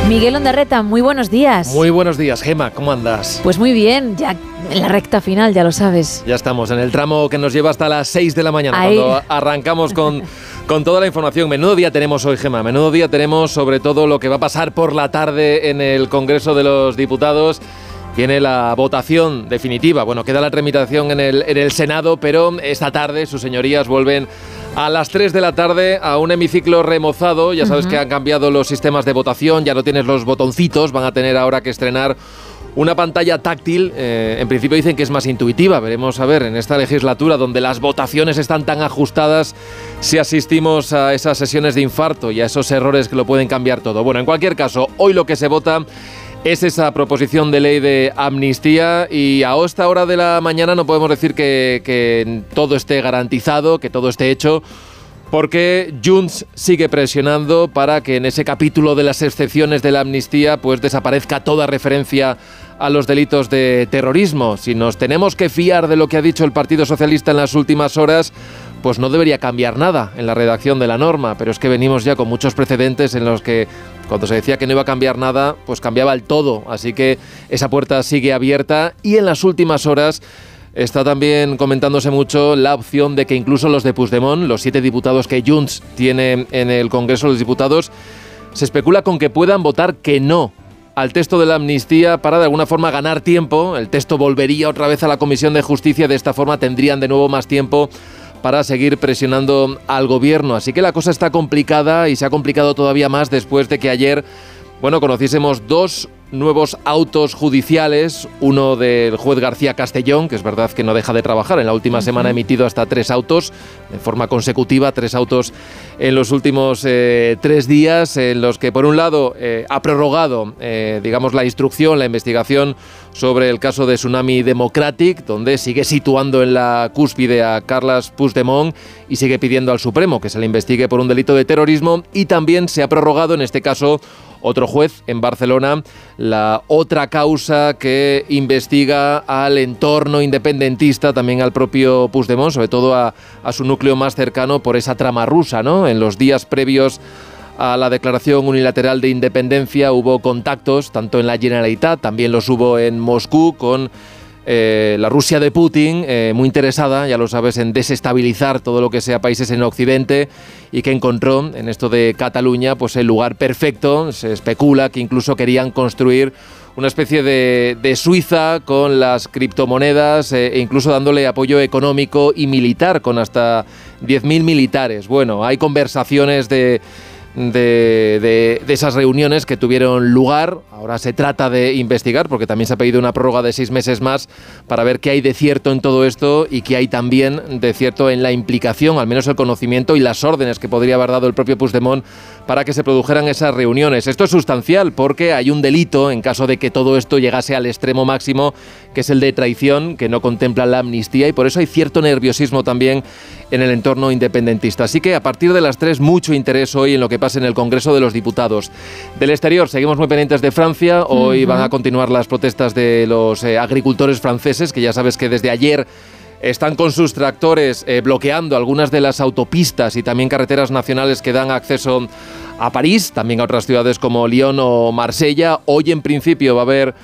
Miguel Ondarreta, muy buenos días. Muy buenos días, Gema, ¿cómo andas? Pues muy bien, ya en la recta final, ya lo sabes. Ya estamos en el tramo que nos lleva hasta las 6 de la mañana, Ahí. cuando arrancamos con, con toda la información. Menudo día tenemos hoy, Gema. Menudo día tenemos sobre todo lo que va a pasar por la tarde en el Congreso de los Diputados. Viene la votación definitiva. Bueno, queda la tramitación en el, en el Senado, pero esta tarde sus señorías vuelven a las 3 de la tarde a un hemiciclo remozado. Ya sabes que han cambiado los sistemas de votación, ya no tienes los botoncitos, van a tener ahora que estrenar una pantalla táctil, eh, en principio dicen que es más intuitiva. Veremos a ver en esta legislatura donde las votaciones están tan ajustadas si asistimos a esas sesiones de infarto y a esos errores que lo pueden cambiar todo. Bueno, en cualquier caso, hoy lo que se vota es esa proposición de ley de amnistía y a esta hora de la mañana no podemos decir que, todo esté garantizado, que todo esté hecho. Porque Junts sigue presionando para que en ese capítulo de las excepciones de la amnistía pues desaparezca toda referencia a los delitos de terrorismo. Si nos tenemos que fiar de lo que ha dicho el Partido Socialista en las últimas horas, pues no debería cambiar nada en la redacción de la norma, pero es que venimos ya con muchos precedentes en los que cuando se decía que no iba a cambiar nada, pues cambiaba el todo, así que esa puerta sigue abierta y en las últimas horas Está también comentándose mucho la opción de que incluso los de Puigdemont, los siete diputados que Junts tiene en el Congreso de los Diputados, se especula con que puedan votar que no al texto de la amnistía para de alguna forma ganar tiempo. El texto volvería otra vez a la Comisión de Justicia, de esta forma tendrían de nuevo más tiempo para seguir presionando al gobierno. Así que la cosa está complicada y se ha complicado todavía más después de que ayer, bueno, conociésemos dos nuevos autos judiciales, uno del juez García Castellón, que es verdad que no deja de trabajar, en la última semana ha emitido hasta tres autos de forma consecutiva, tres autos en los últimos eh, tres días, en los que por un lado eh, ha prorrogado, eh, digamos, la instrucción, la investigación sobre el caso de Tsunami Democratic, donde sigue situando en la cúspide a Carles Puigdemont y sigue pidiendo al Supremo que se le investigue por un delito de terrorismo y también se ha prorrogado en este caso otro juez en Barcelona la otra causa que investiga al entorno independentista, también al propio Puigdemont, sobre todo a, a su núcleo más cercano por esa trama rusa, ¿no? En los días previos a la declaración unilateral de independencia hubo contactos, tanto en la Generalitat, también los hubo en Moscú, con eh, la Rusia de Putin, eh, muy interesada, ya lo sabes, en desestabilizar todo lo que sea países en Occidente y que encontró en esto de Cataluña pues el lugar perfecto. Se especula que incluso querían construir una especie de, de Suiza con las criptomonedas eh, e incluso dándole apoyo económico y militar con hasta 10.000 militares. Bueno, hay conversaciones de de, de- de esas reuniones que tuvieron lugar. Ahora se trata de investigar, porque también se ha pedido una prórroga de seis meses más para ver qué hay de cierto en todo esto y qué hay también de cierto en la implicación, al menos el conocimiento y las órdenes que podría haber dado el propio Puigdemont para que se produjeran esas reuniones. Esto es sustancial porque hay un delito en caso de que todo esto llegase al extremo máximo, que es el de traición, que no contempla la amnistía y por eso hay cierto nerviosismo también en el entorno independentista. Así que a partir de las 3 mucho interés hoy en lo que pasa en el Congreso de los Diputados. Del exterior seguimos muy pendientes de Francia. Hoy van a continuar las protestas de los eh, agricultores franceses, que ya sabes que desde ayer están con sus tractores eh, bloqueando algunas de las autopistas y también carreteras nacionales que dan acceso a París, también a otras ciudades como Lyon o Marsella. Hoy en principio va a haber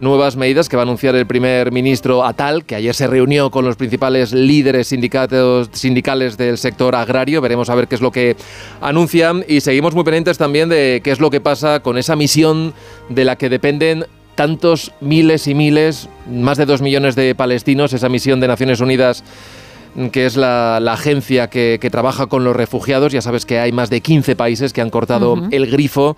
nuevas medidas que va a anunciar el primer ministro Atal, que ayer se reunió con los principales líderes sindicatos, sindicales del sector agrario. Veremos a ver qué es lo que anuncian y seguimos muy pendientes también de qué es lo que pasa con esa misión de la que dependen tantos miles y miles, más de dos millones de palestinos, esa misión de Naciones Unidas que es la, la agencia que, que trabaja con los refugiados. Ya sabes que hay más de 15 países que han cortado el grifo.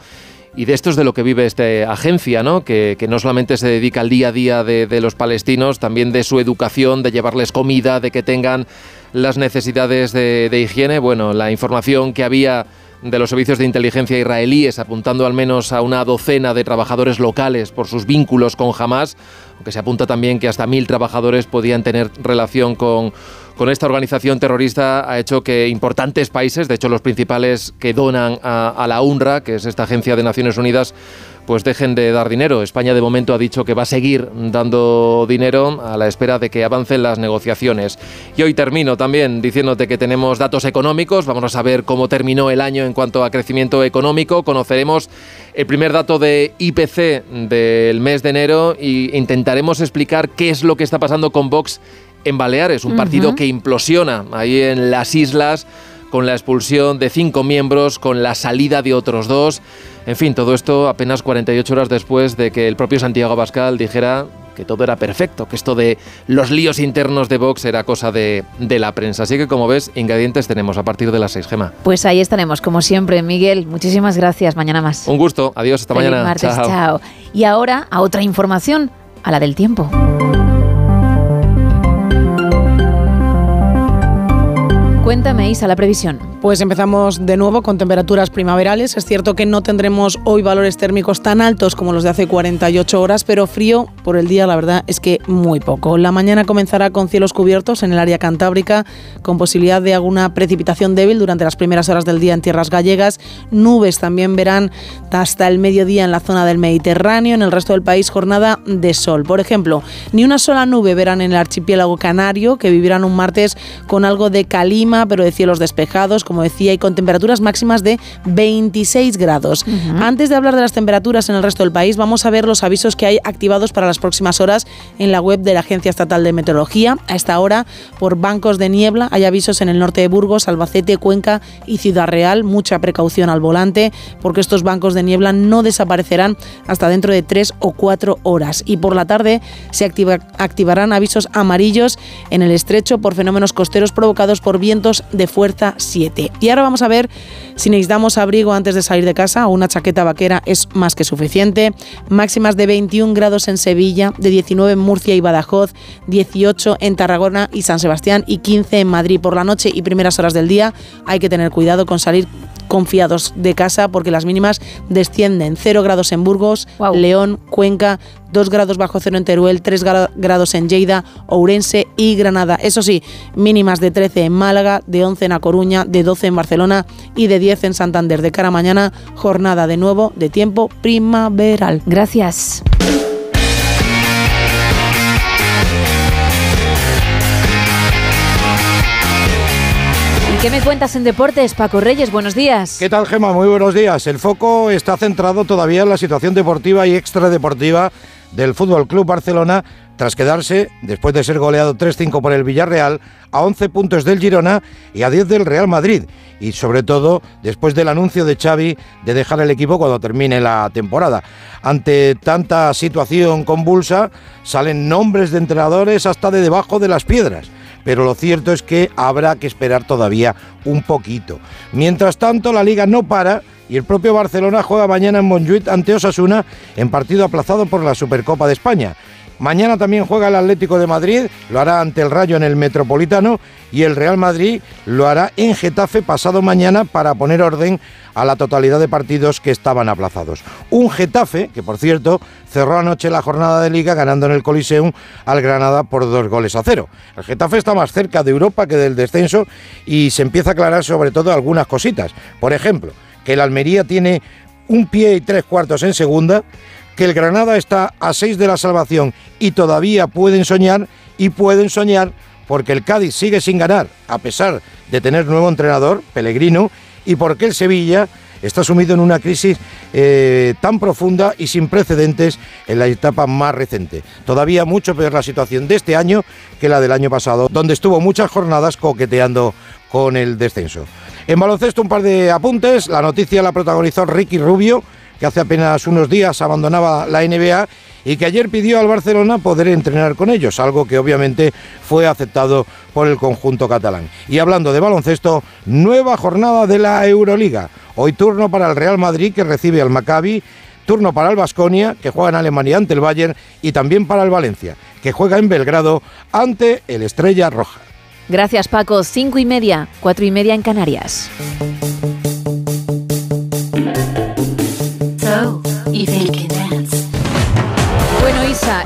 Y de esto es de lo que vive esta agencia, ¿no? Que, no solamente se dedica al día a día de, de los palestinos, también de su educación, de llevarles comida, de que tengan las necesidades de, de higiene. Bueno, la información que había de los servicios de inteligencia israelíes, apuntando al menos a una docena de trabajadores locales por sus vínculos con Hamas, aunque se apunta también que hasta mil trabajadores podían tener relación con, con esta organización terrorista ha hecho que importantes países, de hecho los principales que donan a, la UNRWA, que es esta agencia de Naciones Unidas, pues dejen de dar dinero. España de momento ha dicho que va a seguir dando dinero a la espera de que avancen las negociaciones. Y hoy termino también diciéndote que tenemos datos económicos. Vamos a saber cómo terminó el año en cuanto a crecimiento económico. Conoceremos el primer dato de IPC del mes de enero e intentaremos explicar qué es lo que está pasando con Vox en Baleares, un partido que implosiona ahí en las islas con la expulsión de cinco miembros, con la salida de otros dos. En fin, todo esto apenas 48 horas después de que el propio Santiago Abascal dijera que todo era perfecto, que esto de los líos internos de Vox era cosa de, de la prensa. Así que, como ves, ingredientes tenemos a partir de las 6, Gema. Pues ahí estaremos, como siempre, Miguel. Muchísimas gracias. Mañana más. Un gusto, adiós, hasta Feliz mañana. martes, chao. Y ahora a otra información, a la del tiempo. Cuéntame, Isa, la previsión. Pues empezamos de nuevo con temperaturas primaverales. Es cierto que no tendremos hoy valores térmicos tan altos como los de hace 48 horas, pero frío por el día, la verdad es que muy poco. La mañana comenzará con cielos cubiertos en el área cantábrica, con posibilidad de alguna precipitación débil durante las primeras horas del día en tierras gallegas. Nubes también verán hasta el mediodía en la zona del Mediterráneo. En el resto del país, jornada de sol. Por ejemplo, ni una sola nube verán en el archipiélago canario, que vivirán un martes con algo de calima, pero de cielos despejados, como decía, y con temperaturas máximas de 26 grados. Antes de hablar de las temperaturas en el resto del país, vamos a ver los avisos que hay activados para las próximas horas en la web de la Agencia Estatal de Meteorología. A esta hora, por bancos de niebla, hay avisos en el norte de Burgos, Albacete, Cuenca y Ciudad Real. Mucha precaución al volante, porque estos bancos de niebla no desaparecerán hasta dentro de tres o cuatro horas. Y por la tarde se activa- activarán avisos amarillos en el estrecho por fenómenos costeros provocados por vientos de fuerza 7. Y ahora vamos a ver si necesitamos abrigo antes de salir de casa o una chaqueta vaquera es más que suficiente. Máximas de 21 grados en Sevilla, de 19 en Murcia y Badajoz, 18 en Tarragona y San Sebastián y 15 en Madrid por la noche y primeras horas del día. Hay que tener cuidado con salir confiados de casa porque las mínimas descienden 0 grados en Burgos, León, Cuenca, 2 grados bajo cero en Teruel, 3 gra- grados en Lleida, Ourense y Granada. Eso sí, mínimas de 13 en Málaga, de 11 en A Coruña, de 12 en Barcelona y de 10 en Santander. De cara a mañana, jornada de nuevo de tiempo primaveral. Gracias. ¿Y qué me cuentas en deportes, Paco Reyes? Buenos días. ¿Qué tal, Gema? Muy buenos días. El foco está centrado todavía en la situación deportiva y extradeportiva del Fútbol Club Barcelona tras quedarse, después de ser goleado 3-5 por el Villarreal, a 11 puntos del Girona y a 10 del Real Madrid. Y sobre todo, después del anuncio de Xavi de dejar el equipo cuando termine la temporada. Ante tanta situación convulsa, salen nombres de entrenadores hasta de debajo de las piedras pero lo cierto es que habrá que esperar todavía un poquito. Mientras tanto, la liga no para y el propio Barcelona juega mañana en Montjuic ante Osasuna en partido aplazado por la Supercopa de España. Mañana también juega el Atlético de Madrid, lo hará ante el Rayo en el Metropolitano y el Real Madrid lo hará en Getafe pasado mañana para poner orden a la totalidad de partidos que estaban aplazados. Un Getafe que, por cierto, cerró anoche la jornada de liga ganando en el Coliseum al Granada por dos goles a cero. El Getafe está más cerca de Europa que del descenso y se empieza a aclarar sobre todo algunas cositas. Por ejemplo, que el Almería tiene un pie y tres cuartos en segunda, que el Granada está a seis de la salvación y todavía pueden soñar y pueden soñar porque el Cádiz sigue sin ganar a pesar de tener nuevo entrenador, Pellegrino, y porque el Sevilla está sumido en una crisis eh, tan profunda y sin precedentes en la etapa más reciente. Todavía mucho peor la situación de este año que la del año pasado, donde estuvo muchas jornadas coqueteando con el descenso. En baloncesto un par de apuntes, la noticia la protagonizó Ricky Rubio, que hace apenas unos días abandonaba la NBA y que ayer pidió al Barcelona poder entrenar con ellos, algo que obviamente fue aceptado por el conjunto catalán. Y hablando de baloncesto, nueva jornada de la Euroliga. Hoy turno para el Real Madrid que recibe al Maccabi, turno para el Vasconia que juega en Alemania ante el Bayern y también para el Valencia que juega en Belgrado ante el Estrella Roja. Gracias, Paco. Cinco y media, cuatro y media en Canarias. you think.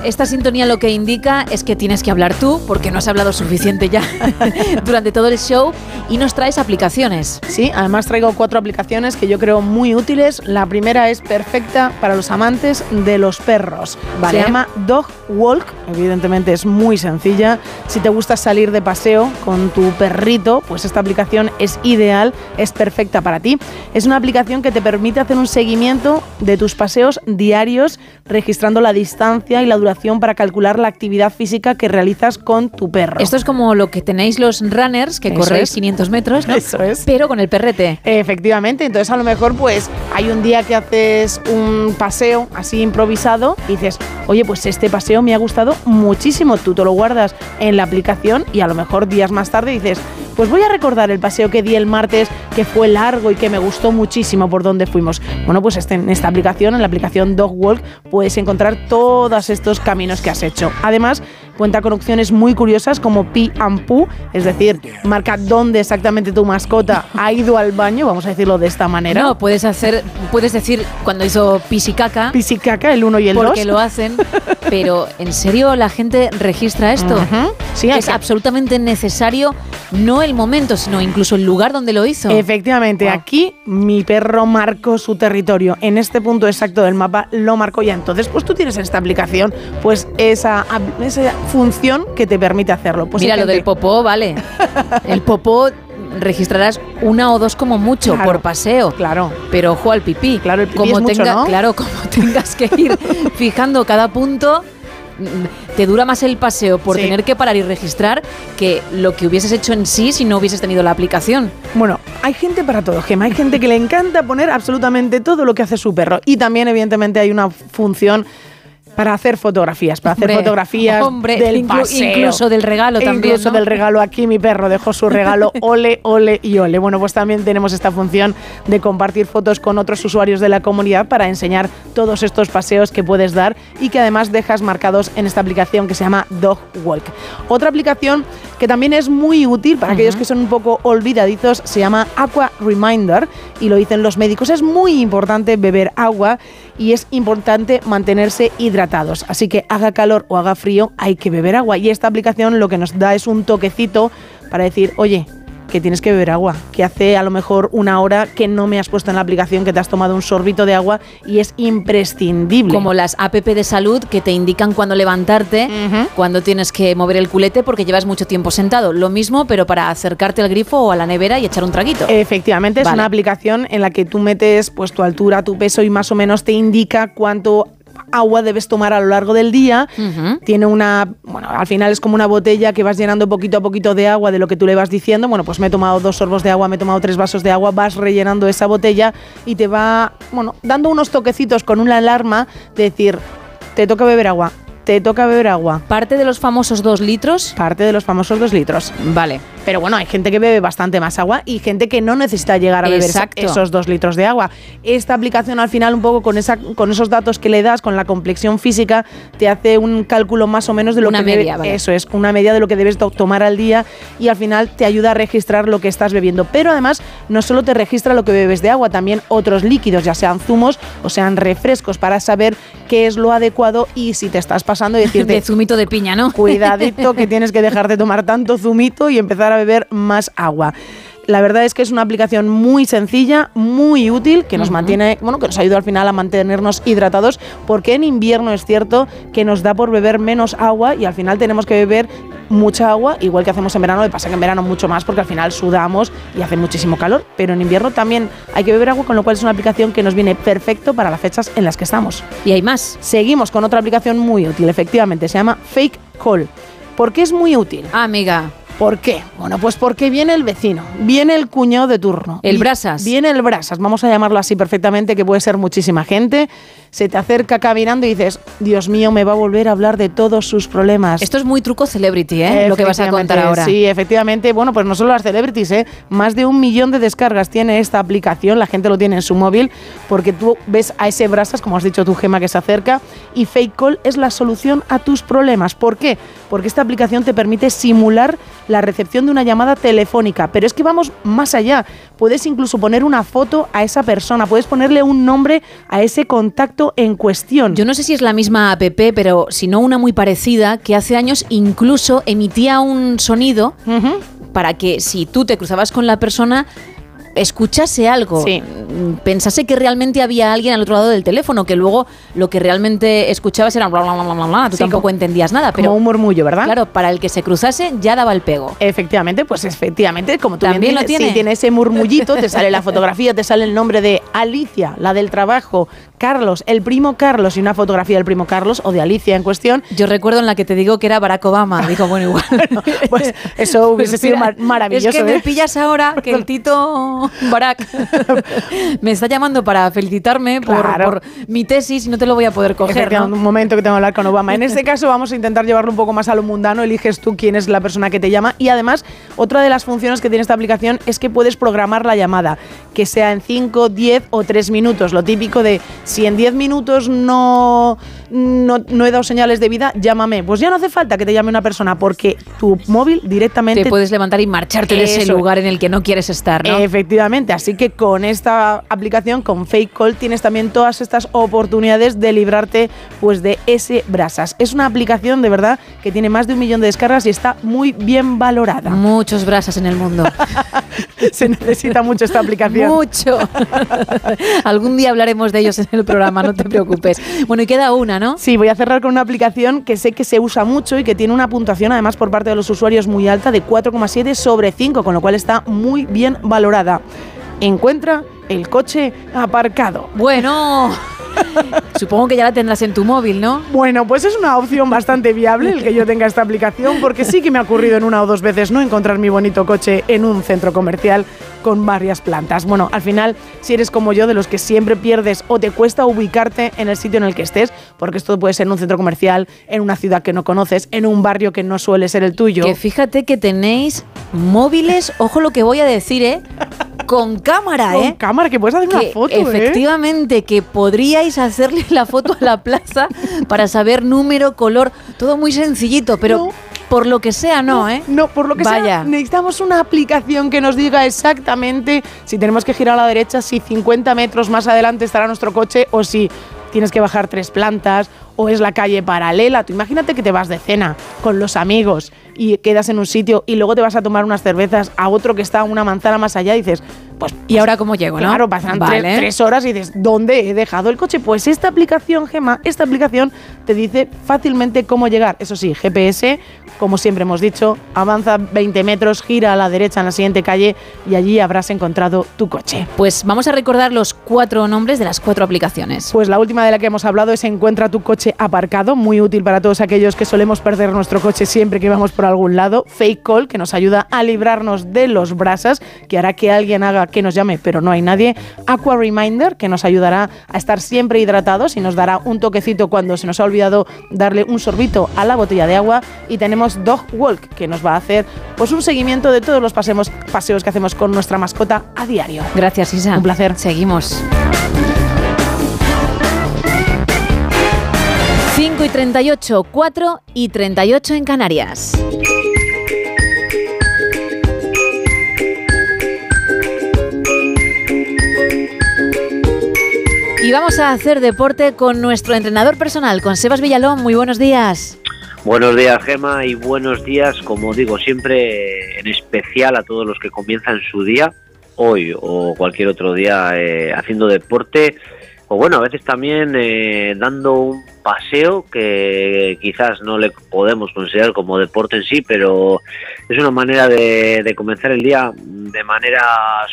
Esta sintonía lo que indica es que tienes que hablar tú, porque no has hablado suficiente ya durante todo el show, y nos traes aplicaciones. Sí, además traigo cuatro aplicaciones que yo creo muy útiles. La primera es perfecta para los amantes de los perros. Vale. Se llama Dog Walk. Evidentemente es muy sencilla. Si te gusta salir de paseo con tu perrito, pues esta aplicación es ideal, es perfecta para ti. Es una aplicación que te permite hacer un seguimiento de tus paseos diarios, registrando la distancia y la duración para calcular la actividad física que realizas con tu perro. Esto es como lo que tenéis los runners, que Eso corréis es. 500 metros, ¿no? Eso es. Pero con el perrete. Efectivamente, entonces a lo mejor pues hay un día que haces un paseo así improvisado y dices, oye, pues este paseo me ha gustado muchísimo, tú te lo guardas en la aplicación y a lo mejor días más tarde dices, pues voy a recordar el paseo que di el martes, que fue largo y que me gustó muchísimo por donde fuimos. Bueno, pues este- en esta aplicación, en la aplicación Dog Walk, puedes encontrar todos estos caminos que has hecho. Además, cuenta con opciones muy curiosas como Pi and Poo, es decir, marca dónde exactamente tu mascota ha ido al baño, vamos a decirlo de esta manera. No, puedes hacer, puedes decir cuando hizo pisicaca. Pisicaca, el 1 y el 2. Porque lo hacen, pero ¿en serio la gente registra esto? Ujú. Sí, es absolutamente necesario, no el momento, sino incluso el lugar donde lo hizo. Efectivamente, aquí mi perro marcó su territorio. En este punto exacto del mapa lo marcó ya. Entonces, pues tú tienes en esta aplicación pues esa, esa función que te permite hacerlo. Pues Mira, lo gente- del popó, vale. El popó registrarás una o dos como mucho Claro, por paseo. Claro. Pero ojo al pipí. Claro, el pipí como es mucho, tenga- ¿no? Claro, como tengas que ir fijando cada punto, te dura más el paseo por Sí. tener que parar y registrar que lo que hubieses hecho en sí si no hubieses tenido la aplicación. Bueno, hay gente para todo, Gema. Hay gente que le encanta poner absolutamente todo lo que hace su perro. Y también, evidentemente, hay una función para hacer fotografías, para hacer Hombre, fotografías hombre, del inclu- paseo. incluso del regalo también, Incluso ¿no? del regalo. Aquí mi perro dejó su regalo, ole, ole y ole. Bueno, pues también tenemos esta función de compartir fotos con otros usuarios de la comunidad para enseñar todos estos paseos que puedes dar y que además dejas marcados en esta aplicación que se llama Dog Walk. Otra aplicación que también es muy útil para aquellos que son un poco olvidadizos se llama Aqua Reminder y lo dicen los médicos. Es muy importante beber agua y es importante mantenerse hidratados. Así que haga calor o haga frío, hay que beber agua. Y esta aplicación lo que nos da es un toquecito para decir, oye, que tienes que beber agua, que hace a lo mejor una hora que no me has puesto en la aplicación que te has tomado un sorbito de agua y es imprescindible. Como las app de salud que te indican cuándo levantarte, cuando tienes que mover el culete porque llevas mucho tiempo sentado. Lo mismo, pero para acercarte al grifo o a la nevera y echar un traguito. Efectivamente, es una aplicación en la que tú metes pues tu altura, tu peso y más o menos te indica cuánto agua debes tomar a lo largo del día. Tiene una, bueno, al final es como una botella que vas llenando poquito a poquito de agua de lo que tú le vas diciendo. Bueno, pues me he tomado dos sorbos de agua, me he tomado tres vasos de agua, vas rellenando esa botella y te va, bueno, dando unos toquecitos con una alarma de decir, te toca beber agua, te toca beber agua. Parte de los famosos dos litros. Parte de los famosos dos litros. Vale. Pero bueno, hay gente que bebe bastante más agua y gente que no necesita llegar a beber esos dos litros de agua. Esta aplicación al final un poco con esa, con esos datos que le das, con la complexión física, te hace un cálculo más o menos de lo Una que debe- media, vale. eso es, una media de lo que debes to- tomar al día y al final te ayuda a registrar lo que estás bebiendo. Pero además no solo te registra lo que bebes de agua, también otros líquidos, ya sean zumos o sean refrescos, para saber qué es lo adecuado y si te estás pasando y decirte De zumito de piña, ¿no? cuidadito que tienes que dejar de tomar tanto zumito y empezar a beber más agua. La verdad es que es una aplicación muy sencilla, muy útil, que nos mantiene, bueno, que nos ayuda al final a mantenernos hidratados, porque en invierno es cierto que nos da por beber menos agua y al final tenemos que beber mucha agua, igual que hacemos en verano, lo que pasa que en verano mucho más porque al final sudamos y hace muchísimo calor, pero en invierno también hay que beber agua, con lo cual es una aplicación que nos viene perfecto para las fechas en las que estamos. Y hay más. Seguimos con otra aplicación muy útil, efectivamente, se llama Fake Call. ¿Por qué es muy útil? Ah, amiga. ¿Por qué? Bueno, pues porque viene el vecino, viene el cuñado de turno. El brasas. Viene el brasas, vamos a llamarlo así perfectamente, que puede ser muchísima gente. Se te acerca caminando y dices, Dios mío, me va a volver a hablar de todos sus problemas. Esto es muy truco celebrity, ¿eh? Lo que vas a contar ahora. Sí, efectivamente. Bueno, pues no solo las celebrities, ¿eh? Más de un millón de descargas tiene esta aplicación, la gente lo tiene en su móvil, porque tú ves a ese brasas, como has dicho tu gema, que se acerca, y Fake Call es la solución a tus problemas. ¿Por qué? Porque esta aplicación te permite simular la recepción de una llamada telefónica, pero es que vamos más allá. Puedes incluso poner una foto a esa persona, puedes ponerle un nombre a ese contacto en cuestión. Yo no sé si es la misma app, pero si no una muy parecida, que hace años incluso emitía un sonido para que si tú te cruzabas con la persona escuchase algo, pensase que realmente había alguien al otro lado del teléfono, que luego lo que realmente escuchabas era bla bla bla bla bla, tú Sí, tampoco como- entendías nada, pero como un murmullo, ¿verdad? Claro, para el que se cruzase ya daba el pego. Efectivamente, pues efectivamente, como tú bien También lo dices, tiene. sí, tiene ese murmullito, te sale la fotografía, te sale el nombre de Alicia, la del trabajo, Carlos, el primo Carlos y una fotografía del primo Carlos o de Alicia en cuestión. Yo recuerdo en la que te digo que era Barack Obama, digo, bueno, igual. pues eso hubiese sido Mira, maravilloso. Es que me ¿eh? pillas ahora que el Tito Barack me está llamando para felicitarme por, Claro. por mi tesis y no te lo voy a poder coger. Un momento que tengo que hablar con Obama. En este caso vamos a intentar llevarlo un poco más a lo mundano. Eliges tú quién es la persona que te llama. Y además, otra de las funciones que tiene esta aplicación es que puedes programar la llamada, que sea en 5, 10 o 3 minutos. Lo típico de si en 10 minutos no, no, no he dado señales de vida, llámame. Pues ya no hace falta que te llame una persona porque tu móvil directamente Te puedes levantar y marcharte de ese lugar en el que no quieres estar, ¿no? Efectivamente, así que con esta aplicación, con Fake Call, tienes también todas estas oportunidades de librarte pues de ese brasas. Es una aplicación de verdad que tiene más de un millón de descargas y está muy bien valorada. Muchos brasas en el mundo. Se necesita mucho esta aplicación. Mucho. Algún día hablaremos de ellos en el programa, no te preocupes. Bueno, y queda una, ¿no? Sí, voy a cerrar con una aplicación que sé que se usa mucho y que tiene una puntuación además por parte de los usuarios muy alta de 4,7 sobre 5, con lo cual está muy bien valorada. Encuentra el coche aparcado. Bueno, supongo que ya la tendrás en tu móvil, ¿no? Bueno, pues es una opción bastante viable el que yo tenga esta aplicación, porque sí que me ha ocurrido en una o dos veces no encontrar mi bonito coche en un centro comercial con varias plantas. Bueno, al final, si eres como yo, de los que siempre pierdes o te cuesta ubicarte en el sitio en el que estés, porque esto puede ser en un centro comercial, en una ciudad que no conoces, en un barrio que no suele ser el tuyo. Que fíjate que tenéis móviles, ojo lo que voy a decir, ¿eh? Con cámara, Con ¿eh? cámara, que puedes hacer una foto, ¿eh? Efectivamente, que podríais hacerle la foto a la plaza para saber número, color, todo muy sencillito, pero por lo que sea, no, ¿eh? No, por lo que Vaya. sea, necesitamos una aplicación que nos diga exactamente si tenemos que girar a la derecha, si 50 metros más adelante estará nuestro coche o si tienes que bajar tres plantas o es la calle paralela. Tú imagínate que te vas de cena con los amigos y quedas en un sitio y luego te vas a tomar unas cervezas a otro que está una manzana más allá y dices, pues... ¿Y ahora cómo llego, no? Claro, pasan tres- Vale. tres horas y dices, ¿dónde he dejado el coche? Pues esta aplicación, Gema, esta aplicación te dice fácilmente cómo llegar. Eso sí, GPS, como siempre hemos dicho, avanza 20 metros, gira a la derecha en la siguiente calle y allí habrás encontrado tu coche. Pues vamos a recordar los cuatro nombres de las cuatro aplicaciones. Pues la última de la que hemos hablado es Encuentra tu coche aparcado, muy útil para todos aquellos que solemos perder nuestro coche siempre que vamos por algún lado. Fake Call, que nos ayuda a librarnos de los brasas, que hará que alguien haga que nos llame, pero no hay nadie. Aqua Reminder, que nos ayudará a estar siempre hidratados y nos dará un toquecito cuando se nos ha olvidado darle un sorbito a la botella de agua. Y tenemos Dog Walk, que nos va a hacer pues un seguimiento de todos los paseos, paseos que hacemos con nuestra mascota a diario. Gracias, Isa. Un placer. Seguimos. 5 y 38, 4 y 38 en Canarias. Y vamos a hacer deporte con nuestro entrenador personal, con Sebas Villalón. Muy buenos días. Buenos días, Gema, y buenos días, como digo siempre, en especial a todos los que comienzan su día, hoy o cualquier otro día, eh, haciendo deporte, o bueno, a veces también eh, dando un paseo que quizás no le podemos considerar como deporte en sí, pero es una manera de, de comenzar el día de manera,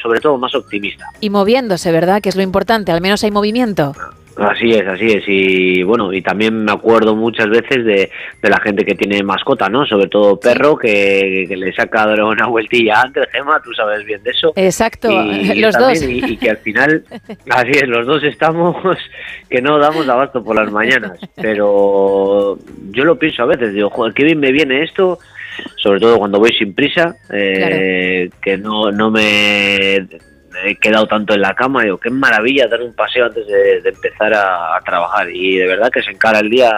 sobre todo, más optimista. Y moviéndose, ¿verdad? Que es lo importante, al menos hay movimiento. Así es, así es. Y bueno, y también me acuerdo muchas veces de, de la gente que tiene mascota, ¿no? Sobre todo perro, que, que le saca una vueltilla antes, Gema, tú sabes bien de eso. Exacto, Y- los también- dos. Y, y que al final, así es, los dos estamos que no damos abasto por las mañanas. Pero yo lo pienso a veces, digo, joder, qué bien me viene esto, sobre todo cuando voy sin prisa, eh, que no, no me he quedado tanto en la cama, digo, qué maravilla dar un paseo antes de, de empezar a, a trabajar. Y de verdad que se encara el día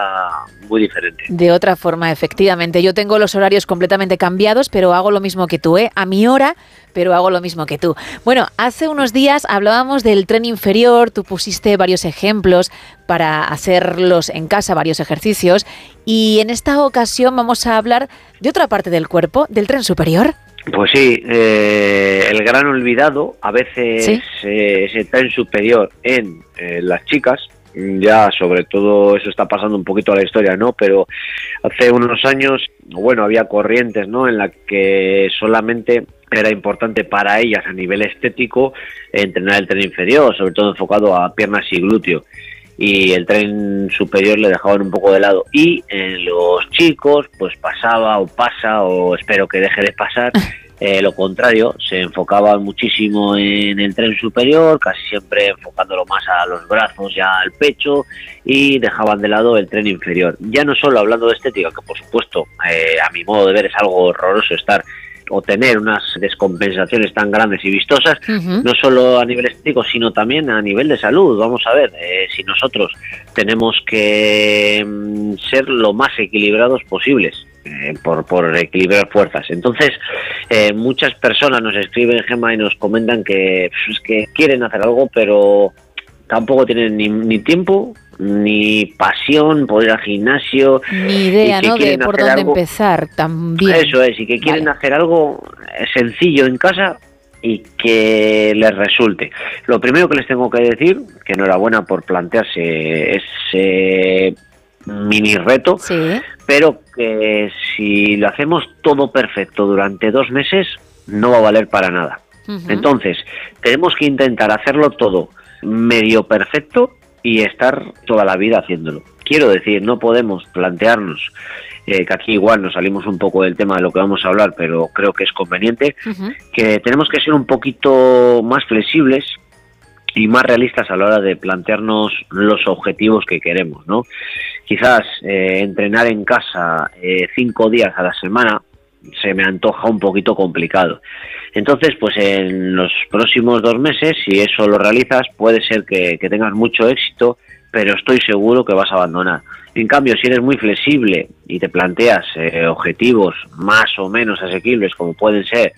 muy diferente. De otra forma, efectivamente. Yo tengo los horarios completamente cambiados, pero hago lo mismo que tú, ¿eh? A mi hora, pero hago lo mismo que tú. Bueno, hace unos días hablábamos del tren inferior, tú pusiste varios ejemplos para hacerlos en casa, varios ejercicios, y en esta ocasión vamos a hablar de otra parte del cuerpo, del tren superior. Pues sí, eh, el gran olvidado, a veces Sí. eh, ese tren superior en eh, las chicas, ya sobre todo eso está pasando un poquito a la historia, ¿no? Pero hace unos años, bueno, había corrientes, ¿no? En la que solamente era importante para ellas a nivel estético entrenar el tren inferior, sobre todo enfocado a piernas y glúteo y el tren superior le dejaban un poco de lado. Y en los chicos, pues pasaba o pasa, o espero que deje de pasar, eh, lo contrario, se enfocaban muchísimo en el tren superior, casi siempre enfocándolo más a los brazos, ya al pecho, y dejaban de lado el tren inferior. Ya no solo hablando de estética, que por supuesto, eh, a mi modo de ver, es algo horroroso estar o tener unas descompensaciones tan grandes y vistosas, no solo a nivel estético, sino también a nivel de salud. Vamos a ver, eh, si nosotros tenemos que mm, ser lo más equilibrados posibles. eh, por, por equilibrar fuerzas. Entonces, eh, muchas personas nos escriben, Gemma, y nos comentan que, pues, es que quieren hacer algo, pero tampoco tienen ni, ni tiempo, ni pasión por ir al gimnasio. Ni idea, ¿no? De por dónde algo- empezar también. eso es, y que quieren hacer algo eh, sencillo en casa y que les resulte. Lo primero que les tengo que decir, que enhorabuena por plantearse ese mini reto, pero que si lo hacemos todo perfecto durante dos meses, no va a valer para nada. Entonces, tenemos que intentar hacerlo todo medio perfecto y estar toda la vida haciéndolo. Quiero decir, no podemos plantearnos, eh, que aquí igual nos salimos un poco del tema de lo que vamos a hablar, pero creo que es conveniente, que tenemos que ser un poquito más flexibles y más realistas a la hora de plantearnos los objetivos que queremos, ¿no? Quizás eh, entrenar en casa eh, cinco días a la semana se me antoja un poquito complicado. Entonces, pues en los próximos dos meses, si eso lo realizas, puede ser que, que tengas mucho éxito, pero estoy seguro que vas a abandonar. En cambio, si eres muy flexible y te planteas eh, objetivos más o menos asequibles, como pueden ser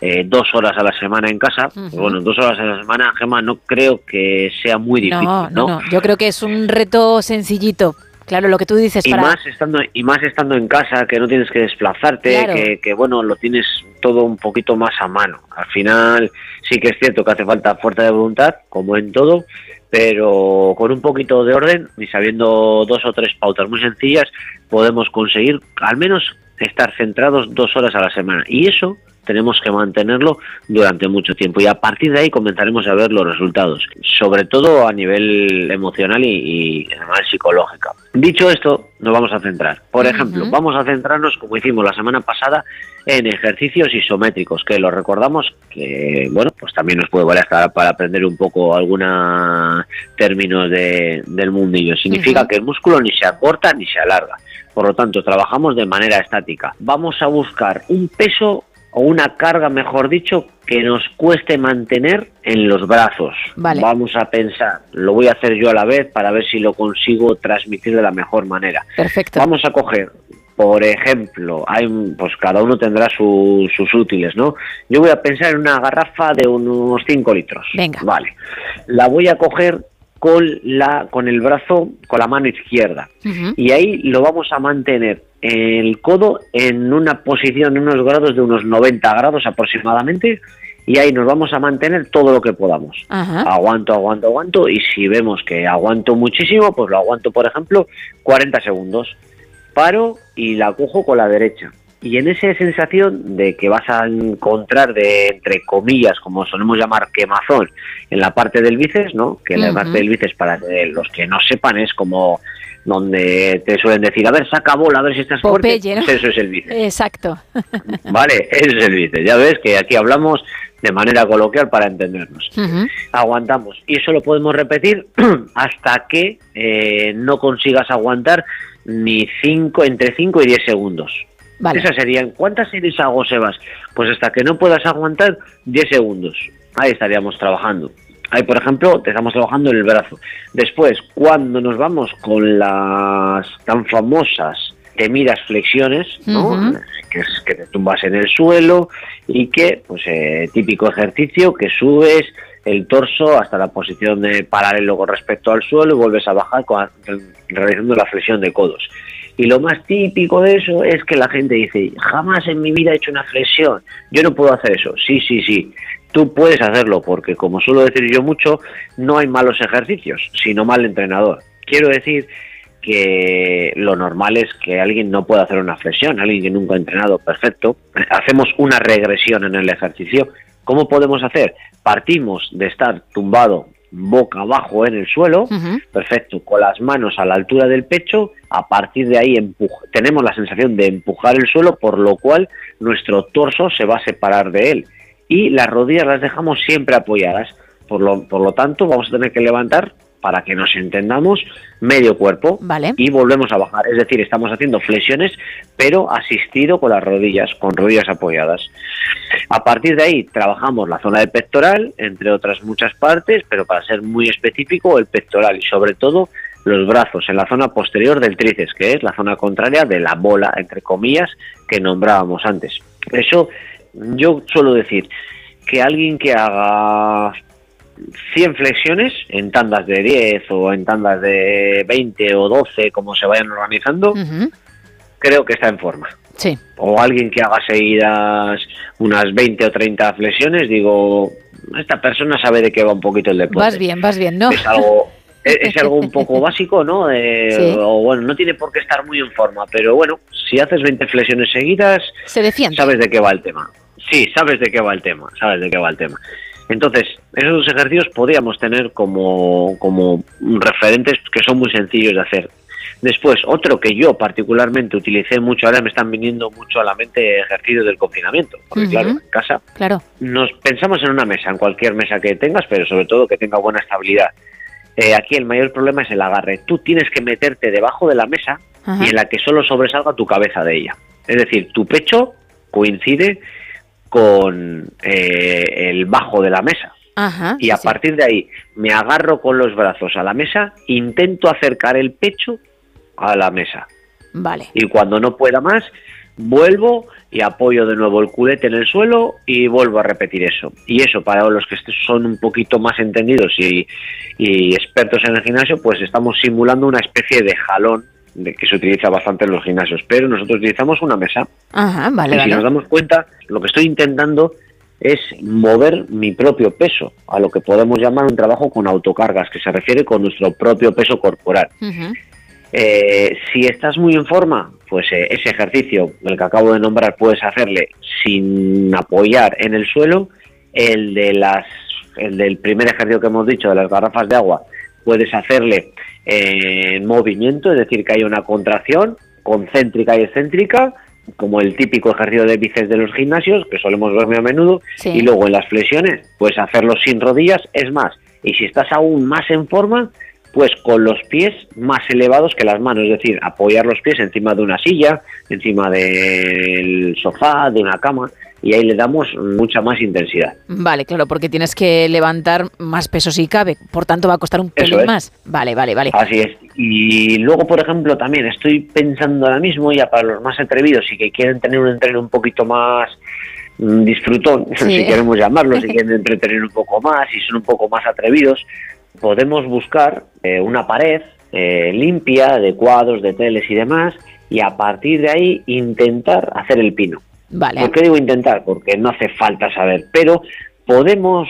eh, dos horas a la semana en casa, pues bueno, dos horas a la semana, Gemma, no creo que sea muy difícil, No, no, no. Yo creo que es un reto sencillito. Claro, lo que tú dices y para... más estando y más estando en casa que no tienes que desplazarte Claro. que, que, bueno lo tienes todo un poquito más a mano al final sí que es cierto que hace falta fuerza de voluntad como en todo pero con un poquito de orden y sabiendo dos o tres pautas muy sencillas podemos conseguir al menos estar centrados dos horas a la semana y eso tenemos que mantenerlo durante mucho tiempo y a partir de ahí comenzaremos a ver los resultados, sobre todo a nivel emocional y, y además psicológica. Dicho esto, nos vamos a centrar. Por ejemplo, vamos a centrarnos, como hicimos la semana pasada, en ejercicios isométricos, que lo recordamos que, bueno, pues también nos puede valer hasta para aprender un poco algunos términos de- del mundillo. Significa Ujú. que el músculo ni se acorta ni se alarga. Por lo tanto, trabajamos de manera estática. Vamos a buscar un peso o una carga, mejor dicho, que nos cueste mantener en los brazos. Vale. Vamos a pensar, lo voy a hacer yo a la vez para ver si lo consigo transmitir de la mejor manera. Perfecto. Vamos a coger, por ejemplo, hay, un- pues cada uno tendrá su- sus útiles, ¿no? Yo voy a pensar en una garrafa de unos 5 litros. Venga. Vale. La voy a coger con la con el brazo, con la mano izquierda y ahí lo vamos a mantener el codo en una posición, en unos grados de unos 90 grados aproximadamente, y ahí nos vamos a mantener todo lo que podamos. Ajá. Aguanto, aguanto, aguanto, y si vemos que aguanto muchísimo, pues lo aguanto, por ejemplo, 40 segundos. Paro y la cojo con la derecha. Y en esa sensación de que vas a encontrar de, entre comillas, como solemos llamar quemazón, en la parte del bíceps, ¿no? Que la Ujú. parte del bíceps, para que los que no sepan, es como donde te suelen decir, a ver, saca bola, a ver si estás Popeye, fuerte. ¿no? Pues eso es el bíceps. Exacto. Vale, ese es el bíceps. Ya ves que aquí hablamos de manera coloquial para entendernos. Aguantamos. Y eso lo podemos repetir hasta que eh, no consigas aguantar ni cinco, entre 5 y 10 segundos. Vale. Esas serían, ¿cuántas series hago, Sebas? Pues hasta que no puedas aguantar 10 segundos. ahí estaríamos trabajando. Ahí, por ejemplo, te estamos trabajando en el brazo. Después, cuando nos vamos con las tan famosas temidas flexiones, ¿no? Que es que te tumbas en el suelo y que, pues, eh, típico ejercicio que subes el torso hasta la posición de paralelo con respecto al suelo y vuelves a bajar con- realizando la flexión de codos. Y lo más típico de eso es que la gente dice, jamás en mi vida he hecho una flexión, yo no puedo hacer eso. Sí, sí, sí, tú puedes hacerlo porque como suelo decir yo mucho, no hay malos ejercicios, sino mal entrenador. Quiero decir que lo normal es que alguien no pueda hacer una flexión, alguien que nunca ha entrenado, perfecto. Hacemos una regresión en el ejercicio. ¿Cómo podemos hacer? Partimos de estar tumbado boca abajo en el suelo, perfecto, con las manos a la altura del pecho, a partir de ahí tenemos la sensación de empujar el suelo, por lo cual nuestro torso se va a separar de él y las rodillas las dejamos siempre apoyadas. Por lo, por lo tanto, vamos a tener que levantar para que nos entendamos medio cuerpo y volvemos a bajar. Es decir, estamos haciendo flexiones, pero asistido con las rodillas, con rodillas apoyadas. A partir de ahí trabajamos la zona del pectoral, entre otras muchas partes, pero para ser muy específico, el pectoral y sobre todo los brazos en la zona posterior del tríceps, que es la zona contraria de la bola, entre comillas, que nombrábamos antes. Eso yo suelo decir que alguien que haga 100 flexiones en tandas de 10 o en tandas de 20 o 12, como se vayan organizando, creo que está en forma. Sí. O alguien que haga seguidas unas 20 o 30 flexiones, digo, esta persona sabe de qué va un poquito el deporte. Vas bien, vas bien, ¿no? Es algo, es, es algo un poco básico, ¿no? Sí. O bueno, no tiene por qué estar muy en forma, pero bueno, si haces 20 flexiones seguidas, Se defiende. sabes de qué va el tema. Sí, sabes de qué va el tema, sabes de qué va el tema. Entonces, esos ejercicios podríamos tener como, como referentes que son muy sencillos de hacer. Después, otro que yo particularmente utilicé mucho, ahora me están viniendo mucho a la mente ejercicios del confinamiento, porque claro, en casa Claro. nos pensamos en una mesa, en cualquier mesa que tengas, pero sobre todo que tenga buena estabilidad. Eh, aquí el mayor problema es el agarre. Tú tienes que meterte debajo de la mesa Ajá. y en la que solo sobresalga tu cabeza de ella. Es decir, tu pecho coincide con eh, el bajo de la mesa. Ajá. Y a partir de ahí me agarro con los brazos a la mesa, intento acercar el pecho a la mesa. Vale. Y cuando no pueda más, vuelvo y apoyo de nuevo el culete en el suelo y vuelvo a repetir eso. Y eso para los que son un poquito más entendidos y, y expertos en el gimnasio, pues estamos simulando una especie de jalón de que se utiliza bastante en los gimnasios, pero nosotros utilizamos una mesa. Ajá, vale, y si nos damos cuenta, lo que estoy intentando es mover mi propio peso, a lo que podemos llamar un trabajo con autocargas, que se refiere con nuestro propio peso corporal. Eh, si estás muy en forma, pues eh, ese ejercicio, el que acabo de nombrar, puedes hacerle sin apoyar en el suelo. El de las, el del primer ejercicio que hemos dicho de las garrafas de agua, puedes hacerle eh, en movimiento, es decir, que haya una contracción concéntrica y excéntrica, como el típico ejercicio de bíceps de los gimnasios, que solemos ver muy a menudo, Sí. y luego en las flexiones, puedes hacerlo sin rodillas, es más, y si estás aún más en forma, pues con los pies más elevados que las manos, es decir, apoyar los pies encima de una silla, encima del sofá, de una cama, y ahí le damos mucha más intensidad. Vale, claro, porque tienes que levantar más peso si cabe, por tanto va a costar un pelín es. más. Vale, vale, vale. Así es. Y luego, por ejemplo, también estoy pensando ahora mismo, ya para los más atrevidos y que quieren tener un entreno un poquito más mm, disfrutón, Sí. si queremos llamarlo, si quieren entretener un poco más y son un poco más atrevidos, podemos buscar eh, una pared eh, limpia de cuadros, de teles y demás, y a partir de ahí intentar hacer el pino. Vale. ¿Por qué digo intentar? Porque no hace falta saber, pero podemos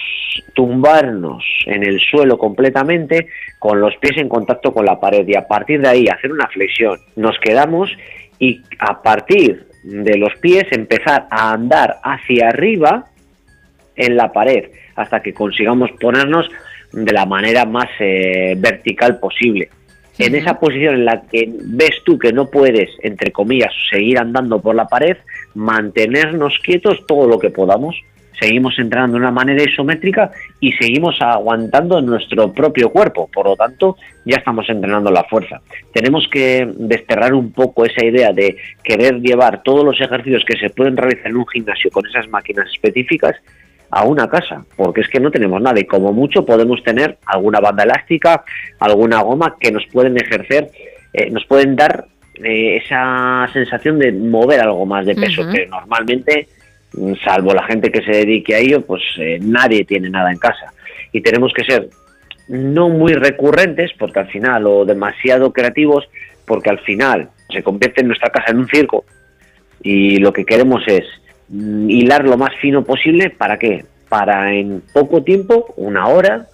tumbarnos en el suelo completamente con los pies en contacto con la pared y a partir de ahí hacer una flexión. Nos quedamos y a partir de los pies empezar a andar hacia arriba en la pared hasta que consigamos ponernos de la manera más eh, vertical posible. En esa posición en la que ves tú que no puedes, entre comillas, seguir andando por la pared, mantenernos quietos todo lo que podamos. Seguimos entrando de una manera isométrica y seguimos aguantando nuestro propio cuerpo. Por lo tanto, ya estamos entrenando la fuerza. Tenemos que desterrar un poco esa idea de querer llevar todos los ejercicios que se pueden realizar en un gimnasio con esas máquinas específicas a una casa, porque es que no tenemos nada y como mucho podemos tener alguna banda elástica, alguna goma que nos pueden ejercer, eh, nos pueden dar eh, esa sensación de mover algo más de peso, que normalmente, mm, salvo la gente que se dedique a ello, pues eh, nadie tiene nada en casa. Y tenemos que ser no muy recurrentes, porque al final, o demasiado creativos, porque al final se convierte en nuestra casa en un circo y lo que queremos es hilar lo más fino posible, ¿para qué? Para en poco tiempo, una hora,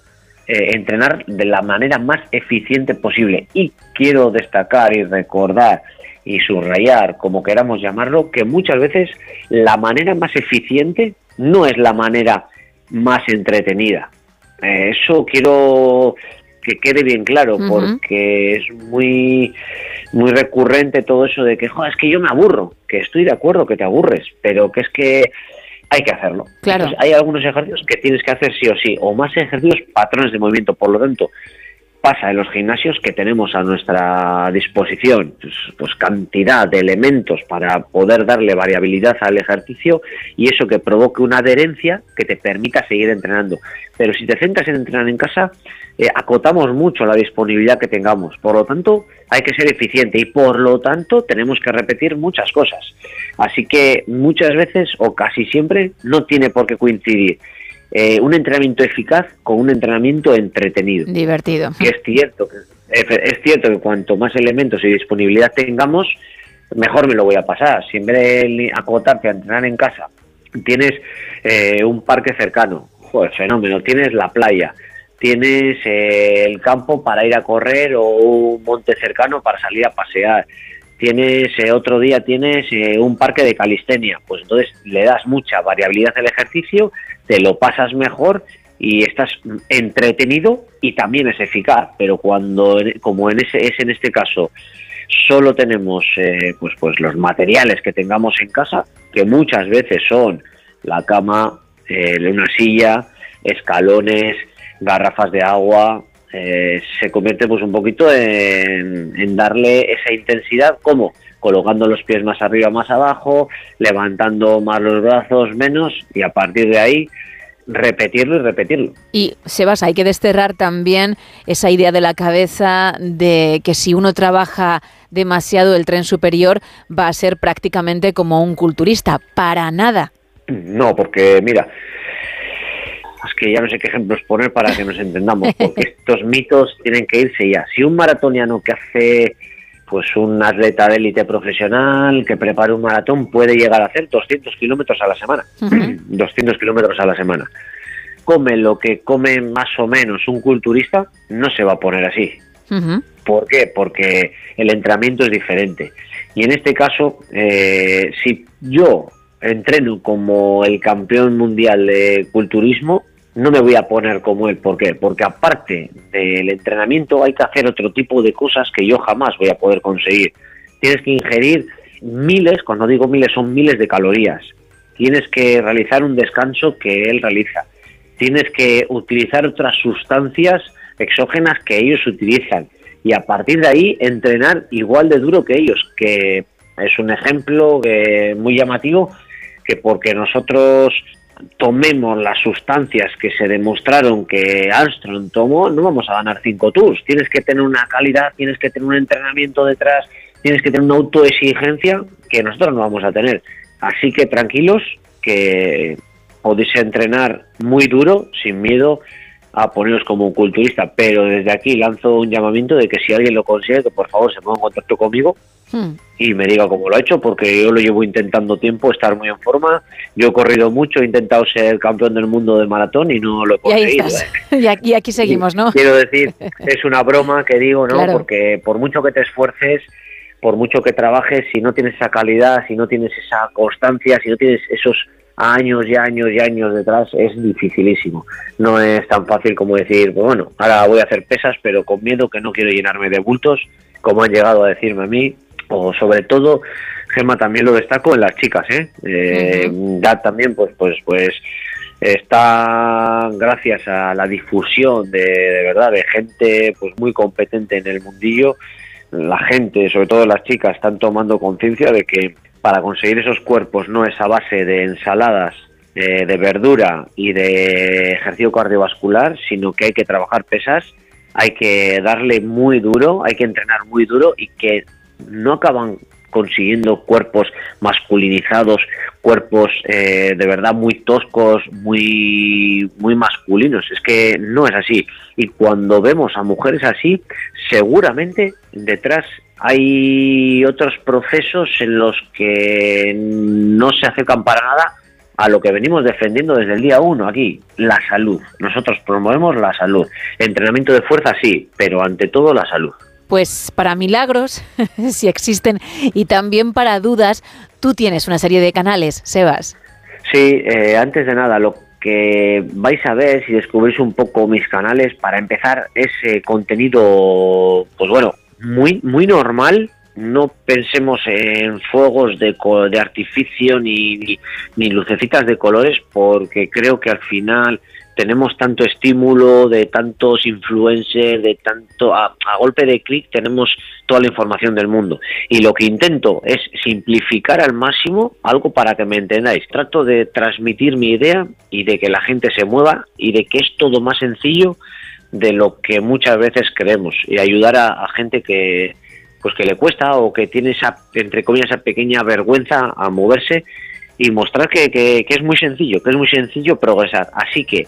eh, entrenar de la manera más eficiente posible. Y quiero destacar y recordar y subrayar, como queramos llamarlo, que muchas veces la manera más eficiente no es la manera más entretenida. Eh, eso quiero que quede bien claro, porque es muy, muy recurrente todo eso de que, "Jo, es que yo me aburro, que estoy de acuerdo que te aburres, pero que es que hay que hacerlo. Claro. Entonces, hay algunos ejercicios que tienes que hacer sí o sí, o más ejercicios, patrones de movimiento. Por lo tanto, pasa en los gimnasios que tenemos a nuestra disposición pues, pues cantidad de elementos para poder darle variabilidad al ejercicio y eso que provoque una adherencia que te permita seguir entrenando. Pero si te centras en entrenar en casa, eh, acotamos mucho la disponibilidad que tengamos. Por lo tanto, hay que ser eficiente y por lo tanto tenemos que repetir muchas cosas. Así que muchas veces o casi siempre no tiene por qué coincidir eh, un entrenamiento eficaz con un entrenamiento entretenido Divertido. que es cierto es cierto que cuanto más elementos y disponibilidad tengamos mejor me lo voy a pasar si en vez de acotarte a entrenar en casa tienes eh, un parque cercano joder, fenómeno tienes la playa tienes eh, el campo para ir a correr o un monte cercano para salir a pasear. Tienes eh, otro día tienes eh, un parque de calistenia. Pues entonces le das mucha variabilidad al ejercicio te lo pasas mejor y estás entretenido y también es eficaz. Pero cuando como en ese es en este caso solo tenemos eh, pues pues los materiales que tengamos en casa que muchas veces son la cama eh, una silla escalones garrafas de agua eh, se convierte pues un poquito en, en darle esa intensidad como colocando los pies más arriba más abajo levantando más los brazos menos y a partir de ahí repetirlo y repetirlo Y Sebas, hay que desterrar también esa idea de la cabeza de que si uno trabaja demasiado el tren superior va a ser prácticamente como un culturista. Para nada. No, porque mira, que ya no sé qué ejemplos poner para que nos entendamos, porque estos mitos tienen que irse ya. Si un maratoniano que hace pues un atleta de élite profesional que prepara un maratón puede llegar a hacer 200 kilómetros a la semana, 200 kilómetros a la semana. Come lo que come más o menos un culturista, no se va a poner así. ¿Por qué? Porque el entrenamiento es diferente. Y en este caso, eh, si yo entreno como el campeón mundial de culturismo, no me voy a poner como él. ¿Por qué? Porque aparte del entrenamiento hay que hacer otro tipo de cosas que yo jamás voy a poder conseguir. Tienes que ingerir miles, cuando digo miles son miles de calorías. Tienes que realizar un descanso que él realiza. Tienes que utilizar otras sustancias exógenas que ellos utilizan. Y a partir de ahí entrenar igual de duro que ellos, que es un ejemplo que muy llamativo, que porque nosotros tomemos las sustancias que se demostraron que Armstrong tomó, no vamos a ganar cinco tours. Tienes que tener una calidad, tienes que tener un entrenamiento detrás, tienes que tener una autoexigencia que nosotros no vamos a tener. Así que tranquilos, que podéis entrenar muy duro, sin miedo a poneros como un culturista. Pero desde aquí lanzo un llamamiento de que si alguien lo consigue, que por favor se ponga en contacto conmigo y me diga cómo lo ha hecho, porque yo lo llevo intentando tiempo, estar muy en forma. Yo he corrido mucho, he intentado ser campeón del mundo de maratón y no lo he Y ahí conseguido. estás. ¿eh? Y aquí, seguimos, ¿no? Quiero decir, es una broma que digo, ¿no? Claro. Porque por mucho que te esfuerces, por mucho que trabajes, si no tienes esa calidad, si no tienes esa constancia, si no tienes esos años y años y años detrás, es dificilísimo. No es tan fácil como decir, pues bueno, ahora voy a hacer pesas, pero con miedo que no quiero llenarme de bultos, como han llegado a decirme a mí, o sobre todo, Gemma también lo destaco en las chicas, ¿eh? Eh, Da también, pues, pues, pues, está gracias a la difusión de, de verdad de gente pues muy competente en el mundillo la gente sobre todo las chicas están tomando conciencia de que para conseguir esos cuerpos no es a base de ensaladas eh, de verdura y de ejercicio cardiovascular, sino que hay que trabajar pesas, hay que darle muy duro, hay que entrenar muy duro y que no acaban consiguiendo cuerpos masculinizados, cuerpos eh, de verdad muy toscos, muy, muy masculinos. Es que no es así. Y cuando vemos a mujeres así, seguramente detrás hay otros procesos en los que no se acercan para nada a lo que venimos defendiendo desde el día uno aquí, la salud. Nosotros promovemos la salud. Entrenamiento de fuerza sí, pero ante todo la salud. Pues para milagros, si existen, y también para dudas, tú tienes una serie de canales, Sebas. Sí, eh, antes de nada, lo que vais a ver si descubrís un poco mis canales, para empezar, es eh, contenido, pues bueno, muy, muy normal. No pensemos en fuegos de, de artificio ni, ni, ni lucecitas de colores, porque creo que al final tenemos tanto estímulo de tantos influencers, de tanto a, a golpe de clic tenemos toda la información del mundo. Y lo que intento es simplificar al máximo algo para que me entendáis. Trato de transmitir mi idea y de que la gente se mueva y de que es todo más sencillo de lo que muchas veces creemos y ayudar a, a gente que pues que le cuesta o que tiene esa entre comillas esa pequeña vergüenza a moverse y mostrar que, que- que es muy sencillo, que es muy sencillo progresar. Así que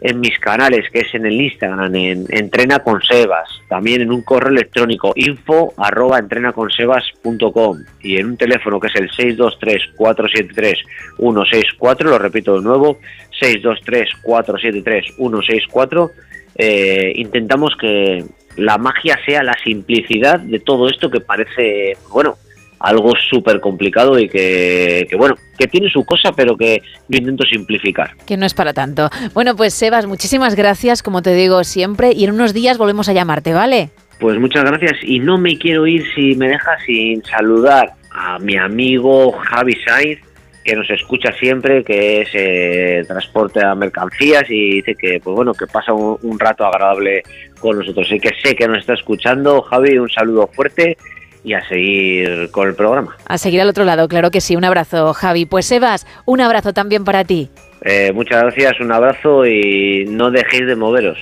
en mis canales, que es en el Instagram, en Entrena con Sebas, también en un correo electrónico info arroba entrenaconsebas.com y en un teléfono que es el 623-473-164, lo repito de nuevo, 623-473-164, eh, intentamos que la magia sea la simplicidad de todo esto que parece, bueno, algo súper complicado y que, que, bueno, que tiene su cosa, pero que yo intento simplificar. Que no es para tanto. Bueno, pues Sebas, muchísimas gracias, como te digo siempre, y en unos días volvemos a llamarte, ¿vale? Pues muchas gracias y no me quiero ir si me dejas sin saludar a mi amigo Javi Sainz, que nos escucha siempre, que es eh, transporte a mercancías y dice que, pues bueno, que pasa un, un rato agradable con nosotros. Así que sé que nos está escuchando. Javi, un saludo fuerte y a seguir con el programa. A seguir al otro lado, claro que sí. Un abrazo, Javi. Pues Sebas, un abrazo también para ti. Eh, muchas gracias, un abrazo y no dejéis de moveros.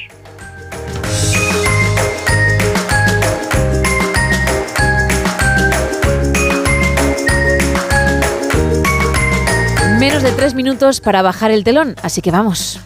Menos de tres minutos para bajar el telón, así que vamos.